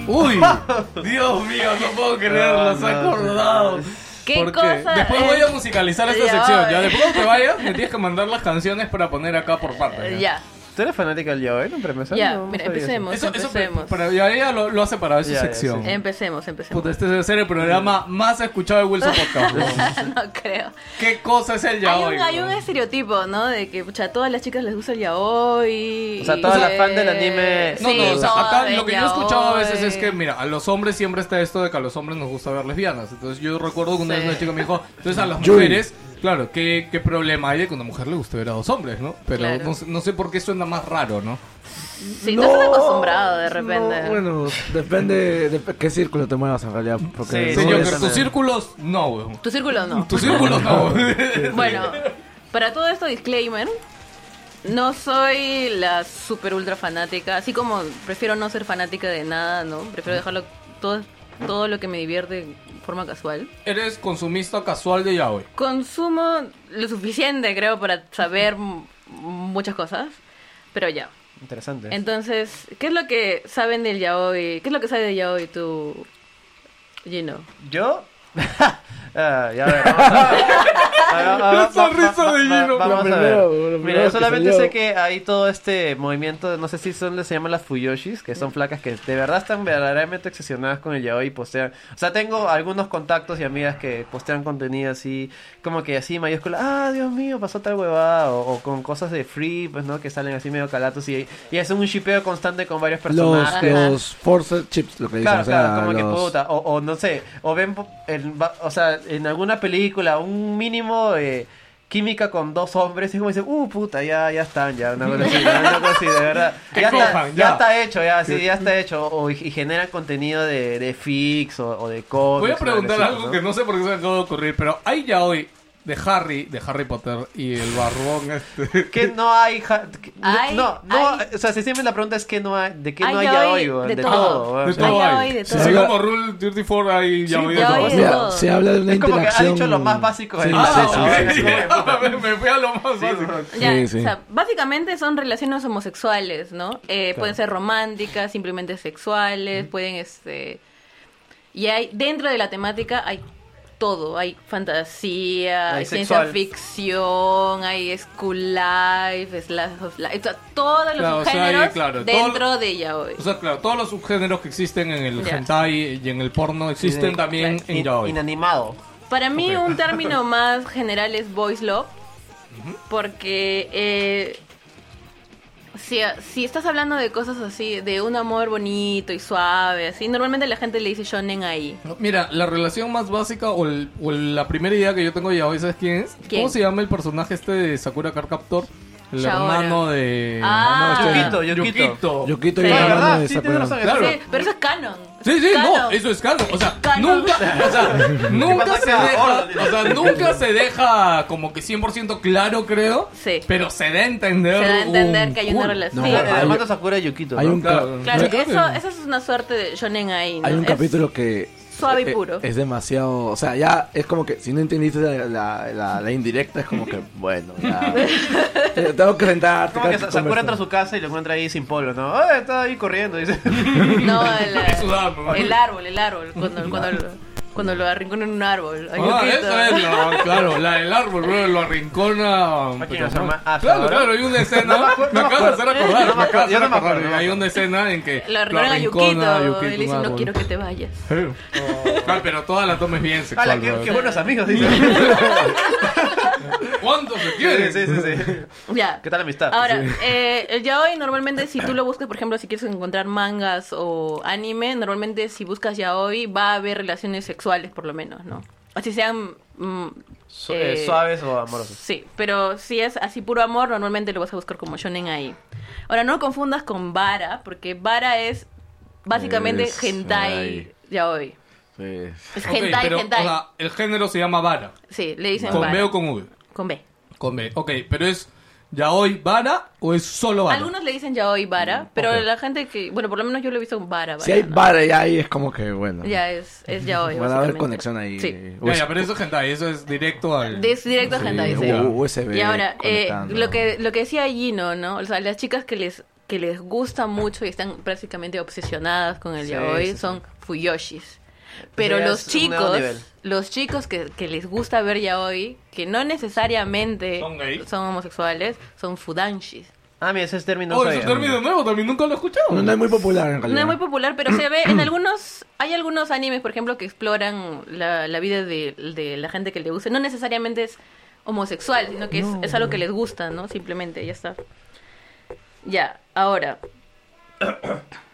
Uy, Dios mío, no puedo creerlo, se ha acordado. ¿Qué ¿Por cosa Después es- voy a musicalizar esta Ya. sección. Ya después que vayas, me tienes que mandar las canciones para poner acá por partes. Ya. ¿Tú eres fanática del yaoi? Empezamos. Ya, no, mira, eso. empecemos. Eso, eso empecemos. pero ya ella lo, lo hace para su Ya, ya, sección. sí. Empecemos, empecemos. Puta, este debe ser el programa más escuchado de Wilson Podcast. no creo. ¿Qué cosa es el Hay yaoi? un, hay un estereotipo, ¿no? De que pucha, a todas las chicas les gusta el yaoi. O sea, y- todas las fan del anime- No, Sí, no, o sea, acá lo que yo he escuchado a veces es que, mira, a los hombres siempre está esto de que a los hombres nos gusta ver lesbianas. Entonces yo recuerdo que una Sí. vez una chica me dijo, entonces a las Yui. Claro, ¿qué, qué problema hay de que a una mujer le guste ver a dos hombres, ¿no? Pero Claro. no, sé- no sé por qué suena más raro, ¿no? Sí, tú estás acostumbrado de repente. No, bueno, depende de qué círculo te muevas en realidad. Porque Sí, no Señor, es- pero tus círculos, no, weón. Tu círculo no. Tus círculos no. Bueno, para todo esto, disclaimer. No soy la super ultra fanática, así como prefiero no ser fanática de nada, ¿no? Prefiero dejarlo todo, todo lo que me divierte forma casual. Eres consumista casual de yaoi. Consumo lo suficiente, creo, para saber muchas cosas, pero ya. Interesante. Entonces, ¿qué es lo que saben del yaoi? ¿Qué es lo que sabe del yaoi tú, Gino? ¿Yo? Ah, ya ver, vamos a ver. Ah, va- va- va- Esa risa va- de va- Gino. Vamos a ver. Mira, yo solamente salió. sé que hay todo este movimiento, de- no sé si son, se llaman las Fuyoshis, que son flacas que de verdad están verdaderamente obsesionadas con el yaoi y postean. O sea, tengo algunos contactos y amigas que postean contenido así, como que así mayúscula, ah, Dios mío, pasó tal huevada, o, o con cosas de free, pues, ¿no? Que salen así medio calatos y, y hacen un shipeo constante con varios Los, personajes. los Force Chips, lo que dicen. Claro, o sea, claro, como que los- puta, o, o no sé, o ven, va- o sea, en alguna película, un mínimo de química con dos hombres, y es como dicen, uh, puta, ya, ya están, ya, una cosa así, ¿no? una cosa así, de verdad, ya, está, cojan, ya ya. está hecho, ya, sí, ya está hecho, o, y, generan contenido de, de fix o, o de cómics. Voy a preguntar ¿no? algo que no sé por qué se me acaba de ocurrir, pero hay yaoi de Harry, de Harry Potter y el barbón este. Que no hay, que- Hay- no, no, hay- o sea, si siempre la pregunta es que no hay, de qué Hay no hay yaoi yaoi, de de, todo. weón, De todo Hay hay. de todo. Así Sí. como Rule 34 hay yaoi de todo. de Mira, todo. se habla de una Es como que interacción. han hecho lo más básico Sí, sí, sí. me, fui a lo más básico. Ya, Sí, sí. O sea, básicamente son relaciones homosexuales, ¿no? Eh, Pueden ser románticas, simplemente sexuales, pueden, este... Y hay, dentro de la temática hay todo, hay fantasía, Hay hay, ciencia sexual. ficción, hay school life, slash of life, o sea, todos los Claro, o sea, hay, subgéneros claro, dentro todo- de yaoi. O sea, claro, todos los subgéneros que existen en el hentai y en el porno existen también en In- yaoi. Inanimado. Para mí un término más general es voice love, porque eh, si, si estás hablando de cosas así, de un amor bonito y suave, así, normalmente la gente le dice shonen ahí. Mira, la relación más básica o, el- o la primera idea que yo tengo de yaoi, ¿sabes quién es? ¿Quién? ¿Cómo se llama el personaje este de Sakura Card Captor? El Shaora. hermano de... Ah. no, este- Yukito, Yukito. Yukito Sí. y el hermano de Sakura. Sí, pero eso es canon. Sí, sí, no, eso es canon. O sea, nunca, o sea, nunca se deja, o sea, nunca se deja como que 100% claro, creo. Sí. Pero se da a entender. Se da a entender un que hay una relación. No, hermano Sakura y Yukito. Hay un, Claro. Claro, Yo creo eso, es una suerte de shonen ahí. ¿no? hay un Es- capítulo que suave y eh, puro. Es demasiado, o sea, ya es como que si no entendiste la, la, la- la indirecta es como que bueno, ya tengo que sentarte. Como que Sa- Sakura entra a su casa y lo encuentra ahí sin polo, ¿no? ¡Ay, está ahí corriendo! Dice. No, el, árbol, el árbol. Cuando, cuando, cuando lo arrincona en un árbol. Ay, Ah, esa es la, claro, la del árbol, bro, lo arrincona. Ah, claro, ¿ahora? claro, hay una escena. Me acabas de hacer acordar, No me acuerdo, de hacer acordar. no Hay una escena en que Lo arrincona a Yukito. Y le dice, un no quiero que te vayas. Ah, pero toda la toma es bien sexual. ¡Hala, qué, qué buenos amigos! Dice. ¿Cuánto se quiere? sí, sí, sí. Ya. ¿Qué tal la amistad? Ahora, Sí. eh, el yaoi normalmente si tú lo buscas, por ejemplo, si quieres encontrar mangas o anime, normalmente si buscas yaoi va a haber relaciones sexuales por lo menos, ¿no? Así sean... mm, Su- eh, eh, suaves o amorosos. Sí, pero si es así puro amor, normalmente lo vas a buscar como shonen ahí. Ahora, no lo confundas con vara, porque vara es básicamente Es hentai yaoi. Es Ok, hentai, pero, hentai. o sea, el género se llama vara. sí, le dicen ¿Con vara. B o con V? Con B. Con B. Ok, pero es yaoi vara o es solo vara? Algunos le dicen yaoi vara, pero ok. la gente que... Bueno, por lo menos yo lo he visto en vara. Si hay ¿no? bar ya ahí es como que bueno. Ya es, es yaoi, Van a haber conexión ahí. Sí. Ya, ya, pero eso es hentai, eso es directo al... Es directo a Sí, hentai, sí. USB. Y ahora, eh, lo que lo que decía Gino, ¿no? O sea, las chicas que les que les gusta mucho y están prácticamente obsesionadas con el Sí, yaoi sí, sí. son fuyoshis. Pero ya los es chicos, los chicos que, que les gusta ver yaoi, que no necesariamente Son gay. son homosexuales, son fudanshis. Ah, mira, ese es término. Oh, no ese sabía. término nuevo también nunca lo he escuchado. No, no es muy popular en realidad. No es muy popular, pero se ve en algunos... Hay algunos animes, por ejemplo, que exploran la, la vida de, de la gente que le gusta. No necesariamente es homosexual, sino que es, es algo que les gusta, ¿no? Simplemente, ya está. Ya, ahora...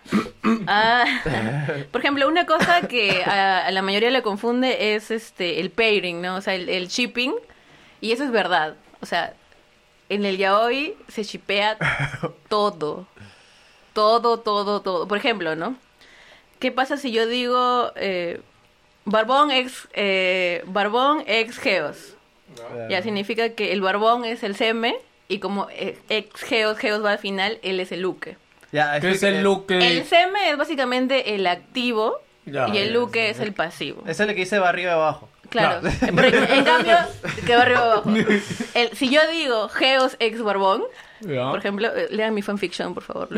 Ah, por ejemplo, una cosa que a, a la mayoría le confunde es este el pairing, ¿no? O sea, el, el shipping. Y eso es verdad. O sea, en el yaoi se shipea todo. Todo, todo, todo. Por ejemplo, ¿no? ¿Qué pasa si yo digo eh, Barbón ex eh, Barbón ex Geos? Ya significa que el Barbón es el seme y como eh, ex Geos, Geos va al final, él es el Luque. Ya, ¿Qué es explica- el look que... El seme es básicamente el activo Ya, y el Luque es el pasivo. Ese es el que dice va arriba y abajo. Claro. Pero en, en cambio, que va arriba abajo. El- si yo digo Geos ex Barbón, Ya. por ejemplo, eh, lean mi fanfiction, por favor.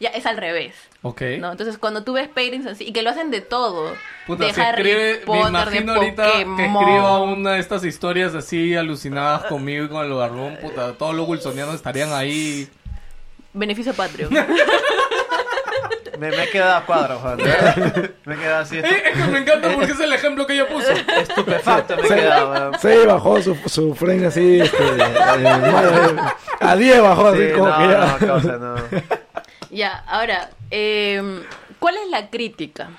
ya es al revés. Ok. ¿no? Entonces, cuando tú ves pairings así, y que lo hacen de todo, Puta, de se Harry escribe, me imagino de ahorita que escriba una de estas historias así alucinadas conmigo y con el barbón, puta, todos los wilsonianos estarían ahí. Beneficio patrio. Me, me he quedado a cuadro, Juan. me he quedado así. Eh, es que me encanta porque es el ejemplo que ella puso. Estupefacto me he quedado, weón. Sí, bajó su, su frame así, este, eh, a 10 bajó así Sí, como no, que ya. no, causa, no. ya, ahora, eh, ¿cuál es la crítica?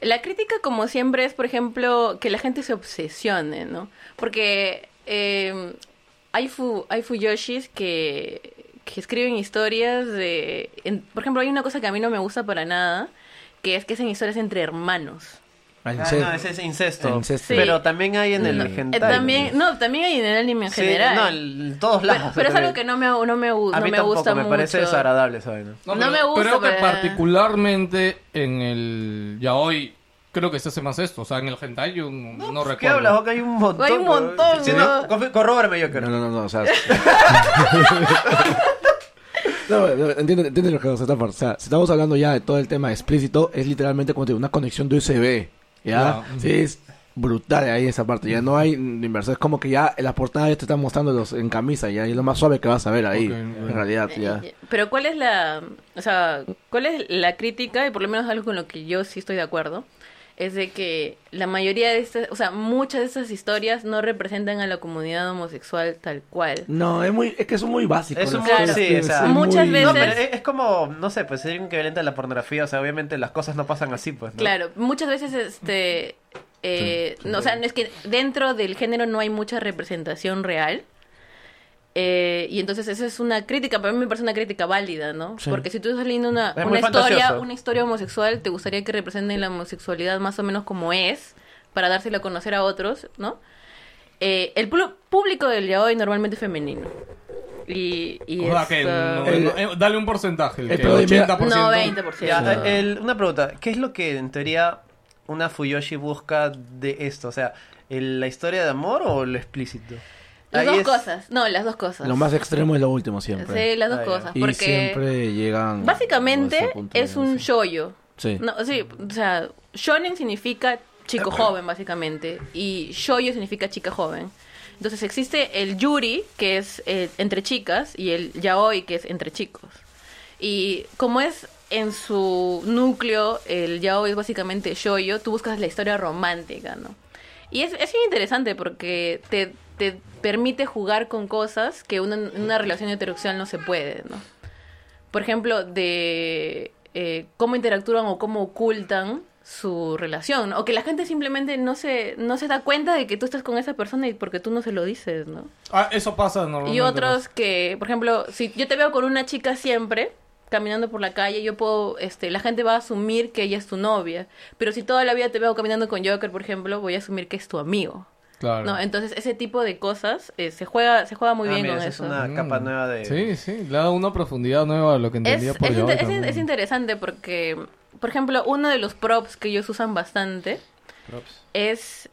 La crítica, como siempre, es, por ejemplo, que la gente se obsesione, ¿no? Porque eh, hay, fu, hay fuyoshis que, que escriben historias de... en- por ejemplo, hay una cosa que a mí no me gusta para nada, que es que hacen historias entre hermanos. Ah, no, ese es incesto. Incesto. Sí. Pero también hay en el No, hentai. eh, también, no, también hay en el anime en Sí, general. no, en todos lados. pero, pero es algo que no me, no me, gu- A no mí me tampoco, gusta me mucho. parece desagradable esa vaina. No pero me gusta, Creo que pero- particularmente en el yaoi, creo que se hace más esto. O sea, en el hentai yo no, no ¿Qué recuerdo. hablas? Boca? Hay un montón. Hay un montón, Sí, ¿no? Corróborame, Joker. No, no, no, no, o sea. No, no, entiende, entiende lo que nos está pasando. O sea, si estamos hablando ya de todo el tema explícito, es literalmente como te digo, una conexión de USB. ¿Ya? Sí, es brutal ahí esa parte. Ya no hay inversión. Es como que ya en la portada ya te están mostrando los en camisa. Ya y es lo más suave que vas a ver ahí. En realidad, ya. Eh, Pero ¿cuál es la, o sea, cuál es la crítica y por lo menos algo con lo que yo sí estoy de acuerdo? Es de que la mayoría de estas, o sea, muchas de estas historias no representan a la comunidad homosexual tal cual. No, es muy, es que son muy básicos. Es las muy- cosas, sí, es o sea, muy- muchas veces- No, pero es, es como, no sé, pues es equivalente a la pornografía. O sea, obviamente las cosas no pasan así, pues. ¿no? Claro, muchas veces este eh, no, o sea, no es que dentro del género no hay mucha representación real. Eh, y entonces esa es una crítica, para mí me parece una crítica válida, ¿no? Sí. Porque si tú estás leyendo una, Es una historia, fantasioso. una historia homosexual, te gustaría que representen la homosexualidad más o menos como es, para dársela a conocer a otros, ¿no? Eh, el público del yaoi normalmente es femenino. Y, y O sea, que esto- no- El- no- eh, dale un porcentaje. El, el que problema- 80%. No, 20%. Ya, Sí. eh, el- una pregunta. ¿Qué es lo que en teoría una Fuyoshi busca de esto? O sea, ¿el- ¿la historia de amor o lo explícito? Las Ahí dos es- cosas, no, las dos cosas. Lo más extremo es lo último siempre. Sí, las dos Ah, ya. cosas. y porque siempre llegan. básicamente a ese punto es un shoyo. Sí. No, sí, o sea, shonen significa chico joven, básicamente. Y shoyo significa chica joven. Entonces existe el yuri, que es eh, entre chicas, y el yaoi, que es entre chicos. Y como es en su núcleo, el yaoi es básicamente shoyo, tú buscas la historia romántica, ¿no? Y es, es bien interesante porque te, te permite jugar con cosas que una, en una relación heterosexual no se puede, ¿no? Por ejemplo, de eh, cómo interactúan o cómo ocultan su relación, ¿no? O que la gente simplemente no se, no se da cuenta de que tú estás con esa persona y porque tú no se lo dices, ¿no? Ah, eso pasa normalmente. Y otros que, por ejemplo, si yo te veo con una chica siempre caminando por la calle, yo puedo, este, la gente va a asumir que ella es tu novia, pero si toda la vida te veo caminando con Joker, por ejemplo, voy a asumir que es tu amigo, Claro. ¿no? Entonces ese tipo de cosas eh, se juega, se juega muy Ah, bien mira, con eso. es una Mm. capa nueva de... Sí, sí, le da una profundidad nueva a lo que Es, entendía por es, inter- es, también. es interesante porque, por ejemplo, uno de los props que ellos usan bastante es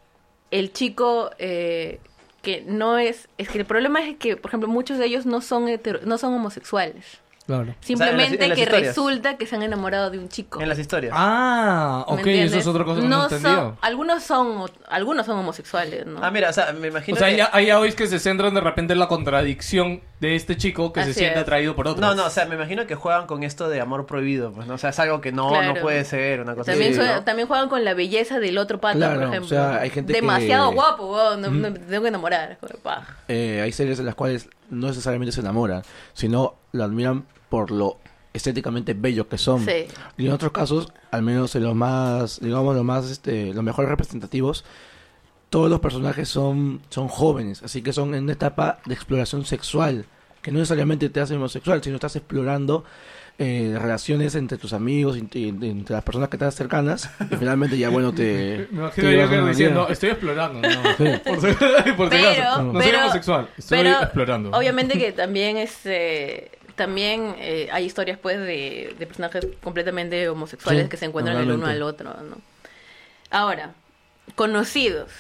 el chico eh, que no es... Es que el problema es que, por ejemplo, muchos de ellos no son, hetero- no son homosexuales. Claro. Simplemente en las que historias. resulta que se han enamorado de un chico. En las historias. Ah, ¿Me ok, eso es otra cosa que no, No son, algunos son algunos son homosexuales, ¿no? Ah, mira, o sea, me imagino O sea, que... ya- hay yaois que se centran de repente en la contradicción de este chico que se siente es. atraído por otro. No, no, o sea, me imagino que juegan con esto de amor prohibido, pues, ¿no? O sea, es algo que no, Claro. no puede ser, una cosa También, así, también juegan con la belleza del otro pata, Claro, por o ejemplo. sea, hay gente que- Demasiado guapo, weón, no, no me tengo que enamorar. joder. Eh, hay series en las cuales no necesariamente se enamoran, sino lo admiran por lo estéticamente bello que son. Sí. Y en otros casos, al menos en los más, digamos, los más, este, los mejores representativos, todos los personajes son, son jóvenes, así que son en una etapa de exploración sexual, que no necesariamente te hace homosexual, sino estás explorando eh, relaciones entre tus amigos, int- entre las personas que estás cercanas, y finalmente ya, bueno, te... Me imagino te yo que diciendo, estoy explorando. No, Sí. por si, por si Pero, acaso. No soy pero- homosexual, estoy pero, explorando. Obviamente que también este también eh, hay historias pues de, de personajes completamente homosexuales Sí, que se encuentran el uno al otro, ¿no? Ahora, conocidos.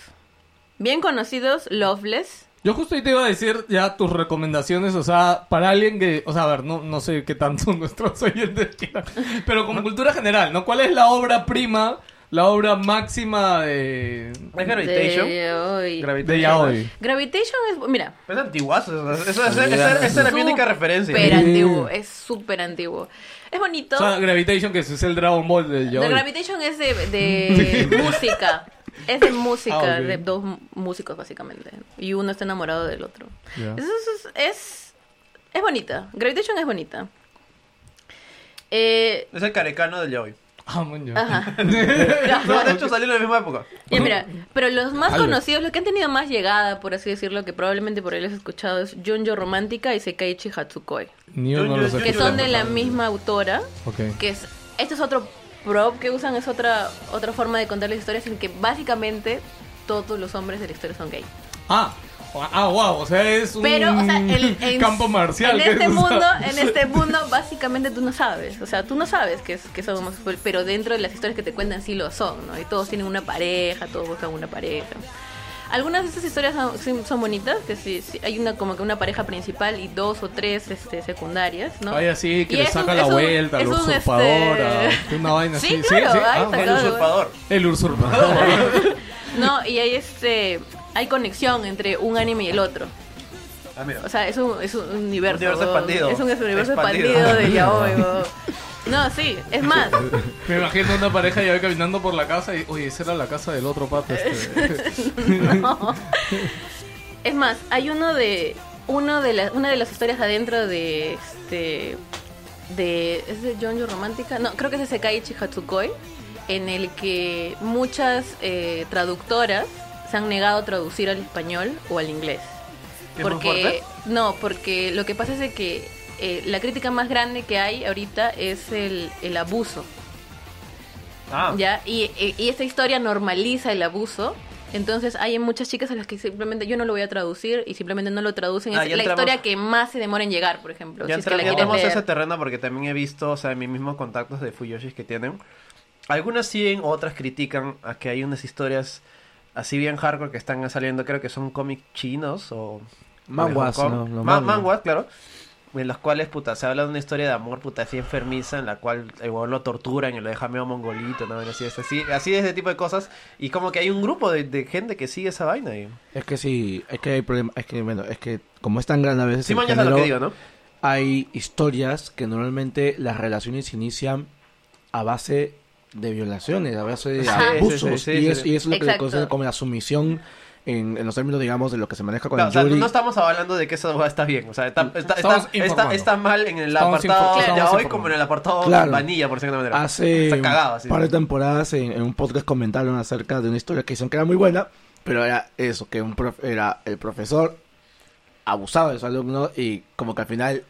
Bien conocidos, Loveless. Yo justo ahí te iba a decir ya tus recomendaciones, o sea, para alguien que, o sea, a ver, no, no sé qué tanto nuestros oyentes quieran, pero como cultura general, ¿no? ¿Cuál es la obra prima, la obra máxima de, ¿Es Gravitation? De hoy. Gravitation. de yaoi? Gravitation es, mira, Es antiguazo, eso, eso- esa- esa- esa era mi única referencia. súper antiguo, es súper antiguo. Es bonito. O sea, Gravitation, que es el Dragon Ball del yaoi. Gravitation es de, de música. Es de música, Ah, ok. de dos músicos básicamente. Y uno está enamorado del otro. Eso es, es, es bonita. Gravitation es bonita. Eh, Es el carecano del Yaoi. Ah, ajá. No, de hecho salió en la misma época. Ya, mira, pero los más Albert. conocidos, los que han tenido más llegada, por así decirlo, que probablemente por ahí les he escuchado, es Junjo Romántica y Sekaiichi Hatsukoi. Ni uno los Que son de la misma autora. Ok. que es este es otro prop que usan es otra otra forma de contar las historias en que básicamente todos los hombres de la historia son gay Ah, ah, wow, o sea, es un pero o sea el, en, campo marcial. en este es- mundo en este mundo básicamente tú no sabes o sea tú no sabes que, es, que son homosexuales pero dentro de las historias que te cuentan sí lo son no y todos tienen una pareja todos buscan una pareja algunas de esas historias son, sí son bonitas que sí, sí, hay una como que una pareja principal y dos o tres este, secundarias no Ay, así, que Y le saca un- la vuelta, un, usurpadora, este- una vaina Sí, así. claro, hay Ah, El usurpador. el usurpador. No, y hay este hay conexión entre un anime y el otro. Ah, mira. O sea, es un, es un universo. Expandido. Es un universo Expandido. expandido, de yaoi. No, sí, es más. Me imagino una pareja ya caminando por la casa y, oye, esa era la casa del otro pato. Este. no. Es más, hay uno de uno de las una de las historias adentro de este de es de Jonjo Romántica, no, creo que es de Sekaiichi Hatsukoi en el que muchas eh, traductoras se han negado a traducir al español o al inglés. ¿Es Porque no, porque lo que pasa es de que eh, la crítica más grande que hay ahorita es el, el abuso, Ah, ¿ya? Y, y- y esta historia normaliza el abuso. Entonces hay muchas chicas a las que simplemente yo no lo voy a traducir y simplemente no lo traducen. Ah, es la entramos- historia que más se demora en llegar, por ejemplo. ya si es que la entramos a ese terreno porque también he visto, o sea, en mis mismos contactos de Fuyoshis que tienen. Algunas siguen, otras critican a que hay unas historias así bien hardcore que están saliendo, creo que son cómics chinos o... Manguas. ¿no? Ma- manguas. claro. En los cuales, puta, se habla de una historia de amor, puta, así enfermiza, en la cual el huevón lo torturan y lo deja medio mongolito, ¿no? Así, es, así, así de ese tipo de cosas. Y como que hay un grupo de, de gente que sigue esa vaina. Y... Es que sí, es que hay problemas, es que bueno, es que como es tan grande a veces Sí, mañana lo género, que digo, ¿no? hay historias que normalmente las relaciones se inician a base de violaciones, a base de abusos, sí, sí, sí, y, sí, es, sí. y eso es lo que le Exacto. conocen como la sumisión en, en los términos, digamos, de lo que se maneja con Claro, o el sea, jury. no estamos hablando de que eso hueá está bien. O sea, está, está, está, está, mal en el Estamos apartado estamos hoy como en el apartado Claro. vanilla, por alguna manera. Hace Está cagado, un par de temporadas en, en un podcast comentaron acerca de una historia que hicieron que era muy buena, pero era eso, que un prof- era el profesor abusaba de su alumno y como que al final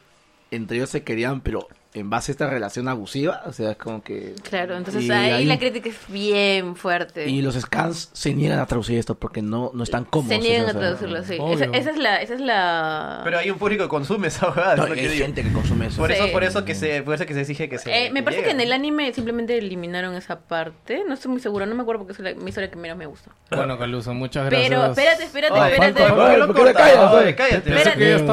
entre ellos se querían, pero en base a esta relación abusiva, o sea, es como que... Claro, entonces Y ahí, ahí- la crítica es bien fuerte. Y los scans se niegan a traducir esto porque no, no están cómodos. Se niegan o a sea, traducirlo, sí. obvio. Esa, esa es la, esa es la... Pero hay un público que consume esa. No, es que hay digo. gente que consume eso. Por eso, Sí. por eso que se, por eso que se exige que se. Eh, me parece llegue. que en el anime simplemente eliminaron esa parte. No estoy muy segura, no me acuerdo porque es la, mi historia que menos me gusta. Bueno, Caluso, muchas gracias. Pero, espérate, espérate, Oye, espérate. falta- ¿Por qué lo ¿Por qué le cortas? callas, Oye, oye? cállate. Que Eh,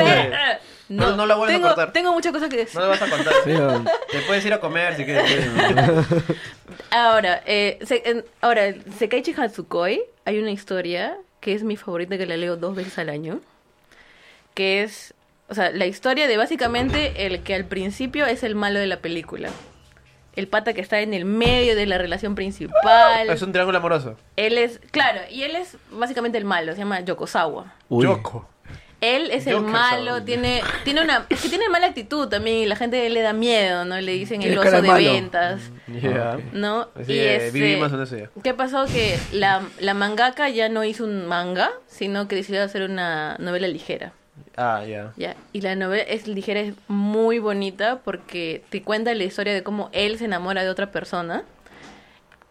Cállate. Espera. No, no la vuelvas a cortar. Tengo muchas cosas que decir. No le vas a contar. Sí, o- Te puedes ir a comer si quieres. Ahora, eh, se- en- ahora, Sekaichi Hatsukoi, hay una historia que es mi favorita que la leo dos veces al año, que es, o sea, la historia de básicamente el que al principio es el malo de la película. El pata que está en el medio de la relación principal. Es un triángulo amoroso. Él es, claro, y él es básicamente el malo, se llama Yokosawa. Uy. Yoko. Él es el malo, ¿sabes? tiene, tiene una, es que tiene mala actitud también y la gente le da miedo, ¿no? Le dicen el oso de malo. ventas. Ya. ¿no? Así y que este, vivimos en ya. ¿Qué pasó? Que la, la mangaka ya no hizo un manga, sino que decidió hacer una novela ligera. Ah, ya. ¿ya? Y la novela es ligera, es muy bonita porque te cuenta la historia de cómo él se enamora de otra persona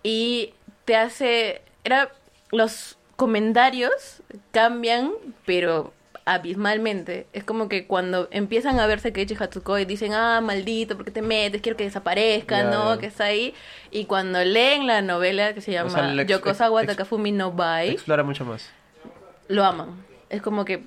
y te hace... Era, los comentarios cambian, pero abismalmente. Es como que cuando empiezan a verse Keiichi Hatsukoi dicen, ah, maldito, ¿por qué te metes? Quiero que desaparezca, ¿no? Que está ahí. Y cuando leen la novela que se llama sea, Yokosawa ex- Takafumi no Bai, Explora mucho más. lo aman. Es como que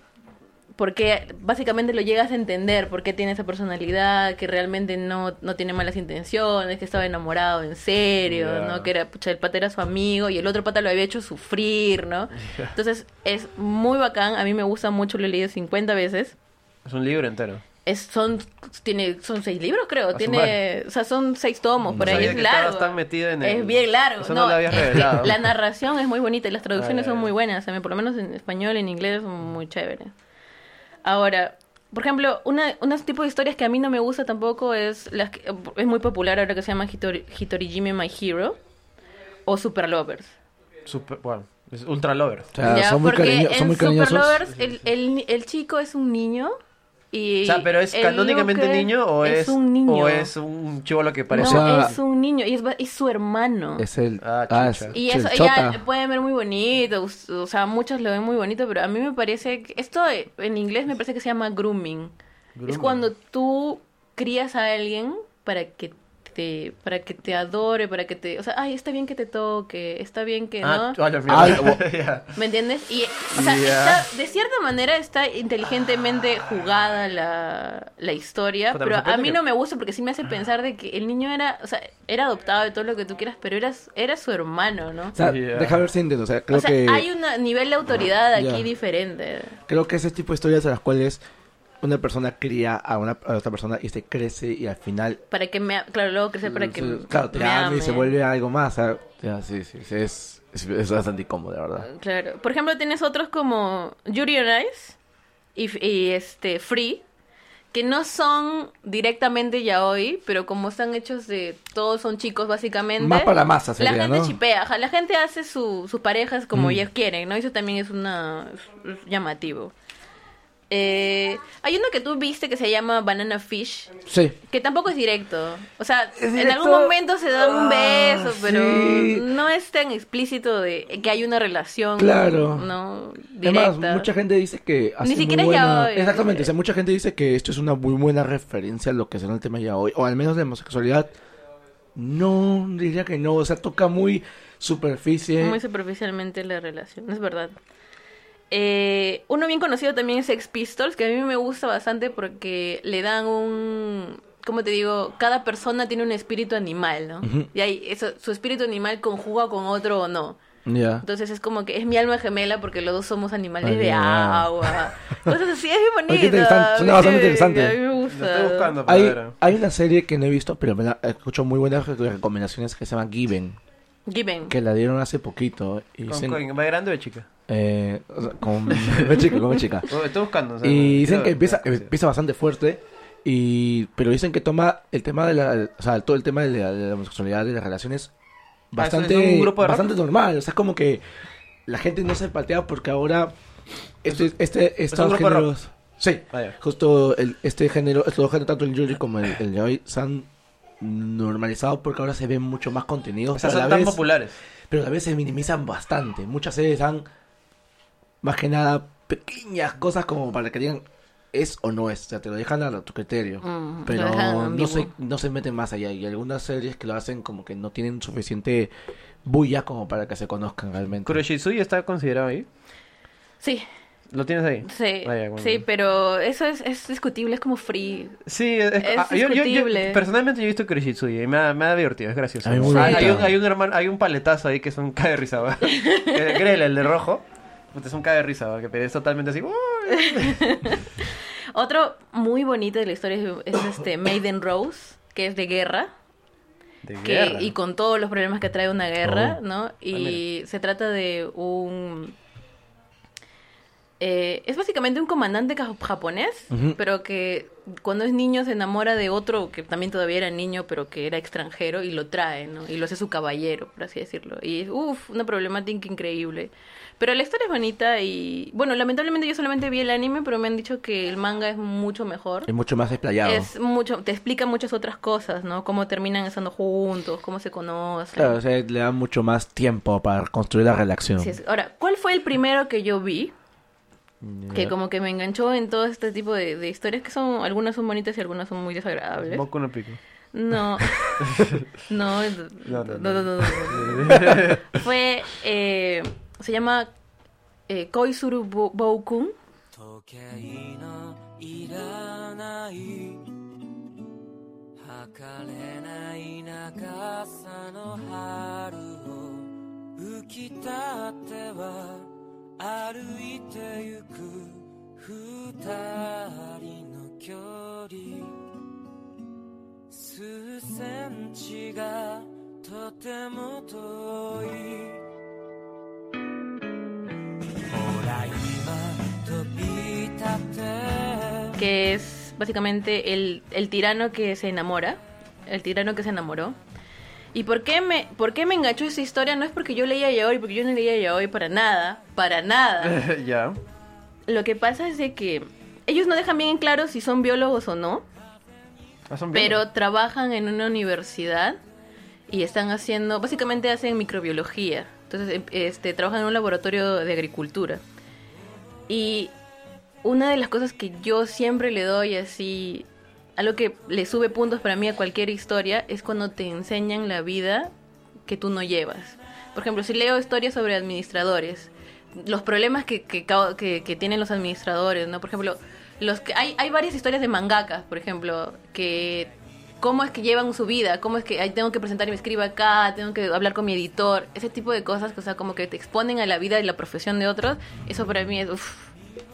porque básicamente lo llegas a entender por qué tiene esa personalidad, que realmente no, no tiene malas intenciones, que estaba enamorado en serio. ¿no? Que era, pucha, el pata era su amigo y el otro pata lo había hecho sufrir, ¿no? Entonces es muy bacán, a mí me gusta mucho, lo he leído 50 veces. Es un libro entero. Es, son, tiene, son seis libros, creo. Tiene, o sea, son seis tomos, por ahí es que largo. tan metida en el- Es bien largo. Eso no lo habías revelado. La narración es muy bonita y las traducciones Ay, son muy buenas. también, por lo menos en español, en inglés, son muy chéveres. Ahora, por ejemplo, una, un tipo de historias que a mí no me gusta tampoco es, las que- es muy popular ahora que se llama Hitori, Hitorijime My Hero o Super Lovers. Super, bueno, es Ultra Lover. O sea, Ya, son muy, porque cariño- en son muy Super cariñosos. Lovers el, el, el chico es un niño y... O sea, pero ¿es canónicamente niño o es, un niño. o es un chivolo que parece No, O sea- es un niño y es, es su hermano. Es el. Ah, Ah, es Y el eso ya pueden ver muy bonito, o sea, muchos lo ven muy bonito, pero a mí me parece que esto en inglés me parece que se llama grooming. Es Grooming. cuando tú crías a alguien para que te para que te adore, para que te, o sea, ay, está bien que te toque, está bien que, Ah, ¿no? a la mierda. Ya. ¿Me entiendes? Y, o sea, está- de cierta manera está inteligentemente jugada la, la historia, Puta, pero a mí que- no me gusta porque sí me hace pensar de que el niño era, o sea, era adoptado y todo lo que tú quieras, pero era, era su hermano, ¿no? O sea, deja ver si entiendo. O sea, creo o sea, que. hay un nivel de autoridad aquí diferente. Creo que ese tipo de historias a las cuales una persona cría a una a otra persona y se crece y al final Para que me... Claro, luego crecer para que claro, te me ama y se ame. vuelve algo más. o sea, ya, sí, sí, sí, es, es, es bastante incómodo, de verdad. Claro. Por ejemplo, tienes otros como Yuri on Ice y, y, este Free, que no son directamente yaoi, pero como están hechos de todos son chicos básicamente. Más para la masa La sería, gente ¿no? chipea, la gente hace su- sus parejas como Mm. ellos quieren, ¿no? Eso también es una es- es llamativo. Eh, hay uno que tú viste que se llama Banana Fish, Sí. que tampoco es directo. O sea, en algún momento se dan un Ah, beso, pero sí. no es tan explícito de que hay una relación. Claro. No, Además, mucha gente dice que hace muy siquiera buena... yaoi. Exactamente, o sea, mucha gente dice que esto es una muy buena referencia a lo que será el tema ya hoy, o al menos de homosexualidad. No, diría que no, o sea, toca muy superficie. Muy superficialmente la relación, es verdad. Eh, uno bien conocido también es Sex Pistols, que a mí me gusta bastante porque le dan un... ¿Cómo te digo? Cada persona tiene un espíritu animal, ¿no? Y ahí eso, su espíritu animal conjuga con otro o no. Entonces es como que es mi alma gemela porque los dos somos animales Ay, de agua. Cosas así, es bien bonito. Ay, qué interesante, suena bastante Sí, interesante. A mí me gusta. estoy buscando para Hay, ver. hay una serie que no he visto, pero me la escucho muy buenas recomendaciones que se llama Given, Given. que la dieron hace poquito. Y ¿Con, dicen, con- ¿Va grande o de chica? eh, o sea, con, chica, con chica. Estoy buscando. o sea, Y dicen que empieza, empieza bastante fuerte, y pero dicen que toma el tema de la, o sea, todo el tema de la, de la homosexualidad, de las relaciones, Ah, ¿es bastante, un grupo de bastante normal. O sea, es como que la gente no se patea porque ahora este, este, estos rock? géneros, sí, Ah, ya. justo el, este género, estos dos géneros, tanto el Yuri como el, el Yaoi, se han normalizado porque ahora se ven mucho más contenidos, O sea, pero, a son la tan vez, populares. pero a la vez se minimizan bastante. Muchas series dan más que nada pequeñas cosas como para que digan es o no es, o sea, te lo dejan a tu criterio, Mm, pero no se, no se meten más allá. Y algunas series que lo hacen como que no tienen suficiente bulla como para que se conozcan realmente. ¿Kuroshizui está considerado ahí? Sí, ¿Lo tienes ahí? Sí, Ah, bueno. sí, pero eso es, es discutible, es como free. Sí, es, Es ah, yo, yo- yo- discutible. personalmente yo he visto Kurishitsuji y me ha, me ha divertido, es gracioso. Hay, un, hay, un hermano, hay un paletazo ahí que es un cae de risa, el de rojo, es un cae de risa, que es totalmente así. Otro muy bonito de la historia es, es este Maiden Rose, que es de guerra. De que, guerra. y con todos los problemas que trae una guerra, Oh. ¿no? Y se trata de un... eh, es básicamente un comandante japonés, Ujú. pero que cuando es niño se enamora de otro que también todavía era niño, pero que era extranjero y lo trae, ¿no? Y lo hace su caballero, por así decirlo. Y es, uff, una problemática increíble. Pero la historia es bonita y, bueno, lamentablemente yo solamente vi el anime, pero me han dicho que el manga es mucho mejor. Es mucho más desplayado. Es mucho, te explica muchas otras cosas, ¿no? Cómo terminan estando juntos, cómo se conocen. Claro, o sea, le da mucho más tiempo para construir la relación. Ahora, ¿cuál fue el primero que yo vi? Que como que me enganchó en todo este tipo de, de historias que son, algunas son bonitas y algunas son muy desagradables. Boku no Pico. No. No, no, No, no, no, no, no, no, no. Fue, eh, se llama eh, Koizuru Bo- Boukun. 時計のいらない測れない長さの春を浮き立っては歩いてゆく二人の距離数センチがとても遠いほら今飛び立て que es básicamente el, el tirano que se enamora, el tirano que se enamoró. ¿Y por qué, me, por qué me enganchó esa historia? No es porque yo leía yaoi, porque yo no leía yaoi para nada, para nada. ya. Lo que pasa es de que ellos no dejan bien en claro si son biólogos o no, Ah, son pero trabajan en una universidad y están haciendo, básicamente hacen microbiología. Entonces, em- este, trabajan en un laboratorio de agricultura. Y una de las cosas que yo siempre le doy así, algo que le sube puntos para mí a cualquier historia, es cuando te enseñan la vida que tú no llevas. Por ejemplo, si leo historias sobre administradores, los problemas que, que, que- tienen los administradores, ¿no? Por ejemplo, los que hay, hay varias historias de mangakas, por ejemplo, que cómo es que llevan su vida, cómo es que ay, tengo que presentar y me escribo acá, tengo que hablar con mi editor, ese tipo de cosas, o sea, como que te exponen a la vida y la profesión de otros, eso para mí es uf,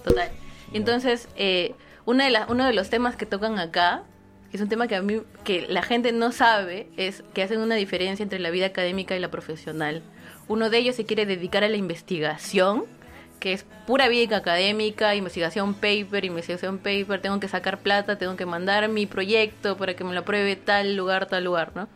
total. Entonces, eh, una de las uno de los temas que tocan acá, que es un tema que a mí, que la gente no sabe, es que hacen una diferencia entre la vida académica y la profesional. Uno de ellos se quiere dedicar a la investigación, que es pura vida académica, investigación paper, investigación paper, tengo que sacar plata, tengo que mandar mi proyecto para que me lo apruebe tal lugar, tal lugar, ¿no?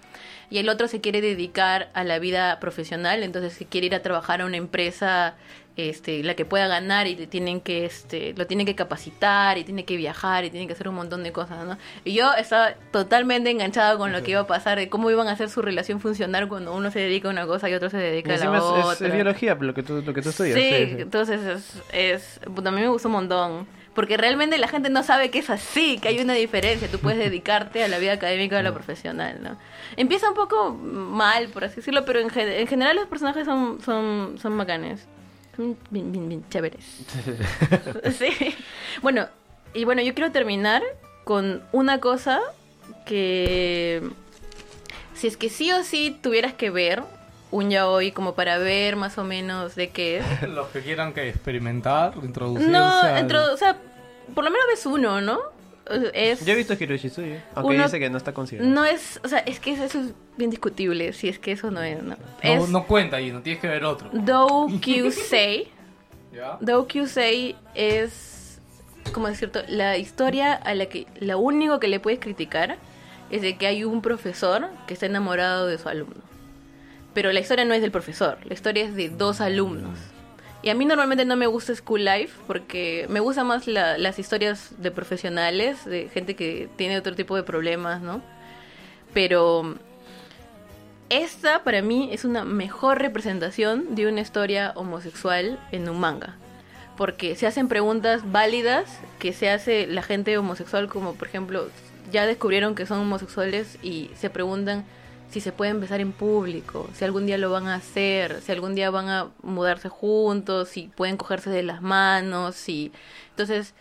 Y el otro se quiere dedicar a la vida profesional, entonces se quiere ir a trabajar a una empresa este, la que pueda ganar y le tienen que, este, lo tienen que capacitar y tiene que viajar y tiene que hacer un montón de cosas, ¿no? Y yo estaba totalmente enganchada con lo que iba a pasar, de cómo iban a hacer su relación funcionar cuando uno se dedica a una cosa y otro se dedica a la es, es- otra. es biología lo que tú, lo que tú estudias. Sí, sí, sí. entonces es, es a mí me gustó un montón. Porque realmente la gente no sabe que es así, que hay una diferencia. Tú puedes dedicarte a la vida académica o a la profesional, ¿no? Empieza un poco mal, por así decirlo, pero en, gen- en general los personajes son, son, son bacanes. Son bien, bien, bien chéveres. sí. Bueno, y bueno, yo quiero terminar con una cosa que... Si es que sí o sí tuvieras que ver un yaoi como para ver más o menos de qué es. Los que quieran que experimentar, introducirse. No, al- o sea, por lo menos ves uno, ¿no? Es, Yo he visto Hiroshitsuji, aunque Uno- dice que no está considerado. No es, o sea, es que eso es bien discutible, si es que eso no es, ¿no? No, es no cuenta ahí, no tienes que ver otro. Dou Kyusei. ¿Ya? Dou Kyusei es, como decirte, la historia a la que, lo único que le puedes criticar es de que hay un profesor que está enamorado de su alumno. Pero la historia no es del profesor, la historia es de dos alumnos. Y a mí normalmente no me gusta School Life porque me gustan más la- las historias de profesionales, de gente que tiene otro tipo de problemas, ¿no? Pero esta para mí es una mejor representación de una historia homosexual en un manga. Porque se hacen preguntas válidas que se hace la gente homosexual, como por ejemplo, ya descubrieron que son homosexuales y se preguntan si se pueden besar en público, si algún día lo van a hacer, si algún día van a mudarse juntos, si pueden cogerse de las manos, si entonces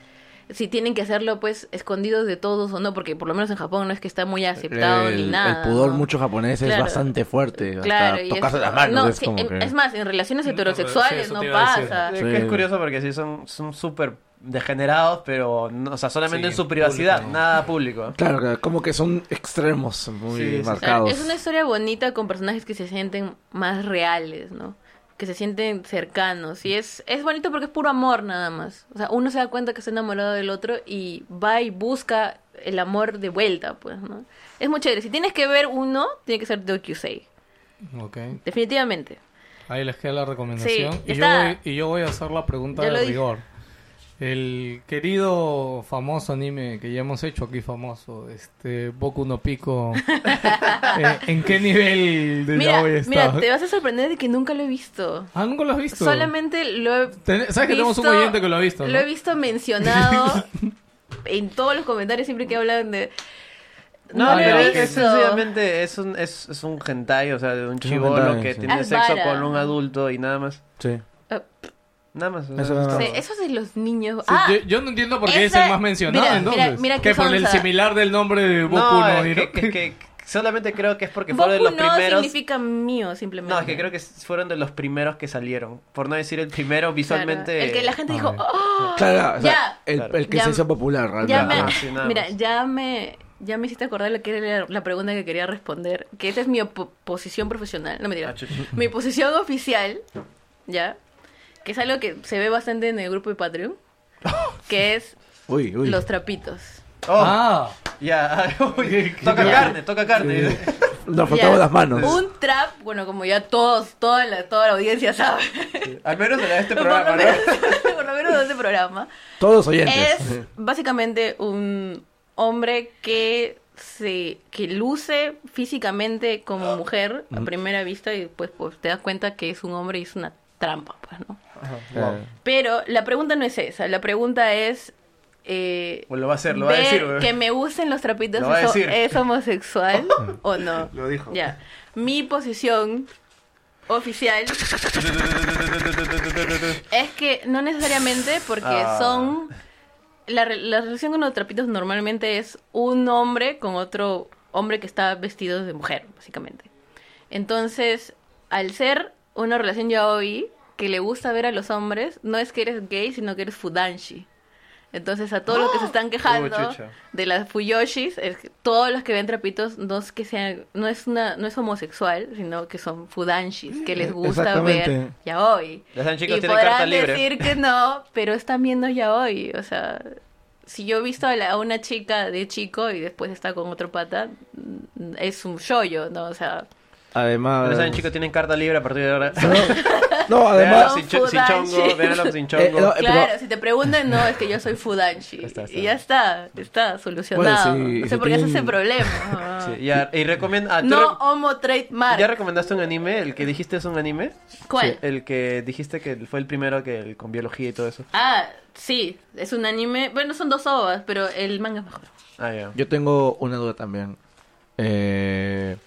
si tienen que hacerlo pues escondidos de todos o no, porque por lo menos en Japón no es que está muy aceptado el, ni nada. el pudor ¿no? mucho japonés es bastante fuerte. Claro, hasta y tocarse es- las manos no, es sí, como en- que... es más, en relaciones heterosexuales no pasa. Es que es curioso porque sí son son súper degenerados, pero no- o sea, solamente Sí, en su privacidad, público nada público. Claro, como que son extremos muy Sí, sí, sí. O sea, marcados. es una historia bonita con personajes que se sienten más reales, ¿no? Que se sienten cercanos. Y es, es bonito porque es puro amor nada más. O sea, uno se da cuenta que está enamorado del otro y va y busca el amor de vuelta, pues, ¿no? Es muy chévere. Si tienes que ver uno, tiene que ser Dokusei. Ok. Definitivamente. Ahí les queda la recomendación. Sí, y, yo voy, y yo voy a hacer la pregunta de dije. rigor. El querido famoso anime que ya hemos hecho aquí famoso, este Boku no Pico, eh, ¿en qué nivel de Mira, yaoi está? mira, te vas a sorprender de que nunca lo he visto. Ah, nunca lo has visto. Solamente lo he Ten- ¿Sabes que tenemos un oyente que lo ha visto? ¿no? Lo he visto mencionado en todos los comentarios siempre que hablan de... No, lo he pero es, sencillamente es un, es, es un hentai, o sea, de un chivolo que sí. tiene Es sexo vara. con un adulto y nada más. Sí. Ah, Nada más. Eso es nada más. sí, eso es de los niños. Sí, ah, yo, yo no entiendo por qué es esa- el más mencionado, mira, entonces. mira, mira que por el similar del nombre de Boku No, no, es Hero. que, que- que solamente creo que es porque Boku fueron de los no primeros. significa mío, simplemente. No, es que creo que fueron de los primeros que salieron. Por no decir el primero Claro, visualmente. El que la gente dijo, Ah, ¡oh! Claro, o sea, Ya. el, Claro. el que Ya- se hizo popular realmente. Ya me, Ah, sí, mira, ya me, ya me hiciste acordar lo que era la, la pregunta que quería responder. Que esa es mi posición profesional. No me Ah, mi posición oficial, ¿ya? Que es algo que se ve bastante en el grupo de Patreon. Que es Uy, uy. los trapitos. Oh, Ah, ya. Uy, toca carne, toca carne. Nos frotamos Ya. las manos. Un trap, bueno, como ya todos, toda la, toda la audiencia sabe. Al menos en este por, programa, lo ¿no? menos, por lo menos en este programa. Todos los oyentes. Es básicamente un hombre que se que luce físicamente como mujer a primera vista y después pues te das cuenta que es un hombre y es una trampa, pues, ¿no? Claro. Pero la pregunta no es esa, la pregunta es eh, Pues lo va a hacer, lo va a ver decir, güey. que me gusten los trapitos Lo es, homosexual o no. Lo dijo. Ya. Mi posición oficial es que no necesariamente porque Ah. son la, re- la relación con los trapitos normalmente es un hombre con otro hombre que está vestido de mujer, básicamente. Entonces, al ser una relación yaoi que le gusta ver a los hombres, no es que eres gay, sino que eres fudanshi. Entonces, a todos los que se están quejando Oh, de las fuyoshis, es que todos los que ven trapitos no es que sean, no es una, no es homosexual, sino que son fudanshis, que les gusta ver yaoi. Ya chicos, y tienen podrán carta libre. decir que no, pero están viendo yaoi, o sea, si yo he visto a, la- a una chica de chico y después está con otro pata, mm, es un shoyo, ¿no? O sea, Además. Pero saben, chicos, tienen carta libre a partir de ahora. No, Véanlo además. sin, chongo, véanlo sin chongo. Eh, no, eh, claro, pero- si te preguntan, no, es que yo soy. Está, está. Y ya está, está solucionado. Bueno, sí, no sé si por qué es ese problema. Sí, y recomienda. ah, ¿tú no re- homo trademark. ¿Ya recomendaste un anime? ¿El que dijiste es un anime? ¿Cuál? Sí, el que dijiste que fue el primero que el- con biología y todo eso. Ah, sí, es un anime. Bueno, son dos ovas, pero el manga es mejor. Ah, ya. Yo tengo una duda también. Eh,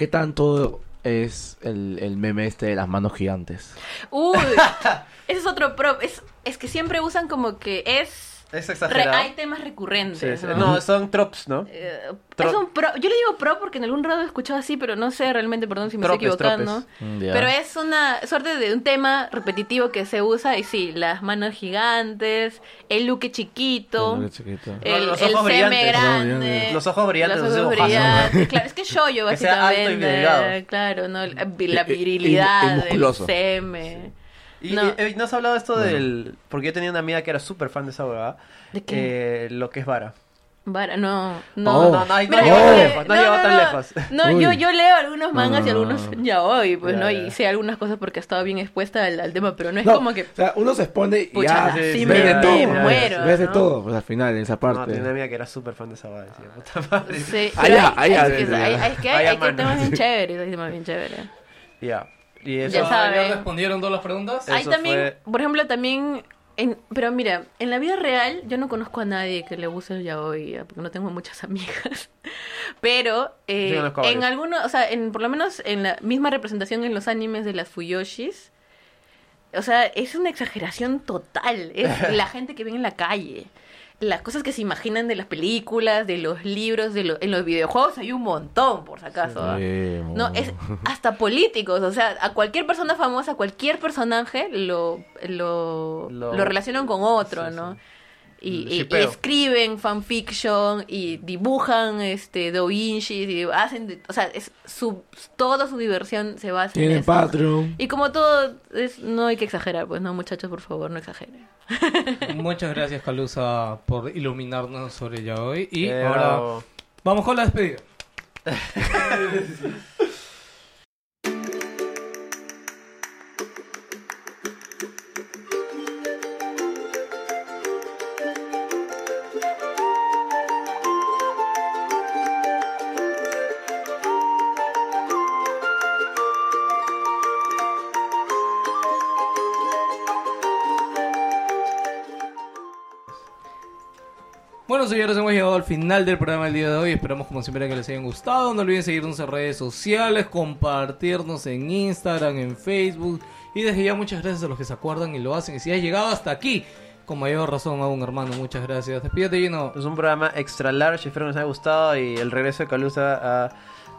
¿Qué tanto es el, el meme este de las manos gigantes? Uy, ese es otro prop. Es, es que siempre usan como que es. Es re- exagerado. hay temas recurrentes. Sí, sí. ¿no? No, son tropes, ¿no? Eh, es un pro. Yo le digo pro porque en algún rato he escuchado así, pero no sé realmente, perdón si me Tropes, estoy equivocando. Mm. Pero es una suerte de un tema repetitivo que se usa y sí, las manos gigantes, el luque chiquito, Muy chiquito. el, Los el ojos seme brillantes. grande, Los ojos brillantes, los ojos brillantes. Claro, es que shoyo Que sea alto y básicamente, claro, no, la y- y virilidad, el musculoso. seme. Y, No. y- eh, ¿no has hablado esto del...? Porque yo tenía una amiga que era súper fan de esa huevada. ¿De qué? Eh, lo que es vara. Vara, no, no. Oh. No, no, no, Mira, no llegó tan le- lejos, no llegó tan lejos. No, yo, yo leo algunos mangas y No. algunos ya hoy, pues, Ya, ¿no? ya. Y sé algunas cosas porque estaba bien expuesta al, al tema, pero no es No, como que... O sea, uno se expone y Pucha, ya sí, ves sí, de me- todo. me pues, muero, ves de ¿no? todo, pues al final, en esa No, parte. tenía una amiga que era súper fan de esa. Decía, puta madre. Sí, Ah, ah, que- ya. hay- hay que- hay temas bien chéveres, hay temas bien chéveres. Ya. Y Ya eso... sabes. ¿Ya respondieron todas las preguntas? Eso Hay también, fue- por ejemplo, también En, pero mira, en la vida real yo no conozco a nadie que le use el yaoi, ya, porque no tengo muchas amigas. Pero eh, a en algunos, o sea, en, por lo menos en la misma representación en los animes de las Fuyoshis, o sea, es una exageración total. Es la gente que ven en la calle. Las cosas que se imaginan de las películas, de los libros, de lo- en los videojuegos hay un montón, por si acaso. No, es hasta políticos, o sea, a cualquier persona famosa, cualquier personaje lo, lo, Lo- lo relacionan con otro, Sí, ¿no? sí. Y, y- y shippeo. escriben fanfiction y dibujan este doujinshis y hacen, de- o sea, es su, toda su diversión se basa en Tienen eso. Patreon. Y como todo, es, no hay que exagerar, pues no, muchachos, por favor, no exageren. Muchas gracias, Calusa, por iluminarnos sobre ya hoy. Y Pero- ahora vamos con la despedida. señores, hemos llegado al final del programa del día de hoy. Esperamos, como siempre, que les hayan gustado. No olviden seguirnos en redes sociales, compartirnos en Instagram, en Facebook. Y desde ya, muchas gracias a los que se acuerdan y lo hacen. Y si has llegado hasta aquí, con mayor razón, aún hermano, muchas gracias. Despídete, lleno. Es un programa extra large, espero que les haya gustado y el regreso de Calusa a...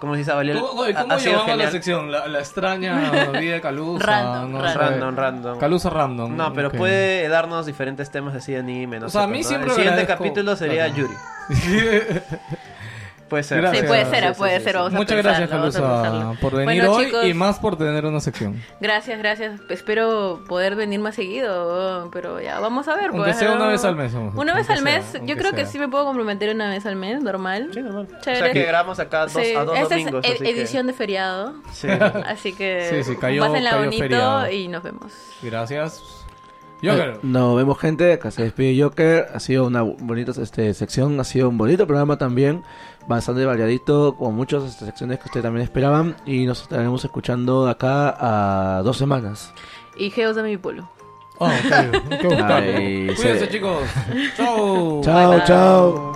¿Cómo se dice? Valió, ¿Cómo, cómo llamamos la sección? La, la extraña vida de Calusa. Random, no random. sé. Random, random. Calusa random. No, pero ok. puede darnos diferentes temas así de anime, no O sé, sea, a mí siempre El siguiente agradezco- capítulo sería Claro. Yuri. Puede ser. Gracias. Sí, puede ser, puede sí, ser, a Muchas gracias, Calusa, por venir Bueno, hoy chicos, y más por tener una sección. Gracias, gracias. Espero poder venir más seguido, pero ya, vamos a ver. Aunque pues, sea una vez al mes, vamos, Una vez aunque al mes, sea, yo creo que sea. sí me puedo comprometer una vez al mes, normal. Sí, normal. O Chévere. sea que grabamos acá dos, Sí, a dos esta domingos. es así ed- que- edición de feriado, Sí. así que Sí, sí, cayó- pásenla cayó bonito feriado. y nos vemos. Gracias. Joker. Eh, Nos vemos gente, acá se despide Joker, ha sido una bonita este, sección, ha sido un bonito programa también, bastante variadito, con muchas secciones que ustedes también esperaban y nos estaremos escuchando de acá a dos semanas. Y Geos de mi polo. Oh, buscarlo. Ay, Cuídense, sí. chicos. Chao. Chao, chao.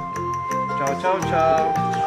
Chao, chao, chao.